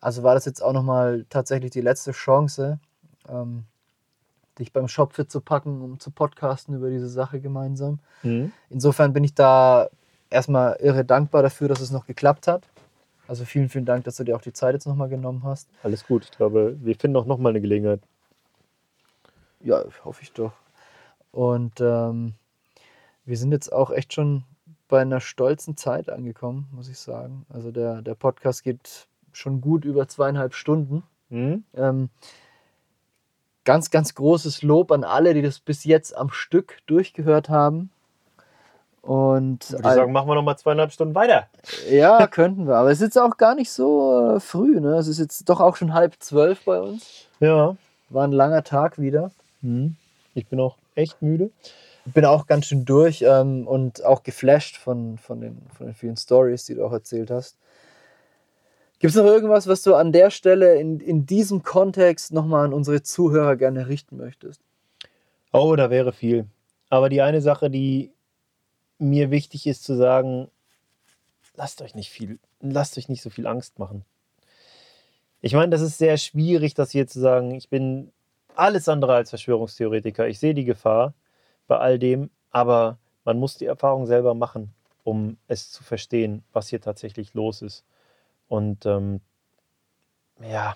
Speaker 1: Also war das jetzt auch nochmal tatsächlich die letzte Chance, ähm, dich beim Shop fit zu packen, um zu podcasten über diese Sache gemeinsam.
Speaker 2: Mhm.
Speaker 1: Insofern bin ich da erstmal irre dankbar dafür, dass es noch geklappt hat. Also vielen, vielen Dank, dass du dir auch die Zeit jetzt nochmal genommen hast.
Speaker 2: Alles gut. Ich glaube, wir finden auch nochmal eine Gelegenheit.
Speaker 1: Ja, hoffe ich doch. Und ähm, wir sind jetzt auch echt schon bei einer stolzen Zeit angekommen, muss ich sagen. Also der, der Podcast geht schon gut über zweieinhalb Stunden.
Speaker 2: Mhm.
Speaker 1: Ähm, ganz, ganz großes Lob an alle, die das bis jetzt am Stück durchgehört haben. Und
Speaker 2: Würde ich sagen, machen wir nochmal zweieinhalb Stunden weiter.
Speaker 1: ja, könnten wir. Aber es ist jetzt auch gar nicht so äh, früh. Ne? Es ist jetzt doch auch schon halb zwölf bei uns.
Speaker 2: Ja.
Speaker 1: War ein langer Tag wieder.
Speaker 2: Mhm. Ich bin auch echt müde.
Speaker 1: Bin auch ganz schön durch ähm, und auch geflasht von, von, den, von den vielen Stories, die du auch erzählt hast. Gibt es noch irgendwas, was du an der Stelle in, in diesem Kontext nochmal an unsere Zuhörer gerne richten möchtest?
Speaker 2: Oh, da wäre viel. Aber die eine Sache, die mir wichtig ist zu sagen, lasst euch nicht viel, lasst euch nicht so viel Angst machen. Ich meine, das ist sehr schwierig, das hier zu sagen. Ich bin alles andere als Verschwörungstheoretiker. Ich sehe die Gefahr bei all dem, aber man muss die Erfahrung selber machen, um es zu verstehen, was hier tatsächlich los ist. Und ähm, ja,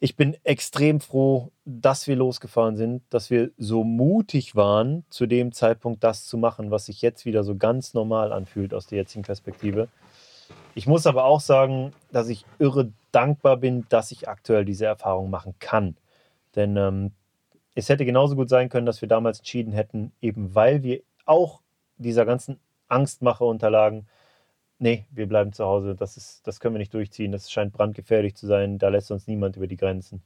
Speaker 2: ich bin extrem froh, dass wir losgefahren sind, dass wir so mutig waren, zu dem Zeitpunkt das zu machen, was sich jetzt wieder so ganz normal anfühlt aus der jetzigen Perspektive. Ich muss aber auch sagen, dass ich irre dankbar bin, dass ich aktuell diese Erfahrung machen kann. Denn ähm, es hätte genauso gut sein können, dass wir damals entschieden hätten, eben weil wir auch dieser ganzen Angstmache unterlagen, nee, wir bleiben zu Hause, das, ist, das können wir nicht durchziehen, das scheint brandgefährlich zu sein, da lässt uns niemand über die Grenzen.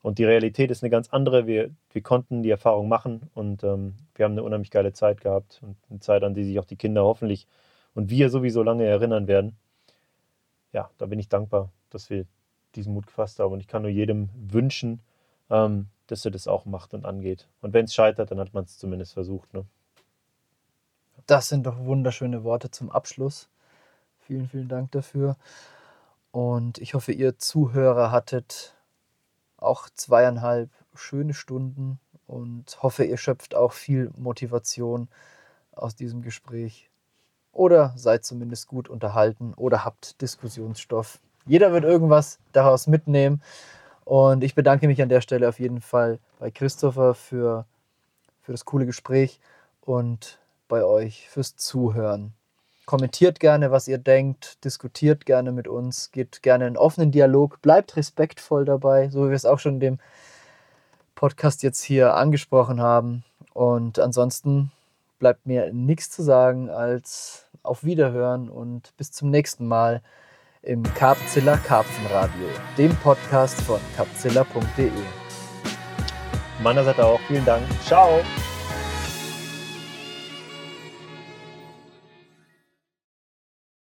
Speaker 2: Und die Realität ist eine ganz andere. Wir, wir konnten die Erfahrung machen und ähm, wir haben eine unheimlich geile Zeit gehabt und eine Zeit, an die sich auch die Kinder hoffentlich und wir sowieso lange erinnern werden. Ja, da bin ich dankbar, dass wir diesen Mut gefasst haben und ich kann nur jedem wünschen, ähm, dass er das auch macht und angeht. Und wenn es scheitert, dann hat man es zumindest versucht. Ne?
Speaker 1: Das sind doch wunderschöne Worte zum Abschluss. Vielen, vielen Dank dafür. Und ich hoffe, ihr Zuhörer hattet auch zweieinhalb schöne Stunden und hoffe, ihr schöpft auch viel Motivation aus diesem Gespräch. Oder seid zumindest gut unterhalten oder habt Diskussionsstoff. Jeder wird irgendwas daraus mitnehmen. Und ich bedanke mich an der Stelle auf jeden Fall bei Christopher für, für das coole Gespräch und bei euch fürs Zuhören. Kommentiert gerne, was ihr denkt, diskutiert gerne mit uns, geht gerne in offenen Dialog, bleibt respektvoll dabei, so wie wir es auch schon in dem Podcast jetzt hier angesprochen haben. Und ansonsten bleibt mir nichts zu sagen als auf Wiederhören und bis zum nächsten Mal im Carpzilla Karpfenradio, dem Podcast von carpzilla.de.
Speaker 2: Meiner Seite auch vielen Dank. Ciao.